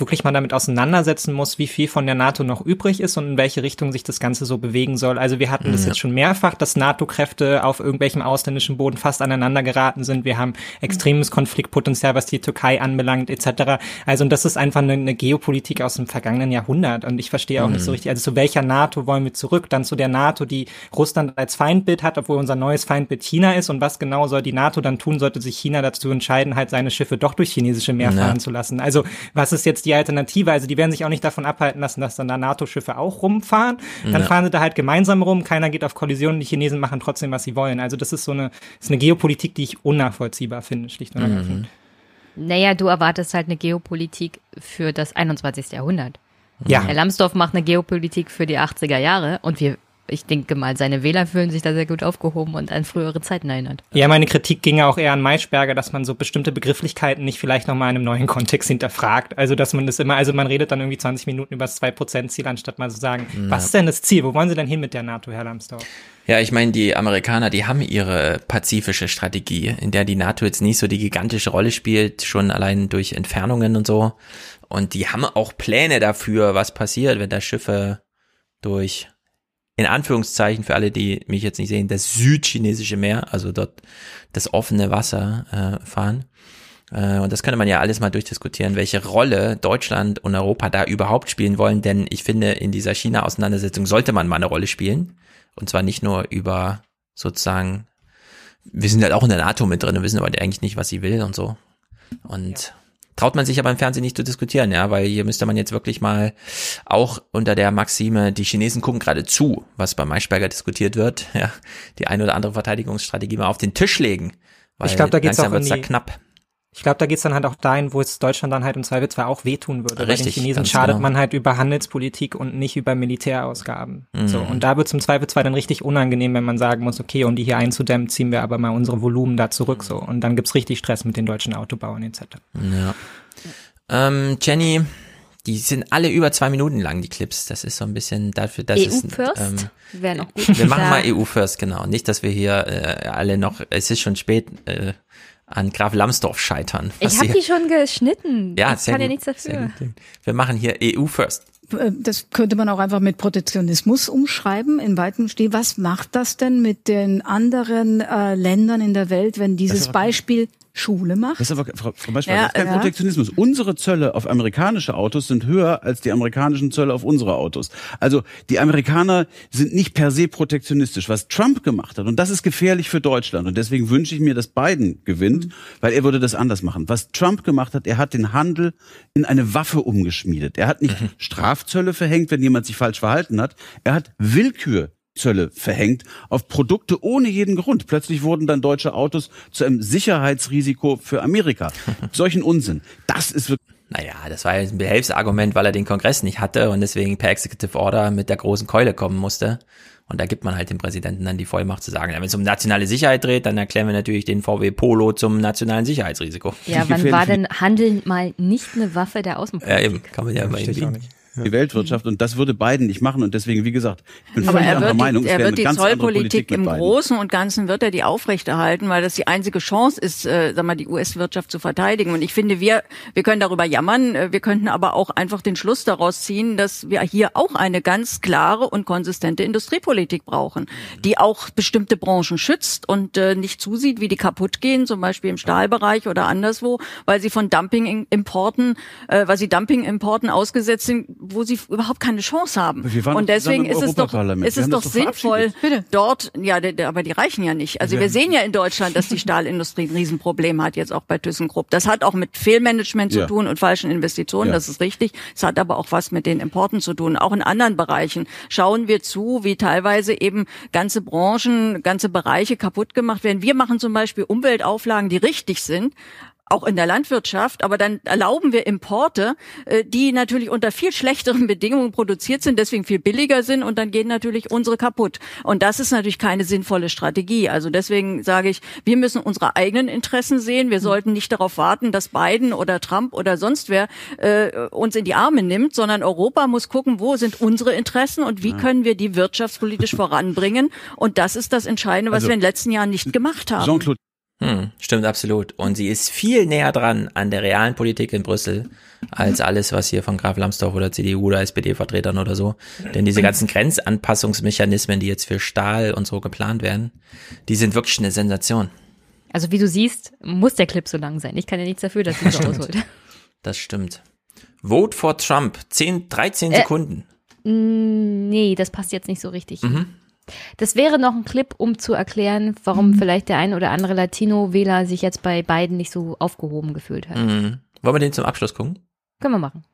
wirklich mal damit auseinandersetzen muss, wie viel von der NATO noch übrig ist und in welche Richtung sich das Ganze so bewegen soll. Also wir hatten das Ja. jetzt schon mehrfach, dass NATO-Kräfte auf irgendwelchem ausländischen Boden fast aneinander geraten sind. Wir haben extremes Konfliktpotenzial, was die Türkei anbelangt, etc. Also und das ist einfach eine, eine Geopolitik aus dem vergangenen Jahrhundert. Und ich verstehe auch nicht so Mhm. richtig, also zu welcher NATO wollen wir zurück? Dann zu der NATO, die Russland als Feindbild hat, obwohl unser neues Feindbild China ist. Und was genau soll die NATO dann tun, sollte sich China dazu entscheiden, halt seine Schiffe doch durch chinesische Meer Ja. fahren zu lassen? Also was ist jetzt die die Alternative. Also die werden sich auch nicht davon abhalten lassen, dass dann da NATO-Schiffe auch rumfahren. Dann Ja. fahren sie da halt gemeinsam rum, keiner geht auf Kollision und die Chinesen machen trotzdem, was sie wollen. Also das ist so eine, ist eine Geopolitik, die ich unnachvollziehbar finde, schlicht und ergreifend. Naja, du erwartest halt eine Geopolitik für das 21. Jahrhundert. Ja. Herr Lambsdorff macht eine Geopolitik für die 80er Jahre und wir, ich denke mal, seine Wähler fühlen sich da sehr gut aufgehoben und an frühere Zeiten erinnert. Ja, meine Kritik ging ja auch eher an Maischberger, dass man so bestimmte Begrifflichkeiten nicht vielleicht nochmal in einem neuen Kontext hinterfragt. Also, dass man das immer, also man redet dann irgendwie 20 Minuten über das 2%-Ziel, anstatt mal zu sagen, Ja. was ist denn das Ziel? Wo wollen Sie denn hin mit der NATO, Herr Lambsdorff? Ja, ich meine, die Amerikaner, die haben ihre pazifische Strategie, in der die NATO jetzt nicht so die gigantische Rolle spielt, schon allein durch Entfernungen und so. Und die haben auch Pläne dafür, was passiert, wenn da Schiffe durch, in Anführungszeichen für alle, die mich jetzt nicht sehen, das südchinesische Meer, also dort das offene Wasser äh, fahren. Äh, und das könnte man ja alles mal durchdiskutieren, welche Rolle Deutschland und Europa da überhaupt spielen wollen, denn ich finde, in dieser China-Auseinandersetzung sollte man mal eine Rolle spielen. Und zwar nicht nur über sozusagen, wir sind halt auch in der NATO mit drin und wissen aber eigentlich nicht, was sie will und so. Und traut man sich aber im Fernsehen nicht zu diskutieren, ja, weil hier müsste man jetzt wirklich mal auch unter der Maxime, die Chinesen gucken gerade zu, was bei Maischberger diskutiert wird, <laughs> ja, die ein oder andere Verteidigungsstrategie mal auf den Tisch legen. Weil Ich glaube, da geht's auch da die- knapp. Ich glaube, da geht's dann halt auch dahin, wo es Deutschland dann halt im Zweifelsfall auch wehtun würde. Bei Richtig, den Chinesen schadet genau. man halt über Handelspolitik und nicht über Militärausgaben. Mhm. So, und da wird's im Zweifelsfall dann richtig unangenehm, wenn man sagen muss, okay, um die hier einzudämmen, ziehen wir aber mal unsere Volumen da zurück. So. Und dann gibt's richtig Stress mit den deutschen Autobauern etc. Ja. Ähm, Jenny, die sind alle über zwei Minuten lang, die Clips. Das ist so ein bisschen dafür, dass EU es, E first wäre noch gut. Wir machen mal EU first, genau. Nicht, dass wir hier äh, alle noch, es ist schon spät, äh, an Graf Lambsdorff scheitern. Ich habe die schon geschnitten. Ja, ich sehr kann ja gut, nichts sehr dafür. gut. Wir machen hier EU first. Äh, Das könnte man auch einfach mit Protektionismus umschreiben, in weitem Stil. Was macht das denn mit den anderen äh, Ländern in der Welt, wenn dieses Beispiel Schule macht? Das ist aber, Frau, Frau Maischberger, Ja, das ist kein ja. Protektionismus. Unsere Zölle auf amerikanische Autos sind höher als die amerikanischen Zölle auf unsere Autos. Also die Amerikaner sind nicht per se protektionistisch. Was Trump gemacht hat, und das ist gefährlich für Deutschland, und deswegen wünsche ich mir, dass Biden gewinnt, Mhm. weil er würde das anders machen. Was Trump gemacht hat, er hat den Handel in eine Waffe umgeschmiedet. Er hat nicht Mhm. Strafzölle verhängt, wenn jemand sich falsch verhalten hat. Er hat Willkür Zölle verhängt auf Produkte ohne jeden Grund. Plötzlich wurden dann deutsche Autos zu einem Sicherheitsrisiko für Amerika. <laughs> Solchen Unsinn. Das ist wirklich Naja, das war jetzt ein Behelfsargument, weil er den Kongress nicht hatte und deswegen per Executive Order mit der großen Keule kommen musste. Und da gibt man halt dem Präsidenten dann die Vollmacht zu sagen, ja, wenn es um nationale Sicherheit dreht, dann erklären wir natürlich den VW Polo zum nationalen Sicherheitsrisiko. Ja, wann war denn Handeln mal nicht eine Waffe der Außenpolitik? Ja, eben, kann man ja, mal ich auch irgendwie. Die Weltwirtschaft und das würde Biden nicht machen und deswegen, wie gesagt, ich bin völlig er anderer wird, Meinung. er wird die Zollpolitik im. Großen und Ganzen wird er die aufrechterhalten, weil das die einzige Chance ist, äh, sag mal, die US-Wirtschaft zu verteidigen. Und ich finde, wir, wir können darüber jammern, äh, wir könnten aber auch einfach den Schluss daraus ziehen, dass wir hier auch eine ganz klare und konsistente Industriepolitik brauchen, die auch bestimmte Branchen schützt und äh, nicht zusieht, wie die kaputt gehen, zum Beispiel im Stahlbereich oder anderswo, weil sie von Dumping-Importen, äh, weil sie Dumping-Importen ausgesetzt sind, wo sie überhaupt keine Chance haben. Wir waren Und deswegen ist es doch, ist Wir es doch sinnvoll, dort, ja, aber die reichen ja nicht. Also Ja. wir sehen ja in Deutschland, dass die <laughs> Stahlindustrie ein Riesenproblem hat, jetzt auch bei ThyssenKrupp. Das hat auch mit Fehlmanagement zu Ja. tun und falschen Investitionen, Ja. das ist richtig. Es hat aber auch was mit den Importen zu tun. Auch in anderen Bereichen schauen wir zu, wie teilweise eben ganze Branchen, ganze Bereiche kaputt gemacht werden. Wir machen zum Beispiel Umweltauflagen, die richtig sind, auch in der Landwirtschaft, aber dann erlauben wir Importe, äh, die natürlich unter viel schlechteren <laughs> Bedingungen produziert sind, deswegen viel billiger sind und dann gehen natürlich unsere kaputt. Und das ist natürlich keine sinnvolle Strategie. Also deswegen sage ich, wir müssen unsere eigenen Interessen sehen. Wir sollten nicht darauf warten, dass Biden oder Trump oder sonst wer äh, uns in die Arme nimmt, sondern Europa muss gucken, wo sind unsere Interessen und wie können wir die wirtschaftspolitisch voranbringen. Und das ist das Entscheidende, was Also, wir in den letzten Jahren nicht gemacht haben. Hm, stimmt absolut. Und sie ist viel näher dran an der realen Politik in Brüssel als alles, was hier von Graf Lambsdorff oder CDU oder SPD-Vertretern oder so. Denn diese ganzen Grenzanpassungsmechanismen, die jetzt für Stahl und so geplant werden, die sind wirklich eine Sensation. Also wie du siehst, muss der Clip so lang sein. Ich kann ja nichts dafür, dass du so ausholt. Das stimmt. Vote for Trump. 10, 13 Äh, Sekunden. Mm, Nee, das passt jetzt nicht so richtig. Mhm. Das wäre noch ein Clip, um zu erklären, warum vielleicht der ein oder andere Latino-Wähler sich jetzt bei Biden nicht so aufgehoben gefühlt hat. Mhm. Wollen wir den zum Abschluss gucken? Können wir machen.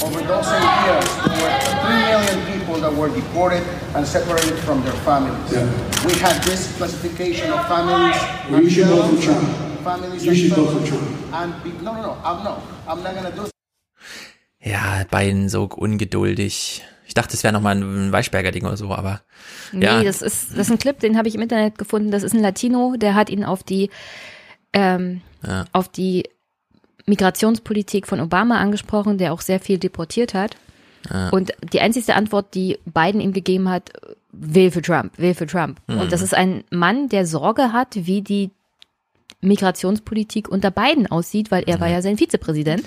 Over those eight years, there were three million people that were deported and separated from their families. Yeah. We had this classification of families. Well, you should vote for until Trump. Families You should and vote for families. Trump. And be, no, no, no, I'm no, I'm not gonna do. Ja, Biden so ungeduldig. Ich dachte, es wäre nochmal ein Weichberger-Ding oder so, aber Nee, ja. das ist, das ist ein Clip, den habe ich im Internet gefunden. Das ist ein Latino, der hat ihn auf die, ähm, Ja. auf die Migrationspolitik von Obama angesprochen, der auch sehr viel deportiert hat. Ja. Und die einzigste Antwort, die Biden ihm gegeben hat, will für Trump, will für Trump. Mhm. Und das ist ein Mann, der Sorge hat, wie die Migrationspolitik unter Biden aussieht, weil er war ja sein Vizepräsident.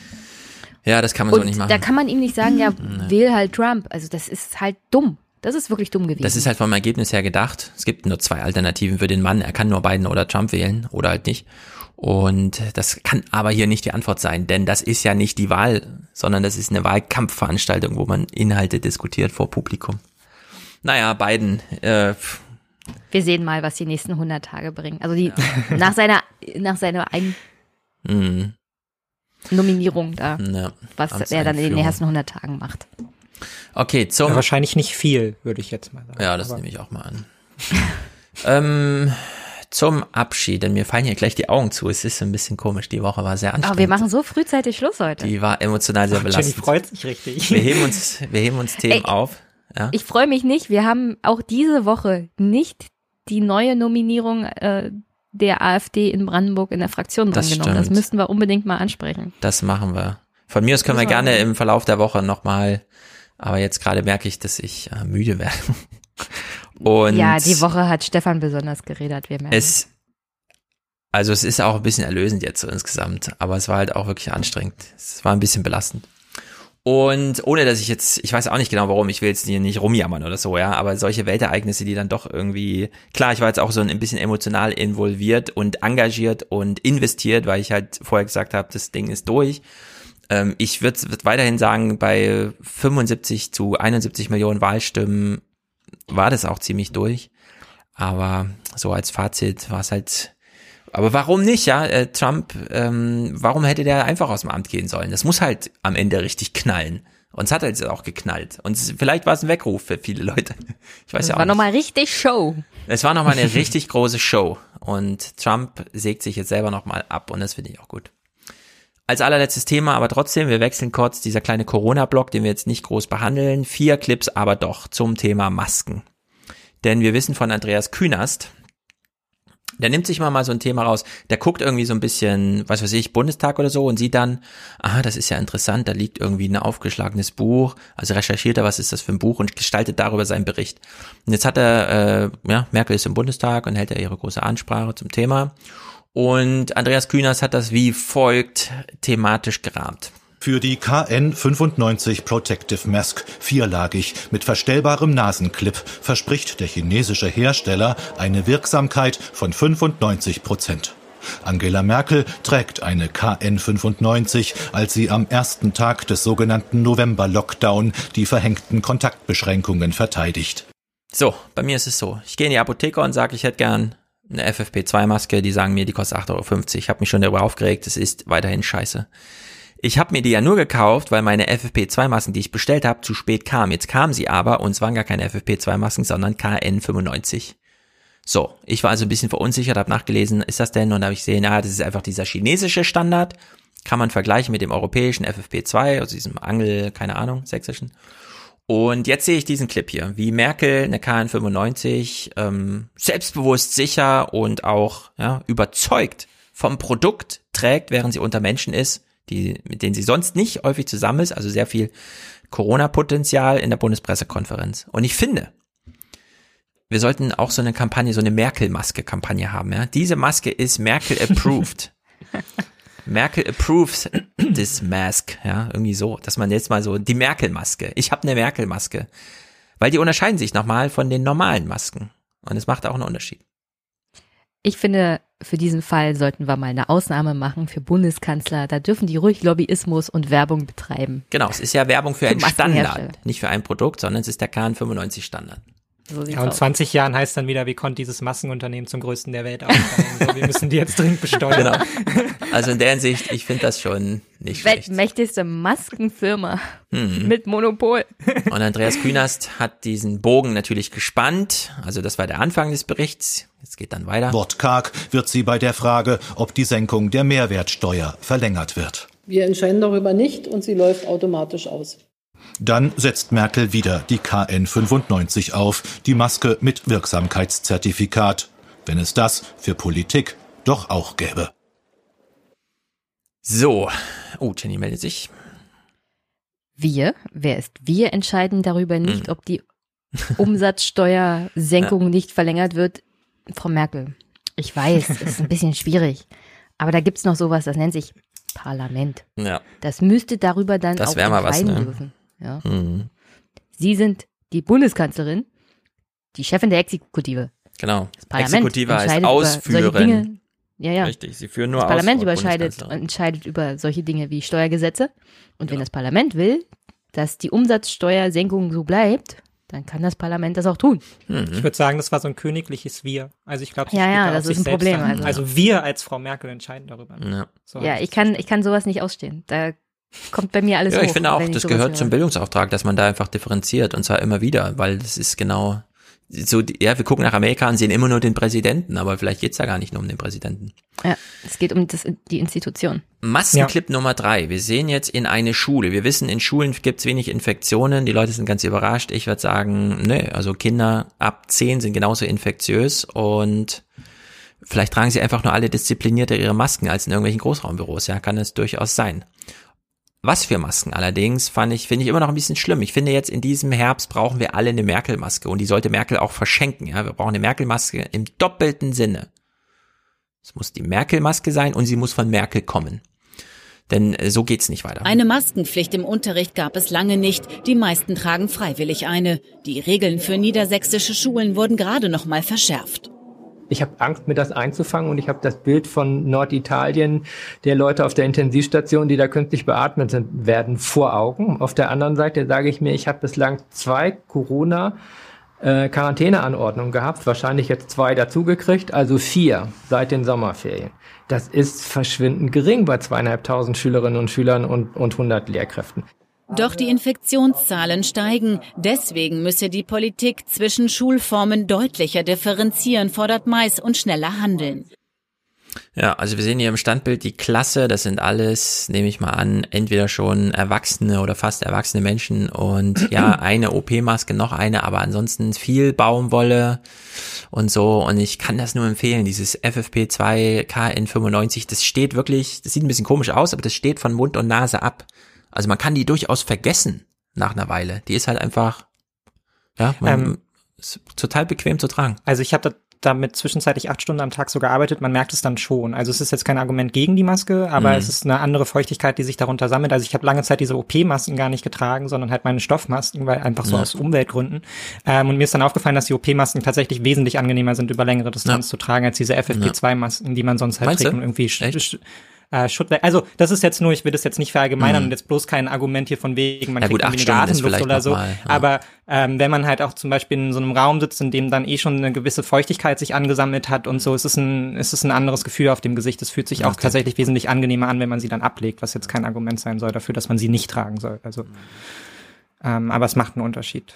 Ja, das kann man so Und nicht machen. da kann man ihm nicht sagen, ja, will halt Trump. Also das ist halt dumm. Das ist wirklich dumm gewesen. Das ist halt vom Ergebnis her gedacht. Es gibt nur zwei Alternativen für den Mann. Er kann nur Biden oder Trump wählen oder halt nicht. Und das kann aber hier nicht die Antwort sein, denn das ist ja nicht die Wahl, sondern das ist eine Wahlkampfveranstaltung, wo man Inhalte diskutiert vor Publikum. Naja, Biden, äh, Wir sehen mal, was die nächsten 100 Tage bringen. Also die nach seiner nach seiner mh, Nominierung da, Ja, was er dann in den ersten 100 Tagen macht. Okay, zum. Ja, wahrscheinlich nicht viel, würde ich jetzt mal sagen. Ja, das Aber- nehme ich auch mal an. <laughs> ähm, zum Abschied, denn mir fallen hier gleich die Augen zu. Es ist ein bisschen komisch. Die Woche war sehr Aber anstrengend. wir machen so frühzeitig Schluss heute. Die war emotional sehr Ach, Jenny belastend. freut sich richtig. Wir heben uns, wir heben uns Themen Ey, auf. Ja? Ich freue mich nicht. Wir haben auch diese Woche nicht die neue Nominierung äh, der AfD in Brandenburg in der Fraktion Das drangenommen. Das stimmt. müssten wir unbedingt mal ansprechen. Das machen wir. Von mir aus können wir Müssen wir gerne im Verlauf der Woche nochmal, aber jetzt gerade merke ich, dass ich äh, müde werde. <laughs> Und ja, die Woche hat Stefan besonders geredet. Wir merken. es, also es ist auch ein bisschen erlösend jetzt so insgesamt, aber es war halt auch wirklich anstrengend. Es war ein bisschen belastend. Und ohne dass ich jetzt, ich weiß auch nicht genau warum, ich will jetzt hier nicht rumjammern oder so, ja, aber solche Weltereignisse, die dann doch irgendwie, klar, ich war jetzt auch so ein bisschen emotional involviert und engagiert und investiert, weil ich halt vorher gesagt habe, das Ding ist durch. Ähm, ich würde würd weiterhin sagen, bei 75 zu 71 Millionen Wahlstimmen war das auch ziemlich durch. Aber so als Fazit war es halt. Aber warum nicht, ja? Äh, Trump, ähm, warum hätte der einfach aus dem Amt gehen sollen? Das muss halt am Ende richtig knallen. Und es hat halt auch geknallt. Und es, vielleicht war es ein Weckruf für viele Leute. Ich weiß das ja auch war nicht. nochmal richtig Show. Es war nochmal eine <laughs> richtig große Show. Und Trump sägt sich jetzt selber nochmal ab. Und das finde ich auch gut. Als allerletztes Thema, aber trotzdem, wir wechseln kurz dieser kleine Corona-Block, den wir jetzt nicht groß behandeln. Vier Clips aber doch zum Thema Masken. Denn wir wissen von Andreas Künast, der nimmt sich mal mal so ein Thema raus, der guckt irgendwie so ein bisschen, was weiß ich, Bundestag oder so und sieht dann, ah, das ist ja interessant, da liegt irgendwie ein aufgeschlagenes Buch, also recherchiert er, was ist das für ein Buch und gestaltet darüber seinen Bericht. Und jetzt hat er, äh, ja, Merkel ist im Bundestag und hält er ihre große Ansprache zum Thema und Andreas Kühners hat das wie folgt thematisch gerahmt. Für die KN95 Protective Mask, vierlagig mit verstellbarem Nasenclip, verspricht der chinesische Hersteller eine Wirksamkeit von 95 Prozent. Angela Merkel trägt eine KN95, als sie am ersten Tag des sogenannten November-Lockdown die verhängten Kontaktbeschränkungen verteidigt. So, bei mir ist es so. Ich gehe in die Apotheke und sage, ich hätte gern eine FFP2-Maske. Die sagen mir, die kostet 8,50 Euro. Ich habe mich schon darüber aufgeregt. Es ist weiterhin scheiße. Ich habe mir die ja nur gekauft, weil meine FFP2-Masken, die ich bestellt habe, zu spät kamen. Jetzt kamen sie aber und es waren gar keine FFP2-Masken, sondern KN95. So, ich war also ein bisschen verunsichert, habe nachgelesen, ist das denn? Und da habe ich gesehen, ja, das ist einfach dieser chinesische Standard. Kann man vergleichen mit dem europäischen FFP2, also diesem Angel, keine Ahnung, sächsischen. Und jetzt sehe ich diesen Clip hier, wie Merkel eine KN95 ähm, selbstbewusst, sicher und auch ja, überzeugt vom Produkt trägt, während sie unter Menschen ist, die, mit denen sie sonst nicht häufig zusammen ist, also sehr viel Corona-Potenzial in der Bundespressekonferenz. Und ich finde, wir sollten auch so eine Kampagne, so eine Merkel-Maske-Kampagne haben. Ja? Diese Maske ist Merkel-approved. <laughs> Merkel approves this mask, ja, irgendwie so, dass man jetzt mal so, die Merkel-Maske. Ich habe eine Merkel-Maske. Weil die unterscheiden sich nochmal von den normalen Masken. Und es macht auch einen Unterschied. Ich finde, für diesen Fall sollten wir mal eine Ausnahme machen für Bundeskanzler. Da dürfen die ruhig Lobbyismus und Werbung betreiben. Genau, es ist ja Werbung für einen Für Maskenhersteller. Standard. Nicht für ein Produkt, sondern es ist der KN95 Standard. So ja, und 20 Jahren heißt dann wieder, wie konnte dieses Maskenunternehmen zum größten der Welt aufsteigen? so, wir müssen die jetzt dringend besteuern. Genau. Also in der Hinsicht, ich finde das schon nicht schlecht. Weltmächtigste Maskenfirma hm. mit Monopol. Und Andreas Künast hat diesen Bogen natürlich gespannt. Also das war der Anfang des Berichts. Jetzt geht dann weiter. Wortkarg wird sie bei der Frage, ob die Senkung der Mehrwertsteuer verlängert wird. Wir entscheiden darüber nicht und sie läuft automatisch aus. Dann setzt Merkel wieder die KN95 auf, die Maske mit Wirksamkeitszertifikat, wenn es das für Politik doch auch gäbe. So, oh, Jenny meldet sich. Wir, wer ist wir, entscheiden darüber nicht, hm. ob die Umsatzsteuersenkung <laughs> ja. nicht verlängert wird. Frau Merkel, ich weiß, es ist ein bisschen schwierig, aber da gibt es noch sowas, das nennt sich Parlament. Ja. Das müsste darüber dann das auch entscheiden was, ne? dürfen. Ja. Mhm. Sie sind die Bundeskanzlerin, die Chefin der Exekutive. Genau. Das Parlament Exekutive heißt ausführen. Ja, ja. Richtig, sie führen nur das Parlament aus, überscheidet, entscheidet über solche Dinge wie Steuergesetze. Und ja. wenn das Parlament will, dass die Umsatzsteuersenkung so bleibt, dann kann das Parlament das auch tun. Mhm. Ich würde sagen, das war so ein königliches Wir. Also ich glaube, ja, ja, das ist ein Problem. Also. also. wir als Frau Merkel entscheiden darüber. Ja, so ja ich kann, ich kann sowas nicht ausstehen. Da kommt bei mir alles Ja, hoch, ich finde auch, das gehört höre. zum Bildungsauftrag, dass man da einfach differenziert und zwar immer wieder, weil das ist genau so, ja, wir gucken nach Amerika und sehen immer nur den Präsidenten, aber vielleicht geht's ja gar nicht nur um den Präsidenten. Ja, es geht um das, die Institution. Maskenclip ja. Nummer drei. Wir sehen jetzt in eine Schule. Wir wissen, in Schulen gibt's wenig Infektionen. Die Leute sind ganz überrascht. Ich würde sagen, ne, also Kinder ab zehn sind genauso infektiös und vielleicht tragen sie einfach nur alle disziplinierter ihre Masken als in irgendwelchen Großraumbüros. Ja, kann es durchaus sein. Was für Masken allerdings fand ich, finde ich immer noch ein bisschen schlimm. Ich finde jetzt in diesem Herbst brauchen wir alle eine Merkel-Maske und die sollte Merkel auch verschenken. Ja, wir brauchen eine Merkel-Maske im doppelten Sinne. Es muss die Merkel-Maske sein und sie muss von Merkel kommen. Denn äh, so geht's nicht weiter. Eine Maskenpflicht im Unterricht gab es lange nicht. Die meisten tragen freiwillig eine. Die Regeln für niedersächsische Schulen wurden gerade noch mal verschärft ich habe Angst, mir das einzufangen und ich habe das Bild von Norditalien der Leute auf der Intensivstation, die da künstlich beatmet sind, werden vor Augen. Auf der anderen Seite sage ich mir, ich habe bislang zwei Corona äh, gehabt, wahrscheinlich jetzt zwei dazugekriegt, also vier seit den Sommerferien. Das ist verschwindend gering bei zweieinhalbtausend Schülerinnen und Schülern und, und 100 Lehrkräften. Doch die Infektionszahlen steigen. Deswegen müsse die Politik zwischen Schulformen deutlicher differenzieren, fordert Mais und schneller handeln. Ja, also wir sehen hier im Standbild die Klasse, das sind alles, nehme ich mal an, entweder schon erwachsene oder fast erwachsene Menschen und <clears throat> ja, eine OP-Maske, noch eine, aber ansonsten viel Baumwolle und so und ich kann das nur empfehlen, dieses FFP2 KN95, das steht wirklich, das sieht ein bisschen komisch aus, aber das steht von Mund und Nase ab. Also man kann die durchaus vergessen nach einer Weile. Die ist halt einfach, ja, man, ähm, ist total bequem zu tragen. Also ich habe damit zwischenzeitlich acht Stunden am Tag so gearbeitet, man merkt es dann schon. Also es ist jetzt kein Argument gegen die Maske, aber mhm. es ist eine andere Feuchtigkeit, die sich darunter sammelt. Also ich habe lange Zeit diese OP-Masken gar nicht getragen, sondern halt meine Stoffmasken, weil einfach so ja. aus Umweltgründen. Ähm, und mir ist dann aufgefallen, dass die OP-Masken tatsächlich wesentlich angenehmer sind, über längere Distanz ja. zu tragen, als diese FFP2-Masken, die man sonst halt Meinst trägt und irgendwie Echt? Äh, Schuttwerk. Also das ist jetzt nur, ich will das jetzt nicht verallgemeinern mhm. und jetzt bloß kein Argument hier von wegen, man ja, kriegt gut, weniger Atemluft oder so. Mal, ja. Aber ähm, wenn man halt auch zum Beispiel in so einem Raum sitzt, in dem dann eh schon eine gewisse Feuchtigkeit sich angesammelt hat und so, ist es ein, ist es ein anderes Gefühl auf dem Gesicht. Es fühlt sich okay. auch tatsächlich wesentlich angenehmer an, wenn man sie dann ablegt, was jetzt kein Argument sein soll dafür, dass man sie nicht tragen soll. Also, ähm, aber es macht einen Unterschied.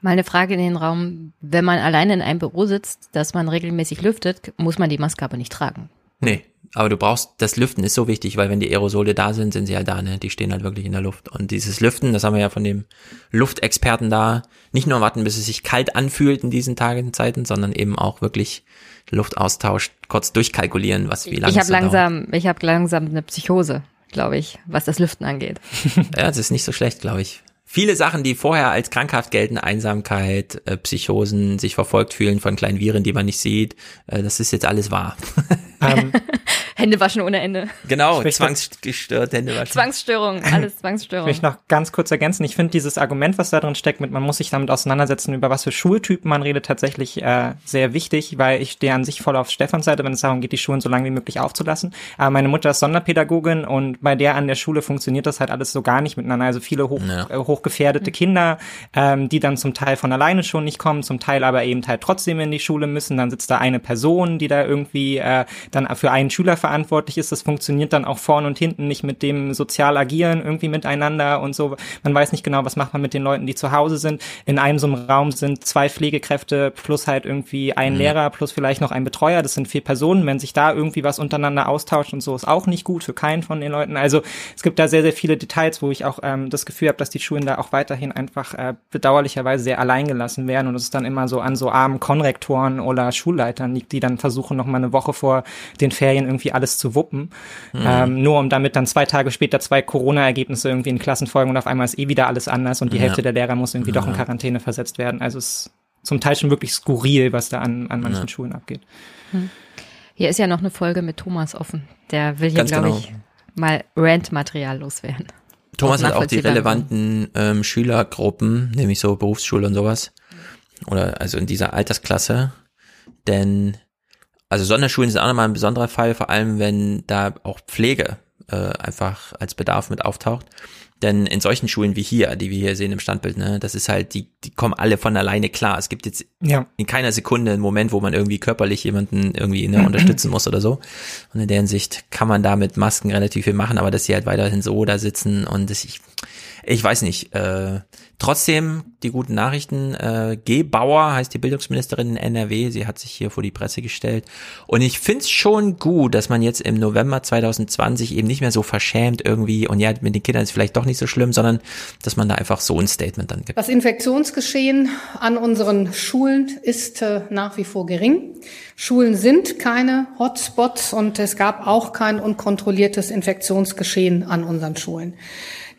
Mal eine Frage in den Raum. Wenn man alleine in einem Büro sitzt, dass man regelmäßig lüftet, muss man die Maske aber nicht tragen. Nee, aber du brauchst, das Lüften ist so wichtig, weil wenn die Aerosole da sind, sind sie halt da, ne? Die stehen halt wirklich in der Luft. Und dieses Lüften, das haben wir ja von dem Luftexperten da, nicht nur warten, bis es sich kalt anfühlt in diesen Tagen, Zeiten, sondern eben auch wirklich Luftaustausch kurz durchkalkulieren, was wie lange Ich habe langsam, dauert. ich habe langsam eine Psychose, glaube ich, was das Lüften angeht. <laughs> ja, das ist nicht so schlecht, glaube ich viele Sachen, die vorher als krankhaft gelten, Einsamkeit, äh, Psychosen, sich verfolgt fühlen von kleinen Viren, die man nicht sieht, äh, das ist jetzt alles wahr. <laughs> ähm, <laughs> Hände waschen ohne Ende. Genau, zwangsgestört, Hände waschen. Zwangsstörung, <laughs> alles Zwangsstörung. Ich will noch ganz kurz ergänzen. Ich finde dieses Argument, was da drin steckt, mit man muss sich damit auseinandersetzen, über was für Schultypen man redet, tatsächlich äh, sehr wichtig, weil ich stehe an sich voll auf Stefans Seite, wenn es darum geht, die Schulen so lange wie möglich aufzulassen. Aber meine Mutter ist Sonderpädagogin und bei der an der Schule funktioniert das halt alles so gar nicht miteinander. Also viele hoch, ja. äh, hochgefährdete Kinder, ähm, die dann zum Teil von alleine schon nicht kommen, zum Teil aber eben halt trotzdem in die Schule müssen. Dann sitzt da eine Person, die da irgendwie äh, dann für einen Schüler verantwortlich ist. Das funktioniert dann auch vorn und hinten nicht mit dem sozial agieren irgendwie miteinander und so. Man weiß nicht genau, was macht man mit den Leuten, die zu Hause sind. In einem so einem Raum sind zwei Pflegekräfte plus halt irgendwie ein mhm. Lehrer plus vielleicht noch ein Betreuer. Das sind vier Personen. Wenn sich da irgendwie was untereinander austauscht und so, ist auch nicht gut für keinen von den Leuten. Also es gibt da sehr, sehr viele Details, wo ich auch ähm, das Gefühl habe, dass die Schulen da auch weiterhin einfach äh, bedauerlicherweise sehr alleingelassen werden und es ist dann immer so an so armen Konrektoren oder Schulleitern liegt, die dann versuchen, noch mal eine Woche vor den Ferien irgendwie alles zu wuppen. Mhm. Ähm, nur um damit dann zwei Tage später zwei Corona-Ergebnisse irgendwie in Klassen folgen und auf einmal ist eh wieder alles anders und die ja. Hälfte der Lehrer muss irgendwie ja. doch in Quarantäne versetzt werden. Also es ist zum Teil schon wirklich skurril, was da an, an manchen ja. Schulen abgeht. Hm. Hier ist ja noch eine Folge mit Thomas offen. Der will hier, glaube genau. ich, mal Rant-Material loswerden. Thomas hat auch die relevanten ähm, Schülergruppen, nämlich so Berufsschule und sowas. Oder also in dieser Altersklasse. Denn, also Sonderschulen sind auch nochmal ein besonderer Fall, vor allem wenn da auch Pflege äh, einfach als Bedarf mit auftaucht. Denn in solchen Schulen wie hier, die wir hier sehen im Standbild, ne, das ist halt, die, die kommen alle von alleine klar. Es gibt jetzt ja. in keiner Sekunde einen Moment, wo man irgendwie körperlich jemanden irgendwie ne, unterstützen muss oder so. Und in der Hinsicht kann man da mit Masken relativ viel machen, aber dass sie halt weiterhin so da sitzen und das, ich, ich weiß nicht, äh, Trotzdem die guten Nachrichten. Äh, G. Bauer heißt die Bildungsministerin in NRW. Sie hat sich hier vor die Presse gestellt. Und ich find's schon gut, dass man jetzt im November 2020 eben nicht mehr so verschämt irgendwie und ja, mit den Kindern ist vielleicht doch nicht so schlimm, sondern dass man da einfach so ein Statement dann gibt. Das Infektionsgeschehen an unseren Schulen ist äh, nach wie vor gering. Schulen sind keine Hotspots und es gab auch kein unkontrolliertes Infektionsgeschehen an unseren Schulen.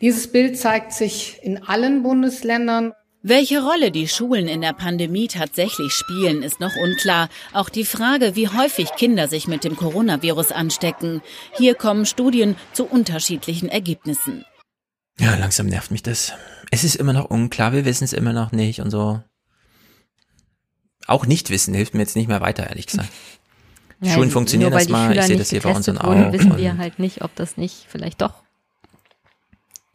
Dieses Bild zeigt sich in allen Bundesländern. Welche Rolle die Schulen in der Pandemie tatsächlich spielen, ist noch unklar. Auch die Frage, wie häufig Kinder sich mit dem Coronavirus anstecken. Hier kommen Studien zu unterschiedlichen Ergebnissen. Ja, langsam nervt mich das. Es ist immer noch unklar, wir wissen es immer noch nicht und so. Auch nicht wissen hilft mir jetzt nicht mehr weiter, ehrlich gesagt. <laughs> Ja, Schulen funktionieren erstmal, ich sehe das hier bei uns auch. wissen wir halt nicht, ob das nicht vielleicht doch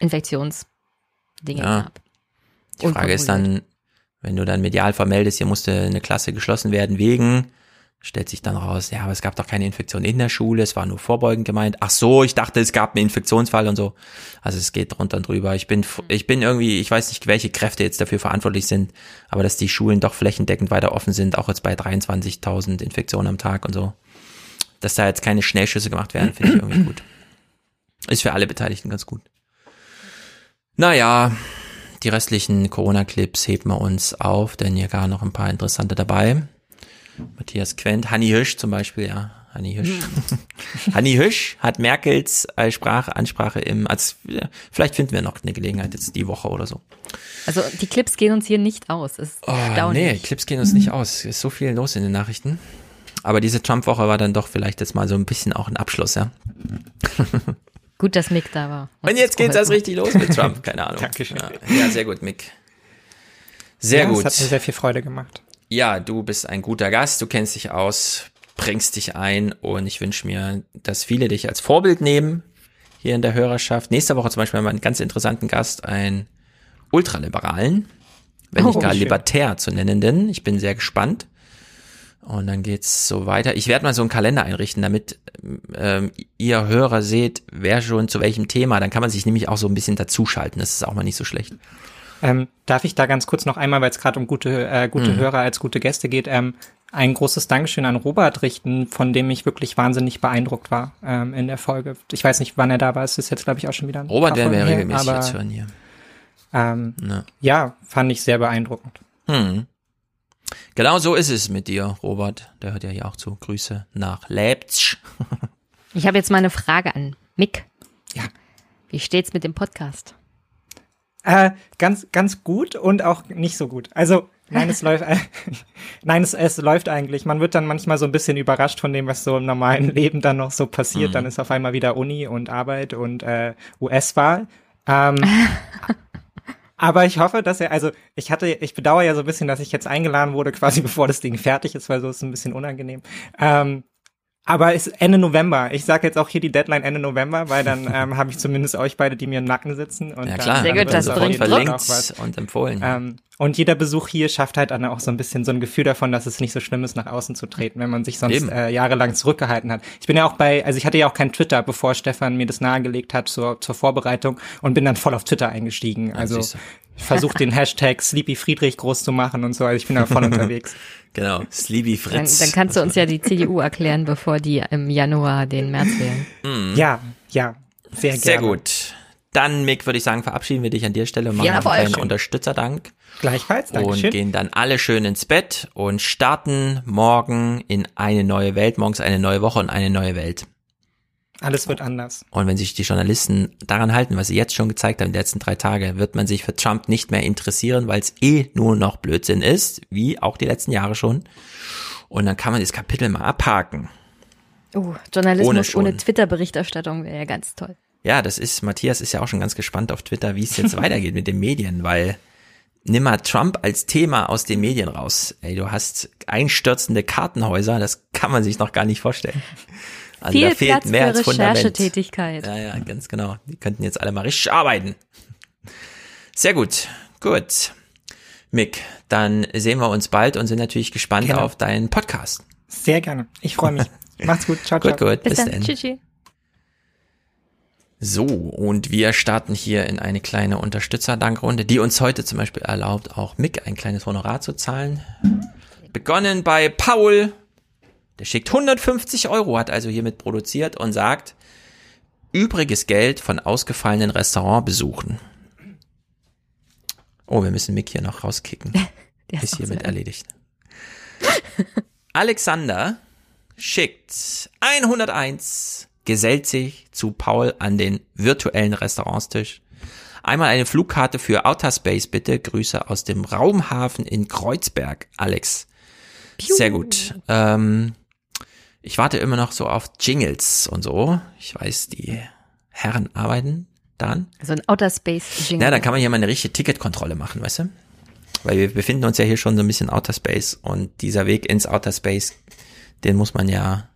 Infektionsdinge ja. gab. Die Frage ist dann, wenn du dann medial vermeldest, hier musste eine Klasse geschlossen werden wegen, stellt sich dann raus, ja, aber es gab doch keine Infektion in der Schule, es war nur vorbeugend gemeint. Ach so, ich dachte, es gab einen Infektionsfall und so. Also es geht drunter und drüber. Ich bin, ich bin irgendwie, ich weiß nicht, welche Kräfte jetzt dafür verantwortlich sind, aber dass die Schulen doch flächendeckend weiter offen sind, auch jetzt bei 23.000 Infektionen am Tag und so. Dass da jetzt keine Schnellschüsse gemacht werden, finde ich irgendwie <clears throat> gut. Ist für alle Beteiligten ganz gut. Naja, die restlichen Corona-Clips heben wir uns auf, denn hier gar noch ein paar interessante dabei. Matthias Quent, Hanni Hirsch zum Beispiel, ja. Hanni Hirsch. Hm. <laughs> Hanni Hirsch hat Merkels äh, Sprache, Ansprache im, als, vielleicht finden wir noch eine Gelegenheit jetzt die Woche oder so. Also die Clips gehen uns hier nicht aus. Ist oh, erstaunlich. Nee, Clips gehen uns nicht aus. Ist so viel los in den Nachrichten. Aber diese Trump-Woche war dann doch vielleicht jetzt mal so ein bisschen auch ein Abschluss, ja. <laughs> Gut, dass Mick da war. Und, jetzt geht's erst richtig los mit Trump. Keine <laughs> Ahnung. Dankeschön. Ja, ja, sehr gut, Mick. Sehr ja, gut. Das hat mir sehr viel Freude gemacht. Ja, du bist ein guter Gast, du kennst dich aus, bringst dich ein und ich wünsche mir, dass viele dich als Vorbild nehmen hier in der Hörerschaft. Nächste Woche zum Beispiel haben wir einen ganz interessanten Gast, einen Ultraliberalen, wenn nicht oh, gar schön. libertär zu nennen, denn ich bin sehr gespannt. Und dann geht's so weiter. Ich werde mal so einen Kalender einrichten, damit ähm, ihr Hörer seht, wer schon zu welchem Thema. Dann kann man sich nämlich auch so ein bisschen dazuschalten. Das ist auch mal nicht so schlecht. Ähm, darf ich da ganz kurz noch einmal, weil es gerade um gute, äh, gute mhm. Hörer als gute Gäste geht, ähm, ein großes Dankeschön an Robert richten, von dem ich wirklich wahnsinnig beeindruckt war ähm, in der Folge. Ich weiß nicht, wann er da war. Es ist jetzt, glaube ich, auch schon wieder ein Robert werden wir regelmäßig aber, jetzt hören hier. Ähm, ja. ja, fand ich sehr beeindruckend. Hm. Genau so ist es mit dir, Robert. Der hört ja hier auch zu. Grüße nach Leipzig. ich habe jetzt mal eine Frage an Mick. Ja. Wie steht's mit dem Podcast? Äh, ganz, ganz gut und auch nicht so gut. Also Nein, es <laughs> läuft, <laughs> nein, es, es läuft eigentlich. Man wird dann manchmal so ein bisschen überrascht von dem, was so im normalen <laughs> Leben dann noch so passiert. Mhm. Dann ist auf einmal wieder Uni und Arbeit und äh, US-Wahl. Ähm, aber ich hoffe, dass er, also ich hatte, ich bedauere ja so ein bisschen, dass ich jetzt eingeladen wurde, quasi <laughs> bevor das Ding fertig ist, weil so ist es ein bisschen unangenehm. Ähm, aber es ist Ende November. Ich sage jetzt auch hier die Deadline Ende November, weil dann <laughs> ähm, habe ich zumindest euch beide, die mir im Nacken sitzen. Und Ja dann- klar, dann Sehr gut, das bringt Fall verlinkt und empfohlen. Ähm, und jeder Besuch hier schafft halt dann auch so ein bisschen so ein Gefühl davon, dass es nicht so schlimm ist, nach außen zu treten, wenn man sich sonst Eben. äh, jahrelang zurückgehalten hat. Ich bin ja auch bei, also ich hatte ja auch kein Twitter, bevor Stefan mir das nahegelegt hat zur, zur Vorbereitung und bin dann voll auf Twitter eingestiegen. Also ich versuche den <laughs> Hashtag Sleepy Friedrich groß zu machen und so, also ich bin da voll <laughs> unterwegs. Genau, Sleepy Dann, Fritz. dann kannst du uns ja die CDU erklären, bevor die im Januar den März wählen. Mhm. Ja, ja, sehr Sehr gerne. gut. Dann, Mick, würde ich sagen, verabschieden wir dich an der Stelle und machen Jawohl. einen Schön. Unterstützerdank. Gleichfalls, Und Dankeschön. gehen dann alle schön ins Bett und starten morgen in eine neue Welt, morgens eine neue Woche und eine neue Welt. Alles wird anders. Und wenn sich die Journalisten daran halten, was sie jetzt schon gezeigt haben, die letzten drei Tage, wird man sich für Trump nicht mehr interessieren, weil es eh nur noch Blödsinn ist, wie auch die letzten Jahre schon. Und dann kann man das Kapitel mal abhaken. Oh, Ohne Journalismus schon. ohne, Twitter-Berichterstattung wäre ja ganz toll. Ja, das ist, Matthias ist ja auch schon ganz gespannt auf Twitter, wie es jetzt <laughs> weitergeht mit den Medien, weil nimm mal Trump als Thema aus den Medien raus. Ey, du hast einstürzende Kartenhäuser, das kann man sich noch gar nicht vorstellen. Also Viel da fehlt Platz mehr für als. Recherchetätigkeit. Ja, ja, ganz genau. Die könnten jetzt alle mal richtig arbeiten. Sehr gut, gut. Mick, dann sehen wir uns bald und sind natürlich gespannt Genau. auf deinen Podcast. Sehr gerne. Ich freue mich. <laughs> Macht's gut. Ciao, ciao. Gut, gut, bis, dann. dann. Tschüssi. So, und wir starten hier in eine kleine Unterstützerdankrunde, die uns heute zum Beispiel erlaubt, auch Mick ein kleines Honorar zu zahlen. Begonnen bei Paul. Der schickt 150 Euro, hat also hiermit produziert und sagt, übriges Geld von ausgefallenen Restaurantbesuchen. Oh, wir müssen Mick hier noch rauskicken. <laughs> Der Ist hiermit so- erledigt. Alexander schickt 101, gesellt sich zu Paul an den virtuellen Restaurantstisch. Einmal eine Flugkarte für Outer Space, bitte. Grüße aus dem Raumhafen in Kreuzberg, Alex. Sehr gut. Ähm, ich warte immer noch so auf Jingles und so. Ich weiß, die Herren arbeiten daran. Also ein Outer Space Jingle. Ja, dann kann man hier mal eine richtige Ticketkontrolle machen, weißt du? Weil wir befinden uns ja hier schon so ein bisschen Outer Space und dieser Weg ins Outer Space, den muss man ja,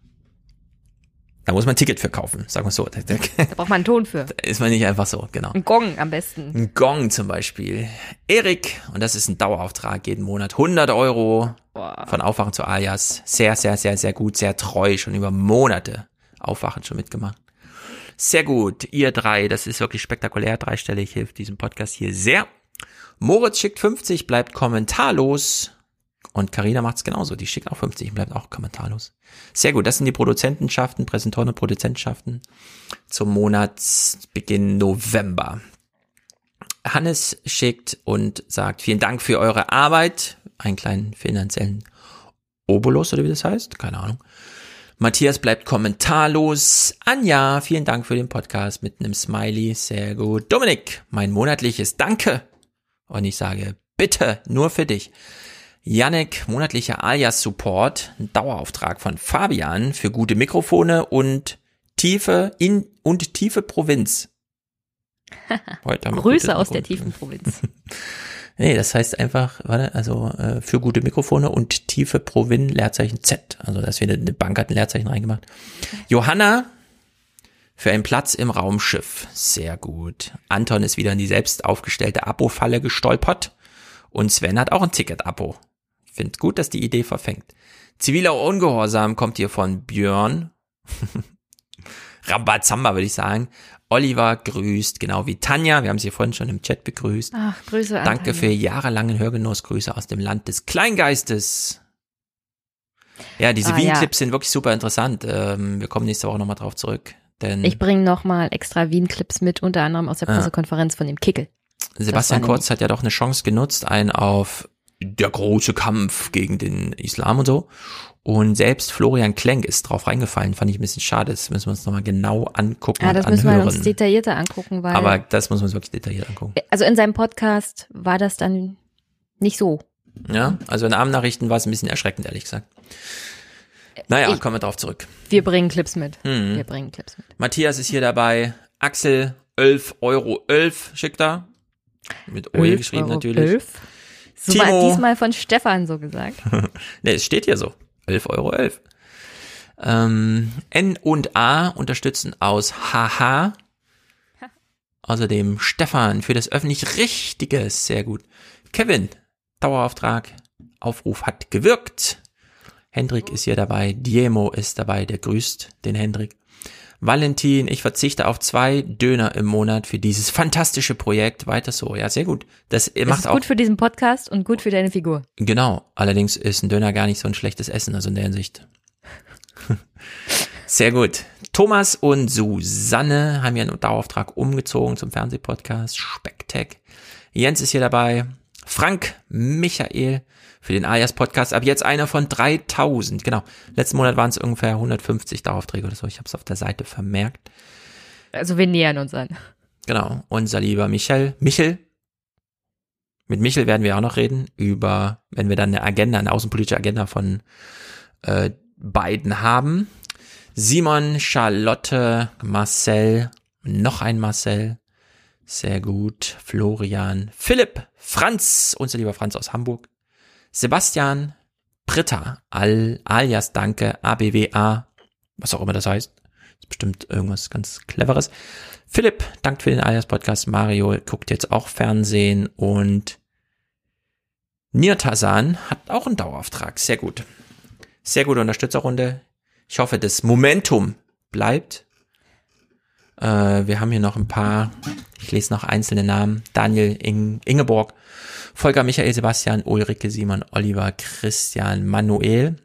da muss man ein Ticket für kaufen, sagen wir so. Da, da Da braucht man einen Ton für. ist man nicht einfach so, genau. Ein Gong am besten. Ein Gong zum Beispiel. Erik, und das ist ein Dauerauftrag jeden Monat, 100 Euro von Aufwachen zu Alias. Sehr, sehr, sehr, sehr gut, sehr treu, schon über Monate Aufwachen schon mitgemacht. Sehr gut, ihr drei, das ist wirklich spektakulär, dreistellig, hilft diesem Podcast hier sehr. Moritz schickt 50, bleibt kommentarlos. Und Karina macht's genauso, die schickt auch 50 und bleibt auch kommentarlos. Sehr gut, das sind die Produzentenschaften, Präsentoren und Produzentenschaften zum Monatsbeginn November. Hannes schickt und sagt, vielen Dank für eure Arbeit. Einen kleinen finanziellen Obolus oder wie das heißt? Keine Ahnung. Matthias bleibt kommentarlos. Anja, vielen Dank für den Podcast mit einem Smiley. Sehr gut. Dominik, mein monatliches Danke. Und ich sage, bitte, nur für dich. Yannick, monatlicher Alias-Support, ein Dauerauftrag von Fabian für gute Mikrofone und tiefe in und tiefe Provinz. <laughs> Heute Grüße aus der tiefen Provinz. <laughs> Nee, das heißt einfach, warte, also äh, für gute Mikrofone und tiefe Provin Leerzeichen Z. Also dass wir eine Bank hat ein Leerzeichen reingemacht. Johanna für einen Platz im Raumschiff. Sehr gut. Anton ist wieder in die selbst aufgestellte Abo-Falle gestolpert. Und Sven hat auch ein Ticket-Abo. Finde gut, dass die Idee verfängt. Ziviler Ungehorsam kommt hier von Björn. <laughs> Rambazamba, würde ich sagen. Oliver grüßt, genau wie Tanja. Wir haben sie vorhin schon im Chat begrüßt. Ach, Grüße an Danke Tanja. für jahrelangen Hörgenuss. Grüße aus dem Land des Kleingeistes. Ja, diese Ah, Wien-Clips sind wirklich super interessant. Ähm, wir kommen nächste Woche nochmal drauf zurück. Denn Ich bringe nochmal extra Wien-Clips mit, unter anderem aus der Ah. Pressekonferenz von dem Kickel. Sebastian Kurz hat ja doch eine Chance genutzt, einen auf der große Kampf gegen den Islam und so. Und selbst Florian Klenk ist drauf reingefallen, fand ich ein bisschen schade. Das müssen wir uns nochmal genau angucken Ja, das müssen wir uns detaillierter angucken, weil. Aber das muss man uns wirklich detailliert angucken. also in seinem Podcast war das dann nicht so. Ja, also in Abendnachrichten war es ein bisschen erschreckend, ehrlich gesagt. Naja, kommen wir drauf zurück. Wir bringen Clips mit. Mhm. Wir bringen Clips mit. Matthias ist hier dabei. Axel, 11 Euro 11 schickt er. Mit OE 11 geschrieben Euro natürlich. 11? So Timo. war diesmal von Stefan so gesagt. <laughs> ne, es steht hier so. 11 Euro 11. Ähm, N und A unterstützen aus HH. Außerdem Stefan für das öffentlich Richtige. Sehr gut. Kevin, Dauerauftrag. Aufruf hat gewirkt. Hendrik ist hier dabei. Diemo ist dabei. Der grüßt den Hendrik. Valentin, ich verzichte auf zwei Döner im Monat für dieses fantastische Projekt. Weiter so. Ja, sehr gut. Das Das macht ist auch gut für diesen Podcast und gut für deine Figur. Genau, allerdings ist ein Döner gar nicht so ein schlechtes Essen, also in der Hinsicht. <laughs> Sehr gut. Thomas und Susanne haben ja einen Dauerauftrag umgezogen zum Fernsehpodcast Specktech. Jens ist hier dabei. Frank, Michael für den Alias Podcast. Ab jetzt einer von 3000. Genau. Letzten Monat waren es ungefähr 150 Daueraufträge oder so. Ich habe es auf der Seite vermerkt. Also wir nähern uns an. Genau. Unser lieber Michael. Michel. Mit Michel werden wir auch noch reden über, wenn wir dann eine Agenda, eine außenpolitische Agenda von äh, beiden haben. Simon, Charlotte, Marcel, noch ein Marcel. Sehr gut. Florian, Philipp, Franz, unser lieber Franz aus Hamburg. Sebastian, Britta, Al, alias Danke, ABWA, was auch immer das heißt. Ist bestimmt irgendwas ganz Cleveres. Philipp, dankt für den alias Podcast. Mario guckt jetzt auch Fernsehen und Nirtasan hat auch einen Dauerauftrag. Sehr gut. Sehr gute Unterstützerrunde. Ich hoffe, das Momentum bleibt. Äh, wir haben hier noch ein paar, ich lese noch einzelne Namen. Daniel Ing Ingeborg, Volker Michael Sebastian, Ulrike Simon, Oliver, Christian, Manuel,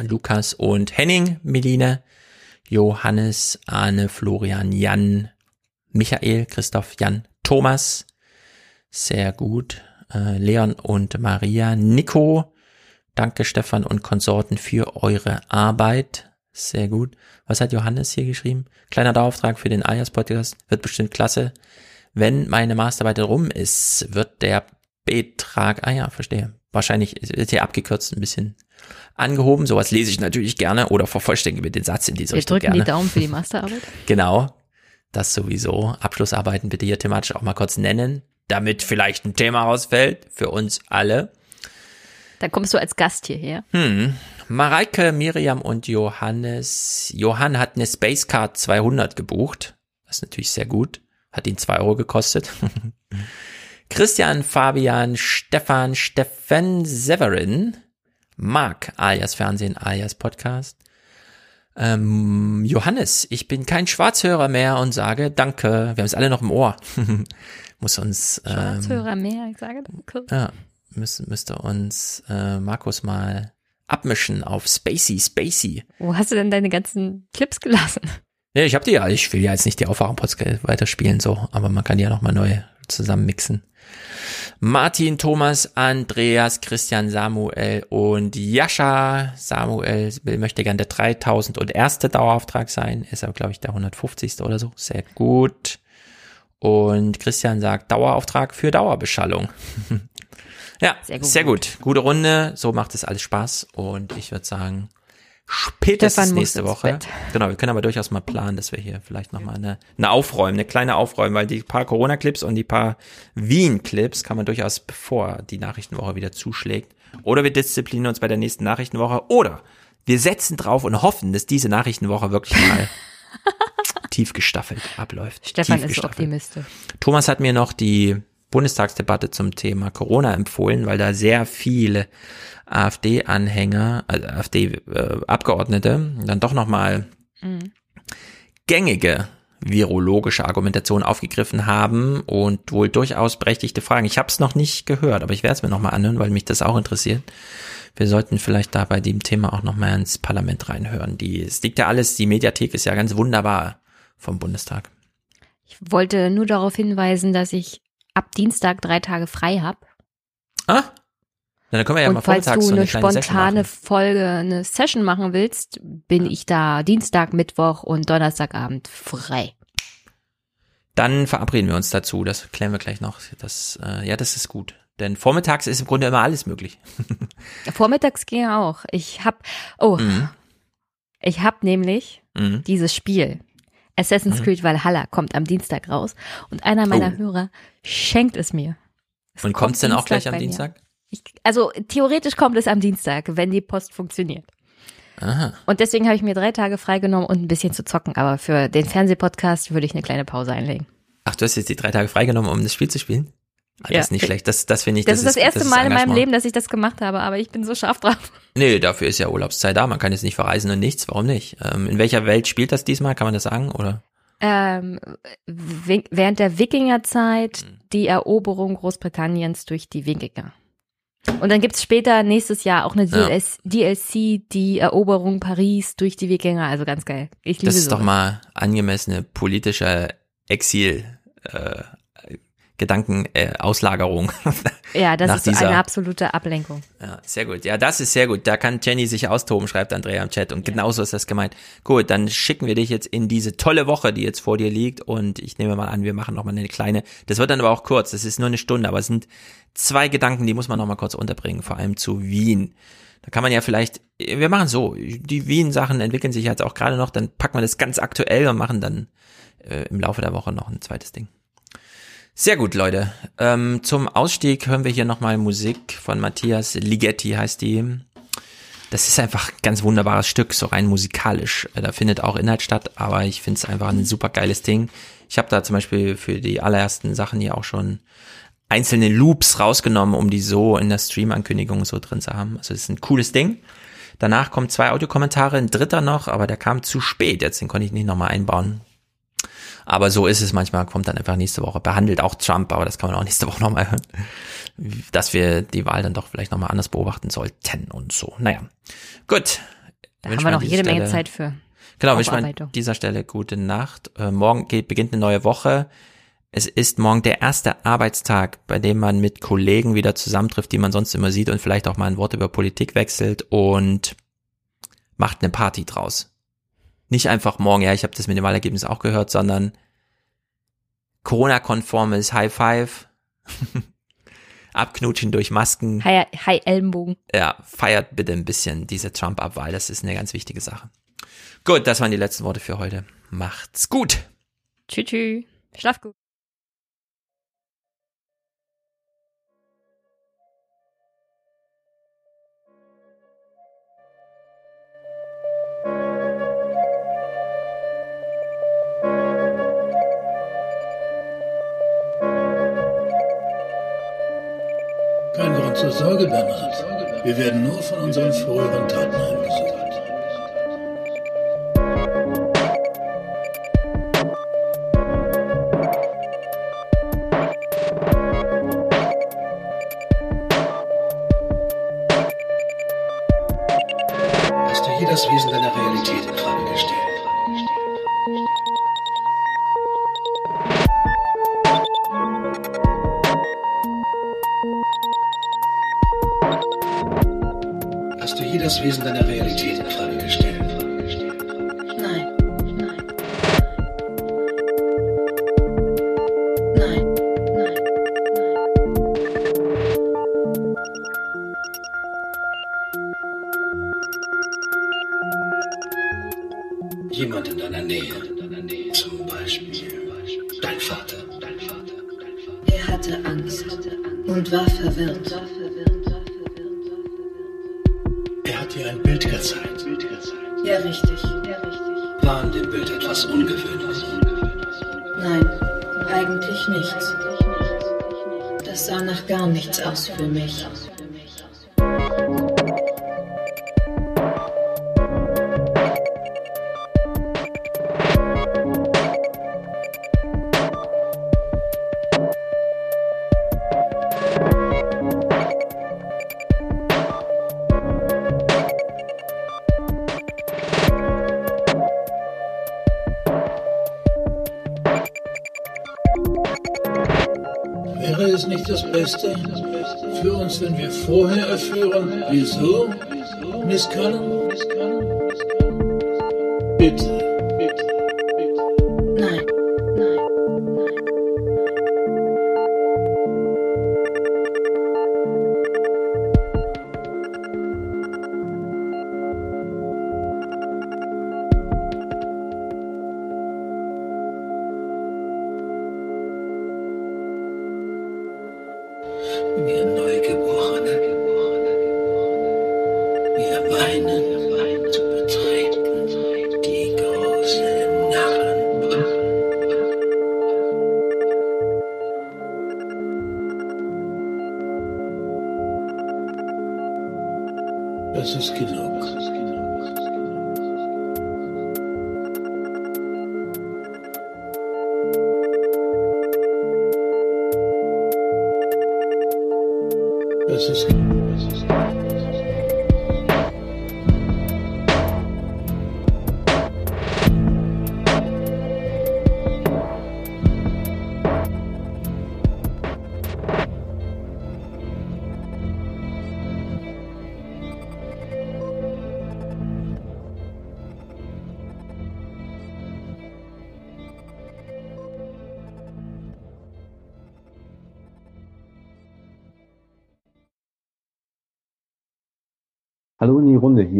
Lukas und Henning, Meline, Johannes, Arne, Florian, Jan, Michael, Christoph, Jan, Thomas. Sehr gut. Äh, Leon und Maria, Nico. Danke Stefan und Konsorten für eure Arbeit. Sehr gut. Was hat Johannes hier geschrieben? Kleiner Dauerauftrag für den Alias Podcast. Wird bestimmt klasse. Wenn meine Masterarbeit rum ist, wird der Betrag, ah ja, verstehe. Wahrscheinlich wird hier abgekürzt ein bisschen angehoben. Sowas lese ich natürlich gerne oder vervollständige mir den Satz in diese Wir Richtung drücken gerne. die Daumen für die <laughs> Masterarbeit. Genau. Das sowieso. Abschlussarbeiten bitte hier thematisch auch mal kurz nennen, damit vielleicht ein Thema rausfällt für uns alle. Dann kommst du als Gast hierher. Hm. Mareike, Miriam und Johannes. Johann hat eine Spacecard 200 gebucht. Das ist natürlich sehr gut. Hat ihn zwei Euro gekostet. <laughs> Christian, Fabian, Stefan, Steffen, Severin, Marc, alias Fernsehen, alias Podcast. Ähm, Johannes, ich bin kein Schwarzhörer mehr und sage Danke. Wir haben es alle noch im Ohr. <laughs> Muss uns ähm, Schwarzhörer mehr, ich sage danke. ja, müsste, müsste uns äh, Markus mal abmischen auf Spacey, Spacey. Wo hast du denn deine ganzen Clips gelassen? Nee, ich habe die ja, ich will ja jetzt nicht die Aufwachen-Podcast weiterspielen, so, aber man kann die ja nochmal neu zusammen mixen. Martin, Thomas, Andreas, Christian, Samuel und Jascha. Samuel will, möchte gern der 3000 und erste Dauerauftrag sein, ist aber, glaube ich, der 150. oder so. Sehr gut. Und Christian sagt Dauerauftrag für Dauerbeschallung. <laughs> ja, sehr gut. sehr gut. Gute Runde, so macht es alles Spaß und ich würde sagen, spätestens nächste Woche. Bett. Genau, wir können aber durchaus mal planen, dass wir hier vielleicht nochmal eine, eine Aufräumen, eine kleine Aufräumen, weil die paar Corona-Clips und die paar Wien-Clips kann man durchaus, bevor die Nachrichtenwoche wieder zuschlägt. Oder wir disziplinieren uns bei der nächsten Nachrichtenwoche oder wir setzen drauf und hoffen, dass diese Nachrichtenwoche wirklich mal <laughs> tief gestaffelt abläuft. Stefan tief ist gestaffelt. optimistisch. Thomas hat mir noch die Bundestagsdebatte zum Thema Corona empfohlen, weil da sehr viele AfD-Anhänger, also AfD-Abgeordnete, dann doch nochmal Mhm. gängige virologische Argumentation aufgegriffen haben und wohl durchaus berechtigte Fragen. Ich habe es noch nicht gehört, aber ich werde es mir nochmal anhören, weil mich das auch interessiert. Wir sollten vielleicht da bei dem Thema auch nochmal ins Parlament reinhören. Die, es liegt ja alles, die Mediathek ist ja ganz wunderbar vom Bundestag. Ich wollte nur darauf hinweisen, dass ich ab Dienstag drei Tage frei habe. Ah, dann können wir ja mal und falls vormittags du so eine, eine kleine Session spontane. Folge, eine Session machen willst, bin ich da Dienstag, Mittwoch und Donnerstagabend frei. Dann verabreden wir uns dazu. Das klären wir gleich noch. Das, äh, ja, das ist gut. Denn vormittags ist im Grunde immer alles möglich. <laughs> Vormittags ging auch. Ich hab, oh, Mhm. ich hab nämlich Mhm. dieses Spiel. Assassin's Mhm. Creed Valhalla kommt am Dienstag raus und einer meiner Oh. Hörer schenkt es mir. Es Und kommt's denn auch gleich am. Dienstag? Ich, also theoretisch kommt es am Dienstag, wenn die Post funktioniert. Aha. Und deswegen habe ich mir drei Tage freigenommen und ein bisschen zu zocken. Aber für den Fernsehpodcast würde ich eine kleine Pause einlegen. Ach, du hast jetzt die drei Tage freigenommen, um das Spiel zu spielen? Ah, Ja. Das ist nicht schlecht. Das, das finde ich. Das, ist das erste ist Mal in meinem. Leben, dass ich das gemacht habe, aber ich bin so scharf drauf. Nee, dafür ist ja Urlaubszeit da. Man kann jetzt nicht verreisen und nichts. Warum nicht? Ähm, in welcher Welt spielt das diesmal? Kann man das sagen? Oder? Ähm, während der Wikingerzeit Mhm. die Eroberung Großbritanniens durch die Wikinger. Und dann gibt's später nächstes Jahr auch eine Ja. DLC, die Eroberung Paris durch die Wikinger. Also ganz geil. Ich liebe Das ist doch sowas. mal angemessene politische Exil, äh, Gedanken, äh, Auslagerung. <laughs> Ja, das nach ist dieser- eine absolute Ablenkung. Ja, sehr gut. Ja, das ist sehr gut. Da kann Jenny sich austoben, schreibt Andrea im Chat. Und genauso ist das gemeint. Gut, dann schicken wir dich jetzt in diese tolle Woche, die jetzt vor dir liegt. Und ich nehme mal an, wir machen noch mal eine kleine. Das wird dann aber auch kurz. Das ist nur eine Stunde, aber es sind zwei Gedanken, die muss man noch mal kurz unterbringen. Vor allem zu Wien. Da kann man ja vielleicht, wir machen so, die Wien-Sachen entwickeln sich jetzt auch gerade noch, dann packen wir das ganz aktuell und machen dann äh, im Laufe der Woche noch ein zweites Ding. Sehr gut, Leute. Ähm, zum Ausstieg hören wir hier nochmal Musik von Matthias Ligeti, heißt die. Das ist einfach ein ganz wunderbares Stück, so rein musikalisch. Äh, Da findet auch Inhalt statt, aber ich finde es einfach ein super geiles Ding. Ich habe da zum Beispiel für die allerersten Sachen hier auch schon einzelne Loops rausgenommen, um die so in der Stream-Ankündigung so drin zu haben. Also es ist ein cooles Ding. Danach kommen zwei Audiokommentare, ein dritter noch, aber der kam zu spät. Jetzt den konnte ich nicht nochmal einbauen. Aber so ist es manchmal, kommt dann einfach nächste Woche. Behandelt auch Trump, aber das kann man auch <laughs> nächste Woche nochmal hören. Dass wir die Wahl dann doch vielleicht nochmal anders beobachten sollten und so. Naja, gut. Da haben wir noch jede Menge Stelle- Zeit für. Genau, wünsche mir an dieser Stelle gute Nacht. Äh, morgen geht, beginnt eine neue Woche. Es ist morgen der erste Arbeitstag, bei dem man mit Kollegen wieder zusammentrifft, die man sonst immer sieht und vielleicht auch mal ein Wort über Politik wechselt und macht eine Party draus. Nicht einfach morgen, ja, ich habe das Wahlergebnis auch gehört, sondern Corona-konformes High Five, <laughs> Abknutschen durch Masken. Hi, hi Ellenbogen. Ja, feiert bitte ein bisschen diese Trump-Abwahl. Das ist eine ganz wichtige Sache. Gut, das waren die letzten Worte für heute. Macht's gut. Tschüss, tschüss. Schlaf gut. Zur Sorge, Bernhard. Wir werden nur von unseren früheren Taten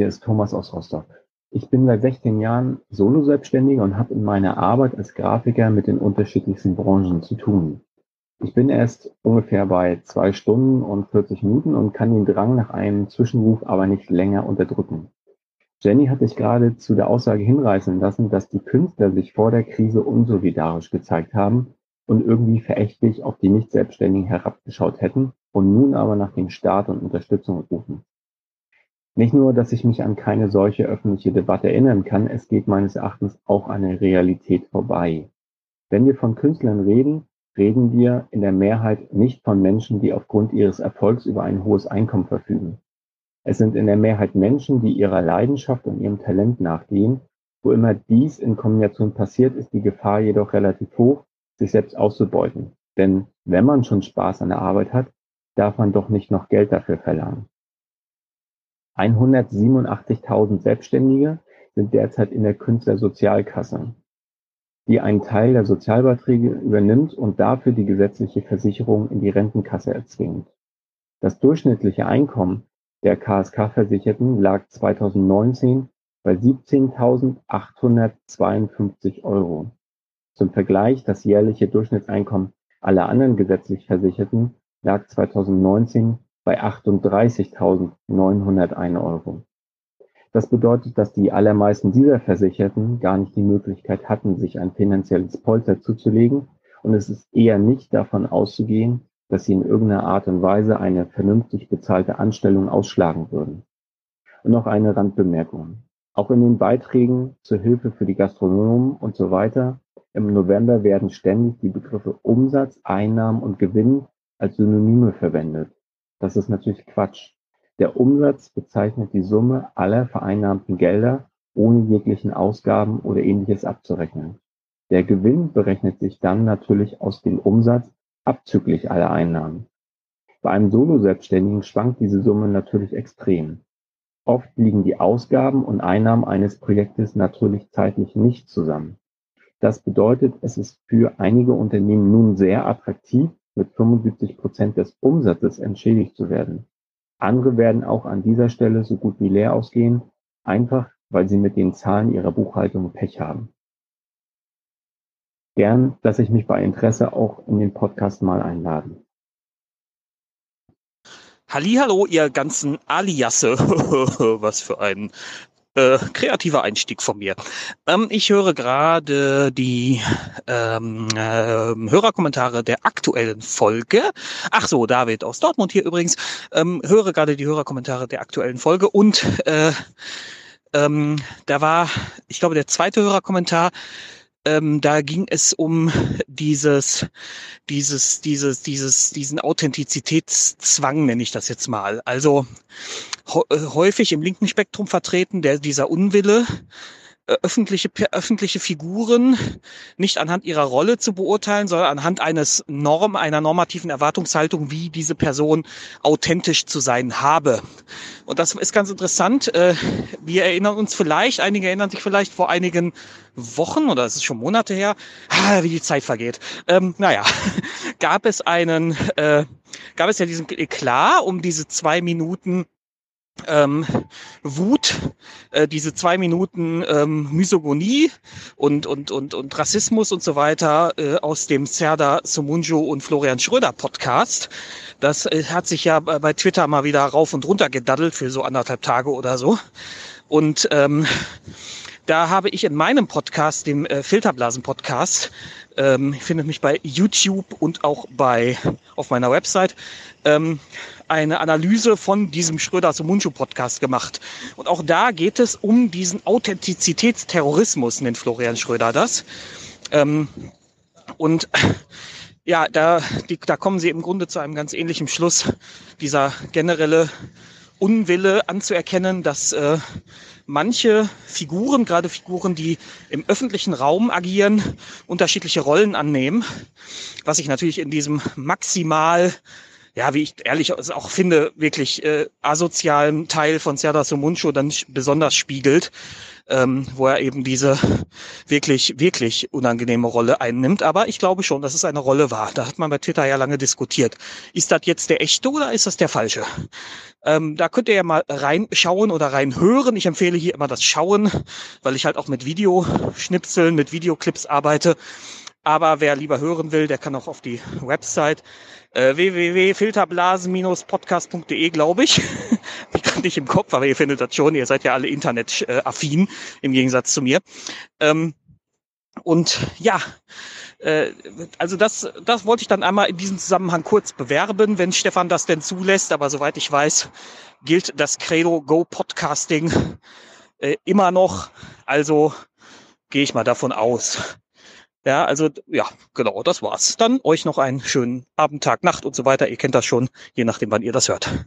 hier ist Thomas aus Rostock. Ich bin seit 16 Jahren Solo-Selbstständiger und habe in meiner Arbeit als Grafiker mit den unterschiedlichsten Branchen zu tun. Ich bin erst ungefähr bei zwei Stunden und 40 Minuten und kann den Drang nach einem Zwischenruf aber nicht länger unterdrücken. Jenny hat sich gerade zu der Aussage hinreißen lassen, dass die Künstler sich vor der Krise unsolidarisch gezeigt haben und irgendwie verächtlich auf die Nicht-Selbstständigen herabgeschaut hätten und nun aber nach dem Staat und Unterstützung rufen. Nicht nur, dass ich mich an keine solche öffentliche Debatte erinnern kann, es geht meines Erachtens auch an der Realität vorbei. Wenn wir von Künstlern reden, reden wir in der Mehrheit nicht von Menschen, die aufgrund ihres Erfolgs über ein hohes Einkommen verfügen. Es sind in der Mehrheit Menschen, die ihrer Leidenschaft und ihrem Talent nachgehen. Wo immer dies in Kombination passiert, ist die Gefahr jedoch relativ hoch, sich selbst auszubeuten. Denn wenn man schon Spaß an der Arbeit hat, darf man doch nicht noch Geld dafür verlangen. 187.000 Selbstständige sind derzeit in der Künstlersozialkasse, die einen Teil der Sozialbeiträge übernimmt und dafür die gesetzliche Versicherung in die Rentenkasse erzwingt. Das durchschnittliche Einkommen der KSK-Versicherten lag 2019 bei 17.852 Euro. Zum Vergleich, das jährliche Durchschnittseinkommen aller anderen gesetzlich Versicherten lag 2019 bei 38.901 Euro. Das bedeutet, dass die allermeisten dieser Versicherten gar nicht die Möglichkeit hatten, sich ein finanzielles Polster zuzulegen und es ist eher nicht davon auszugehen, dass sie in irgendeiner Art und Weise eine vernünftig bezahlte Anstellung ausschlagen würden. Und noch eine Randbemerkung. Auch in den Beiträgen zur Hilfe für die Gastronomen und so weiter im November werden ständig die Begriffe Umsatz, Einnahmen und Gewinn als Synonyme verwendet. Das ist natürlich Quatsch. Der Umsatz bezeichnet die Summe aller vereinnahmten Gelder, ohne jeglichen Ausgaben oder ähnliches abzurechnen. Der Gewinn berechnet sich dann natürlich aus dem Umsatz abzüglich aller Einnahmen. Bei einem Solo-Selbstständigen schwankt diese Summe natürlich extrem. Oft liegen die Ausgaben und Einnahmen eines Projektes natürlich zeitlich nicht zusammen. Das bedeutet, es ist für einige Unternehmen nun sehr attraktiv, mit 75 Prozent des Umsatzes entschädigt zu werden. Andere werden auch an dieser Stelle so gut wie leer ausgehen, einfach weil sie mit den Zahlen ihrer Buchhaltung Pech haben. Gern lasse ich mich bei Interesse auch in den Podcast mal einladen. Hallihallo, ihr ganzen Aliasse. <laughs> Was für ein äh, kreativer Einstieg von mir. Ähm, ich höre gerade die ähm, äh, Hörerkommentare der aktuellen Folge. Ach so, David aus Dortmund hier übrigens. Ähm, höre gerade die Hörerkommentare der aktuellen Folge und äh, ähm, da war, ich glaube, der zweite Hörerkommentar ähm, da ging es um dieses, dieses, dieses, dieses, diesen Authentizitätszwang, nenne ich das jetzt mal. Also häufig im linken Spektrum vertreten, der dieser Unwille, öffentliche, öffentliche Figuren nicht anhand ihrer Rolle zu beurteilen, sondern anhand eines Norm, einer normativen Erwartungshaltung, wie diese Person authentisch zu sein habe. Und das ist ganz interessant. Äh, wir erinnern uns vielleicht, einige erinnern sich vielleicht vor einigen Wochen oder es ist schon Monate her, ah, wie die Zeit vergeht. Ähm, naja, <laughs> gab es einen, äh, gab es ja diesen Eklat um diese zwei Minuten ähm, Wut, äh, diese zwei Minuten ähm, Misogonie und, und, und, und Rassismus und so weiter äh, aus dem Serdar Somunjo und Florian Schröder Podcast. Das äh, hat sich ja bei Twitter mal wieder rauf und runter gedaddelt für so anderthalb Tage oder so. Und ähm, da habe ich in meinem Podcast, dem äh, Filterblasen-Podcast, ähm, ich finde mich bei YouTube und auch bei auf meiner Website, ähm, eine Analyse von diesem Schröder Sumunchu Podcast gemacht. Und auch da geht es um diesen Authentizitätsterrorismus, nennt Florian Schröder das. Ähm, und ja, da, die, da kommen sie im Grunde zu einem ganz ähnlichen Schluss. Dieser generelle Unwille anzuerkennen, dass äh, manche Figuren, gerade Figuren, die im öffentlichen Raum agieren, unterschiedliche Rollen annehmen, was ich natürlich in diesem maximal ja, wie ich ehrlich auch finde, wirklich äh, asozialen Teil von Serdar Somuncu dann besonders spiegelt, ähm, wo er eben diese wirklich, wirklich unangenehme Rolle einnimmt. Aber ich glaube schon, dass es eine Rolle war. Da hat man bei Twitter ja lange diskutiert. Ist das jetzt der echte oder ist das der falsche? Ähm, da könnt ihr ja mal reinschauen oder reinhören. Ich empfehle hier immer das Schauen, weil ich halt auch mit Videoschnipseln, mit Videoclips arbeite. Aber wer lieber hören will, der kann auch auf die Website äh, www.filterblasen-podcast.de, glaube ich. <laughs> Die kann ich im Kopf, aber ihr findet das schon. Ihr seid ja alle internetaffin im Gegensatz zu mir. Ähm, und ja, äh, also das, das wollte ich dann einmal in diesem Zusammenhang kurz bewerben, wenn Stefan das denn zulässt. Aber soweit ich weiß, gilt das Credo Go Podcasting äh, immer noch. Also gehe ich mal davon aus. Ja, also ja, genau, das war's. Dann euch noch einen schönen Abend, Tag, Nacht und so weiter. Ihr kennt das schon, je nachdem, wann ihr das hört.